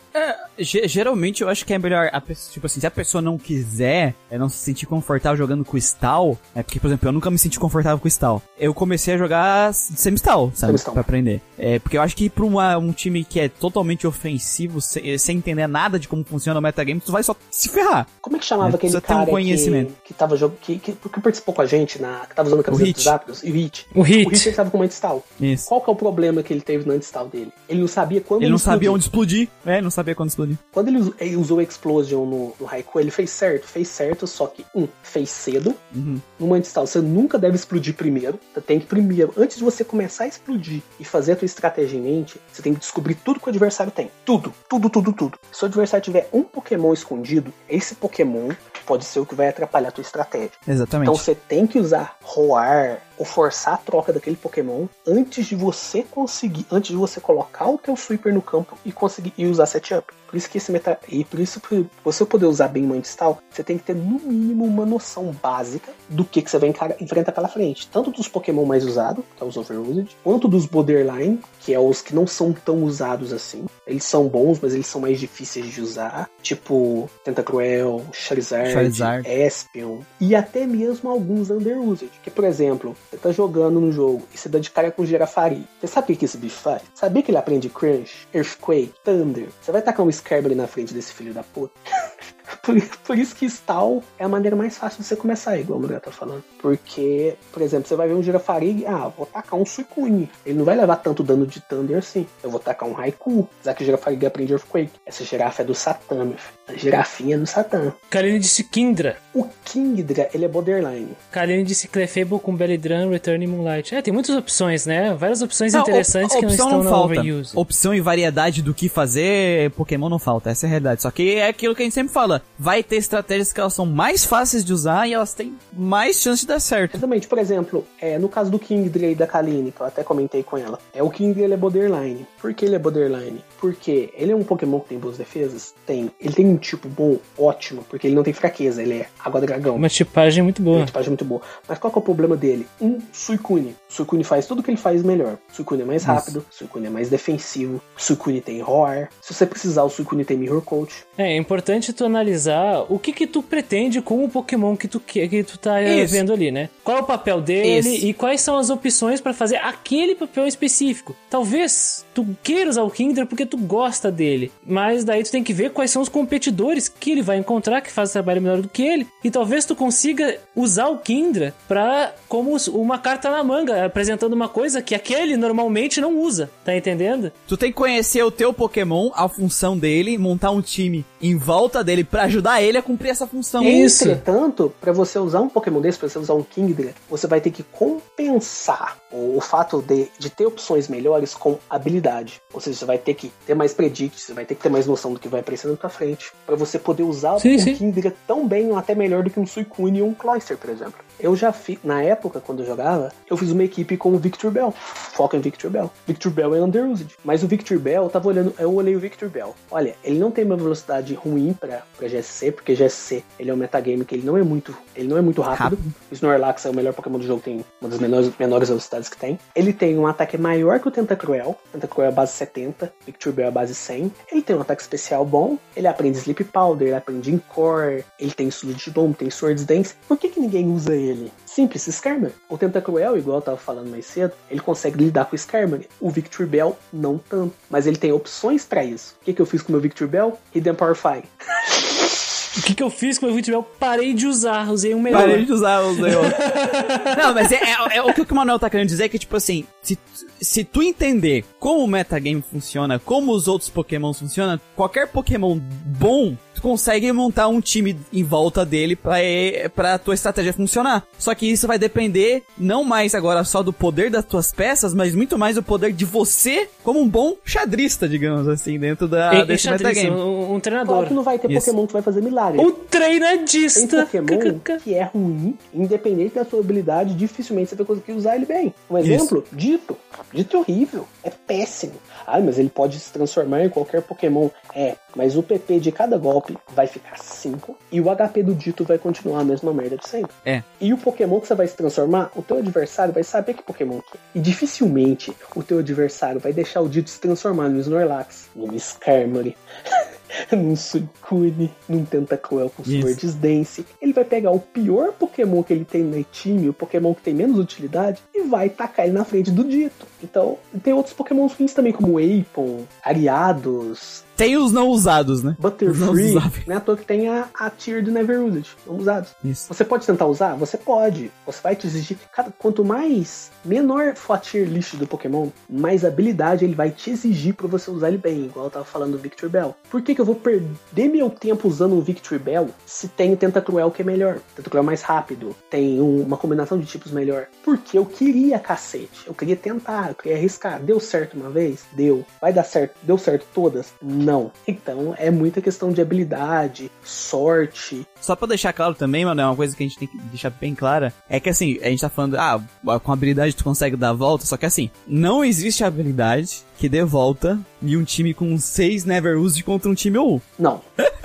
S1: Ge- geralmente eu acho que é melhor, a pessoa, tipo assim, se a pessoa não quiser, é, não se sentir confortável jogando com o Stall, é porque, por exemplo, eu nunca me senti confortável com o Stall. Eu comecei a jogar semi-Stall, sabe?
S3: Semi-stall.
S1: Pra aprender. É, porque eu acho que pra uma- um time que é totalmente ofensivo, se- sem entender nada de como funciona o metagame, tu vai só se ferrar.
S3: Como é que chamava
S1: É,
S3: aquele
S1: ter um
S3: cara
S1: conhecimento.
S3: que, que tava jogando, que, que, que participou com a gente, na, que tava usando a camiseta dos Zapdos? E o Hit.
S2: O Hit.
S3: O Hit ele tava com uma anti-stall.
S1: Isso.
S3: Qual que é o problema que ele teve na anti-stall dele? Ele não sabia quando
S1: Ele não sabia
S3: explodiu.
S1: onde explodir. É, ele não sabia quando explodir.
S3: Quando ele usou, ele usou o Explosion no, no Raikou, ele fez certo, fez certo, só que, um, fez cedo.
S1: Uhum.
S3: Numa anti-stall, você nunca deve explodir primeiro. Você tem que primeiro, antes de você começar a explodir e fazer a tua estratégia em mente, você tem que descobrir tudo que o adversário tem. Tudo, tudo, tudo, tudo. Se o adversário tiver um Pokémon escondido, esse Pokémon pode ser o que vai atrapalhar a tua estratégia.
S1: Exatamente.
S3: Então você tem que usar roar ou forçar a troca daquele Pokémon antes de você conseguir, antes de você colocar o teu sweeper no campo e conseguir e usar setup. Por isso que esse meta e por isso pra você poder usar bem Stall, você tem que ter no mínimo uma noção básica do que, que você vai enfrentar pela frente, tanto dos Pokémon mais usados, que é os Overused, quanto dos Borderline, que é os que não são tão usados assim. Eles são bons, mas eles são mais difíceis de usar, tipo Tentacruel, Charizard,
S1: Charizard.
S3: Espion e até mesmo alguns Underused. Que, por exemplo, você tá jogando no jogo e você dá de cara com Girafari. Você sabe o que esse bicho faz? Sabia que ele aprende Crunch, Earthquake, Thunder? Você vai tacar um Scarabri na frente desse filho da puta? Por, por isso que Stall é a maneira mais fácil de você começar, igual o André tá falando. Porque, por exemplo, você vai ver um Girafari, ah, vou tacar um Suicune. Ele não vai levar tanto dano de Thunder assim. Eu vou tacar um Raikou. Já que o Girafari aprende Earthquake. Essa girafa é do Satã, meu filho. A girafinha é do Satã.
S2: Kaline disse Kindra.
S3: O Kingdra, ele é borderline.
S2: Kaline disse Clefable com Bellydran, Return e Moonlight. É, tem muitas opções, né? Várias opções
S1: Não,
S2: interessantes
S1: op-
S2: que não estão na
S1: falta.
S2: overuse.
S1: Opção e variedade do que fazer, Pokémon não falta, essa é a realidade. Só que é aquilo que a gente sempre fala, vai ter estratégias que elas são mais fáceis de usar e elas têm mais chance de dar certo.
S3: Exatamente, por exemplo, é, no caso do Kingdra e da Kaline, que eu até comentei com ela, é o Kingdra ele é borderline. Por que ele é borderline? Porque ele é um Pokémon que tem boas defesas? Tem. Ele tem um tipo bom, ótimo, porque ele não tem fraqueza, ele é água dragão.
S2: Uma tipagem muito boa.
S3: Uma tipagem muito boa. Mas qual que é o problema dele? Um Suicune. Suicune faz tudo que ele faz melhor. Suicune é mais rápido, Suicune é mais defensivo, Suicune tem Roar. Se você precisar, o Suicune tem Mirror Coach.
S2: É, é importante tu analisar o que que tu pretende com o Pokémon que tu, que, que tu tá eh,
S1: Isso.
S2: vendo ali, né? Qual é o papel dele
S1: Isso.
S2: e quais são as opções pra fazer aquele papel específico. Talvez tu queira usar o Kindra porque tu gosta dele, mas daí tu tem que ver quais são os competidores que ele vai encontrar que fazem trabalho melhor do que ele e talvez tu consiga usar o Kindra pra como uma carta na manga, apresentando uma coisa que aquele normalmente não usa, tá entendendo?
S1: Tu tem que conhecer o teu Pokémon, a função dele, montar um time em volta dele pra pra ajudar ele a cumprir essa função.
S2: Isso.
S3: Entretanto, pra você usar um Pokémon desse, pra você usar um Kingdra, você vai ter que compensar o, fato de, de ter opções melhores com habilidade. Ou seja, você vai ter que ter mais predict, você vai ter que ter mais noção do que vai aparecendo pra frente, pra você poder usar
S2: Sim,
S3: um
S2: sim.
S3: Tão bem ou até melhor do que um Suicune ou um Cloyster, por exemplo. Eu já fiz, na época, quando eu jogava, eu fiz uma equipe com o Victor Bell. Foco em Victor Bell. Victor Bell é underused. Mas o Victor Bell, eu tava olhando, eu olhei o Victor Bell. Olha, ele não tem uma velocidade ruim pra, pra GSC, porque GSC, ele é um metagame que ele não é muito, ele não é muito rápido.
S1: Rápido.
S3: O Snorlax é o melhor Pokémon do jogo, tem uma das menores, menores velocidades que tem. Ele tem um ataque maior que o Tentacruel. Tentacruel é a base 70, Victor Bell é a base 100. Ele tem um ataque especial bom, ele aprende Sleep Powder, ele aprende Encore, ele tem Sludge Bomb, tem Swords Dance. Por que, que ninguém usa ele? Simples, Skarmory. O Tentacruel, igual eu tava falando mais cedo, ele consegue lidar com o Skarmory. O Victor Bell não tanto, mas ele tem opções pra isso. O que, que eu fiz com o meu Victor Bell? Hidden Power Fire.
S2: O que, que eu fiz com o meu Victor Bell? Parei de usar, usei um melhor.
S1: Parei de usar os Leon. Não, mas é, é- é o que o Manuel tá querendo dizer é que, tipo assim, se, se tu entender como o metagame funciona, como os outros Pokémon funcionam, qualquer Pokémon bom, tu consegue montar um time em volta dele pra, pra tua estratégia funcionar. Só que isso vai depender não mais agora só do poder das tuas peças, mas muito mais do poder de você como um bom xadrista, digamos assim, dentro da,
S2: E- e
S1: desse
S2: xadrez,
S1: metagame.
S2: um, um
S3: Claro
S2: treinador.
S3: que não vai ter
S1: Isso.
S3: Pokémon que vai fazer milagre.
S2: O
S3: Tem
S2: treinadista.
S3: Pokémon
S2: KKK.
S3: que é ruim, independente da sua habilidade, dificilmente você vai conseguir usar ele bem. Um exemplo, Dito. Dito é horrível, é péssimo. Ah, mas ele pode se transformar em qualquer Pokémon. É, mas o PP de cada golpe vai ficar 5 e o HP do Dito vai continuar a mesma merda de sempre.
S1: É.
S3: E o Pokémon que você vai se transformar, o teu adversário vai saber que Pokémon que é. E dificilmente o teu adversário vai deixar o Dito se transformar no Snorlax, no Skarmory, num Suicune, num Tentacruel com
S1: Isso.
S3: Swords Dance. Ele vai pegar o pior Pokémon que ele tem no time, o Pokémon que tem menos utilidade, e vai tacar ele na frente do Dito. Então, tem outros Pokémon ruins também, como Apon, Ariados,
S1: Tem os não usados, né?
S3: Butterfree.
S1: usáveis.
S3: Não é à toa que tem a, a tier do Never Used, não usados.
S1: Isso.
S3: Você pode tentar usar? Você pode. Você vai te exigir. Cada, quanto mais menor for a tier list do Pokémon, mais habilidade ele vai te exigir pra você usar ele bem, igual eu tava falando do Victor Bell. Por que, que eu vou perder meu tempo usando o Victor Bell se tem o Tentacruel que é melhor? Tentacruel é mais rápido, tem um- uma combinação de tipos melhor. Porque eu queria cacete, eu queria tentar, eu queria arriscar. Deu certo uma vez? Deu. Vai dar certo? Deu certo todas? Não. Então é muita questão de habilidade, sorte,
S1: Só pra deixar claro também, mano, é uma coisa que a gente tem que deixar bem clara, é que assim, a gente tá falando, ah, com habilidade tu consegue dar a volta, só que assim, não existe habilidade que dê volta e um time com seis Never Use contra um time ou
S3: Não.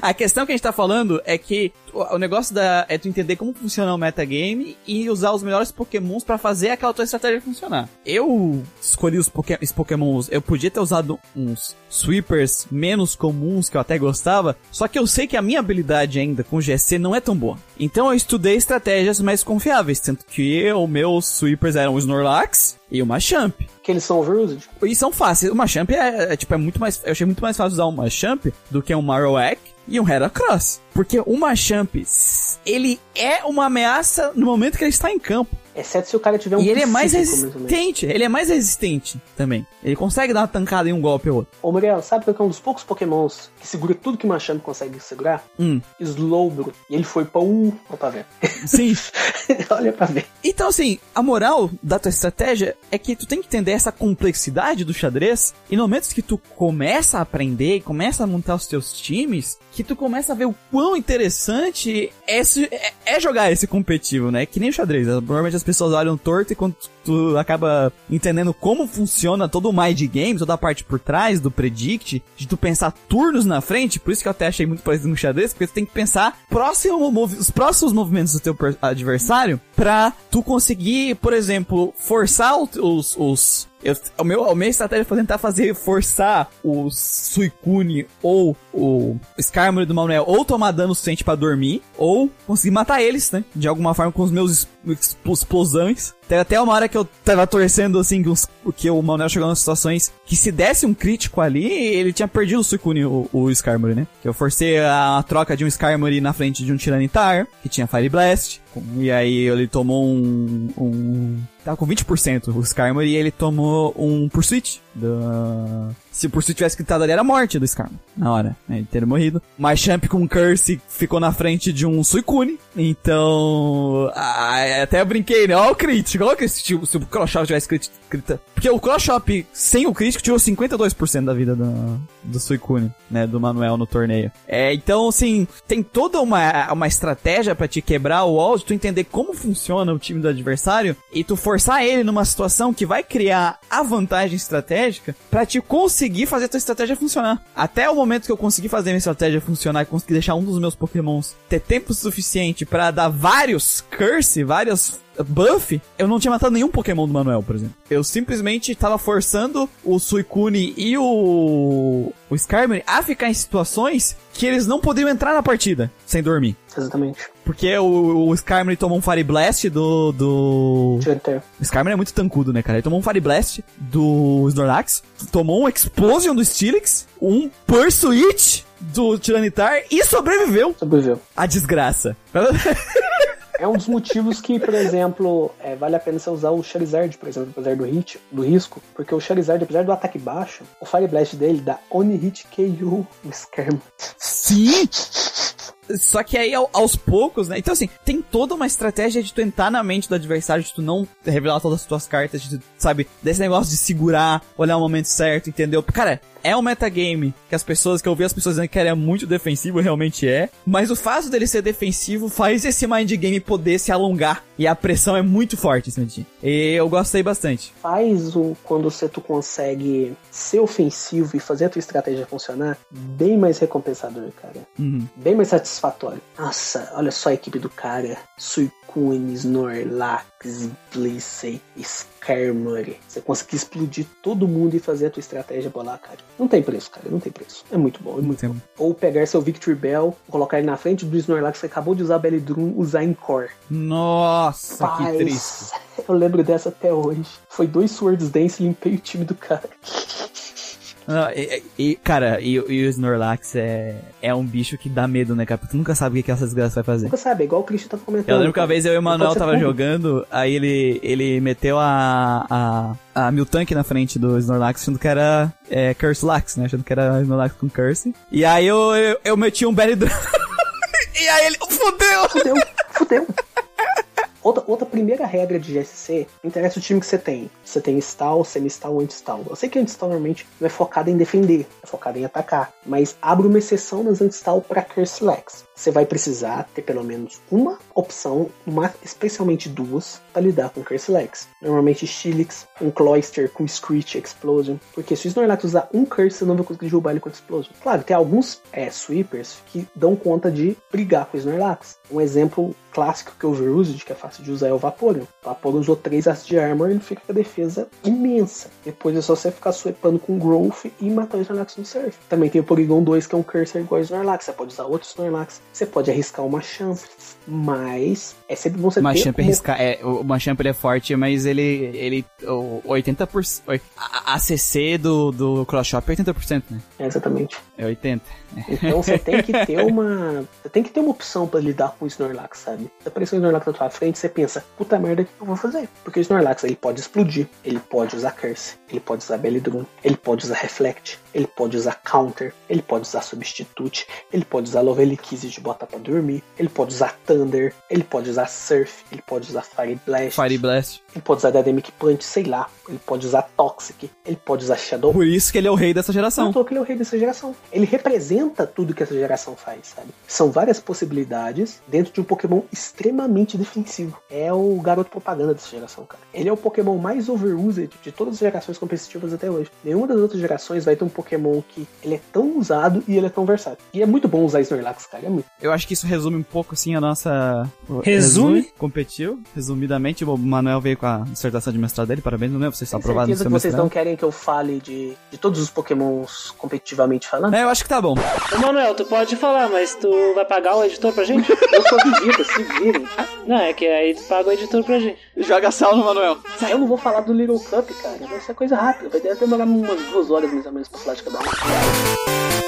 S1: A questão que a gente tá falando é que o negócio da, é tu entender como funciona o metagame e usar os melhores pokémons pra fazer aquela tua estratégia funcionar. Eu escolhi os, poké os pokémons, eu podia ter usado uns sweepers menos comuns que eu até gostava, só que eu sei que a minha habilidade ainda com GC não é tão boa. Então eu estudei estratégias mais confiáveis, tanto que os meus sweepers eram o Snorlax e o Machamp.
S3: Que eles são overused.
S1: E são fáceis. O Machamp é, é, tipo, é muito mais. Eu achei muito mais fácil usar um Machamp do que um Marowak e um Heracross. Porque o Machamp, ele é uma ameaça no momento que ele está em campo.
S3: Exceto se o cara tiver um
S1: e ele é mais resistente. Ele é mais resistente também. Ele consegue dar uma tancada em um golpe ou outro.
S3: Ô Muriel, sabe qual que é um dos poucos pokémons que segura tudo que o Machamp consegue segurar?
S1: Hum,
S3: Slowbro. E ele foi pra um... Olha pra ver.
S1: sim.
S3: Olha pra ver.
S1: Então, assim, a moral da tua estratégia é que tu tem que entender essa complexidade do xadrez e no momento que tu começa a aprender e começa a montar os teus times, que tu começa a ver o quão interessante é, é- é jogar esse competitivo, né? Que nem o xadrez. Normalmente as pessoas olham torto e quando tu acaba entendendo como funciona todo o mind game, toda a parte por trás do predict, de tu pensar turnos na frente, por isso que eu até achei muito parecido no xadrez, porque tu tem que pensar próximo os próximos movimentos do teu adversário pra tu conseguir, por exemplo, forçar os, os eu, o meu, a minha estratégia foi tentar fazer forçar o Suicune ou o Skarmory do Manuel ou tomar dano suficiente pra dormir ou conseguir matar eles, né? De alguma forma com os meus es- ex- explosões. Teve até uma hora que eu tava torcendo assim que, uns- que o Manuel chegou nas situações que se desse um crítico ali, ele tinha perdido o Suicune, o, o Skarmory, né? Que eu forcei a troca de um Skarmory na frente de um Tyranitar, que tinha Fire Blast. E aí ele tomou um. um tava com 20% o Skarmory e ele tomou um Pursuit Se por se tivesse gritado ali, era morte do Skarmory. Na hora, né? Ele teria morrido. Mas Champ com Curse ficou na frente de um Suicune. Então. ah, até brinquei, né? Ó o crítico, ó o crítico. Se o- Cross Shop tivesse crit- crita. Porque o Cross Shop sem o crítico tirou 52% da vida do, do Suicune, né? Do Manuel no torneio. É, então, assim, tem toda uma, uma estratégia pra te quebrar o de tu entender como funciona o time do adversário e tu forçar ele numa situação que vai criar a vantagem estratégica pra te conseguir fazer a tua estratégia funcionar. Até o momento que eu consegui fazer minha estratégia funcionar e consegui deixar um dos meus pokémons ter tempo suficiente pra dar vários curse, vários buff, eu não tinha matado nenhum Pokémon do Manuel, por exemplo. Eu simplesmente tava forçando o Suicune e o, o Skarmory a ficar em situações que eles não poderiam entrar na partida sem dormir.
S3: Exatamente.
S1: Porque o, o Skarmory tomou um Fire Blast do. do. O Skarmory é muito tancudo, né, cara? Ele tomou um Fire Blast do Snorlax, tomou um Explosion do Steelix, um Pursuit do Tiranitar e sobreviveu
S3: Sobreviveu.
S1: à desgraça.
S3: É um dos motivos que, por exemplo, é, vale a pena você usar o Charizard, por exemplo, apesar do hit, do risco, porque o Charizard, apesar do ataque baixo, o Fire Blast dele dá Oni Hit KO no Skarmory.
S1: Sim! Só que aí, ao- aos poucos, né? Então, assim, tem toda uma estratégia de tu entrar na mente do adversário, de tu não revelar todas as tuas cartas, de tu, sabe? Desse negócio de segurar, olhar o momento certo, entendeu? Cara, é um metagame que as pessoas, que eu vi as pessoas dizendo que ele é muito defensivo, realmente é. Mas o fato dele ser defensivo faz esse mind game poder se alongar. E a pressão é muito forte em cima de ti. E eu gostei bastante.
S3: Faz o quando você tu consegue ser ofensivo e fazer a tua estratégia funcionar, bem mais recompensador, cara.
S1: Uhum.
S3: Bem mais satisfatório. Nossa, olha só a equipe do cara. Suicune, Snorlax, Blissey, Skarmory. Você conseguir explodir todo mundo e fazer a tua estratégia bolar, cara. Não tem preço, cara. Não tem preço. É muito bom, é muito bom. Ou pegar seu Victory Bell, colocar ele na frente do Snorlax que você acabou de usar Belledrum, usar em Core.
S1: Nossa, que
S3: Paz.
S1: triste.
S3: Eu lembro dessa até hoje. Foi dois Swords Dance e limpei o time do cara.
S1: Não, e, e- cara, e, e o Snorlax é, é um bicho que dá medo, né, cara? Porque tu nunca sabe o que, que essa desgraça vai fazer.
S3: Nunca sabe, é igual o Christian tava comentando.
S1: Eu lembro que uma vez eu e o Manuel tava jogando, aí ele, ele meteu a, a, a Miltank na frente do Snorlax, achando que era é, Curse Lax, né? Achando que era Snorlax com Curse. E aí eu, eu, eu meti um Belly Drum. e aí ele, fudeu!
S3: Fudeu, fudeu. Outra, outra primeira regra de GSC, interessa o time que você tem. Você tem stall, semi-stall ou anti-stall. Eu sei que anti-stall normalmente não é focado em defender, é focado em atacar. Mas abre uma exceção nas anti-stall para Curse Lex. Você vai precisar ter pelo menos uma opção, uma, especialmente duas, para lidar com Curse Lex. Normalmente Steelix, um Cloyster com Screech Explosion. Porque se o Snorlax usar um Curse, você não vai conseguir derrubar ele com Explosion. Claro, tem alguns é, sweepers que dão conta de brigar com o Snorlax. Um exemplo clássico que é o Overused, que é fácil de usar, é o Vaporeon. O Vaporeon usou 3 aços de armor e ele fica com a defesa imensa. Depois é só você ficar sweepando com Growth e matar o Snorlax no Surf. Também tem o Porygon 2, que é um Cursor igual ao Snorlax. Você pode usar outro Snorlax. Você pode arriscar uma Champ. Mas é sempre bom você
S1: O
S3: ter...
S1: Machamp é
S3: como-
S1: arriscar, é, o Machamp ele é forte, mas ele, ele, o 80%, oi, a, a CC do, do Cross Shop é 80%, né?
S3: É, exatamente.
S1: É 80%.
S3: Então você tem que ter uma. Você tem que ter uma opção pra lidar com o Snorlax, sabe? Se aparecer um Snorlax na tua frente, você pensa, puta merda, o que eu vou fazer? Porque o Snorlax ele pode explodir, ele pode usar Curse, ele pode usar Belledrum, ele pode usar Reflect, ele pode usar Counter, ele pode usar Substitute, ele pode usar Loveliquize de botar pra dormir, ele pode usar Thunder, ele pode usar Surf, ele pode usar Fire Blast,
S1: Fire Blast.
S3: ele pode usar Dynamic Punch, sei lá, ele pode usar Toxic, ele pode usar Shadow
S1: Por isso que ele é o rei dessa
S3: não
S1: geração.
S3: à toa que ele é o rei dessa geração. Ele representa tudo que essa geração faz, sabe? São várias possibilidades dentro de um Pokémon extremamente defensivo. É o garoto propaganda dessa geração, cara. Ele é o Pokémon mais overused de todas as gerações competitivas até hoje. Nenhuma das outras gerações vai ter um Pokémon que ele é tão usado e ele é tão versátil. E é muito bom usar Snorlax, cara. É muito.
S1: Eu acho que isso resume um pouco, assim, a nossa... o-
S2: Resume?
S1: Competiu. Resumidamente, o Manuel veio com a dissertação de mestrado dele. Parabéns, Manuel. Você está
S3: Tenho
S1: aprovado no
S3: certeza
S1: seu
S3: que vocês não
S1: mestrado.
S3: querem que eu fale de, de todos os Pokémons competitivamente falando.
S1: É, eu acho que tá bom.
S2: Ô, Manuel, tu pode falar, mas tu vai pagar o editor pra gente?
S3: Eu sou visita, se virem.
S2: Não, é que aí tu paga o editor pra gente.
S1: Joga sal no Manuel.
S3: Eu não vou falar do Little Cup, cara. Vai ser coisa rápida. Vai demorar umas duas horas mais ou menos pra falar de cada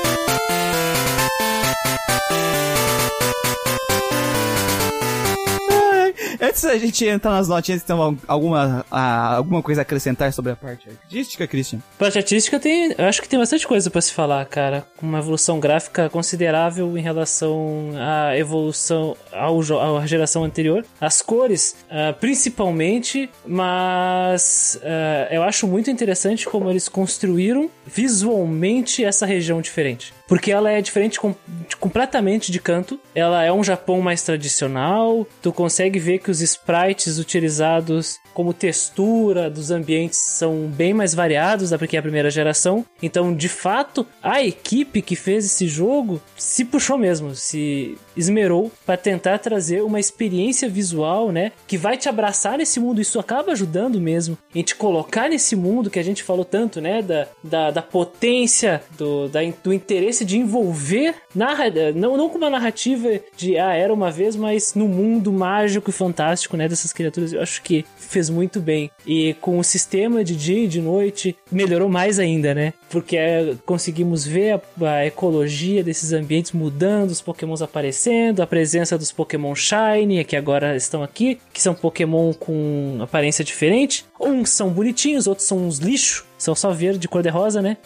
S1: Antes da gente entrar nas notinhas, então, alguma, ah, alguma coisa a acrescentar sobre a parte artística, Christian?
S2: Parte artística tem. Eu acho que tem bastante coisa pra se falar, cara. Uma evolução gráfica considerável em relação à evolução ao, à geração anterior. As cores, ah, principalmente, mas ah, eu acho muito interessante como eles construíram visualmente essa região diferente. Porque ela é diferente com- completamente de canto. Ela é um Japão mais tradicional. Tu consegue ver que os sprites utilizados como textura dos ambientes são bem mais variados da que a primeira geração. Então, de fato, a equipe que fez esse jogo se puxou mesmo, se esmerou para tentar trazer uma experiência visual, né, que vai te abraçar nesse mundo. Isso acaba ajudando mesmo em te colocar nesse mundo que a gente falou tanto, né, da, da, da potência, do, da, do interesse de envolver, narra, não, não com uma narrativa de, ah, era uma vez, mas no mundo mágico e fantástico, né, dessas criaturas. Eu acho que fez muito bem. E com o sistema de dia e de noite, melhorou mais ainda, né? Porque é, conseguimos ver a, a ecologia desses ambientes mudando, os pokémons aparecendo, a presença dos pokémon Shiny, que agora estão aqui, que são pokémon com aparência diferente. Uns são bonitinhos, outros são uns lixo, são só verde, cor de rosa, né?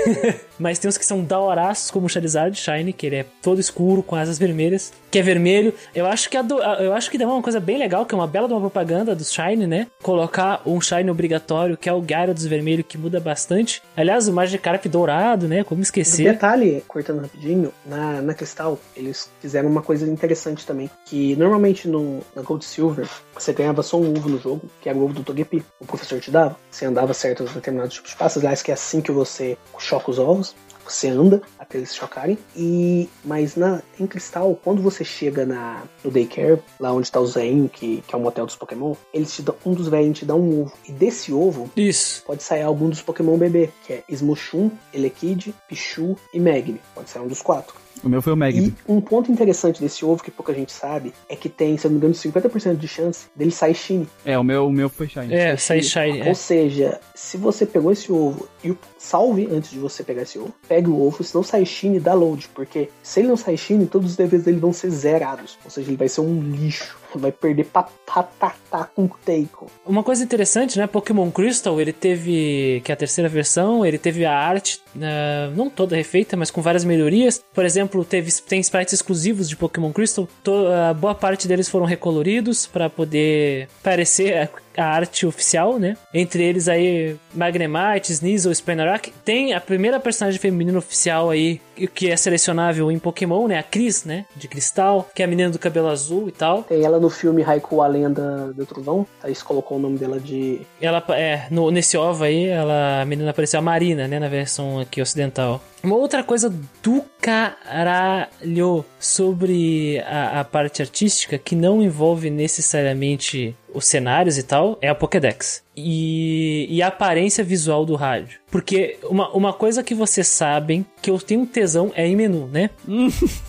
S2: Mas tem uns que são daoraços, como o Charizard Shiny, que ele é todo escuro, com asas vermelhas, que é vermelho. Eu acho que, do- eu acho que dá uma coisa bem legal, que é uma bela de uma propaganda dos Shine, né? Colocar um Shine obrigatório, que é o Gyarados vermelho, que muda bastante. Aliás, o Magikarp dourado, né? Como esquecer.
S3: Detalhe, cortando rapidinho, na, na Cristal, eles fizeram uma coisa interessante também. Que normalmente no, na Gold Silver, você ganhava só um ovo no jogo, que era o ovo do Togepi. O professor te dava. Você andava certos determinados tipos de passos. Aliás, que é assim que você choca os ovos. Você anda até eles chocarem. E mas na em Cristal, quando você chega na no daycare, lá onde tá o Zen, que, que é o motel dos Pokémon, eles te dão um dos velhos te dá um ovo. E desse ovo
S2: Isso.
S3: pode sair algum dos Pokémon bebê, que é Smoshun, Elekid, Pichu e Magni. Pode sair um dos quatro.
S1: O meu foi o Magni.
S3: E um ponto interessante desse ovo que pouca gente sabe é que tem, se eu não me engano, 50% de chance dele sair Shine.
S1: É, o meu, o meu foi Shine.
S2: É, sai Shine. é.
S3: Ou seja, se você pegou esse ovo e o salve antes de você pegar esse ovo, pegue o ovo, se não sair Shine, dá load. Porque se ele não sair Shine, todos os deveres dele vão ser zerados. Ou seja, ele vai ser um lixo. Vai perder pra patatá com Teiko.
S2: Uma coisa interessante, né? Pokémon Crystal, ele teve, que é a terceira versão, ele teve a arte, eh, não toda refeita, mas com várias melhorias. Por exemplo, teve, tem sprites exclusivos de Pokémon Crystal. To- a boa parte deles foram recoloridos para poder parecer a, arte oficial, né? Entre eles aí, Magnemite, Sneasel, Spinarak. Tem a primeira personagem feminina oficial aí, que é selecionável em Pokémon, né? A Cris, né? De cristal, que é a menina do cabelo azul e tal.
S3: Tem ela no filme Haiku, a Lenda do Trovão. Thaís colocou o nome dela de
S2: Ela, é, no, nesse OVA aí, ela, a menina apareceu a Marina, né, na versão aqui ocidental. Uma outra coisa do caralho sobre a, a parte artística que não envolve necessariamente os cenários e tal é a Pokédex. E, e a aparência visual do rádio. Porque uma, uma coisa que vocês sabem que eu tenho tesão é em menu, né?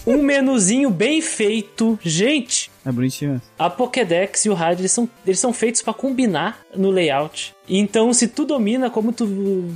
S2: um menuzinho bem feito. Gente,
S1: É bonitinho.
S2: a Pokédex e o rádio, eles são, eles são feitos pra combinar no layout. Então, se tu domina como tu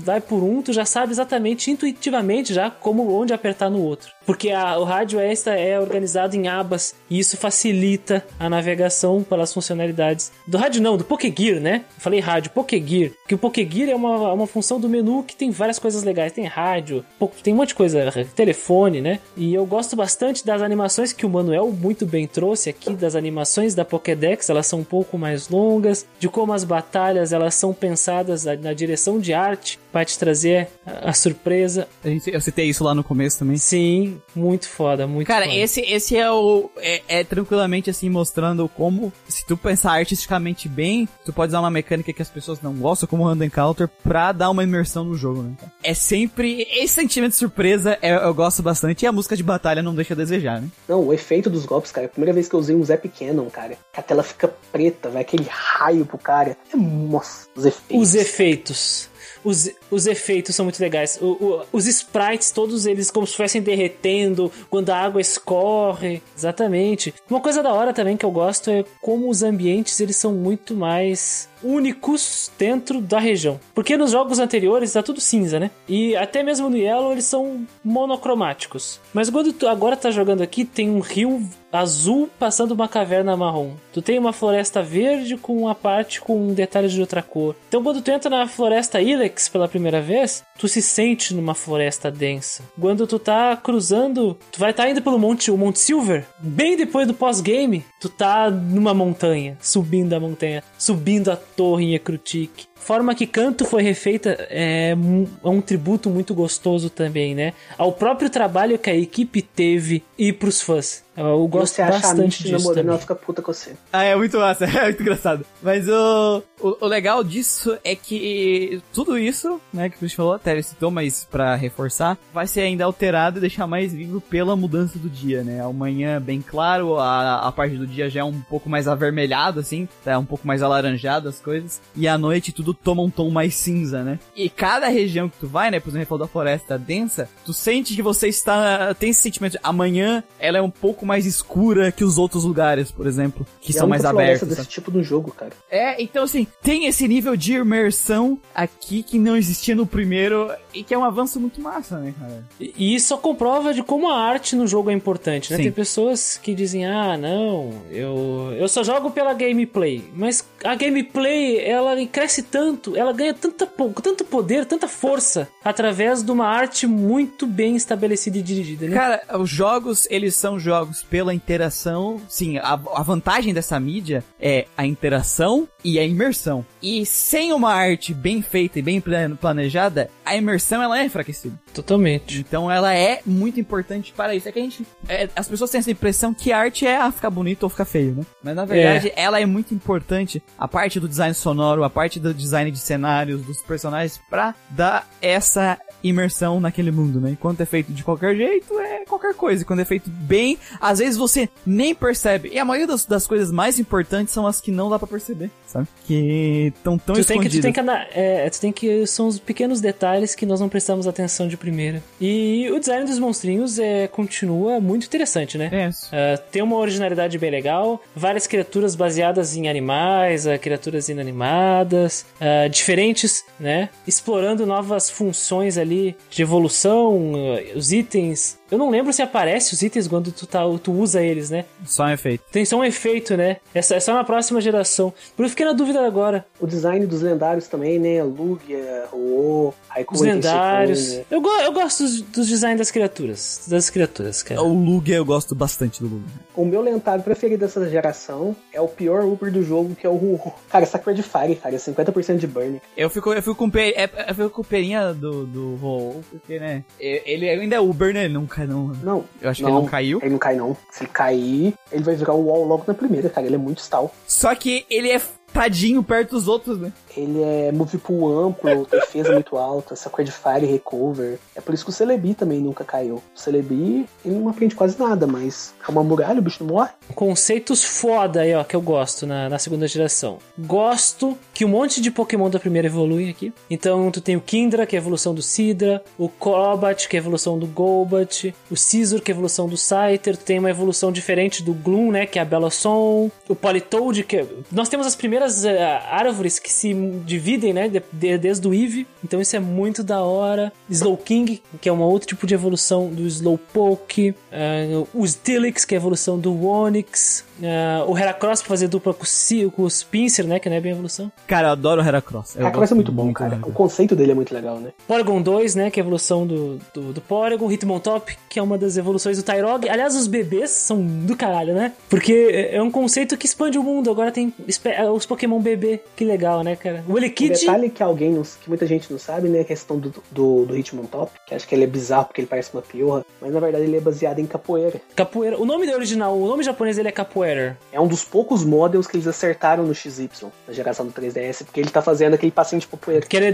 S2: vai por um, tu já sabe exatamente, intuitivamente já, como onde apertar no outro. Porque a- o rádio extra é organizado em abas e isso facilita a navegação pelas funcionalidades. Do rádio não, do Pokégear, né? Eu falei rádio, Pokégear. Que o Pokégear é uma, uma função do menu que tem várias coisas legais. Tem rádio, tem um monte de coisa, telefone, né? E eu gosto bastante das animações que o Manuel muito bem trouxe aqui, das animações da Pokédex, elas são um pouco mais longas, de como as batalhas elas são pensadas na, na direção de arte para te trazer a, a surpresa.
S1: A gente- eu citei isso lá no começo também.
S2: Sim, muito foda, muito
S1: Cara,
S2: foda.
S1: esse, esse é o. É, é tranquilamente assim, mostrando como, se tu pensar artisticamente bem, tu pode usar uma mecânica que as pessoas não gostam, como o Hand Encounter, pra dar uma imersão no jogo, né? É sempre. Esse sentimento de surpresa é- eu gosto bastante. E a música de batalha não deixa a desejar, né?
S3: Não, o efeito dos golpes, cara. A primeira vez que eu usei um Zap Cannon, cara. Que a tela fica preta, vai aquele raio pro cara. É, nossa, os efeitos.
S2: Os efeitos. Os, os efeitos são muito legais. O- o- os sprites, todos eles como se estivessem derretendo quando a água escorre. Exatamente. Uma coisa da hora também que eu gosto é como os ambientes eles são muito mais únicos dentro da região. Porque nos jogos anteriores tá tudo cinza, né? E até mesmo no Yellow eles são monocromáticos. Mas quando tu agora tá jogando aqui, tem um rio azul passando uma caverna marrom. Tu tem uma floresta verde com uma parte com detalhes de outra cor. Então quando tu entra na floresta Ilex pela primeira vez, tu se sente numa floresta densa. Quando tu tá cruzando, tu vai estar tá indo pelo monte, o Monte Silver, bem depois do pós-game, tu tá numa montanha, subindo a montanha, subindo a torre em Ekrutik. Forma que Canto foi refeita é um, é um tributo muito gostoso também, né? Ao próprio trabalho que a equipe teve e pros fãs. Eu gosto
S3: você acha a
S2: bastante disso
S3: namorando,
S2: também.
S3: ela fica puta com você.
S1: Ah, é muito massa, é muito engraçado. Mas o, o, o legal disso é que tudo isso, né, que o Christian falou, até ele citou, mas pra reforçar, vai ser ainda alterado e deixar mais vivo pela mudança do dia, né? Amanhã, bem claro, a, a parte do dia já é um pouco mais avermelhado, assim, tá um pouco mais alaranjado as coisas, e à noite tudo toma um tom mais cinza, né? E cada região que tu vai, né, por exemplo, falou da floresta densa, tu sente que você está, tem esse sentimento de amanhã ela é um pouco mais escura que os outros lugares, por exemplo, que
S3: E é
S1: são
S3: a
S1: mais abertos.
S3: desse
S1: sabe?
S3: tipo no jogo, cara.
S1: É, então assim, tem esse nível de imersão aqui que não existia no primeiro e que é um avanço muito massa, né, cara?
S2: E e isso só comprova de como a arte no jogo é importante, né?
S1: Sim.
S2: Tem pessoas que dizem, ah, não, eu, eu só jogo pela gameplay. Mas a gameplay, ela cresce tanto, ela ganha tanta, tanto poder, tanta força, através de uma arte muito bem estabelecida e dirigida, né?
S1: Cara, os jogos, eles são jogos pela interação. Sim, a, a vantagem dessa mídia é a interação e a imersão. E sem uma arte bem feita e bem plan- planejada, a imersão ela é enfraquecida.
S2: Totalmente.
S1: Então ela é muito importante para isso. É que a gente. é, as pessoas têm essa impressão que a arte é ah, ficar bonito ou ficar feio, né? Mas na verdade ela é muito importante. A parte do design sonoro, a parte do design de cenários, dos personagens, pra dar essa imersão naquele mundo, né? Enquanto é feito de qualquer jeito, é qualquer coisa. E Quando é feito bem, às vezes você nem percebe. E a maioria das, das coisas mais importantes são as que não dá pra perceber, sabe? Que estão tão
S2: Tu tem, que, tu
S1: escondidas.
S2: tem que é, tu tem que são os pequenos detalhes que nós não prestamos atenção de primeira. E o design dos monstrinhos é continua muito interessante, né?
S1: É isso.
S2: Uh, tem uma originalidade bem legal, várias criaturas baseadas em animais, uh, criaturas inanimadas, uh, diferentes, né? Explorando novas funções ali de evolução, uh, os itens. Eu não lembro se aparece os itens quando tu, tá, tu usa eles, né?
S1: Só um efeito.
S2: Tem só um efeito, né? É só, é só na próxima geração. Por isso eu fiquei na dúvida agora.
S3: O design dos lendários também, né? Lugia, Ruo, Raikou
S2: Os lendários.
S3: Né?
S2: Eu, go- eu gosto dos, dos designs das criaturas. Das criaturas, cara.
S1: O Lugia eu gosto bastante do Lugia.
S3: O meu lendário preferido dessa geração é o pior Uber do jogo, que é o. Cara, essa cor de Fire, cara, é 50% de burn.
S1: Eu fico, eu fico com pe... é, eu fico com perinha do, do Raul, porque, né? Ele ainda é Uber, né? Ele não cai, não.
S3: Não.
S1: Eu acho que ele não caiu.
S3: Ele não cai, não. Se ele cair, ele vai virar o wall logo na primeira, cara. Ele é muito stall.
S1: Só que ele é tadinho perto dos outros, né?
S3: Ele é move pool amplo, defesa muito alta, essa de fire recover. É por isso que o Celebi também nunca caiu. O Celebi, ele não aprende quase nada, mas é uma muralha, o bicho não morre.
S2: Conceitos foda aí, ó, que eu gosto na, na segunda geração. Gosto que um monte de Pokémon da primeira evoluem aqui. Então tu tem o Kindra, que é a evolução do Sidra, o Crobat, que é a evolução do Golbat, o Scizor, que é a evolução do Scyther, tu tem uma evolução diferente do Gloom, né, que é a Bellossom, o Politoad, que é... Nós temos as primeiras eh, árvores que se dividem, né, de- de- desde o Eevee, então isso é muito da hora. Slowking, que é um outro tipo de evolução do Slowpoke, eh, o Steelix, que é a evolução do Onix, eh, o Heracross pra fazer dupla com, o Si- com os Pinsir, né, que não é bem a evolução.
S1: Cara, eu adoro o Heracross. Eu
S3: vai
S1: gosto
S3: ser muito bom, cara.
S1: do
S3: O conceito dele é muito legal, né?
S2: Porygon 2, né, que é a evolução do, do, do Porygon, Hitmontop, que é uma das evoluções do Tyrog. Aliás, os bebês são do caralho, né? Porque é é um conceito que expande o mundo. Agora tem é, os Pokémon bebê. Que legal, né, cara? O
S3: Um
S2: Elekid...
S3: detalhe que alguém, não- que muita gente não sabe, né? É a questão do, do, do Hitmontop, que acho que ele é bizarro porque ele parece uma piorra, mas na verdade ele é baseado em capoeira.
S2: Capoeira. O nome do original, o nome japonês dele é Capoeira.
S3: É um dos poucos models que eles acertaram no XY, na geração do 3DS, porque ele tá fazendo aquele passinho de capoeira.
S2: Que ele é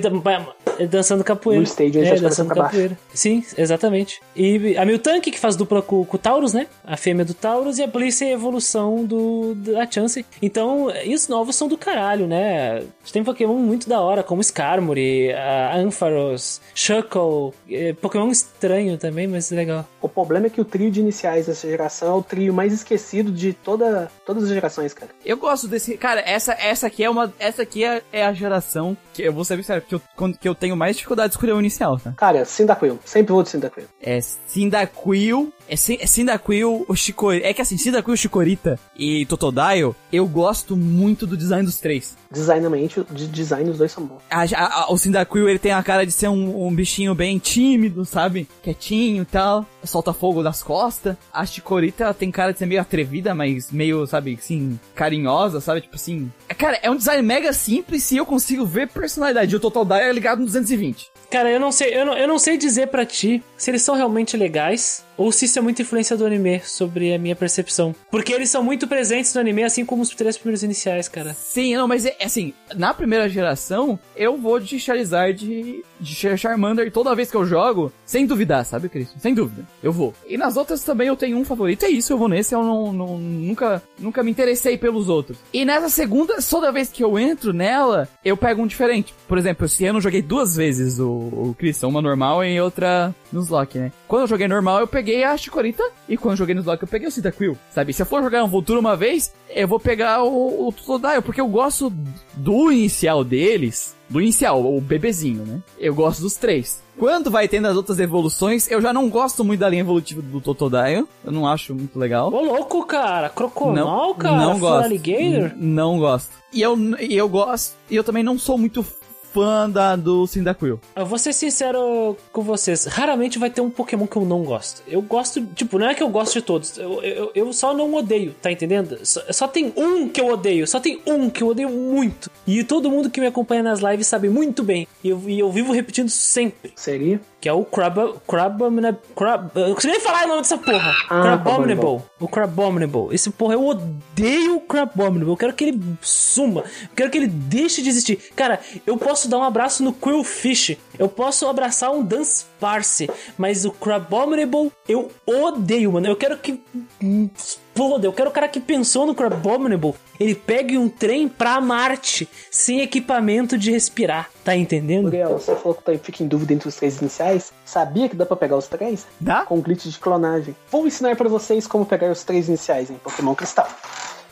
S2: é dançando capoeira.
S3: No stage, ele
S2: é,
S3: tá
S2: dançando
S3: pra baixo.
S2: capoeira. Sim, exatamente. E a Miltank, que faz dupla com, com o Taurus, né? A fêmea do Taurus. E a Blissey é a evolução do, da Chance. Então, e os novos são do caralho, né? Tem Pokémon muito da hora, como Skarmory, a Ampharos, Shuckle. é, Pokémon estranho também, mas legal.
S3: O problema é que o trio de iniciais dessa geração é o trio mais esquecido de toda toda, todas as gerações, cara.
S1: Eu gosto desse. Cara, essa, essa aqui é uma. Essa aqui é, é a geração que eu vou ser bem sério, que eu, que eu tenho mais dificuldade de escolher o inicial, tá?
S3: Cara, Cyndaquil. Sempre vou de Cyndaquil.
S1: É Cyndaquil. É, é Cyndaquil, o Chikorita. É que assim, Cyndaquil, Chikorita e Totodile, eu gosto muito do design dos três.
S3: Designamente, de design, os dois são bons.
S1: A- a- a- o Cyndaquil, ele tem a cara de ser um, um bichinho bem tímido, sabe? Quietinho e tal. Solta fogo das costas. A Chikorita, ela tem cara de ser meio atrevida, mas meio, sabe, assim, carinhosa, sabe? Tipo assim... É, Cara, é um design mega simples e eu consigo ver personalidade. E o Totodile é ligado no 220.
S2: Cara, eu não sei, eu não, eu não sei dizer pra ti se eles são realmente legais ou se isso é muita influência do anime sobre a minha percepção. Porque eles são muito presentes no anime, assim como os três primeiros iniciais, cara.
S1: Sim, não, mas é assim, na primeira geração, eu vou de Charizard de Char- Charmander toda vez que eu jogo, sem duvidar, sabe, Cristian? Sem dúvida. Eu vou. E nas outras também eu tenho um favorito, é isso, eu vou nesse, eu não, não- nunca, nunca me interessei pelos outros. E nessa segunda, toda vez que eu entro nela, eu pego um diferente. Por exemplo, esse ano eu joguei duas vezes o, o Christian, uma normal e outra nos lock, né? Quando eu joguei normal, eu peguei a Chikorita, e quando eu joguei nos lock, eu peguei o Cyndaquil, sabe? Se eu for jogar um Vultura uma vez, eu vou pegar o, o Totodile, porque eu gosto do inicial deles, do inicial, o bebezinho, né? Eu gosto dos três. Quando vai tendo as outras evoluções, eu já não gosto muito da linha evolutiva do Totodile, eu não acho muito legal.
S2: Ô, louco, cara. Crocomal,
S1: Não,
S2: cara.
S1: não gosto.
S2: Alligator.
S1: Não gosto. E eu, e eu gosto, e eu também não sou muito fã da, do Cyndaquil.
S2: Eu vou ser sincero com vocês. Raramente vai ter um Pokémon que eu não gosto. Eu gosto, tipo, não é que eu gosto de todos. Eu, eu, eu só não odeio, tá entendendo? Só, só tem um que eu odeio. Só tem um que eu odeio muito. E todo mundo que me acompanha nas lives sabe muito bem. E eu, e eu vivo repetindo isso sempre.
S3: Seria?
S2: Que é o Crab... Crabomnab... Crab... Eu não consigo nem falar o nome dessa porra.
S3: Ah,
S2: Crabominable. O Crabominable. Esse porra, eu odeio o Crabominable. Eu quero que ele suma. Eu quero que ele deixe de existir. Cara, eu posso dar um abraço no Quillfish. Eu posso abraçar um Dunsparce. Mas o Crabominable, eu odeio, mano. Eu quero que... Exploda. Eu quero o cara que pensou no Crabominable. Ele pegue um trem pra Marte. Sem equipamento de respirar. Tá entendendo?
S3: Muriel, você falou que tá- fica em dúvida entre os três iniciais. Sabia que dá pra pegar os três?
S1: Dá?
S3: Com glitch de clonagem. Vou ensinar pra vocês como pegar os três iniciais em Pokémon Cristal.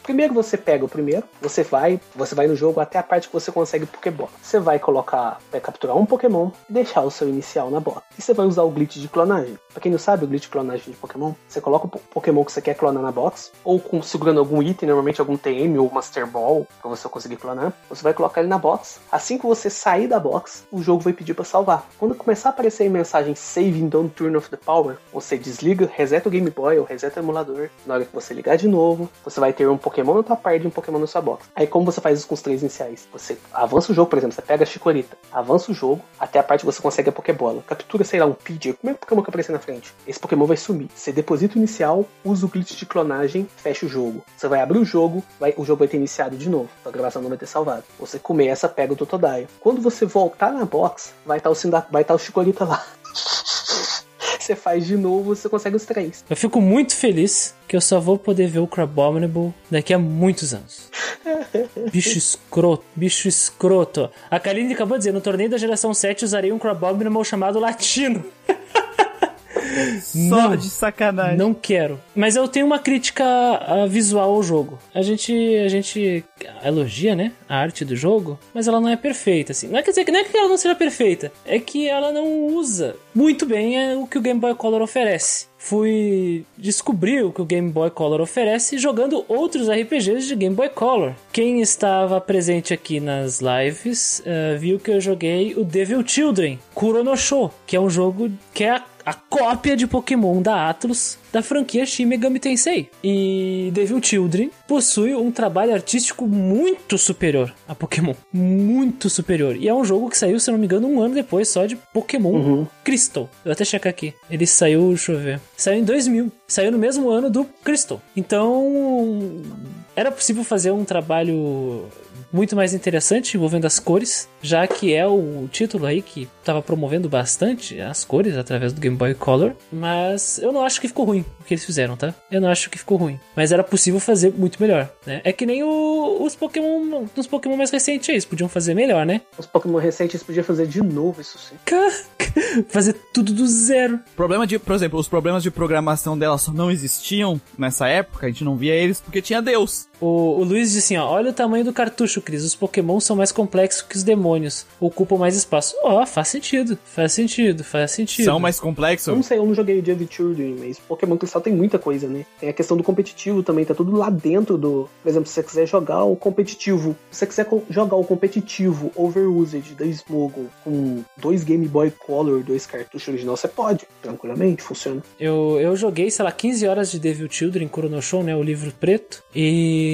S3: Primeiro você pega o primeiro, você vai, você vai no jogo até a parte que você consegue Pokébola. Você vai colocar, vai capturar um Pokémon e deixar o seu inicial na bola. E você vai usar o glitch de clonagem. Pra quem não sabe, o glitch de clonagem de Pokémon, você coloca o po- Pokémon que você quer clonar na box, ou com, segurando algum item, normalmente algum TM ou Master Ball, pra você conseguir clonar. Você vai colocar ele na box. Assim que você sair da box, o jogo vai pedir pra salvar. Quando começar a aparecer a mensagem Saving Don't Turn Off the Power, você desliga, reseta o Game Boy ou reseta o emulador. Na hora que você ligar de novo, você vai ter um Pokémon na tua parte e um Pokémon na sua box. Aí como você faz isso com os três iniciais? Você avança o jogo, por exemplo, você pega a Chikorita, avança o jogo até a parte que você consegue a Pokébola. Captura, sei lá, um Pidgey, como é o Pokémon que aparecer na frente? Esse Pokémon vai sumir. Você deposita o inicial, usa o glitch de clonagem, fecha o jogo. Você vai abrir o jogo, vai, o jogo vai ter iniciado de novo. A gravação não vai ter salvado. Você começa, pega o Totodile. Quando você voltar na box, vai estar o, Cinda, vai estar o Chikorita lá. Você faz de novo, você consegue os três.
S2: Eu fico muito feliz que eu só vou poder ver o Crabominable daqui a muitos anos. Bicho escroto, bicho escroto. A Kaline acabou de dizer, no torneio da geração 7 usarei um Crabominable chamado Latino.
S1: Só
S2: Não.
S1: de sacanagem.
S2: Não quero. Mas eu tenho uma crítica ah, visual ao jogo. A gente, a gente elogia, né, a arte do jogo, mas ela não é perfeita, assim. Não é, quer dizer, que- não é que ela não seja perfeita, é que ela não usa muito bem é, o que o Game Boy Color oferece. Fui descobrir o que o Game Boy Color oferece jogando outros RPGs de Game Boy Color. Quem estava presente aqui nas lives eh, viu que eu joguei o Devil Children, Kuronosho, que é um jogo que é a a cópia de Pokémon da Atlus da franquia Shin Megami Tensei. E Devil Children possui um trabalho artístico muito superior a Pokémon. Muito superior. E é um jogo que saiu, se não me engano, um ano depois só de Pokémon Crystal. Eu vou até checar aqui. Ele saiu, deixa eu ver. Saiu em 2000. Saiu no mesmo ano do Crystal. Então, era possível fazer um trabalho muito mais interessante envolvendo as cores, já que é o título aí que tava promovendo bastante as cores através do Game Boy Color, mas eu não acho que ficou ruim o que eles fizeram, tá? Eu não acho que ficou ruim, mas era possível fazer muito melhor, né? É que nem o- os Pokémon, os Pokémon mais recentes aí, eles podiam fazer melhor, né?
S3: Os Pokémon recentes podiam fazer de novo isso sim.
S2: fazer tudo do zero.
S1: Problema de, por exemplo, os problemas de programação dela só não existiam nessa época, a gente não via eles porque tinha Deus.
S2: O, o Luiz disse assim, ó, olha o tamanho do cartucho, Cris. Os Pokémon são mais complexos que os demônios. Ocupam mais espaço. Ó, faz sentido. Faz sentido, faz sentido.
S1: São mais
S3: Eu
S1: complexos.
S3: não sei, eu não joguei o Dia of Children, mas Pokémon Cristal tem muita coisa, né? Tem a questão do competitivo também, tá tudo lá dentro do. Por exemplo, se você quiser jogar o competitivo, se você quiser jogar o competitivo Overused da Smogon com dois Game Boy Color, dois cartuchos original, você pode, tranquilamente, funciona.
S2: Eu, eu joguei, sei lá, 15 horas de Devil Children, Chrono Show, né? O livro preto. E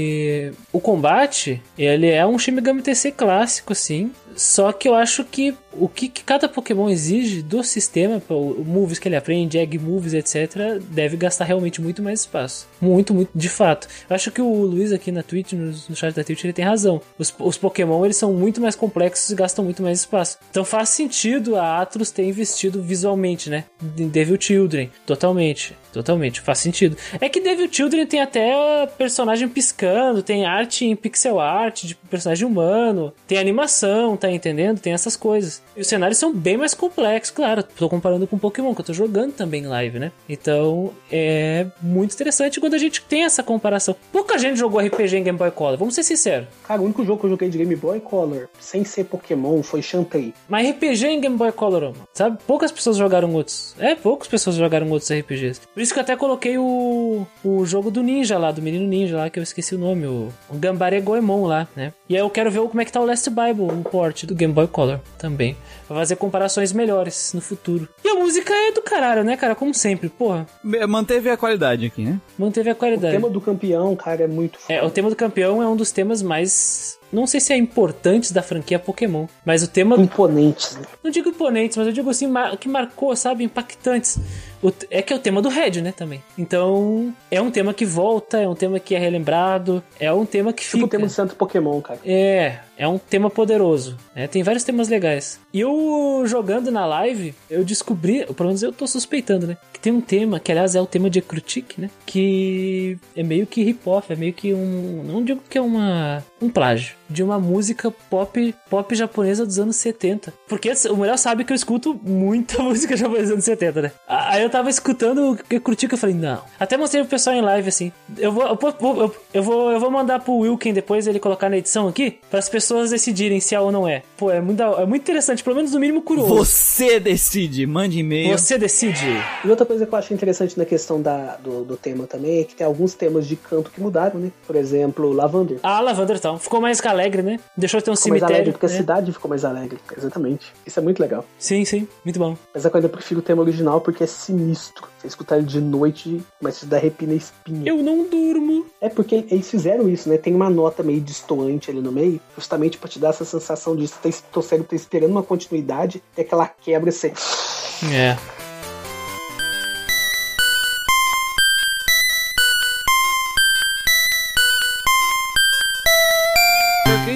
S2: o combate, ele é um Shin Megami TC clássico, assim. Só que eu acho que o que, que cada Pokémon exige do sistema, o moves que ele aprende, egg moves, etc., deve gastar realmente muito mais espaço. Muito, muito, de fato. Eu acho que o Luiz aqui na Twitch, no, no chat da Twitch, ele tem razão. Os, os Pokémon, eles são muito mais complexos e gastam muito mais espaço. Então faz sentido a Atlus ter investido visualmente, né? Em Devil Children. Totalmente. Totalmente, faz sentido. É que Devil Children tem até personagem piscando, tem arte em pixel art de personagem humano, tem animação, tá entendendo? Tem essas coisas. E os cenários são bem mais complexos, claro. Tô comparando com Pokémon, que eu tô jogando também em live, né? Então é muito interessante quando a gente tem essa comparação. Pouca gente jogou RPG em Game Boy Color, vamos ser sinceros.
S3: Cara, o único jogo que eu joguei de Game Boy Color sem ser Pokémon foi Shantae.
S2: Mas RPG em Game Boy Color, mano, sabe? Poucas pessoas jogaram outros. É, poucas pessoas jogaram outros RPGs. Por isso que eu até coloquei o, o jogo do ninja lá, do menino ninja lá, que eu esqueci o nome, o, o Gambare Goemon lá, né? E aí eu quero ver como é que tá o Last Bible, o port do Game Boy Color também. Pra fazer comparações melhores no futuro. E a música é do caralho, né, cara? Como sempre, porra.
S1: Manteve a qualidade aqui, né?
S2: Manteve a
S3: O
S2: qualidade.
S3: tema do campeão, cara, é muito
S2: É, o tema do campeão é um dos temas mais. Não sei se é importantes da franquia Pokémon, mas o tema
S3: imponentes, né?
S2: Não digo imponentes, mas eu digo assim, mar- que marcou, sabe, impactantes. O é que é o tema do Red, né, também. Então, é um tema que volta, é um tema que é relembrado, é um tema que
S3: Tipo
S2: fica.
S3: o tema do Santo Pokémon, cara.
S2: É, é um tema poderoso. né? Tem vários temas legais. E eu jogando na live, eu descobri, pelo menos eu tô suspeitando, né? Que tem um tema, que aliás é o tema de Ekrutik, né? Que é meio que hip-hop, é meio que um. Não digo que é uma. um plágio. De uma música pop, pop japonesa dos anos 70. Porque o melhor sabe que eu escuto muita música japonesa dos anos 70, né? Aí eu tava escutando o Ekrutik eu falei, não. Até mostrei pro pessoal em live assim. Eu vou, eu vou, eu, vou, eu vou mandar pro Wilken depois ele colocar na edição aqui, para as pessoas decidirem se é ou não é. Pô, é muito, é muito interessante, pelo menos no mínimo curioso.
S1: Você decide, mande e-mail.
S2: Você decide.
S3: E outra coisa que eu acho interessante na questão da, do, do tema também é que tem alguns temas de canto que mudaram, né? Por exemplo, Lavander.
S2: Ah, Lavender Town. Ficou mais alegre, né? Deixou de ter um
S3: Ficou mais
S2: cemitério.
S3: alegre, porque a
S2: né?
S3: cidade ficou mais alegre. Exatamente. Isso é muito legal.
S2: Sim, sim. Muito bom.
S3: Apesar que eu ainda prefiro o tema original porque é sinistro. Você escutar ele de noite, mas te dá arrepio na espinha.
S2: Eu não durmo.
S3: É porque eles fizeram isso, né? Tem uma nota meio distoante ali no meio, justamente pra te dar essa sensação de tá, teu cérebro tá esperando uma continuidade, e aquela quebra você.
S2: É.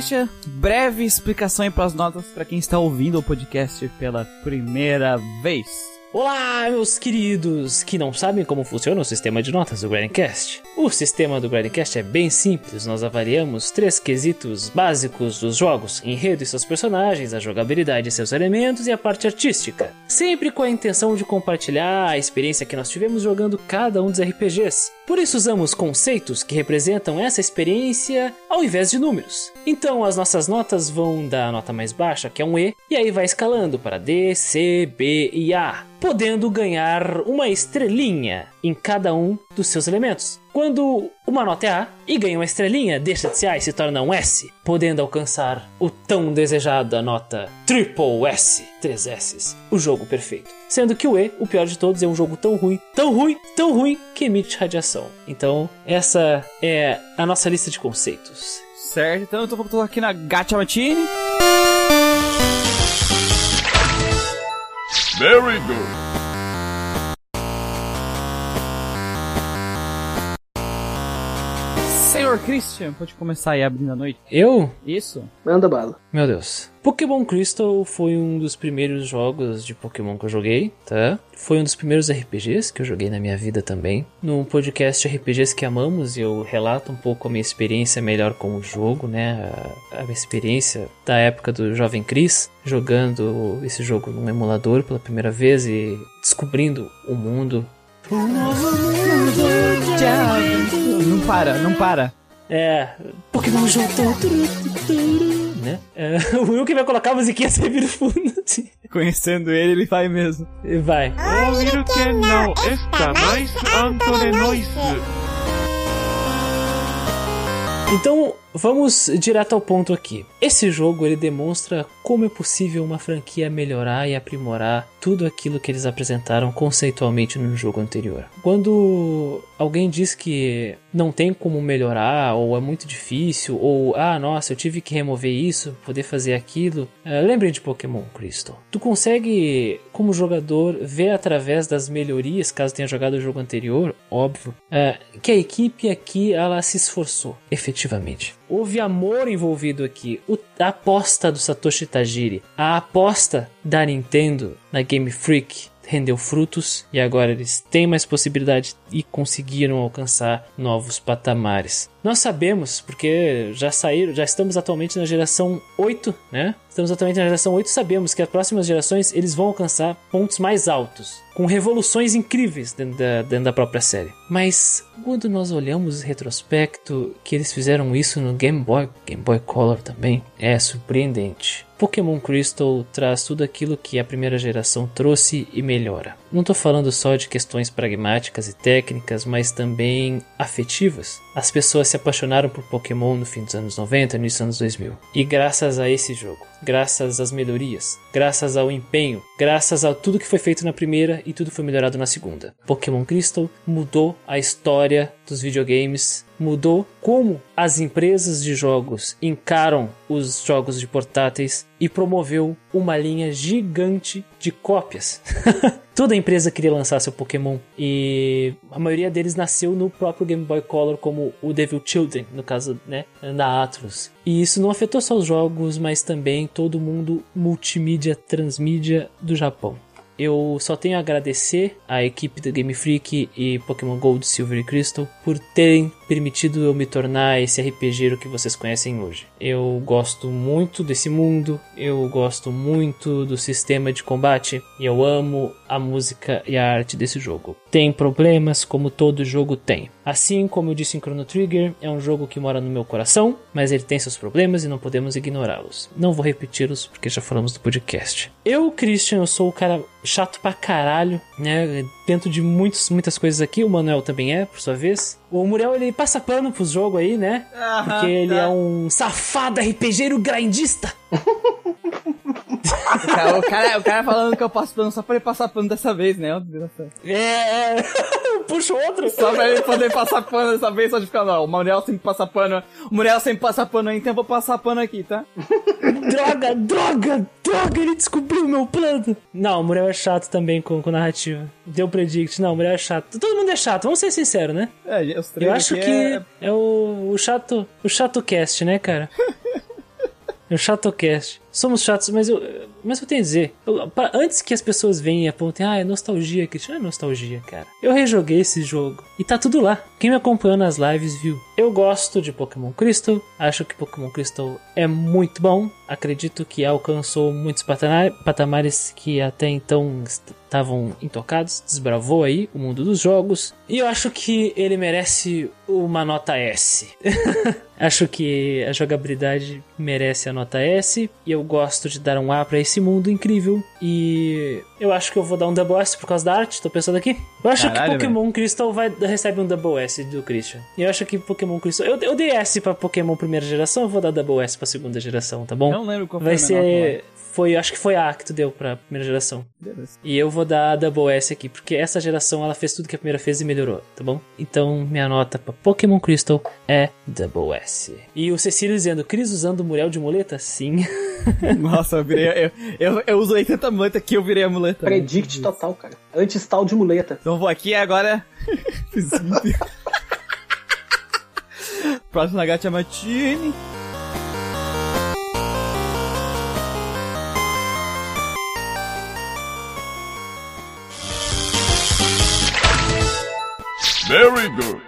S1: Christian, breve explicação aí pras notas pra quem está ouvindo o podcast pela primeira vez.
S2: Olá, meus queridos que não sabem como funciona o sistema de notas do Grandcast. O sistema do Grandcast é bem simples, nós avaliamos três quesitos básicos dos jogos: enredo e seus personagens, a jogabilidade e seus elementos e a parte artística. Sempre com a intenção de compartilhar a experiência que nós tivemos jogando cada um dos RPGs. Por isso usamos conceitos que representam essa experiência ao invés de números. Então as nossas notas vão da nota mais baixa, que é um E, e aí vai escalando para D, C, B e A, podendo ganhar uma estrelinha em cada um dos seus elementos. Quando uma nota é A e ganha uma estrelinha, deixa de ser A e se torna um S, podendo alcançar o tão desejada nota Triple S, 3 S's, o jogo perfeito. Sendo que o E, o pior de todos, é um jogo tão ruim, tão ruim, tão ruim que emite radiação. Então, essa é a nossa lista de conceitos.
S1: Certo, então eu tô, tô aqui na Gacha Matine.
S6: Very good.
S1: Senhor Christian, pode começar aí abrindo a noite.
S2: Eu?
S1: Isso.
S3: Manda bala.
S2: Meu Deus. Pokémon Crystal foi um dos primeiros jogos de Pokémon que eu joguei, tá? Foi um dos primeiros RPGs que eu joguei na minha vida também. Num podcast RPGs que amamos, eu relato um pouco a minha experiência melhor com o jogo, né? A, a minha experiência da época do Jovem Chris, jogando esse jogo num emulador pela primeira vez e descobrindo o mundo.
S1: Não para, não para.
S2: É. Pokémon juntou. Né? É, o Will que vai colocar a musiquinha sempre no fundo. Assim.
S1: Conhecendo ele, ele vai mesmo.
S2: E vai.
S6: Ouvir que não está mais Antonenois.
S2: Então, vamos direto ao ponto aqui. Esse jogo ele demonstra como é possível uma franquia melhorar e aprimorar tudo aquilo que eles apresentaram conceitualmente no jogo anterior. Quando alguém diz que não tem como melhorar, ou é muito difícil, ou ah, nossa, eu tive que remover isso, poder fazer aquilo, eh, lembrem de Pokémon Crystal. Tu consegue, como jogador, ver através das melhorias, caso tenha jogado o jogo anterior, óbvio, eh, que a equipe aqui ela se esforçou, efetivamente. Houve amor envolvido aqui, o- a aposta do Satoshi Tajiri, a aposta da Nintendo na Game Freak rendeu frutos e agora eles têm mais possibilidade e conseguiram alcançar novos patamares. Nós sabemos, porque já saíram, já estamos atualmente na geração 8, né? Estamos atualmente na geração 8, sabemos que as próximas gerações eles vão alcançar pontos mais altos, com revoluções incríveis dentro da, dentro da própria série. Mas quando nós olhamos em retrospecto que eles fizeram isso no Game Boy, Game Boy Color também, é surpreendente. Pokémon Crystal traz tudo aquilo que a primeira geração trouxe e melhora. Não estou falando só de questões pragmáticas e técnicas, mas também afetivas. As pessoas se apaixonaram por Pokémon no fim dos anos 90 e no início dos anos 2000. E graças a esse jogo, graças às melhorias, graças ao empenho, graças a tudo que foi feito na primeira e tudo foi melhorado na segunda, Pokémon Crystal mudou a história dos videogames mudou como as empresas de jogos encaram os jogos de portáteis e promoveu uma linha gigante de cópias. Toda empresa queria lançar seu Pokémon e a maioria deles nasceu no próprio Game Boy Color, como o Devil Children, no caso, né, da Atlus. E isso não afetou só os jogos, mas também todo mundo multimídia, transmídia do Japão. Eu só tenho a agradecer à equipe da Game Freak e Pokémon Gold, Silver e Crystal por terem permitido eu me tornar esse RPG que vocês conhecem hoje. Eu gosto muito desse mundo, eu gosto muito do sistema de combate e eu amo a música e a arte desse jogo. Tem problemas, como todo jogo tem. Assim como eu disse em Chrono Trigger, é um jogo que mora no meu coração, mas ele tem seus problemas e não podemos ignorá-los. Não vou repeti-los porque já falamos do podcast. Eu, Christian, eu sou o cara chato pra caralho, né? Dentro de muitos, muitas coisas aqui, o Manuel também é, por sua vez. O Muriel, ele passa pano pros jogos aí, né? Porque ele é um safado RPGero grindista.
S1: O cara, o, cara, o cara falando que eu passo pano só pra ele passar pano dessa vez, né?
S2: É, é. puxa outro.
S1: Só pra ele poder passar pano dessa vez, só de ficar, não, o Muriel sempre passa pano. O Muriel sempre passa pano aí, então eu vou passar pano aqui, tá?
S2: Droga, droga, droga, ele descobriu o meu plano. Não, o Muriel é chato também com, com narrativa. Deu predict, não, o Muriel é chato. Todo mundo é chato, vamos ser sinceros, né?
S1: É, os três
S2: Eu acho que
S1: é-
S2: é, o, o chato, o chato cast, né, cara? É o chato cast. Somos chatos, mas eu, mas eu tenho a dizer, eu- pra- antes que as pessoas venham e apontem, ah, é nostalgia, Cristian, é nostalgia, cara. Eu rejoguei esse jogo e tá tudo lá. Quem me acompanhou nas lives viu. Eu gosto de Pokémon Crystal, acho que Pokémon Crystal é muito bom. Acredito que alcançou muitos patamares que até então estavam intocados, desbravou aí o mundo dos jogos. E eu acho que ele merece uma nota S. acho que a jogabilidade merece a nota S e eu gosto de dar um A pra esse mundo incrível. E eu acho que eu vou dar um double S por causa da arte, tô pensando aqui. Eu acho
S1: Caralho,
S2: que Pokémon Crystal vai, recebe um double S do Christian. Eu acho que Pokémon Crystal. Eu, eu dei S pra Pokémon primeira geração, eu vou dar double S pra segunda geração, tá bom?
S1: Eu não lembro qual
S2: Vai
S1: foi menor
S2: ser. Foi, acho que foi a que tu deu pra primeira geração.
S1: Beleza.
S2: E eu vou dar a Double S aqui, porque essa geração ela fez tudo que a primeira fez e melhorou, tá bom? Então minha nota pra Pokémon Crystal é Double S. E o Cecílio dizendo, Cris usando o Muriel de muleta? Sim.
S1: Nossa, eu virei. Eu, eu, eu usei tanta muleta que eu virei a muleta.
S3: Predict total, cara. Anti-stall de muleta.
S1: Então vou aqui agora. Próximo Nagacha Matini.
S6: Very good.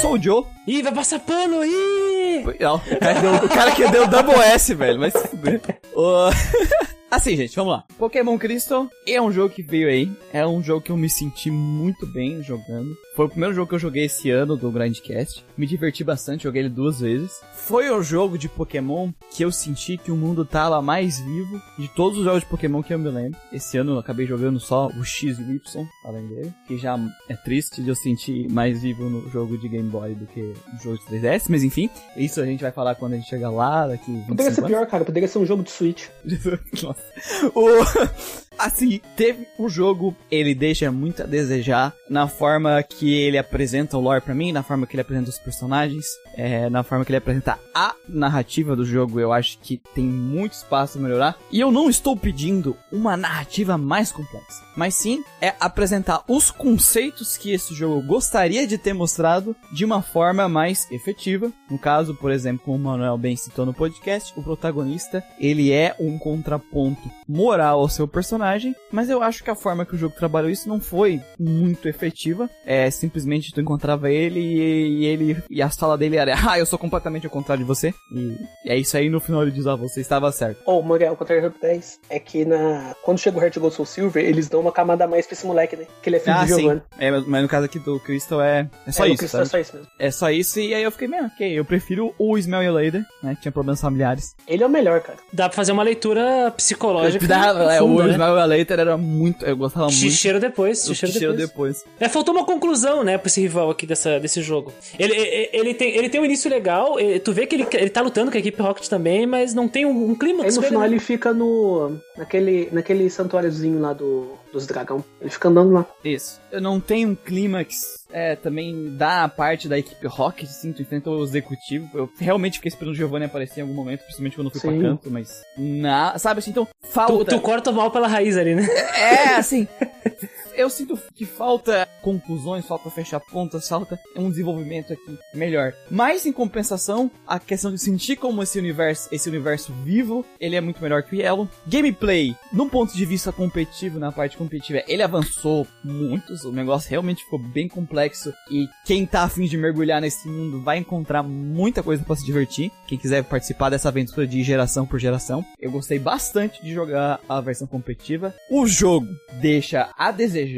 S1: Sou o Joe.
S2: Ih, vai passar pano! Ih!
S1: Não, o cara, deu, o cara que deu Double S, velho. Mas Assim, gente, vamos lá. Pokémon Crystal é um jogo que veio aí. É um jogo que eu me senti muito bem jogando. Foi o primeiro jogo que eu joguei esse ano do Grandcast. Me diverti bastante, joguei ele duas vezes. Foi o jogo de Pokémon que eu senti que o mundo tava mais vivo de todos os jogos de Pokémon que eu me lembro. Esse ano eu acabei jogando só o X e o Y, além dele. Que já é triste de eu sentir mais vivo no jogo de Game Boy do que no jogo de 3DS. Mas enfim, isso a gente vai falar quando a gente chegar lá, daqui 25
S3: Poderia ser
S1: anos.
S3: pior, cara. Poderia ser um jogo de Switch.
S1: Nossa. O... Assim, teve o jogo, ele deixa muito a desejar na forma que ele apresenta o lore pra mim, na forma que ele apresenta os personagens, é, na forma que ele apresenta a narrativa do jogo. Eu acho que tem muito espaço a melhorar. E eu não estou pedindo uma narrativa mais complexa, mas sim é apresentar os conceitos que esse jogo gostaria de ter mostrado de uma forma mais efetiva. No caso, por exemplo, como o Manuel bem citou no podcast, o protagonista, ele é um contraponto moral ao seu personagem, mas eu acho que a forma que o jogo trabalhou isso não foi muito efetiva. É simplesmente tu encontrava ele e, e ele e a sala dele era, ah, eu sou completamente ao contrário de você. E, e é isso aí no final ele diz, ah, você estava certo.
S3: Ou, oh, Muriel, o 10 é que na... quando chega o Heart Gold Soul Silver, eles dão uma camada a mais pra esse moleque, né? Que ele é filho
S1: Ah,
S3: de
S1: sim.
S3: Giovanni.
S1: É, mas, no caso aqui do Crystal é, é só
S3: É,
S1: isso?
S3: É só isso mesmo.
S1: É só isso e aí eu fiquei, mesmo, ok, eu prefiro o Ismael Lader, né, que tinha problemas familiares.
S3: Ele é o melhor, cara.
S2: Dá pra fazer uma leitura psicológica.
S1: Dá- é, o
S2: né?
S1: Ismael Lader era muito, eu gostava muito.
S2: Xixeiro depois,
S1: do
S2: xixeiro
S1: Xixeiro
S2: depois.
S1: depois.
S2: É, faltou uma conclusão, né, pra esse rival aqui dessa, desse jogo. Ele, ele, ele tem, ele tem um início legal, ele- tu vê que ele, ele tá lutando com a equipe Rocket também, mas não tem um, um clima
S3: Aí no final ele fica no. Naquele, naquele santuáriozinho lá do, dos dragão. Ele fica andando lá.
S1: Isso. Eu não tenho um clímax, é, também da parte da equipe Rocket, assim, tu enfrenta o executivo. Eu realmente fiquei esperando o Giovanni aparecer em algum momento, principalmente quando eu fui
S3: Sim.
S1: pra canto, mas. Na, sabe assim, então,
S2: Tu,
S1: falta.
S2: tu corta mal pela raiz ali, né?
S1: É, assim. Eu sinto que falta conclusões, falta fechar pontas, falta um desenvolvimento aqui melhor. Mas em compensação, a questão de sentir como esse universo, esse universo vivo, ele é muito melhor que o Yellow. Gameplay, num ponto de vista competitivo, na parte competitiva, ele avançou muito. O negócio realmente ficou bem complexo e quem tá afim de mergulhar nesse mundo vai encontrar muita coisa pra se divertir. Quem quiser participar dessa aventura de geração por geração, eu gostei bastante de jogar a versão competitiva. O jogo deixa a desejar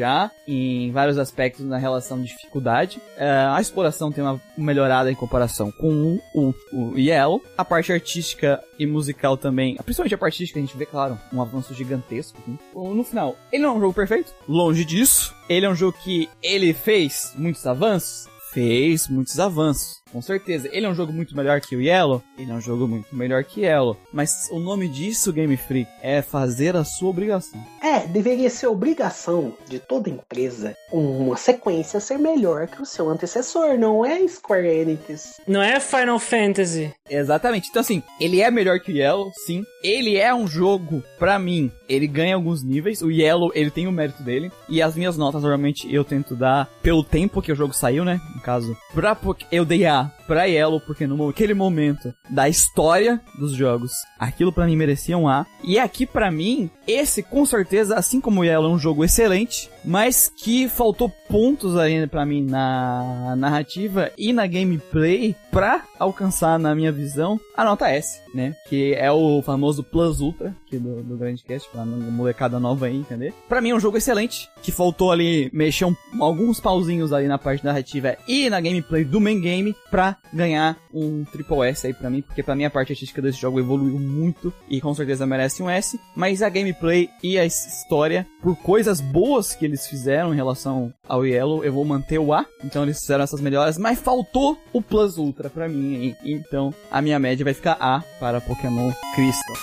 S1: em vários aspectos na relação de dificuldade. É, a exploração tem uma melhorada em comparação com o, o Yellow. A parte artística e musical também, principalmente a parte artística, a gente vê, claro, um avanço gigantesco. assim. No final, ele não é um jogo perfeito, longe disso. Ele é um jogo que ele fez muitos avanços, fez muitos avanços. Com certeza, ele é um jogo muito melhor que o Yellow. Ele é um jogo muito melhor que Yellow. Mas o nome disso, Game Freak, é fazer a sua obrigação.
S3: É, deveria ser obrigação de toda empresa uma sequência ser melhor que o seu antecessor, não é Square Enix.
S2: Não é Final Fantasy.
S1: Exatamente. Então, assim, ele é melhor que o Yellow, sim. Ele é um jogo, pra mim, ele ganha alguns níveis. O Yellow, ele tem o mérito dele. E as minhas notas, normalmente, eu tento dar pelo tempo que o jogo saiu, né? No caso, pra eu dei A 있습니다. Pra Yellow, porque no aquele momento da história dos jogos, aquilo pra mim merecia um A. E aqui, pra mim, esse, com certeza, assim como Yellow, é um jogo excelente, mas que faltou pontos ainda pra mim na narrativa e na gameplay pra alcançar, na minha visão, a nota S, né? Que é o famoso Plus Ultra, aqui do, do Grande Cast, pra molecada nova aí, entender? Pra mim é um jogo excelente, que faltou ali mexer um- alguns pauzinhos ali na parte narrativa e na gameplay do main game pra ganhar um Triple S aí pra mim, porque pra mim a parte artística desse jogo evoluiu muito e com certeza merece um S, mas a gameplay e a história, por coisas boas que eles fizeram em relação ao Yellow, eu vou manter o A, então eles fizeram essas melhoras, mas faltou o Plus Ultra pra mim, aí. então a minha média vai ficar A para Pokémon Crystal.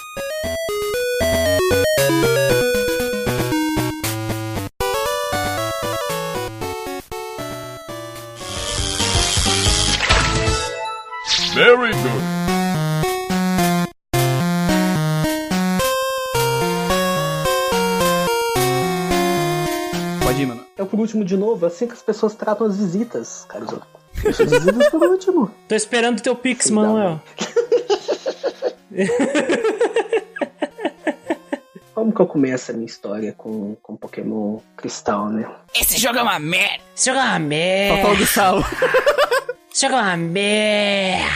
S6: Very good. Pode ir, mano.
S3: É por último de novo, assim que as pessoas tratam as visitas, caros. As visitas por último.
S2: Tô esperando o teu pix,
S3: Sei
S2: Manuel.
S3: Como que eu começo a minha história com, com Pokémon Cristal, né?
S1: Esse jogo é uma merda!
S2: Esse jogo é uma merda!
S1: Faltou o
S2: Sal. Jogo é uma merda.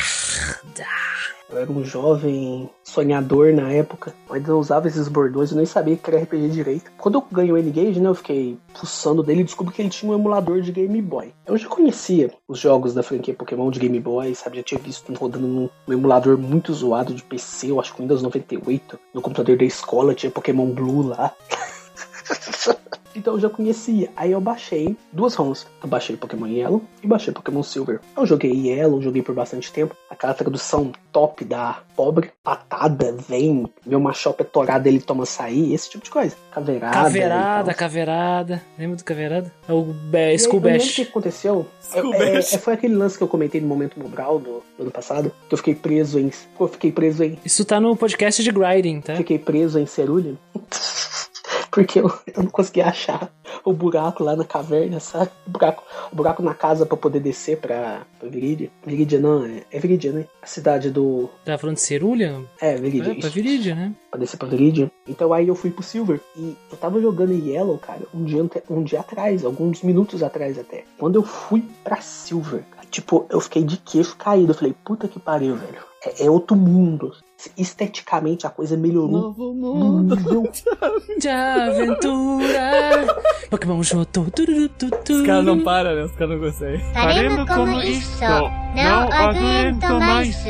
S3: Eu era um jovem sonhador na época, mas eu usava esses bordões e nem sabia que era RPG direito. Quando eu ganhei o N-Gage, né, eu fiquei fuçando dele e descobri que ele tinha um emulador de Game Boy. Eu já conhecia os jogos da franquia Pokémon de Game Boy, sabe? Já tinha visto um rodando num, num emulador muito zoado de PC, eu acho que Windows 98. No computador da escola tinha Pokémon Blue lá. Então eu já conhecia. Aí eu baixei duas ROMs. Eu baixei Pokémon Yellow e baixei Pokémon Silver. Eu joguei Yellow, joguei por bastante tempo. Aquela tradução top da pobre, patada, vem, meu machope é torado, ele toma açaí, esse tipo de coisa. Caveirada.
S2: Caveirada, caveirada. Lembra do caveirada? É o
S3: aí, eu lembro
S2: Bash.
S3: O que aconteceu? É, é, é, foi aquele lance que eu comentei no momento Mobral do, do ano passado, que eu fiquei preso em. Eu fiquei preso em.
S2: Isso tá no podcast de Grinding, tá?
S3: Fiquei preso em Cerulha. Porque eu, eu não conseguia achar o buraco lá na caverna, sabe? O buraco, o buraco na casa pra poder descer pra, pra Viridia. Viridia não, é, é Viridia, né? A cidade do.
S2: Tá falando de Cerulha?
S3: É, Viridia.
S2: É, pra. Viridia, né?
S3: pra descer pra Viridian. Então aí eu fui pro Silver. E eu tava jogando Yellow, cara, um dia, um dia atrás, alguns minutos atrás até. Quando eu fui pra Silver, tipo, eu fiquei de queixo caído. Eu falei, puta que pariu, velho. É, é outro mundo esteticamente a coisa melhorou.
S1: Novo mundo
S2: de aventura. Pokémon Jotô.
S1: Os caras não param, né? Os caras não conseguem.
S5: Faremos como isso. Não
S3: aguento mais.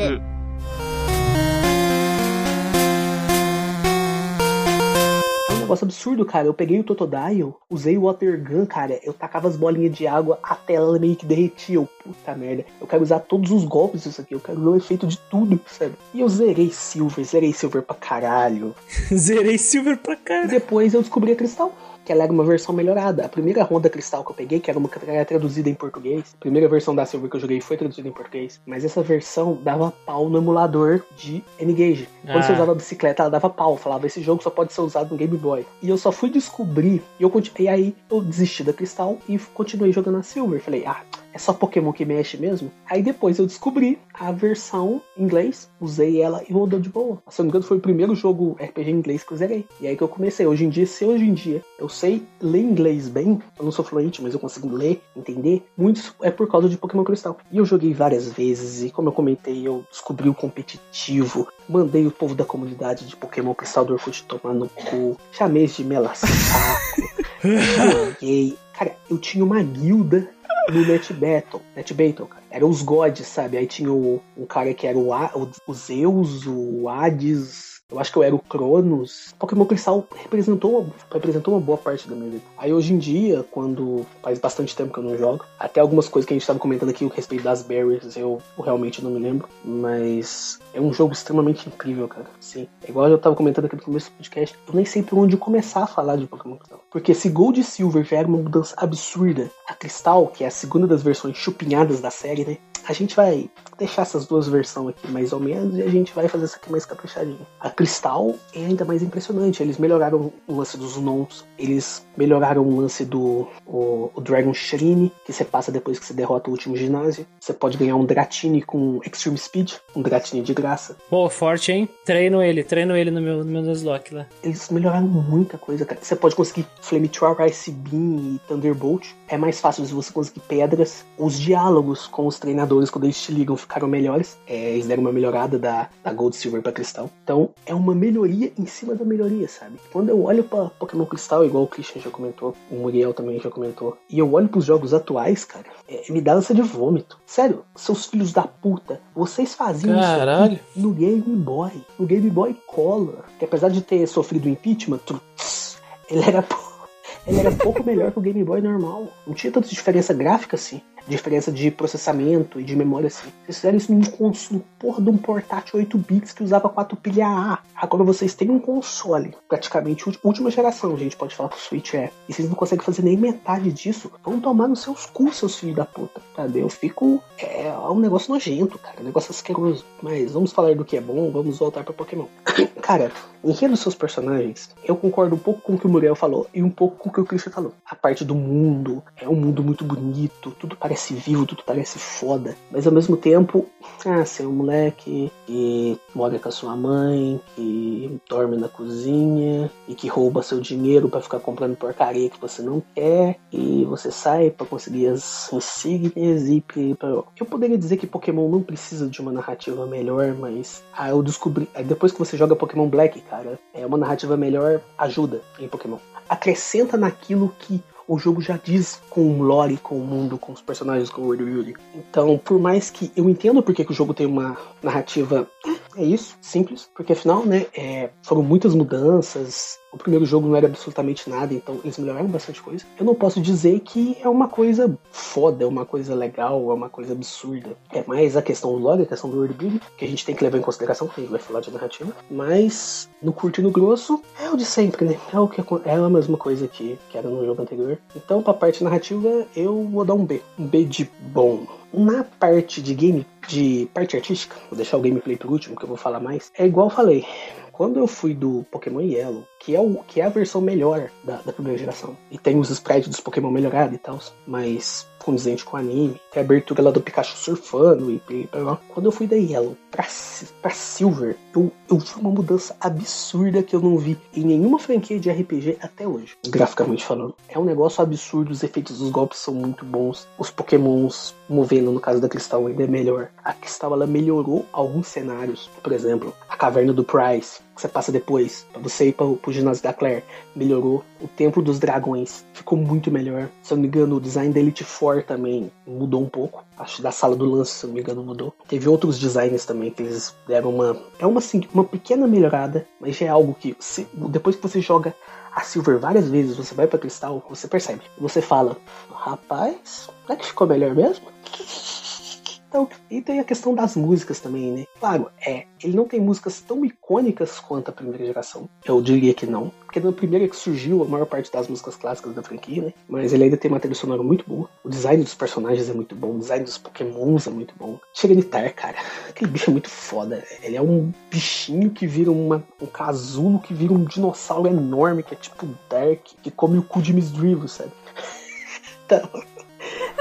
S3: Negócio absurdo, cara. Eu peguei o Totodile, usei o Water Gun, cara. Eu tacava as bolinhas de água até ela meio que derretia. Eu, puta merda. Eu quero usar todos os golpes disso aqui. Eu quero ver o efeito de tudo, sabe? E eu zerei Silver, zerei Silver pra caralho.
S2: Zerei Silver pra
S3: E
S2: cá.
S3: depois eu descobri a Cristal. Que ela era uma versão melhorada. A primeira Ronda Cristal que eu peguei, que era uma que era traduzida em português. A primeira versão da Silver que eu joguei foi traduzida em português. Mas essa versão dava pau no emulador de N-Gage. Quando
S2: Ah.
S3: você usava a bicicleta, ela dava pau. Falava, esse jogo só pode ser usado no Game Boy. E eu só fui descobrir. E, eu, conti- e aí eu desisti da Cristal e continuei jogando a Silver. Falei, ah, é só Pokémon que mexe mesmo? Aí depois eu descobri a versão em inglês, usei ela e rodou de boa. Se eu não me engano, foi o primeiro jogo RPG em inglês que eu zerei. E aí que eu comecei. Hoje em dia, se hoje em dia eu sei ler inglês bem, eu não sou fluente, mas eu consigo ler, entender, muito é por causa de Pokémon Cristal. E eu joguei várias vezes, e como eu comentei, eu descobri o competitivo, mandei o povo da comunidade de Pokémon Cristal do Orkut tomar no cu, chamei de mela saco, joguei. Cara, eu tinha uma guilda no Net Battle. Net Battle, cara. Era os gods, sabe? Aí tinha o, um cara que era o, o, o Zeus, o Hades. Eu acho que eu era o Cronos. Pokémon Cristal representou representou uma boa parte da minha vida. Aí hoje em dia, quando faz bastante tempo que eu não jogo, até algumas coisas que a gente tava comentando aqui a respeito das berries, eu, realmente não me lembro. Mas é um jogo extremamente incrível, cara. Sim. É igual eu tava comentando aqui no começo do podcast. Eu nem sei por onde começar a falar de Pokémon Cristal. Porque se Gold e Silver já era uma mudança absurda, a Cristal, que é a segunda das versões chupinhadas da série, né? A gente vai deixar essas duas versões aqui mais ou menos e a gente vai fazer essa aqui mais caprichadinha. A Cristal é ainda mais impressionante. Eles melhoraram o lance dos Nons, eles melhoraram o lance do o, o Dragon Shrine, que você passa depois que você derrota o último ginásio. Você pode ganhar um Dratini com Extreme Speed, um Dratini de graça.
S2: Pô, forte, hein? Treino ele, treino ele no meu, no meu Nuzlocke lá.
S3: Eles melhoraram muita coisa, cara. Você pode conseguir Flamethrower, Ice Beam e Thunderbolt. É mais fácil se você conseguir pedras. Os diálogos com os treinadores, quando eles te ligam, ficaram melhores. É, eles deram uma melhorada da, da Gold Silver pra Cristal. Então, é uma melhoria em cima da melhoria, sabe? Quando eu olho pra Pokémon Cristal, igual o Christian já comentou, o Muriel também já comentou, e eu olho pros jogos atuais, cara, é, me dá ânsia de vômito. Sério, seus filhos da puta, vocês faziam
S2: Caralho.
S3: isso no Game Boy, no Game Boy Color, que apesar de ter sofrido impeachment, ele era, ele era pouco melhor que o Game Boy normal. Não tinha tanta diferença gráfica assim. Diferença de processamento e de memória assim. Vocês fizeram isso num console, porra de um portátil 8 bits que usava 4 pilha A. Agora vocês têm um console, praticamente última geração, gente pode falar que o Switch é. E vocês não conseguem fazer nem metade disso. Vão tomar nos seus cus, seus filhos da puta. Sabe? Eu fico. É, é um negócio nojento, cara. Um negócio asqueroso. Mas vamos falar do que é bom, vamos voltar pra Pokémon. cara, enredo dos seus personagens, eu concordo um pouco com o que o Muriel falou e um pouco com o que o Christian falou. A parte do mundo é um mundo muito bonito, tudo parece vivo, tudo parece foda. Mas ao mesmo tempo, ah, você é um moleque que mora com a sua mãe, que dorme na cozinha e que rouba seu dinheiro pra ficar comprando porcaria que você não quer e você sai pra conseguir as insígnias e pi- eu poderia dizer que Pokémon não precisa de uma narrativa melhor, mas ah, eu descobri aí depois que você joga Pokémon Black, cara, é uma narrativa melhor ajuda em Pokémon. Acrescenta naquilo que o jogo já diz com o lore, com o mundo, com os personagens, com o World Building. Então, por mais que eu entendo porque que o jogo tem uma narrativa, é isso, simples, porque afinal, né, é, foram muitas mudanças. O primeiro jogo não era absolutamente nada, então eles melhoraram bastante coisa. Eu não posso dizer que é uma coisa foda, é uma coisa legal, é uma coisa absurda. É mais a questão do lore, a questão do world building, que a gente tem que levar em consideração, que a gente vai falar de narrativa. Mas, no curto e no grosso, é o de sempre, né? É, o que, é a mesma coisa que, que era no jogo anterior. Então, pra parte narrativa, eu vou dar um B. Um B de bom. Na parte de game, de parte artística, vou deixar o gameplay por último, que eu vou falar mais. É igual eu falei. Quando eu fui do Pokémon Yellow, que é, o, que é a versão melhor da, da primeira geração, e tem os sprites dos Pokémon melhorados e tal, mas condizente com o anime, tem a abertura lá do Pikachu surfando e Quando eu fui da Yellow pra, pra Silver, eu, eu vi uma mudança absurda que eu não vi em nenhuma franquia de RPG até hoje, graficamente falando. É um negócio absurdo, os efeitos dos golpes são muito bons, os Pokémons movendo, no caso da Cristal, ainda é melhor. A Cristal ela melhorou alguns cenários, por exemplo, a caverna do Price, que você passa depois, pra você ir pro, pro ginásio da Claire, melhorou. O Templo dos Dragões ficou muito melhor. Se eu não me engano, o design da Elite Four também mudou um pouco. Acho da sala do lance, se eu não me engano, mudou. Teve outros designs também que eles deram uma. É uma, assim, uma pequena melhorada, mas já é algo que, se- depois que você joga a Silver várias vezes, você vai pra Cristal, você percebe. Você fala, rapaz, será que ficou melhor mesmo? Então, e tem a questão das músicas também, né? Claro, é, ele não tem músicas tão icônicas quanto a primeira geração. Eu diria que não. Porque na primeira que surgiu a maior parte das músicas clássicas da franquia, né? Mas ele ainda tem uma trilha sonora muito boa. O design dos personagens é muito bom. O design dos pokémons é muito bom. Tiranitar, cara. Aquele bicho é muito foda. Ele é um bichinho que vira uma, um casulo, que vira um dinossauro enorme, que é tipo Dark, que come o cu de Miss Drivel, sabe? Então,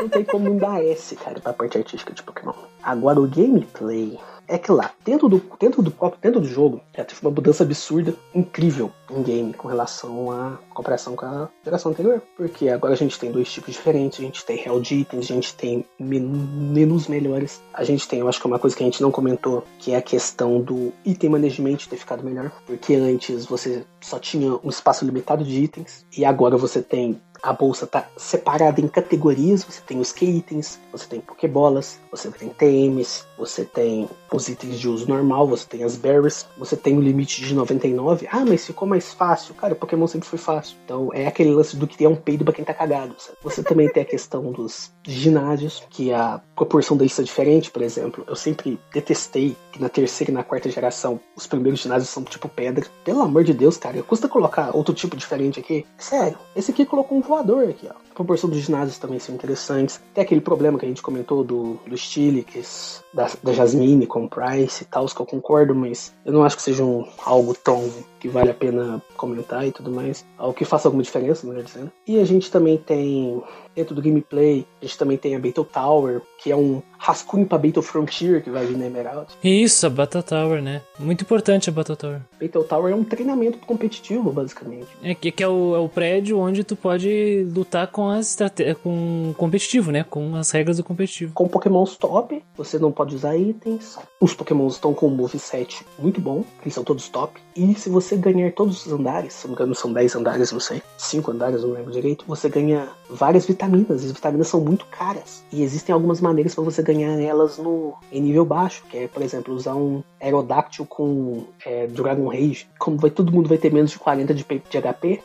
S3: não tem como dar S, cara, pra parte artística de Pokémon. Agora, o gameplay é que lá, dentro do, dentro do próprio, dentro do jogo, já teve uma mudança absurda, incrível em game com relação à comparação com a geração anterior. Porque agora a gente tem dois tipos diferentes, a gente tem Hell de itens, a gente tem men- menus melhores. A gente tem, eu acho que é uma coisa que a gente não comentou, que é a questão do item management ter ficado melhor. Porque antes você só tinha um espaço limitado de itens, e agora você tem a bolsa tá separada em categorias. Você tem os K-itens, você tem Pokébolas, você tem TMs, você tem os itens de uso normal, você tem as berries, você tem o limite de 99. Ah, mas ficou mais fácil. Cara, Pokémon sempre foi fácil. Então é aquele lance do que é um peido pra quem tá cagado. sabe? Você também tem a questão dos ginásios, que a proporção deles é diferente, por exemplo. Eu sempre detestei que na terceira e na quarta geração os primeiros ginásios são tipo pedra. Pelo amor de Deus, cara, custa colocar outro tipo diferente aqui? Sério, esse aqui colocou um voador aqui, ó. A proporção dos ginásios também são interessantes. Tem aquele problema que a gente comentou do, do Stilix, da, da Jasmine com Price e tal, que eu concordo, mas eu não acho que seja um, algo tão que vale a pena comentar e tudo mais. Algo que faça alguma diferença, melhor dizendo. E a gente também tem, dentro do gameplay, a gente também tem a Battle Tower, que é um rascunho pra Battle Frontier que vai vir na Emerald.
S2: Isso, a Battle Tower, né? Muito importante a Battle Tower.
S3: Battle Tower é um treinamento competitivo, basicamente.
S2: É que, que é, o, é o prédio onde tu pode lutar com as estrate... com o competitivo, né? Com as regras do competitivo.
S3: Com Pokémons top, você não pode usar itens. Os Pokémons estão com um moveset muito bom, eles são todos top. E se você ganhar todos os andares, se não me engano são 10 andares, não sei, 5 andares, não lembro direito, você ganha várias vitaminas. As vitaminas são muito caras. E existem algumas maneiras para você ganhar elas no, em nível baixo, que é, por exemplo, usar um Aerodactyl com é, Dragon Rage. Como vai, todo mundo vai ter menos de 40 de, de HP,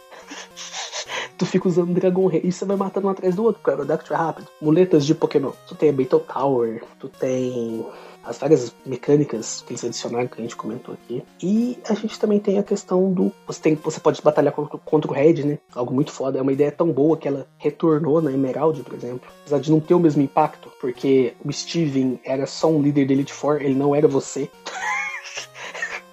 S3: tu fica usando Dragon Rage e você vai matando um atrás do outro, cara. O Aerodactyl é rápido. Muletas de Pokémon. Tu tem a Battle Tower, tu tem as várias mecânicas que eles adicionaram, que a gente comentou aqui. E a gente também tem a questão do. Você, tem, você pode batalhar contra, contra o Red, né? Algo muito foda. É uma ideia tão boa que ela retornou na Emerald, por exemplo. Apesar de não ter o mesmo impacto, porque o Steven era só um líder da Elite Four, ele não era você.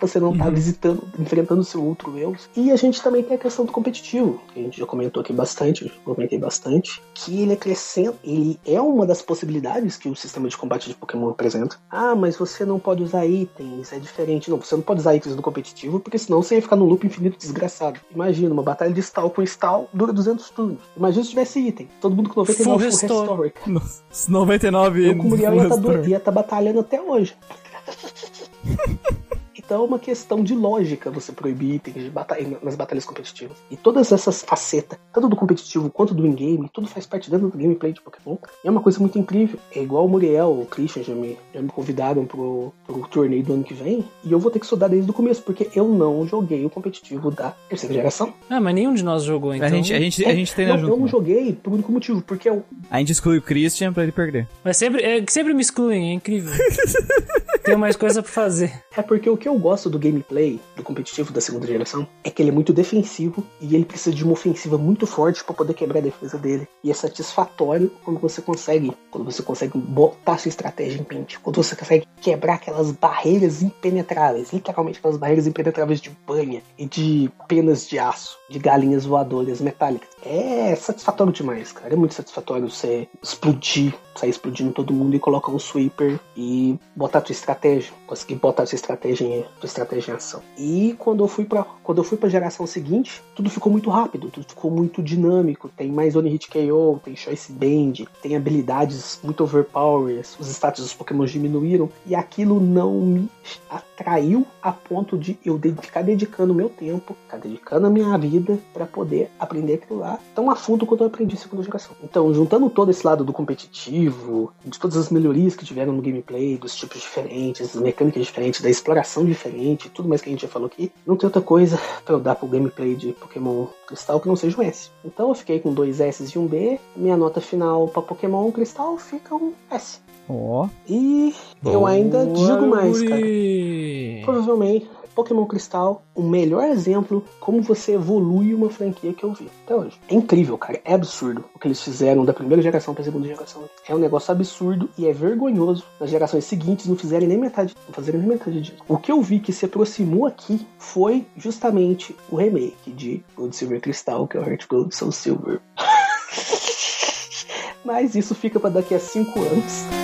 S3: você não tá visitando, enfrentando seu outro eu. E a gente também tem a questão do competitivo, que a gente já comentou aqui bastante, comentei bastante, que ele acrescenta, ele é uma das possibilidades que o sistema de combate de Pokémon apresenta. Ah, mas você não pode usar itens, é diferente. Não, você não pode usar itens no competitivo, porque senão você ia ficar no loop infinito desgraçado. Imagina, uma batalha de stall com stall dura 200 turnos. Imagina se tivesse item. Todo mundo com 99
S2: Full
S3: full
S2: restore.
S3: restore.
S1: Os 99
S3: Eu com o Muriel ia estar
S1: Restore.
S3: tá batalhando até hoje. Então é uma questão de lógica você proibir itens de batalha, nas batalhas competitivas. E todas essas facetas, tanto do competitivo quanto do in-game, tudo faz parte dentro do gameplay de Pokémon. E é uma coisa muito incrível. É igual o Muriel, o Christian já me, já me convidaram pro, pro torneio do ano que vem. E eu vou ter que estudar desde o começo, porque eu não joguei o competitivo da terceira geração.
S2: Ah, mas nenhum de nós jogou, então.
S1: A gente, a gente, a gente treina
S3: não,
S1: junto.
S3: eu não
S1: né?
S3: joguei por único motivo, porque eu,
S1: A gente exclui o Christian pra ele perder.
S2: Mas sempre, é, sempre me excluem, é incrível. Tenho mais coisa pra fazer.
S3: É porque o que eu gosto do gameplay do competitivo da segunda geração é que ele é muito defensivo e ele precisa de uma ofensiva muito forte para poder quebrar a defesa dele. E é satisfatório quando você consegue, quando você consegue botar sua estratégia em pente, quando você consegue quebrar aquelas barreiras impenetráveis, literalmente aquelas barreiras impenetráveis de banha e de penas de aço, de galinhas voadoras metálicas. É satisfatório demais, cara. É muito satisfatório você explodir, sair explodindo todo mundo e colocar um sweeper e botar a tua estratégia, conseguir botar a sua estratégia em, estratégia em ação. E quando eu fui para quando eu fui para geração seguinte, tudo ficou muito rápido, tudo ficou muito dinâmico. Tem mais One Hit KO, tem Choice Band, tem habilidades muito overpowered, os status dos Pokémon diminuíram e aquilo não me atraiu a ponto de eu ficar dedicando meu tempo, ficar dedicando a minha vida para poder aprender aquilo lá tão a fundo quanto eu aprendi segunda geração. Então, juntando todo esse lado do competitivo, de todas as melhorias que tiveram no gameplay, dos tipos diferentes, mecânicas diferentes, da exploração diferente, tudo mais que a gente já falou aqui, não tem outra coisa pra eu dar pro gameplay de Pokémon Cristal que não seja um S. Então eu fiquei com dois S e um B. Minha nota final pra Pokémon Cristal fica um S.
S1: Ó.
S3: E eu ainda digo mais, cara. Provavelmente, Pokémon Cristal, o melhor exemplo como você evolui uma franquia que eu vi até hoje. É incrível, cara. É absurdo o que eles fizeram da primeira geração pra segunda geração. É um negócio absurdo e é vergonhoso nas gerações seguintes não fizerem nem metade, não fazerem nem metade disso. O que eu vi que se aproximou aqui foi justamente o remake de Gold Silver Cristal, que é o Heart Gold Soul Silver. Mas isso fica pra daqui a 5 anos.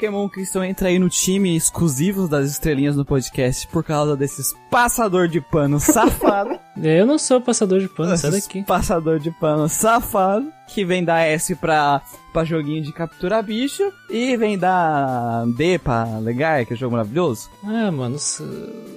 S1: Pokémon Cristão entra aí no time exclusivo das estrelinhas no podcast por causa desses passador de pano safado.
S2: Eu não sou passador de pano, sai daqui.
S1: passador de pano safado que vem da S pra, pra joguinho de capturar bicho e vem da D pra Legar, que é um jogo maravilhoso.
S2: Ah, mano, os,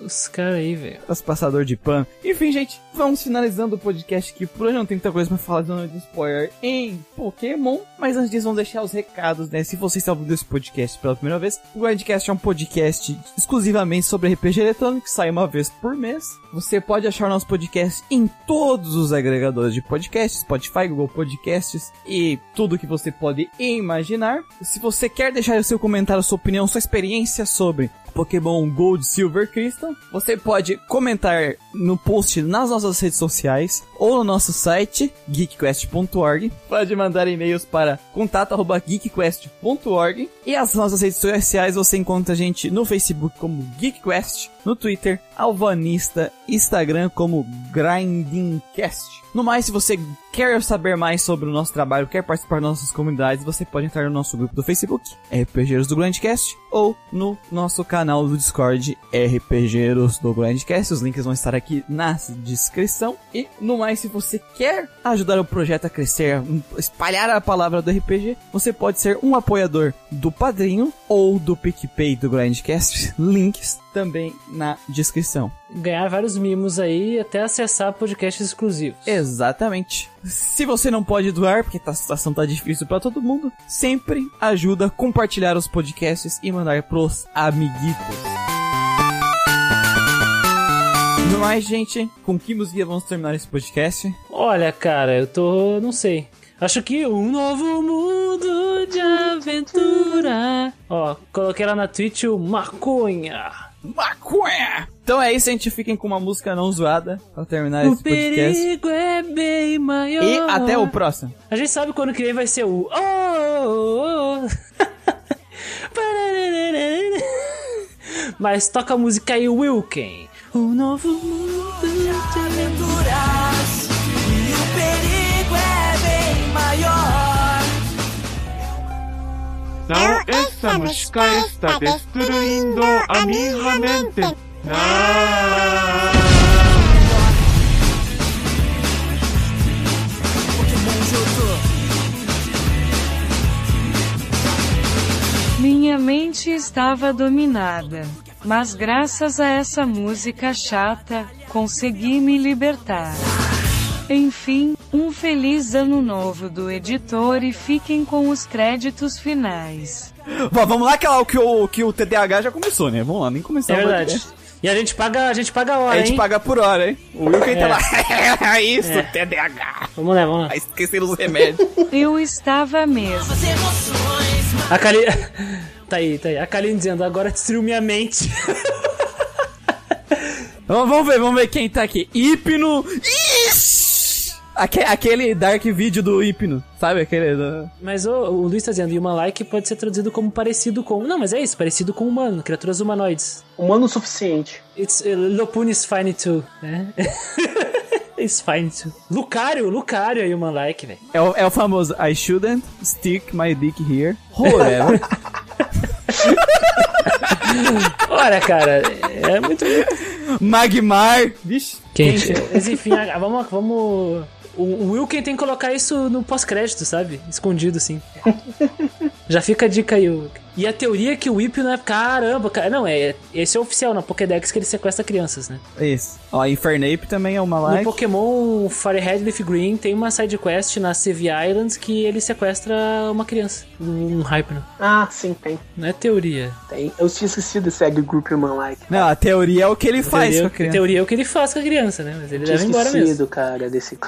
S2: os caras aí, velho.
S1: Os passador de pano. Enfim, gente, vamos finalizando o podcast aqui. Por hoje não tem muita coisa pra falar de de spoiler em Pokémon. Mas antes disso, vamos deixar os recados, né? Se você está ouvindo esse podcast pela primeira vez, o Grindcast é um podcast exclusivamente sobre RPG eletrônico, que sai uma vez por mês. Você pode achar o nosso podcast em todos os agregadores de podcasts, Spotify, Google Podcasts e tudo que você pode imaginar. Se você quer deixar o seu comentário, sua opinião, sua experiência sobre Pokémon Gold, Silver, Crystal, você pode comentar no post nas nossas redes sociais ou no nosso site geekquest.org. Pode mandar e-mails para contato@geekquest.org e as nossas redes sociais você encontra a gente no Facebook como GeekQuest, no Twitter Alvanista, Instagram como GrindingCast. No mais, se você quer saber mais sobre o nosso trabalho, quer participar das nossas comunidades, você pode entrar no nosso grupo do Facebook, RPGeiros do Grandcast, ou no nosso canal canal do Discord RPGeiros do Grandcast. Os links vão estar aqui na descrição. E no mais, se você quer ajudar o projeto a crescer, espalhar a palavra do RPG, você pode ser um apoiador do Padrinho ou do PicPay do Grandcast. Links também na descrição.
S2: Ganhar vários mimos aí e até acessar podcasts exclusivos.
S1: Exatamente. Se você não pode doar, porque a situação tá difícil pra todo mundo, sempre ajuda a compartilhar os podcasts e mandar pros amiguitos. No mais, gente, com que música vamos terminar esse podcast?
S2: Olha, cara, eu tô. não sei. Acho que um novo mundo de aventura. Ó, coloquei lá na Twitch o maconha.
S1: Maconha! Então é isso, gente. Fiquem com uma música não zoada pra terminar
S2: O
S1: esse podcast.
S2: perigo é bem maior.
S1: E até o próximo.
S2: A gente sabe quando que vem vai ser o. Oh, oh, oh. Mas toca a música aí, Wilken. Um novo mundo de aventuras.
S6: Now essa música está destruindo a minha mente. Não.
S4: Minha mente estava dominada, mas graças a essa música chata, consegui me libertar. Enfim, um feliz ano novo do editor e fiquem com os créditos finais.
S1: Bom, vamos lá que, lá, que, o, que o TDAH já começou, né? Vamos lá, nem começou
S2: É verdade. E a gente paga, a gente paga a hora,
S1: A gente
S2: hein?
S1: paga por hora, hein? O Wilken tá
S2: É.
S1: lá. Isso,
S2: É.
S1: TDAH.
S2: Vamos lá, vamos lá.
S1: Vai esquecer os remédios.
S4: Eu estava mesmo.
S2: A Kali... tá aí, tá aí. A Kaline dizendo, agora destruiu minha mente.
S1: Vamos vamos ver, vamos ver quem tá aqui. Hipno. Ixi! Aque- aquele dark vídeo do Hipno, sabe? Aquele. do-
S2: Mas o, o Luiz tá dizendo, Human Like pode ser traduzido como parecido com... Não, mas é isso, parecido com humano, criaturas humanoides.
S3: Humano o suficiente.
S2: It's, uh, Lopun is fine too, né? It's fine too. Lucario, Lucario é Human Like, velho.
S1: É o, é o famoso I shouldn't stick my dick here. Whatever.
S2: Olha, cara, é muito...
S1: Magmar. Vixe.
S2: Quente. Mas enfim, ah, vamos... vamos... O, o Wilken tem que colocar isso no pós-crédito, sabe? Escondido, assim. Já fica a dica aí, Wilken. E a teoria é que o Whip não é... Caramba, cara. Não, é... Esse é oficial na Pokédex que ele sequestra crianças, né?
S1: Isso. Ó, Infernape também é uma
S2: No
S1: like.
S2: Pokémon Firehead Leaf Green tem uma side quest na Sevi Islands que ele sequestra uma criança. Um Hypno.
S3: Ah, sim, tem.
S2: Não é teoria.
S3: Tem. Eu tinha esquecido desse Egg Group Human Like.
S1: Não, a teoria é o que ele faz
S2: teoria,
S1: com a criança.
S2: teoria é o que ele faz com a criança, né? Mas ele
S3: Tinha
S2: leva embora mesmo.
S3: esquecido, cara, desse